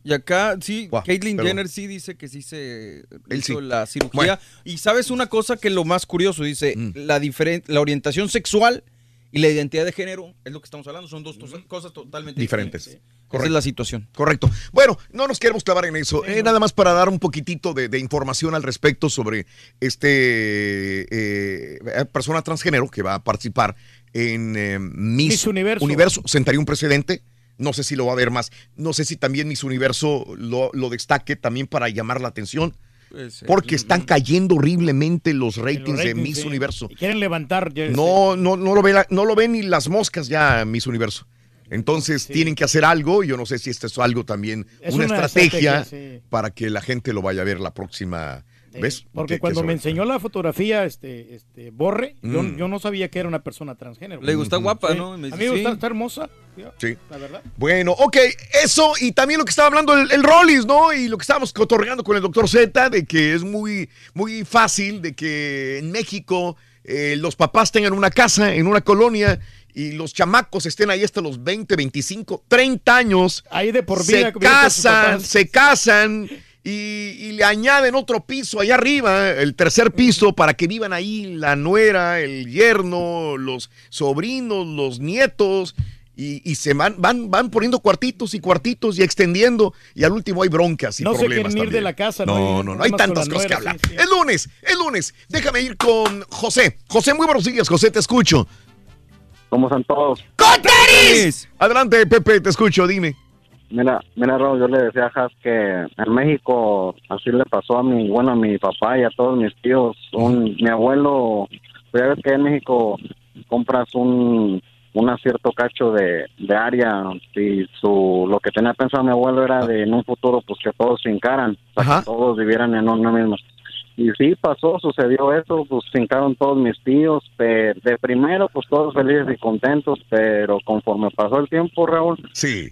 Y acá, sí, Caitlyn. Jenner sí dice que sí se Él hizo sí. la cirugía. Bueno. Y sabes una cosa que lo más curioso, dice, la, diferen- la orientación sexual y la identidad de género, es lo que estamos hablando, son dos tos- cosas totalmente Diferentes. Esa es la situación. Correcto. Bueno, no nos queremos clavar en eso. Eh, nada más para dar un poquitito de, de información al respecto sobre este eh, eh, persona transgénero que va a participar en eh, Miss, Miss Universo. Universo. Sentaría un precedente. No sé si lo va a haber más. No sé si también Miss Universo lo, lo destaque también para llamar la atención. Puede ser. Porque están cayendo horriblemente los ratings, de ratings, Miss sí. Universo. Y quieren levantar. ya, No, no, no lo ve la- no lo ven ni las moscas ya Miss Universo. Entonces tienen que hacer algo. Yo no sé si esto es algo también, Es una, una estrategia, estrategia, sí. para que la gente lo vaya a ver la próxima vez. Porque Que- que cuando me enseñó la fotografía, este, este Borre, yo, Mm. yo no sabía que era una persona transgénero. Le gusta guapa, Sí. ¿no? Me A dice, mí me gusta, sí. está hermosa. Sí. La verdad. Bueno, ok, eso y también lo que estaba hablando el, el Rollis, ¿no? Y lo que estábamos cotorreando con el doctor Z, de que es muy, muy fácil de que en México eh, los papás tengan una casa en una colonia y los chamacos estén ahí hasta los 20, 25, 30 años. Ahí de por vida Se casan, se casan y, y le añaden otro piso allá arriba, el tercer piso, para que vivan ahí la nuera, el yerno, los sobrinos, los nietos. Y, y se van, van, van poniendo cuartitos y cuartitos y extendiendo. Y al último hay broncas y No se problemas. quieren ir de la casa, No, ¿no? no, no, hay tantas cosas que hablar. sí, sí. Es lunes, es lunes. Déjame ir con José. José, muy buenos días, José, te escucho. ¿Cómo están todos? ¡Coteris! Adelante, Pepe, te escucho, dime. Mira, mira, Raúl, yo le decía a Has que en México así le pasó a mi, bueno, a mi papá y a todos mis tíos. Un, mi abuelo, pues ya ves que en México compras un, un cierto cacho de, de área y su, lo que tenía pensado mi abuelo era de en un futuro pues que todos se hincaran, que todos vivieran en uno mismo. Y sí pasó, sucedió eso, pues se hincaron todos mis tíos, pe- de primero pues todos felices y contentos, pero conforme pasó el tiempo, Raúl, Sí.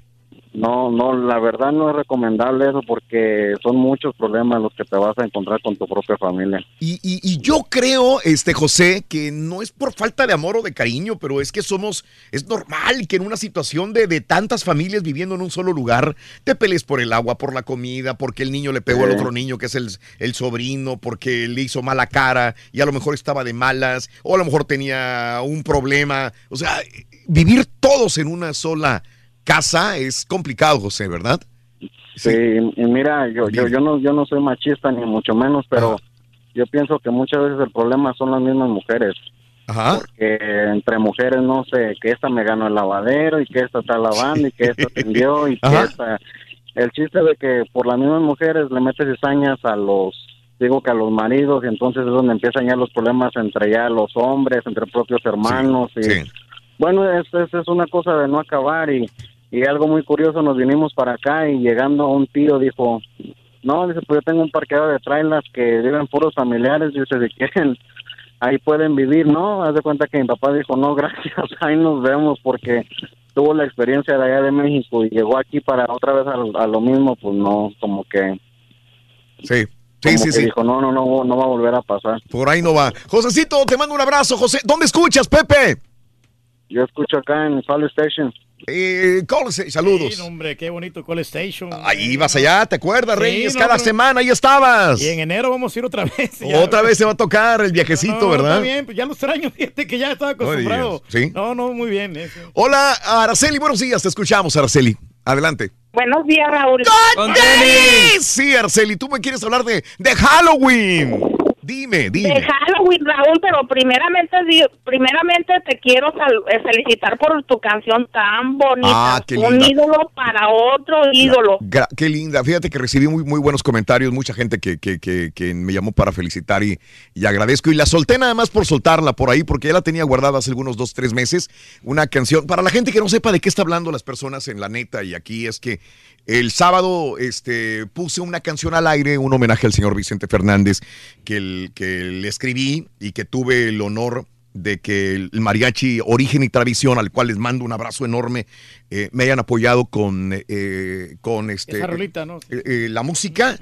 No, no, la verdad no es recomendable eso porque son muchos problemas los que te vas a encontrar con tu propia familia. Y, y- y yo creo, este José, que no es por falta de amor o de cariño, pero es que somos, es normal que en una situación de, de tantas familias viviendo en un solo lugar, te pelees por el agua, por la comida, porque el niño le pegó al otro niño que es el, el sobrino, porque le hizo mala cara y a lo mejor estaba de malas, o a lo mejor tenía un problema. O sea, vivir todos en una sola casa es complicado, José, ¿verdad? Sí, y mira, yo, yo, yo no, yo no soy machista ni mucho menos, pero yo pienso que muchas veces el problema son las mismas mujeres. Porque entre mujeres no sé, que esta me ganó el lavadero y que esta está lavando y que esta atendió y que Ajá. esta... El chiste de que por las mismas mujeres le metes cizañas a los, digo que a los maridos y entonces es donde empiezan ya los problemas entre ya los hombres, entre propios hermanos y... Bueno, es, es, es una cosa de no acabar y, y algo muy curioso, nos vinimos para acá y llegando un tío dijo, no, dice, pues yo tengo un parqueadero de trailers que viven puros familiares, dice, si quieren, ahí pueden vivir, ¿no? Haz de cuenta que mi papá dijo, no, gracias, ahí nos vemos porque tuvo la experiencia de allá de México y llegó aquí para otra vez a, a lo mismo, pues no, como que... Sí. sí, que sí. dijo, no, no, no, no va a volver a pasar. Por ahí no va. Josecito, te mando un abrazo, José. ¿Dónde escuchas, Pepe? Yo escucho acá en Solid Station. Eh, Call Station, saludos. Sí, hombre, qué bonito Call Station. Ahí ibas allá, ¿te acuerdas, Sí, Reyes? no, Cada semana ahí estabas. Y en enero vamos a ir otra vez. ya. Otra vez se va a tocar el viajecito, No, ¿verdad? Está bien, pues ya lo extraño, fíjate que ya estaba acostumbrado. ¿sí? No, no, muy bien. eso. Hola, Araceli, buenos días, te escuchamos, Araceli. Adelante. Buenos días, Raúl. Sí, Araceli, tú me quieres hablar de, de Halloween. Dime, dime. De Halloween, Raúl, pero primeramente, primeramente te quiero eh, felicitar por tu canción tan bonita. Ah, qué Un linda. ídolo para otro ídolo. Gra- qué linda. Fíjate que recibí muy, muy buenos comentarios, mucha gente que, que, que, que me llamó para felicitar y, y agradezco. Y la solté nada más por soltarla por ahí, porque ya la tenía guardada hace algunos dos, tres meses. Una canción, para la gente que no sepa de qué está hablando las personas en la neta, y aquí es que el sábado este, puse una canción al aire, un homenaje al señor Vicente Fernández, que, el- que le escribí y que tuve el honor de que el mariachi Origen y Tradición, al cual les mando un abrazo enorme, eh, me hayan apoyado con, eh, con este, Esa rolita, ¿no? eh, la música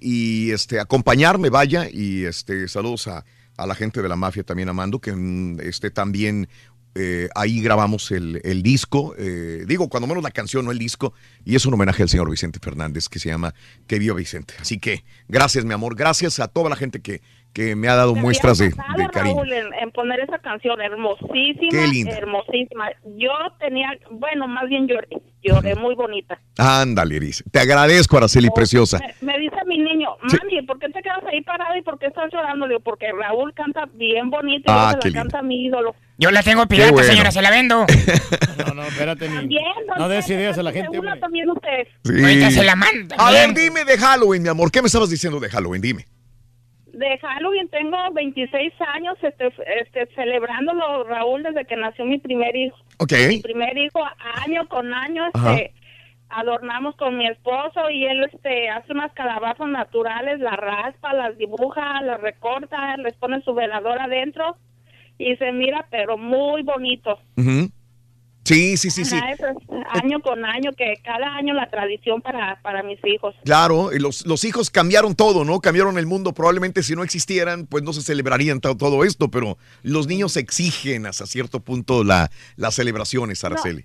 y este acompañarme, vaya, y este saludos a, a la gente de la mafia también amando, que mm, este también eh, ahí grabamos el, el disco, eh, digo, cuando menos la canción, no el disco, y es un homenaje al señor Vicente Fernández que se llama Que viva Vicente. Así que gracias, mi amor, gracias a toda la gente que, que me ha dado muestras de, de cariño. Raúl, en, en poner esa canción hermosísima, Qué linda. hermosísima. Yo tenía, bueno, más bien lloré, lloré muy bonita. Ándale, Iris. Te agradezco, Araceli, preciosa. Me, me mi niño, Sí. mami, ¿por qué te quedas ahí parado y por qué estás llorando? Le digo, porque Raúl canta bien bonito y Ah, yo se la canta mi ídolo. Yo la tengo pirata, bueno. señora, se la vendo. No, no, espérate, ni. Don No des ideas a la gente, también usted. Sí. Ahorita se la manda. A ver, dime de Halloween, mi amor. ¿Qué me estabas diciendo de Halloween? Dime. De Halloween tengo 26 años este, este, celebrándolo, Raúl, desde que nació mi primer hijo. Ok. Mi primer hijo, año con año, Ajá. este, adornamos con mi esposo y él este, hace unas calabazas naturales, las raspa, las dibuja, las recorta, les pone su velador adentro y se mira, pero muy bonito. Sí, sí, sí, sí. Ajá, eso es año con año, que cada año la tradición para, para mis hijos. Claro, los, los hijos cambiaron todo, ¿no? Cambiaron el mundo. Probablemente si no existieran, pues no se celebrarían to- todo esto, pero los niños exigen hasta cierto punto la, las celebraciones, Araceli.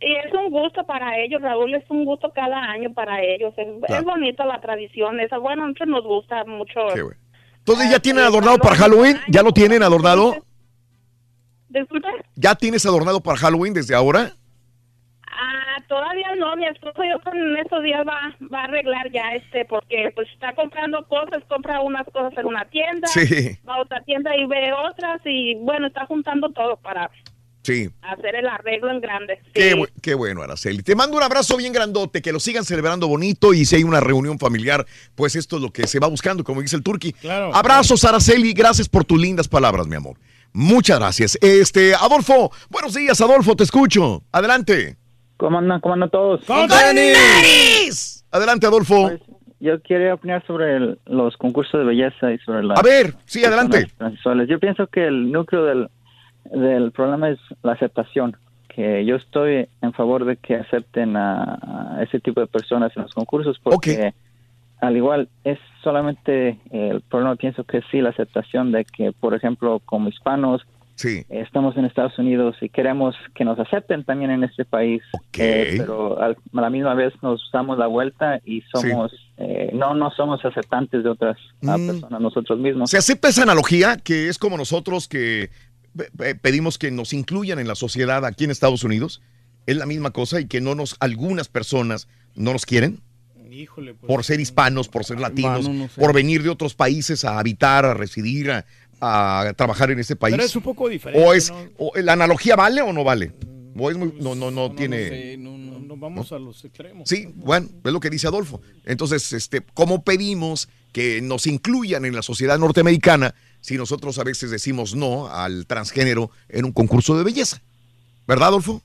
Y es un gusto para ellos, Raúl, es un gusto cada año para ellos. Es, Claro. es bonita la tradición esa. Bueno, nosotros nos gusta mucho. Qué bueno. Entonces, ¿ya tienen adornado para Halloween? ¿Ya lo tienen adornado? Disculpe. ¿Ya tienes adornado para Halloween desde ahora? Ah, todavía no, mi esposo yo en estos días va, va a arreglar ya este, porque pues está comprando cosas, compra unas cosas en una tienda, Sí. va a otra tienda y ve otras y bueno, está juntando todo para Sí. hacer el arreglo en grande. Qué, bu- qué bueno, Araceli. Te mando un abrazo bien grandote, que lo sigan celebrando bonito y si hay una reunión familiar, pues esto es lo que se va buscando, como dice el Turqui. Claro. Abrazos, Araceli, gracias por tus lindas palabras, mi amor. Muchas gracias. Este, Adolfo, buenos días, Adolfo, te escucho. Adelante. ¿Cómo andan? ¿Cómo andan todos? ¡Con tenis! Adelante, Adolfo. Yo quería opinar sobre el- los concursos de belleza y sobre las... A ver, sí, adelante. Yo pienso que el núcleo del, del problema es la aceptación, que yo estoy en favor de que acepten a, a ese tipo de personas en los concursos porque al igual es solamente el problema, pienso que sí, la aceptación de que, por ejemplo, como hispanos, Sí. estamos en Estados Unidos y queremos que nos acepten también en este país, eh, pero al- a la misma vez nos damos la vuelta y somos eh, no no somos aceptantes de otras Mm. personas nosotros mismos. ¿Se acepta esa analogía que es como nosotros que pedimos que nos incluyan en la sociedad aquí en Estados Unidos? ¿Es la misma cosa y que no nos, algunas personas no nos quieren? Híjole, pues. por ser hispanos, por ser latinos, Mano, no sé. por venir de otros países a habitar, a residir, a, a trabajar en ese país. Pero es un poco diferente. o es, ¿no? o la analogía vale o no vale? O es muy, no, no, no, tiene. No, no vamos a los extremos. Sí, bueno, es lo que dice Adolfo. Entonces, este, ¿cómo pedimos que nos incluyan en la sociedad norteamericana si nosotros a veces decimos no al transgénero en un concurso de belleza? ¿Verdad, Adolfo?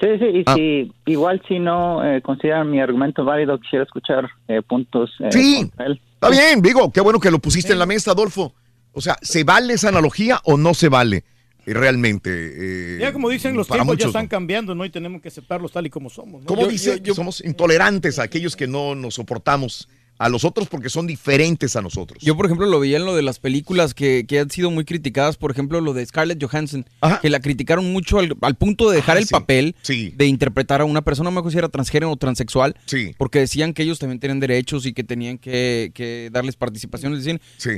Sí, sí, y Ah. si igual si no eh, consideran mi argumento válido, quisiera escuchar eh, puntos eh, Sí. él. Está bien, digo, qué bueno que lo pusiste en la mesa, Adolfo. O sea, ¿se vale esa analogía o no se vale eh, realmente? eh, Ya como dicen, los tiempos ya están cambiando, ¿no? Y tenemos que aceptarlos tal y como somos. ¿no? ¿Cómo Yo- dice? yo- yo- Somos intolerantes a aquellos que no nos soportamos a los otros porque son diferentes a nosotros. Yo, por ejemplo, lo veía en lo de las películas que, que han sido muy criticadas, por ejemplo, lo de Scarlett Johansson, que la criticaron mucho al, al punto de dejar Ah, el sí, papel sí. de interpretar a una persona, no me acuerdo si era transgénero o transexual, Sí. porque decían que ellos también tenían derechos y que tenían que, que darles participación. Decían, Sí.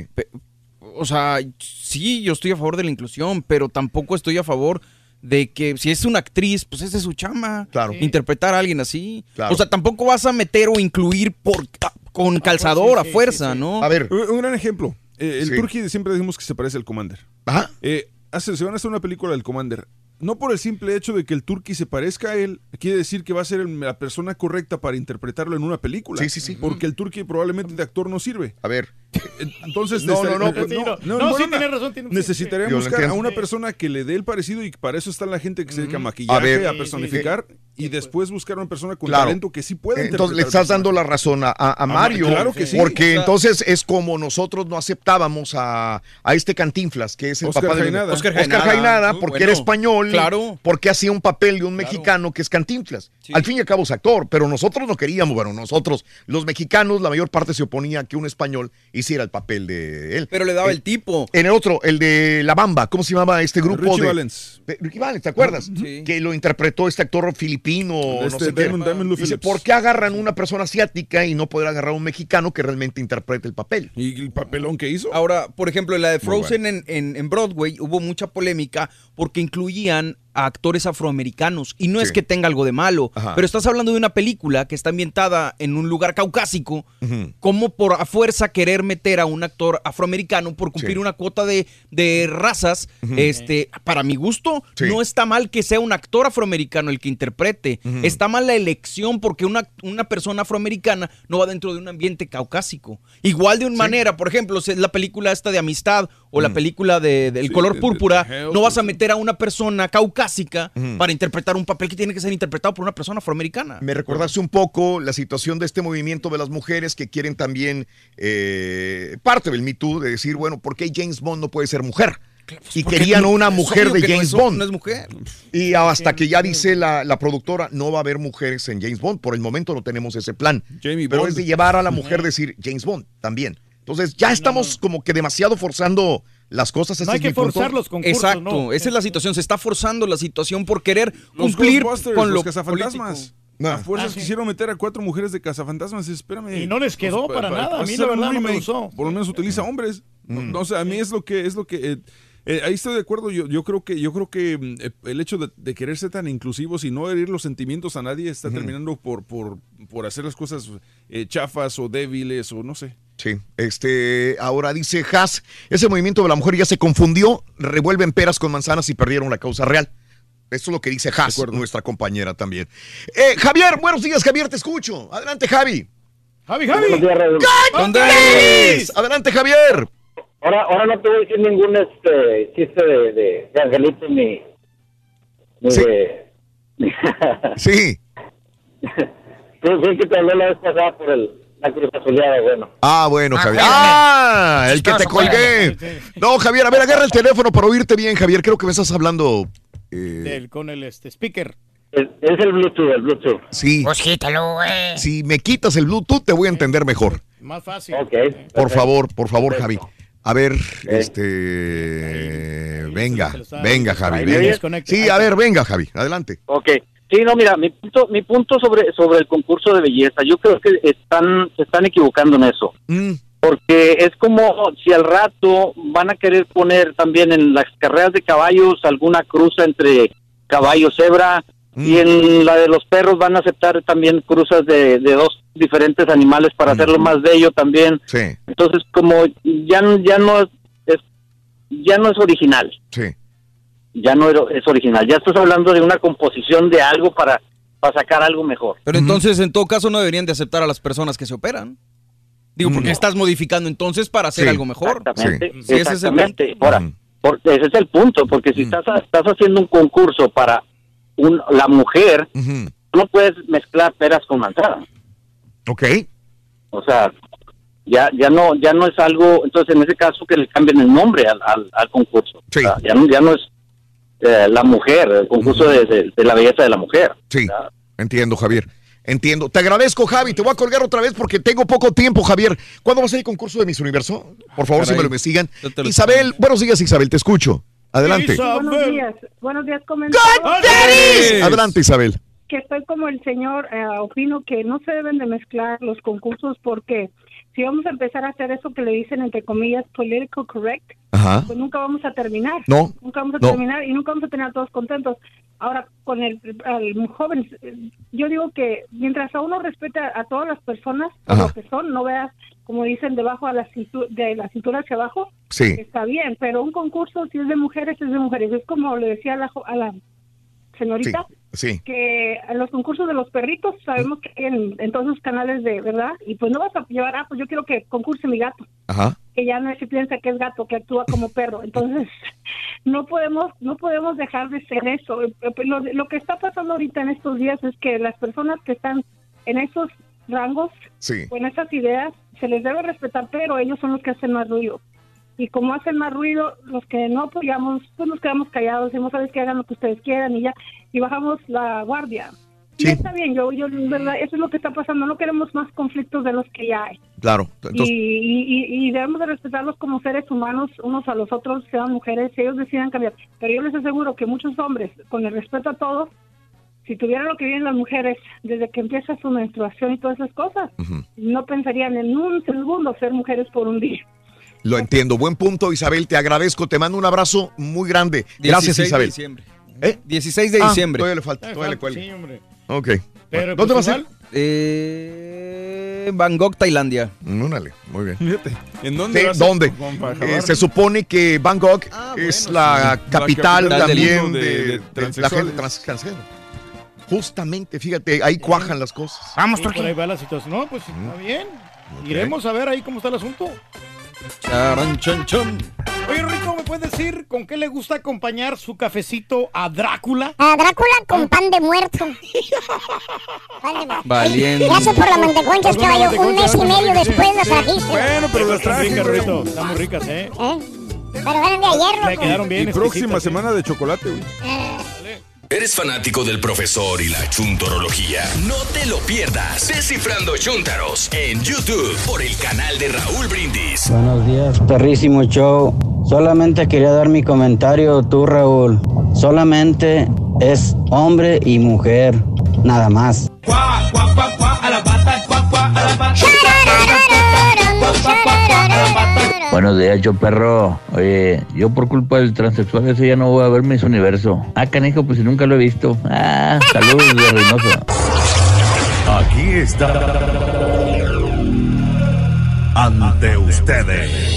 o sea, sí, yo estoy a favor de la inclusión, pero tampoco estoy a favor de que si es una actriz, pues esa es su chama. Claro. Interpretar a alguien así. Claro. O sea, tampoco vas a meter o incluir por con calzador a fuerza, ¿no? Un, un gran ejemplo. Eh, el Sí. Turkey siempre decimos que se parece al Commander. Ajá. Eh, hace, se van a hacer una película del Commander. No por el simple hecho de que el Turkey se parezca a él, quiere decir que va a ser el- la persona correcta para interpretarlo en una película. Sí, sí, sí. Porque el Turkey probablemente de actor no sirve. A ver. Entonces, No, necesitar- no, no, eh, sí, no. No, sí, tiene razón, tiene- necesitaríamos buscar a una persona que le dé el parecido y para eso está la gente que se dedica a maquillaje, A ver. a, Sí, personificar y después buscar a una persona con Claro. talento que sí puede Entonces le estás dando la razón a, a- a Ma- Mario. claro que sí. Porque entonces es como nosotros no aceptábamos a, a este Cantinflas, que es el Oscar papá de. Oscar, Oscar Jaenada, Jaenada, muy porque bueno. era español. Claro. Porque hacía un papel de un mexicano que es Cantinflas. Al fin y al cabo es actor, pero nosotros no queríamos, bueno, nosotros, los mexicanos, la mayor parte se oponía a que un español hiciera el papel de él. Pero le daba el tipo. En el otro, el de La Bamba, ¿cómo se llamaba este grupo? Richie de, Valens. de- Ricky Valens, ¿te acuerdas? Que lo interpretó este actor filipino, no Este, sé qué. Damon- Damon Lou Dice, Phillips. ¿por qué agarran una persona asiática y no poder agarrar a un mexicano que realmente interprete el papel? ¿Y el papelón que hizo? Ahora, por ejemplo, en la de Frozen en, en- en Broadway hubo mucha polémica porque decían a actores afroamericanos. Y no es Sí. que tenga algo de malo, Ajá. pero estás hablando de una película que está ambientada en un lugar caucásico. ¿Cómo por a fuerza querer meter a un actor afroamericano por cumplir Sí. una cuota de, de razas? Este, para mi gusto, Sí. no está mal que sea un actor afroamericano el que interprete. Ujú. Está mal la elección porque una, una persona afroamericana no va dentro de un ambiente caucásico. Igual de una manera, por ejemplo, es la película esta de Amistad o la película de, del color de- púrpura, no vas a meter a una persona caucásica Para interpretar un papel que tiene que ser interpretado por una persona afroamericana. Me recordaste un poco la situación de este movimiento de las mujeres que quieren también eh, parte del Me Too de decir, bueno, ¿por qué James Bond no puede ser mujer? Y porque querían no- una mujer de no James es- Bond. no es mujer. Y hasta que ya dice la, la productora, no va a haber mujeres en James Bond. Por el momento no tenemos ese plan. Jamie Pero Bond. es de llevar a la mujer decir James Bond también. Entonces ya estamos como que demasiado forzando las cosas. No hay que mi punto. forzar los concursos, Exacto, ¿no? esa es la situación. Se está forzando la situación por querer Los cumplir con lo los cazafantasmas. A fuerzas Ah, sí. quisieron meter a cuatro mujeres de cazafantasmas. Espérame. Y no les quedó Pues, para pa- nada. A mí la verdad no me gustó. Por lo menos utiliza hombres. No, no, o sea, a mí es lo que es lo que eh, eh, ahí estoy de acuerdo. Yo, yo creo que yo creo que mm, eh, el hecho de, de querer ser tan inclusivos y no herir los sentimientos a nadie está terminando por, por, por hacer las cosas eh, chafas o débiles o no sé. Sí, este, ahora dice Haas, ese movimiento de la mujer ya se confundió, revuelven peras con manzanas y perdieron la causa real. Esto es lo que dice Haas, nuestra compañera también. Eh, Javier, buenos días, Javier, te escucho. Adelante, Javi. Javi, Javi. Buenos días, Raúl. ¿Dónde eres? Adelante, Javier. Ahora, ahora no te voy a decir ningún este chiste de, de, de angelito ni, ni de... Sí. Fue fue el que te hablé la vez pasada por el, la cruz azuleada, bueno. Ah, bueno, Ah, Javier. Ah, el que te colgué. No, Javier, a ver, agarra el teléfono para oírte bien, Javier. Creo que me estás hablando. eh, Del- con el este, speaker. Es, es el Bluetooth, el Bluetooth. sí. Pues quítalo, güey. Si me quitas el Bluetooth, te voy a entender mejor. Más fácil. Por favor, por favor, Javi. A ver, este. Venga, venga, Javi. Venga. Sí, a ver, venga, Javi. Adelante. Ok. Sí, no, mira, mi punto, mi punto sobre, sobre el concurso de belleza, yo creo que están, se están equivocando en eso. Mm. Porque es como si al rato van a querer poner también en las carreras de caballos alguna cruza entre caballo cebra Mm. y en la de los perros van a aceptar también cruzas de, de dos diferentes animales para hacerlo más bello también. Sí, Entonces, como ya, no- ya no es, ya no es original. sí. Ya no es original. Ya estás hablando de una composición de algo para, para sacar algo mejor. Pero entonces, en todo caso, no deberían de aceptar a las personas que se operan. Digo, porque estás modificando entonces para hacer Sí. algo mejor. Exactamente. Sí, ese es el Exactamente. punto. Ahora, por- ese es el punto, porque si estás, estás haciendo un concurso para un, la mujer, no puedes mezclar peras con manzanas. Ok. O sea, ya ya no ya no es algo, entonces en ese caso que le cambien el nombre al, al, al concurso. O sea, ya, no, ya no es eh, la mujer, el concurso de, de- de la belleza de la mujer. Sí, entiendo, Javier. Entiendo. Te agradezco, Javi. Te voy a colgar otra vez porque tengo poco tiempo, Javier. ¿Cuándo va a ser el concurso de Miss Universo? Por favor, si Caray. me lo investigan. Isabel, buenos días, Isabel. Te escucho. Adelante. Buenos días, buenos días. Adelante, Isabel. Que estoy como el señor, eh, opino que no se deben de mezclar los concursos porque si vamos a empezar a hacer eso que le dicen entre comillas political correct, Ajá. pues nunca vamos a terminar. No, Nunca vamos a no. terminar y nunca vamos a tener a todos contentos. Ahora, con el, el joven, eh, yo digo que mientras a uno respete a, todas las personas, Ajá. lo que son, no veas, como dicen, debajo a la cintu- de la cintura hacia abajo, Sí. está bien, pero un concurso, si es de mujeres, es de mujeres. Es como le decía a la, a la señorita, Sí. que en los concursos de los perritos sabemos que en, en todos los canales de verdad y pues no vas a llevar ah pues yo quiero que concurse mi gato Ajá. que ya no se piensa que es gato que actúa como perro entonces no podemos no podemos dejar de ser eso Eh, eh, lo, lo que está pasando ahorita en estos días es que las personas que están en esos rangos Sí. en esas ideas se les debe respetar pero ellos son los que hacen más ruido y como hacen más ruido, los que no apoyamos, pues nos quedamos callados, decimos, sabes que hagan lo que ustedes quieran y ya, y bajamos la guardia. Y está bien, yo, yo, verdad, eso es lo que está pasando, no queremos más conflictos de los que ya hay. Claro. Y, Entonces, y, y- y debemos de respetarlos como seres humanos unos a los otros, sean mujeres, si ellos decidan cambiar. Pero yo les aseguro que muchos hombres, con el respeto a todos, si tuvieran lo que viven las mujeres desde que empieza su menstruación y todas esas cosas, no pensarían en un segundo ser mujeres por un día. lo entiendo. Buen punto, Isabel. Te agradezco. Te mando un abrazo muy grande. Gracias, 16 de Isabel. diciembre. ¿Eh? 16 de Ah, diciembre. todavía le falta, todavía le cuelga. Sí, hombre. Ok. Pero, ¿Dónde va a pues, ser? Eh, Bangkok, Tailandia. Órale, muy bien. Fíjate, ¿en dónde Sí, va a ser? ¿Dónde? Eh, se supone que Bangkok es la sí. capital La capital del también de, de- de de la gente transexuales. Justamente, fíjate, ahí cuajan las cosas. Vamos, Por ahí va la situación. No, pues está bien. Iremos a ver ahí cómo está el asunto. Charan, chan, chan. Oye, Rico, ¿me puedes decir con qué le gusta acompañar su cafecito a Drácula? A Drácula con pan de muerto. Pan de muerto. Valiente. Gracias por las manteconchas, caballo. Un mes y medio sí, después las sí. trajiste. Bueno, pero las Están traje. Rito. Están muy ricas, ¿eh? ¿Eh? Pero eran de ayer, loco. quedaron bien. Y próxima ¿eh? semana de chocolate, güey. ¿Eres fanático del profesor y la chuntorología? No te lo pierdas. Descifrando Chuntaros en YouTube por el canal de Raúl Brindis. Buenos días, perrísimo show. Solamente quería dar mi comentario, tú Raúl. Solamente es hombre y mujer, nada más. Buenos días, yo perro. Oye, yo por culpa del transexual ese ya no voy a ver mis universo. Ah, canijo, pues si nunca lo he visto. Ah, saludos de Reynoso. Aquí está. Ante ustedes.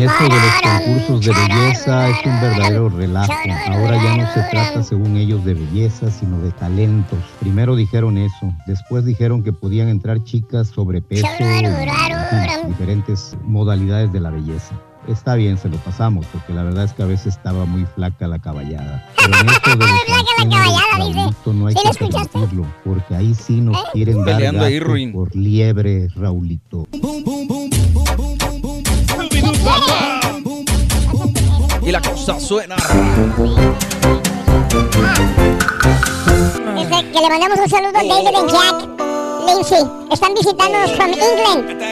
Esto de los concursos de belleza es un verdadero relajo. Ahora ya no se trata, según ellos, de belleza, sino de talentos. Primero dijeron eso, después dijeron que podían entrar chicas sobrepeso, y, en fin, diferentes modalidades de la belleza. Está bien, se lo pasamos, porque la verdad es que a veces estaba muy flaca la caballada. Pero en esto de los no hay ¿Sí que permitirlo, porque ahí sí nos quieren dar ahí, por liebre, Raulito. Y la cosa suena. Dice que le mandamos un saludo a David and Jack Lindsay. Están visitándonos from England.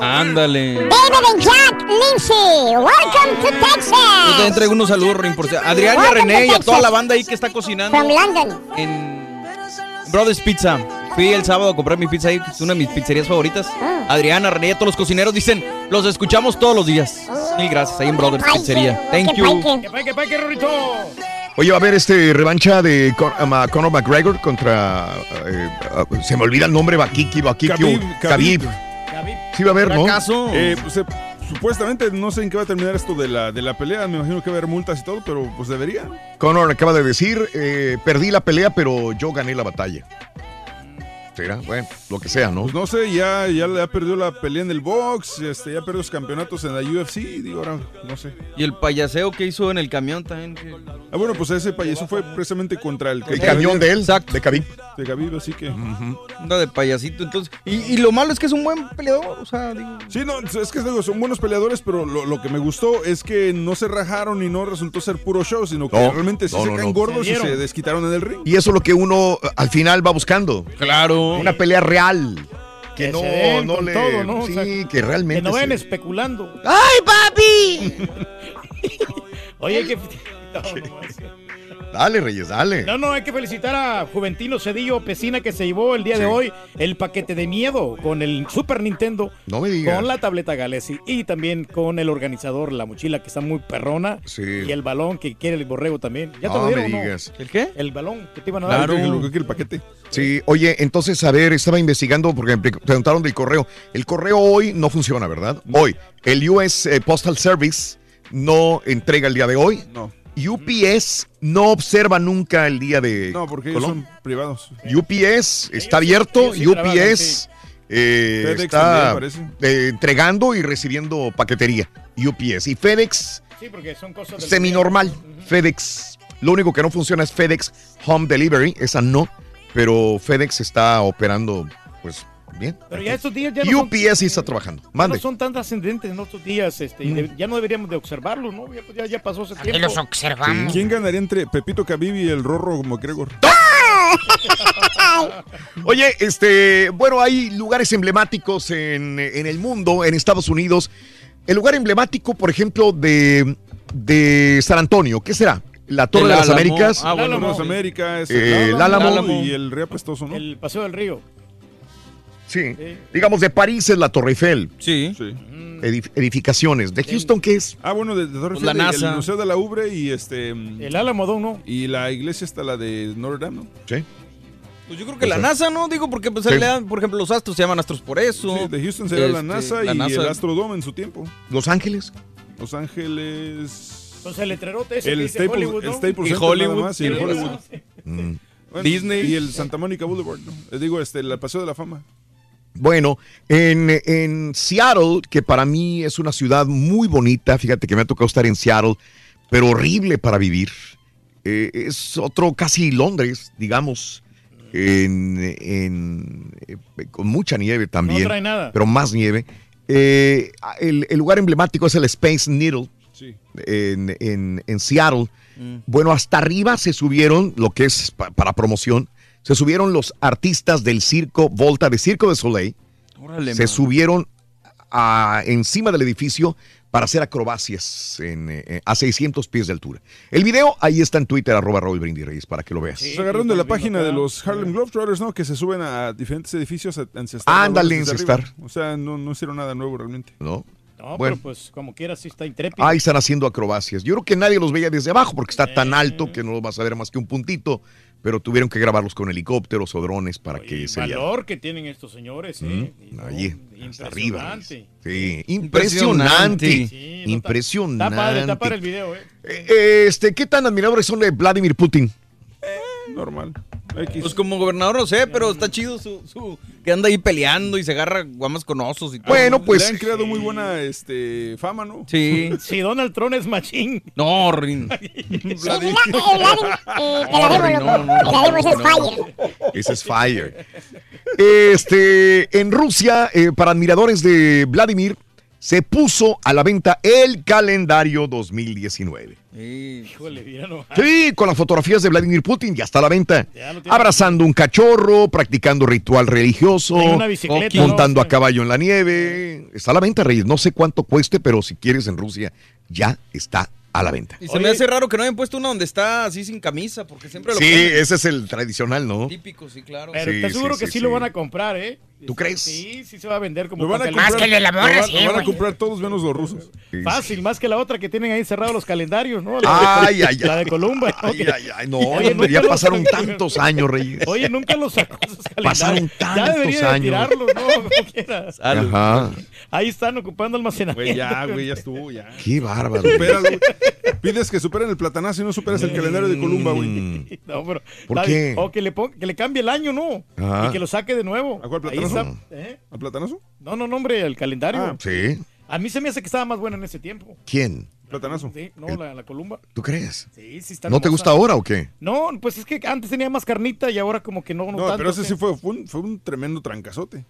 Ándale. David and Jack Lindsay, welcome to Texas. Yo también traigo unos saludos, por si- Adrián René y a toda la banda ahí que está cocinando From London. en Brothers Pizza. Fui el sábado a comprar mi pizza ahí, que es una de mis pizzerías favoritas. Ah. Adriana, René todos los cocineros dicen, los escuchamos todos los días. Mil gracias, ahí en Brothers Pizzería. Thank you. Oye, va a haber este revancha de Con- um, Conor McGregor contra. eh, uh, se me olvida el nombre, Bakiki, Bakiki. Khabib. Sí va a haber, ¿no? Eh, pues, eh, supuestamente no sé en qué va a terminar esto de la, de la pelea. Me imagino que va a haber multas y todo, pero pues debería. Conor acaba de decir, eh, perdí la pelea, pero yo gané la batalla. Será, bueno, lo que sea, ¿no? Pues no sé, ya, ya, ya perdió la pelea en el box, este, ya perdió los campeonatos en la UFC, digo ahora, no sé. Y el payaseo que hizo en el camión también. que- Ah, bueno, pues ese payaso fue precisamente contra el... El camión de él, de Khabib. De Gaviv, así que. Anda de payasito, entonces. Y, y lo malo es que es un buen peleador, o sea, digo. Sí, no, es que digo, son buenos peleadores, pero lo, lo que me gustó es que no se rajaron y no resultó ser puro show, sino que No, realmente sí no, se no, caen no. gordos Se y se desquitaron en el ring. Y eso es lo que uno eh, al final va buscando. Claro. Una pelea real. Que, Que no, se den no con le. todo, ¿no? O Sí, sea, que realmente. Que no vayan se- especulando. ¡Ay, papi! Oye, que... Dale, Reyes, dale. No, no, hay que felicitar a Juventino Cedillo Pesina que se llevó el día de hoy el paquete de miedo con el Super Nintendo. No me digas. Con la tableta Galaxy y también con el organizador, la mochila que está muy perrona. Sí. Y el balón que quiere el borrego también. ¿Ya te lo dieron me no? digas. ¿El qué? El balón que te iban a dar. Claro. que el paquete. Sí, oye, entonces, a ver, estaba investigando porque me preguntaron del correo. El correo hoy no funciona, ¿verdad? Hoy. El US eh, Postal Service no entrega el día de hoy. No. UPS no observa nunca el día de No, porque ellos Colón. son privados. UPS está abierto, sí UPS eh, FedEx está también, eh, entregando y recibiendo paquetería. UPS y FedEx Sí, porque son cosas semi-normal. FedEx, lo único que no funciona es FedEx Home Delivery, esa no, pero FedEx está operando pues bien. Pero ya estos días ya no, son, UPS sí está trabajando. Mande. no son tan trascendentes en estos días. Este, Mm. de- ya no deberíamos de observarlos, ¿no? Ya, pues, ya, ya pasó ese tiempo. los observamos. ¿Quién ganaría entre Pepito Khabib y el Rorro McGregor? Oye, este, bueno, hay lugares emblemáticos en, en el mundo, en Estados Unidos. El lugar emblemático, por ejemplo, de, de San Antonio, ¿qué será? La Torre El de las Álamo. Américas. Ah, bueno, las Américas, Eh, el el Álamo, Álamo. y el Río Apestoso, ¿no? El Paseo del Río. Sí. Digamos, de París es la Torre Eiffel. Sí. Edif- edificaciones. ¿De Houston qué es? Ah, bueno, de, de Torre Pues la Eiffel, NASA. El Museo de la Ubre y este. El Álamo, ¿no? Y la iglesia está la de Notre Dame, ¿no? Sí. Pues yo creo que la NASA, ¿no? Digo, porque pues, Sí. le dan, por ejemplo, los astros se llaman astros por eso. Sí, de Houston sería la Este, NASA la y NASA. el Astrodome en su tiempo. ¿Los Ángeles? Los Ángeles. Entonces el letrerote ese El que dice Staples, Hollywood, el ¿no? Staples Y Hollywood, nada más, y el sí. Hollywood. Mm. Bueno, Disney. Y el Santa Mónica Boulevard, ¿no? Les digo, este, el Paseo de la Fama. Bueno, en, en Seattle, que para mí es una ciudad muy bonita, fíjate que me ha tocado estar en Seattle, pero horrible para vivir. Eh, es otro casi Londres, digamos, en, en- eh, con mucha nieve también. No trae nada. Pero más nieve. Eh, el, el lugar emblemático es el Space Needle Sí. en, en- en Seattle. Bueno, hasta arriba se subieron, lo que es pa- para promoción, se subieron los artistas del circo Volta, de Circo de Soleil. Órale, se man. subieron a- encima del edificio para hacer acrobacias en, eh, a 600 pies de altura. El video ahí está en Twitter, arroba Raúl Brindis Reyes, para que lo veas. Se agarraron de la página de los Harlem Globetrotters, ¿no? Que se suben a diferentes edificios a- a encestar. Ándale, arriba. O sea, no, no hicieron nada nuevo realmente. ¿No? No, Bueno. pero pues como quiera sí está intrépido. Ahí están haciendo acrobacias. Yo creo que nadie los veía desde abajo porque está tan alto que no vas a ver más que un puntito, pero tuvieron que grabarlos con helicópteros o drones para que se viera. valor que tienen estos señores, ¿eh? Mm, Ahí, hasta arriba. Impresionante. Sí, impresionante. Sí, no, impresionante. Está padre, está padre el video, ¿eh? Eh, Este, ¿qué tan admiradores son de Vladimir Putin? Normal. Pues como gobernador no sé, pero está chido su, su que anda ahí peleando y se agarra guamas con osos y todo. Le han creado muy buena este, fama, ¿no? Sí. Sí, Donald Trump es machín. No, Rin. Ese es Fire. Este, en Rusia, eh, para admiradores de Vladimir, se puso a la venta el calendario 2019. Híjole, mira nomás. Sí, con las fotografías de Vladimir Putin, ya está a la venta. Ya lo tiene. Abrazando un cachorro, practicando ritual religioso, montando ¿no? a caballo en la nieve. Está a la venta, Reyes. No sé cuánto cueste, pero si quieres en Rusia, ya está a la venta. Y se me hace raro que no hayan puesto una donde está así sin camisa, porque siempre lo Sí, ponen. ese es el tradicional, ¿no? Típico, sí, claro. Pero Sí, está seguro sí, que sí, sí, sí. lo van a comprar, ¿eh? ¿Tú crees? Sí, sí se va a vender como van a pan comprar, caliente. lo van- lo van a comprar todos menos los rusos. Fácil, más que la otra que tienen ahí cerrados los calendarios, ¿no? Ay, La, ay, la ay. de Columba. ¿no? Ay, ay, ay, no, Oye, ya nunca los- pasaron tantos años, Reyes. Oye, nunca los sacó esos calendarios. Pasaron Ya tantos debería de años. tirarlos, ¿no? Como quieras. Ajá. Ahí están ocupando almacenamiento. Güey, ya, güey, ya estuvo, ya. Qué bárbaro. Supéralo. Pides que superen el platanazo y no superas el calendario de Columba, güey. No, pero, ¿Por la- qué? O que le, pon- que le cambie el año, ¿no? Ajá. Y que lo saque de nuevo. ¿A cuál Ahí platanazo? ¿eh? ¿Al platanazo? No, no, no, hombre, el calendario. Ah. Sí. A mí se me hace que estaba más bueno en ese tiempo. ¿Quién? Platanazo. Sí, no, la, la columba. ¿Tú crees? Sí, sí está ¿No te gusta ahora o qué? No, pues es que antes tenía más carnita y ahora como que no, no, No, tanto, pero ese ¿sí? sí fue, fue, un, fue un tremendo trancazote.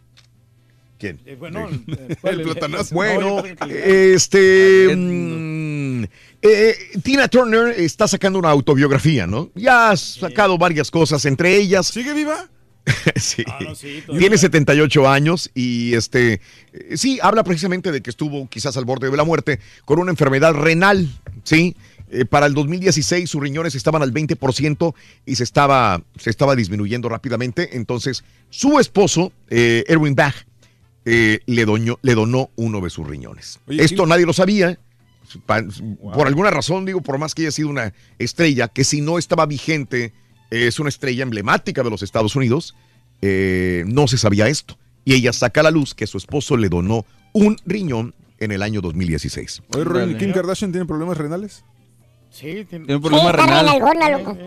¿Quién? Eh, bueno, Sí. eh, el platanazo. Bueno, este. mm, eh, Tina Turner está sacando una autobiografía, ¿no? Ya ha sacado varias cosas, entre ellas. ¿Sigue viva? sí. Ah, no, sí. Tiene 78 años y este. eh, sí, habla precisamente de que estuvo quizás al borde de la muerte con una enfermedad renal, ¿sí? Eh, para el 2016 sus riñones estaban al 20% y se estaba, se estaba disminuyendo rápidamente. Entonces, su esposo, eh, Erwin Bach, eh, le, doñó- le donó uno de sus riñones. Oye, Esto ¿quién- nadie lo sabía. Por alguna razón, digo, por más que haya sido una estrella, que si no estaba vigente, es una estrella emblemática de los Estados Unidos, eh, no se sabía esto. Y ella saca a la luz que su esposo le donó un riñón en el año 2016. Oye. ¿Kim Kardashian tiene problemas renales? Sí, tiene, Tiene un problema Sí, está renal. renalgona, loco.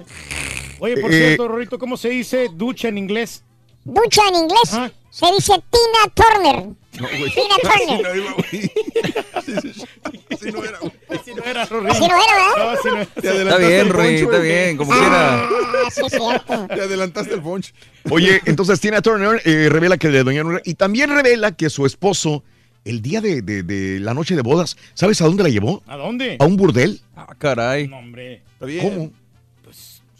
Oye, por Eh, cierto, Rorito, ¿cómo se dice ducha en inglés? Ducha en inglés Ajá. se dice Tina Turner. No. Tina Turner. no iba, güey. Así no era, era, Rorito. Así no era, ¿verdad? No, así no era. Te Está bien, poncho, está bien, como quiera. Ah, sí, es cierto. Te adelantaste el punch. Oye, entonces Tina Turner eh, revela que le donaron y también revela que su esposo, el día de, de- de la noche de bodas, ¿sabes a dónde la llevó? ¿A dónde? A un burdel. Ah, caray. No, hombre. Está bien. ¿Cómo?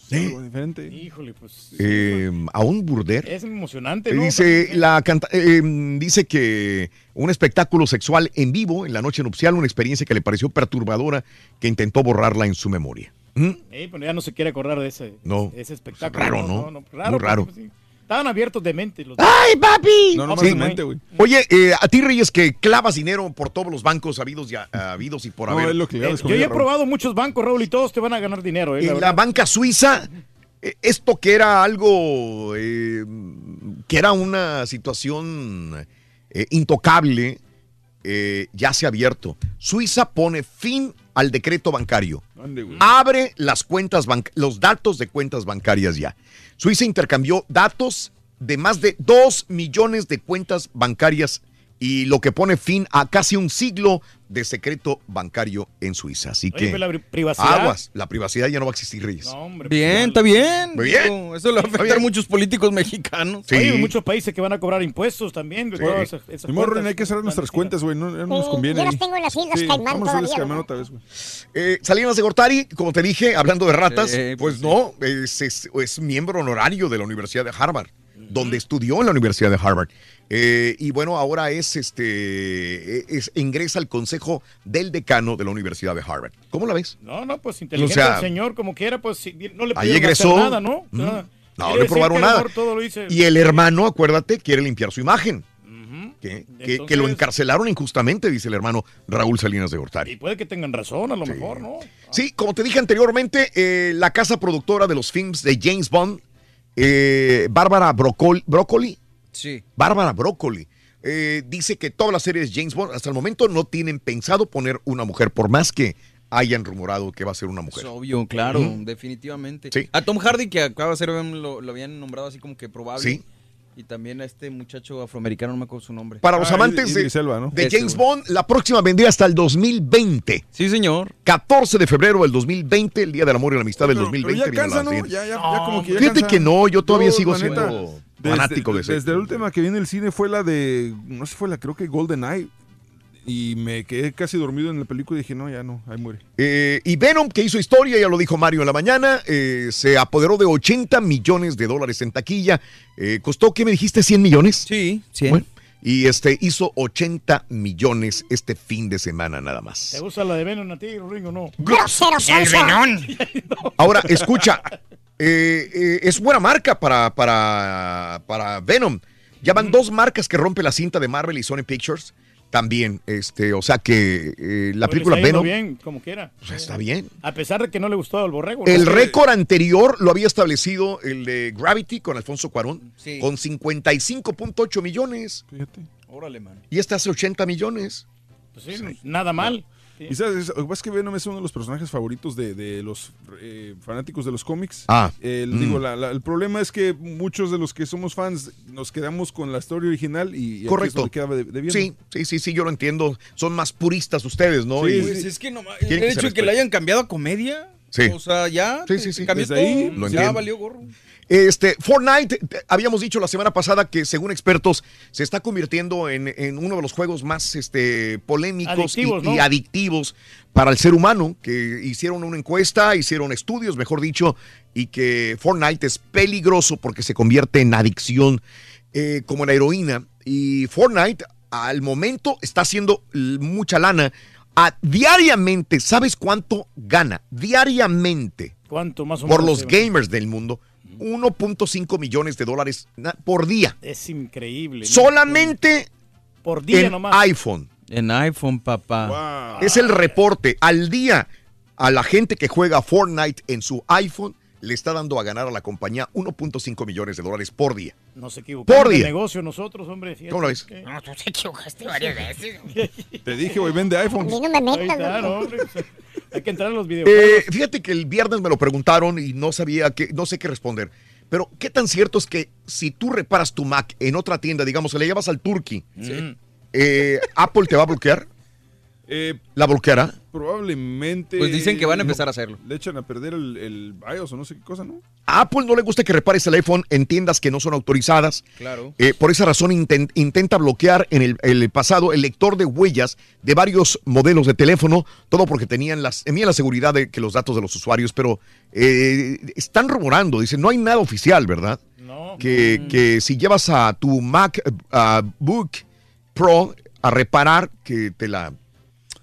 Pues, ¿Eh? Algo diferente. híjole, pues. Eh, a un burdel. Es emocionante, ¿no? Dice, la canta- eh, dice que un espectáculo sexual en vivo en la noche nupcial, una experiencia que le pareció perturbadora, que intentó borrarla en su memoria. ¿Mm? Eh, pero ya no se quiere acordar de ese, No. ese espectáculo. Raro, ¿no? Muy porque, raro. pues, sí. Estaban abiertos de mente los ¡Ay, papi! No, no Sí. más mente, güey. Oye, eh, a ti, Reyes, que clavas dinero por todos los bancos habidos y, a- habidos y por No, haber. es lo que le Eh, yo ya he Raúl. probado muchos bancos, Raúl, y todos te van a ganar dinero. Eh, la en la banca suiza, eh, esto que era algo, eh, que era una situación eh, intocable, eh, ya se ha abierto. Suiza pone fin al decreto bancario. Abre las cuentas los datos de cuentas bancarias ya. Suiza intercambió datos de más de 2 millones de cuentas bancarias y lo que pone fin a casi un siglo de secreto bancario en Suiza. Así Oye, que la pri- privacidad. aguas, la privacidad ya no va a existir, Reyes. No, hombre, Bien, pues, está bien. Muy bien. Eso le va a afectar a muchos políticos mexicanos. Sí. Oye, hay muchos países que van a cobrar impuestos también. todas esas- hay que cerrar nuestras cuentas, güey. No, nos Sí, conviene. yo las tengo en las Islas Sí, Caimán vamos. Eh, Salinas de Gortari, como te dije, hablando de ratas, Eh, pues pues no, es, es- es miembro honorario de la Universidad de Harvard, donde estudió en la Universidad de Harvard. Eh, y bueno, ahora es este es, ingresa al consejo del decano de la Universidad de Harvard. ¿Cómo la ves? No, no, pues inteligente O sea, el señor, como quiera, pues no le ahí pudieron hacer egresó. nada, ¿no? O sea. No, no le probaron nada. mejor todo lo hice- Y el hermano, acuérdate, quiere limpiar su imagen. Que, que- Entonces- que lo encarcelaron injustamente, dice el hermano Raúl Salinas de Y Gortari. puede que tengan razón, a lo mejor, ¿no? Sí, como te dije anteriormente, eh, la casa productora de los films de James Bond, eh, Bárbara Broccoli, Broccoli, Sí. Bárbara Broccoli, eh, dice que todas las series de James Bond hasta el momento no tienen pensado poner una mujer, por más que hayan rumorado que va a ser una Es mujer. obvio, claro, definitivamente. Sí. A Tom Hardy, que acaba de ser, lo, lo habían nombrado así como que probable. Sí. Y también a este muchacho afroamericano, no me acuerdo su nombre. Para los Ah, amantes de, Idris Elba, ¿no? de Ese, James. Bond, la próxima vendría hasta el 2020. Sí, señor. 14 de febrero del 2020, el Día del Amor y la Amistad del Pero- 2020. Pero ya viene la cansa, ¿no? siguiente. Ya, ya, ya como que ya Fíjate cansa. que no, yo todavía Yo, sigo siendo desde- fanático de ese. Desde la última que vi en el cine fue la de, no sé, fue la, creo que Golden Eye. Y me quedé casi dormido en la película y dije, no, ya no, ahí muere. Eh, y Venom, que hizo historia, ya lo dijo Mario en la mañana, eh, se apoderó de 80 millones de dólares en taquilla. Eh, ¿Costó, qué me dijiste, 100 millones? Sí, 100. Bueno, y este hizo 80 millones este fin de semana nada ¿Te más. gusta la de Venom a ti, Ringo, no? Grosero, sonso. Ahora, escucha, eh, eh, es buena marca para, para, para Venom. Ya van dos marcas que rompe la cinta de Marvel y Sony Pictures. También, este, o sea que eh, la película Venom bien, como quiera. está bien. A pesar de que no le gustó al borrego. ¿no? El récord anterior lo había establecido el de Gravity con Alfonso Cuarón, Sí. con 55.8 millones. Fíjate. Órale, man. Y esta hace 80 millones. Pues sí, nada mal. Y sabes, lo que pasa es que Venom es uno de los personajes favoritos de, de los eh, fanáticos de los cómics. Ah. El, Mm. digo, la- la- el problema es que muchos de los que somos fans nos quedamos con la historia original y, y aquí es Correcto. queda de- debiendo. Sí, sí, sí, sí, yo lo entiendo. Son más puristas ustedes, ¿no? Sí, Y- Pues es que no, el que hecho de que la respete. hayan cambiado a comedia. Sí. O sea, ya. Sí, sí, sí. Cambió ahí todo. lo ya entiendo. valió gorro. Este, Fortnite, te- habíamos dicho la semana pasada que según expertos se está convirtiendo en, en uno de los juegos más este, polémicos y- Adictivos, y, ¿no? adictivos para el ser humano, que hicieron una encuesta, hicieron estudios, mejor dicho, y que Fortnite es peligroso porque se convierte en adicción eh, como la heroína. Y Fortnite al momento está haciendo mucha lana. A- diariamente, ¿sabes cuánto gana? Diariamente ¿Cuánto más o por los gamers del mundo, 1.5 millones de dólares por día. Es increíble. ¿no? Solamente Por día en nomás. iPhone. En iPhone, papá. Es el reporte. Al día, a la gente que juega Fortnite en su iPhone, le está dando a ganar a la compañía 1.5 millones de dólares por día. Nos equivocamos Por de día. negocio nosotros, hombre. fíjate ¿Cómo lo ves? No, tú te equivocaste varias veces. Te dije, güey, vende iPhones. A mí no me metas, no, hombre. Hay que entrar en los. Eh, fíjate que el viernes me lo preguntaron y no sabía que, no sé qué responder. Pero, ¿qué tan cierto es que si tú reparas tu Mac en otra tienda, digamos, se le llevas al Turkey, eh, Apple te va a bloquear? Eh, ¿La bloqueará? Probablemente. Pues dicen que van a empezar a hacerlo. Le echan a perder el, el BIOS o no sé qué cosa, ¿no? A Apple no le gusta que repares el iPhone en tiendas que no son autorizadas. Claro. Eh, por esa razón inten- intenta bloquear en el, el pasado el lector de huellas de varios modelos de teléfono, todo porque tenían las, tenían la seguridad de que los datos de los usuarios, pero eh, están rumorando, dicen, no hay nada oficial, ¿verdad? No. Que, que si llevas a tu MacBook Pro a reparar, que te la...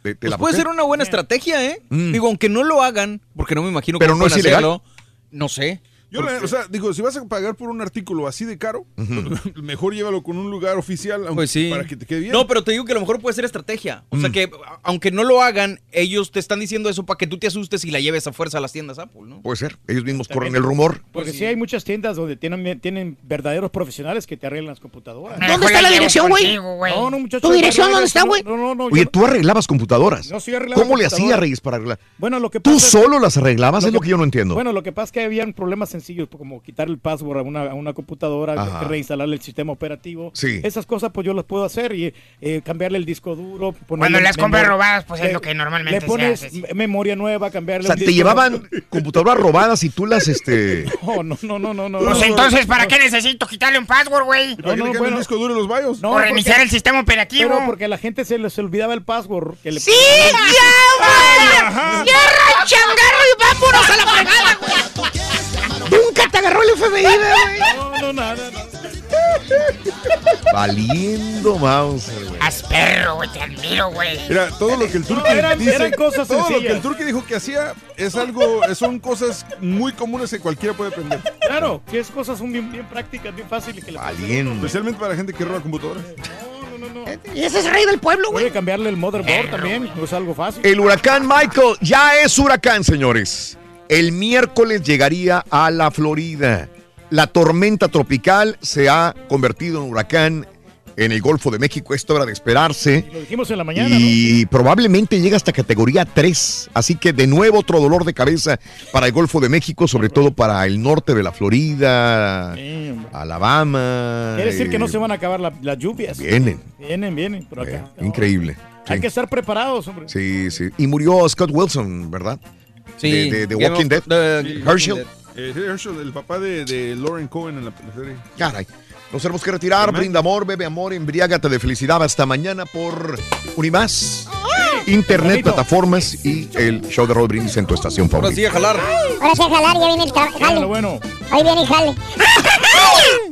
te- te Pues la puede ser una buena estrategia, ¿eh? Mm. Digo, aunque no lo hagan, porque no me imagino Pero que no es ilegal. hacerlo. No sé. Yo, la- o sea, digo, si vas a pagar por un artículo así de caro, mejor llévalo con un lugar oficial aunque- Pues sí. para que te quede bien. No, pero te digo que a lo mejor puede ser estrategia. O sea Mm. que, aunque no lo hagan, ellos te están diciendo eso para que tú te asustes y la lleves a fuerza a las tiendas Apple, ¿no? Puede ser, ellos mismos corren el rumor. Porque sí. hay muchas tiendas donde tienen, tienen verdaderos profesionales que te arreglan las computadoras. ¿Dónde está la dirección, güey? No, no, muchachos. ¿Tu dirección no, dónde está, güey? No, no, no. Oye, tú arreglabas computadoras. No, sí arreglaba ¿Cómo le computadoras. hacía Reyes para arreglar? Bueno, lo que ¿Tú pasa es- solo las arreglabas? es lo que yo no entiendo. Bueno, lo que pasa es que habían problemas sencillos, como quitar el password a una, a una computadora, Ajá. reinstalarle el sistema operativo. Sí. Esas cosas pues yo las puedo hacer y eh, cambiarle el disco duro. Cuando las compras robadas, pues es lo que normalmente Le se pones hace, sí. me- memoria nueva, cambiarle o sea, un te disco llevaban nuevo. computadoras robadas y tú las, este... No, no, no, no, no. no Pues no, entonces, ¿para no. qué necesito quitarle un password, güey? No, no, bueno. el disco duro en los BIOS? No, o reiniciar porque- el sistema operativo. Pero porque a la gente se les olvidaba el password. Que le ¡Sí, ya, güey! ¡Cierra el changarro y vámonos a la fregada, güey! Agarró el FBI, güey. No, no, nada, nada. Valiendo Mauser, güey. Haz perro, güey, te admiro, güey. Mira, todo lo que el turqui eran- dice, eran cosas todo lo que el turqui dijo que hacía es algo, son cosas muy comunes que cualquiera puede aprender. Claro, que es cosas son bien, bien prácticas, bien fáciles que. Valiendo. Especialmente para la gente que roba computadoras. No, no, no, no. Y ese es rey del pueblo, güey. Puede cambiarle el motherboard también, no es algo fácil. El huracán Michael ya es huracán, señores. El miércoles llegaría a la Florida. La tormenta tropical se ha convertido en huracán en el Golfo de México. Esto era de esperarse. Lo dijimos en la mañana, Y probablemente llega hasta categoría 3. Así que de nuevo otro dolor de cabeza para el Golfo de México, sobre todo para el norte de la Florida, Sí. Alabama. Quiere decir que no eh, se van a acabar la- las lluvias. Vienen. Vienen, vienen por acá. eh, increíble. Hay que estar preparados, hombre. Sí, sí. Y murió Scott Wilson, ¿verdad? Sí. De, de- Walking Dead. de- Sí. Herschel. Eh, Herschel, el papá de, de Lauren Cohen en la, la serie. Caray. Nos tenemos que retirar. Brinda amor, bebe amor, embriágate de felicidad. Hasta mañana por Unimás, Internet, plataformas y el show de Roll Brindis en tu estación Ahora favorita. sí, a jalar. Ahora sí a jalar, ya viene el jale. bueno. Ahí viene el jale.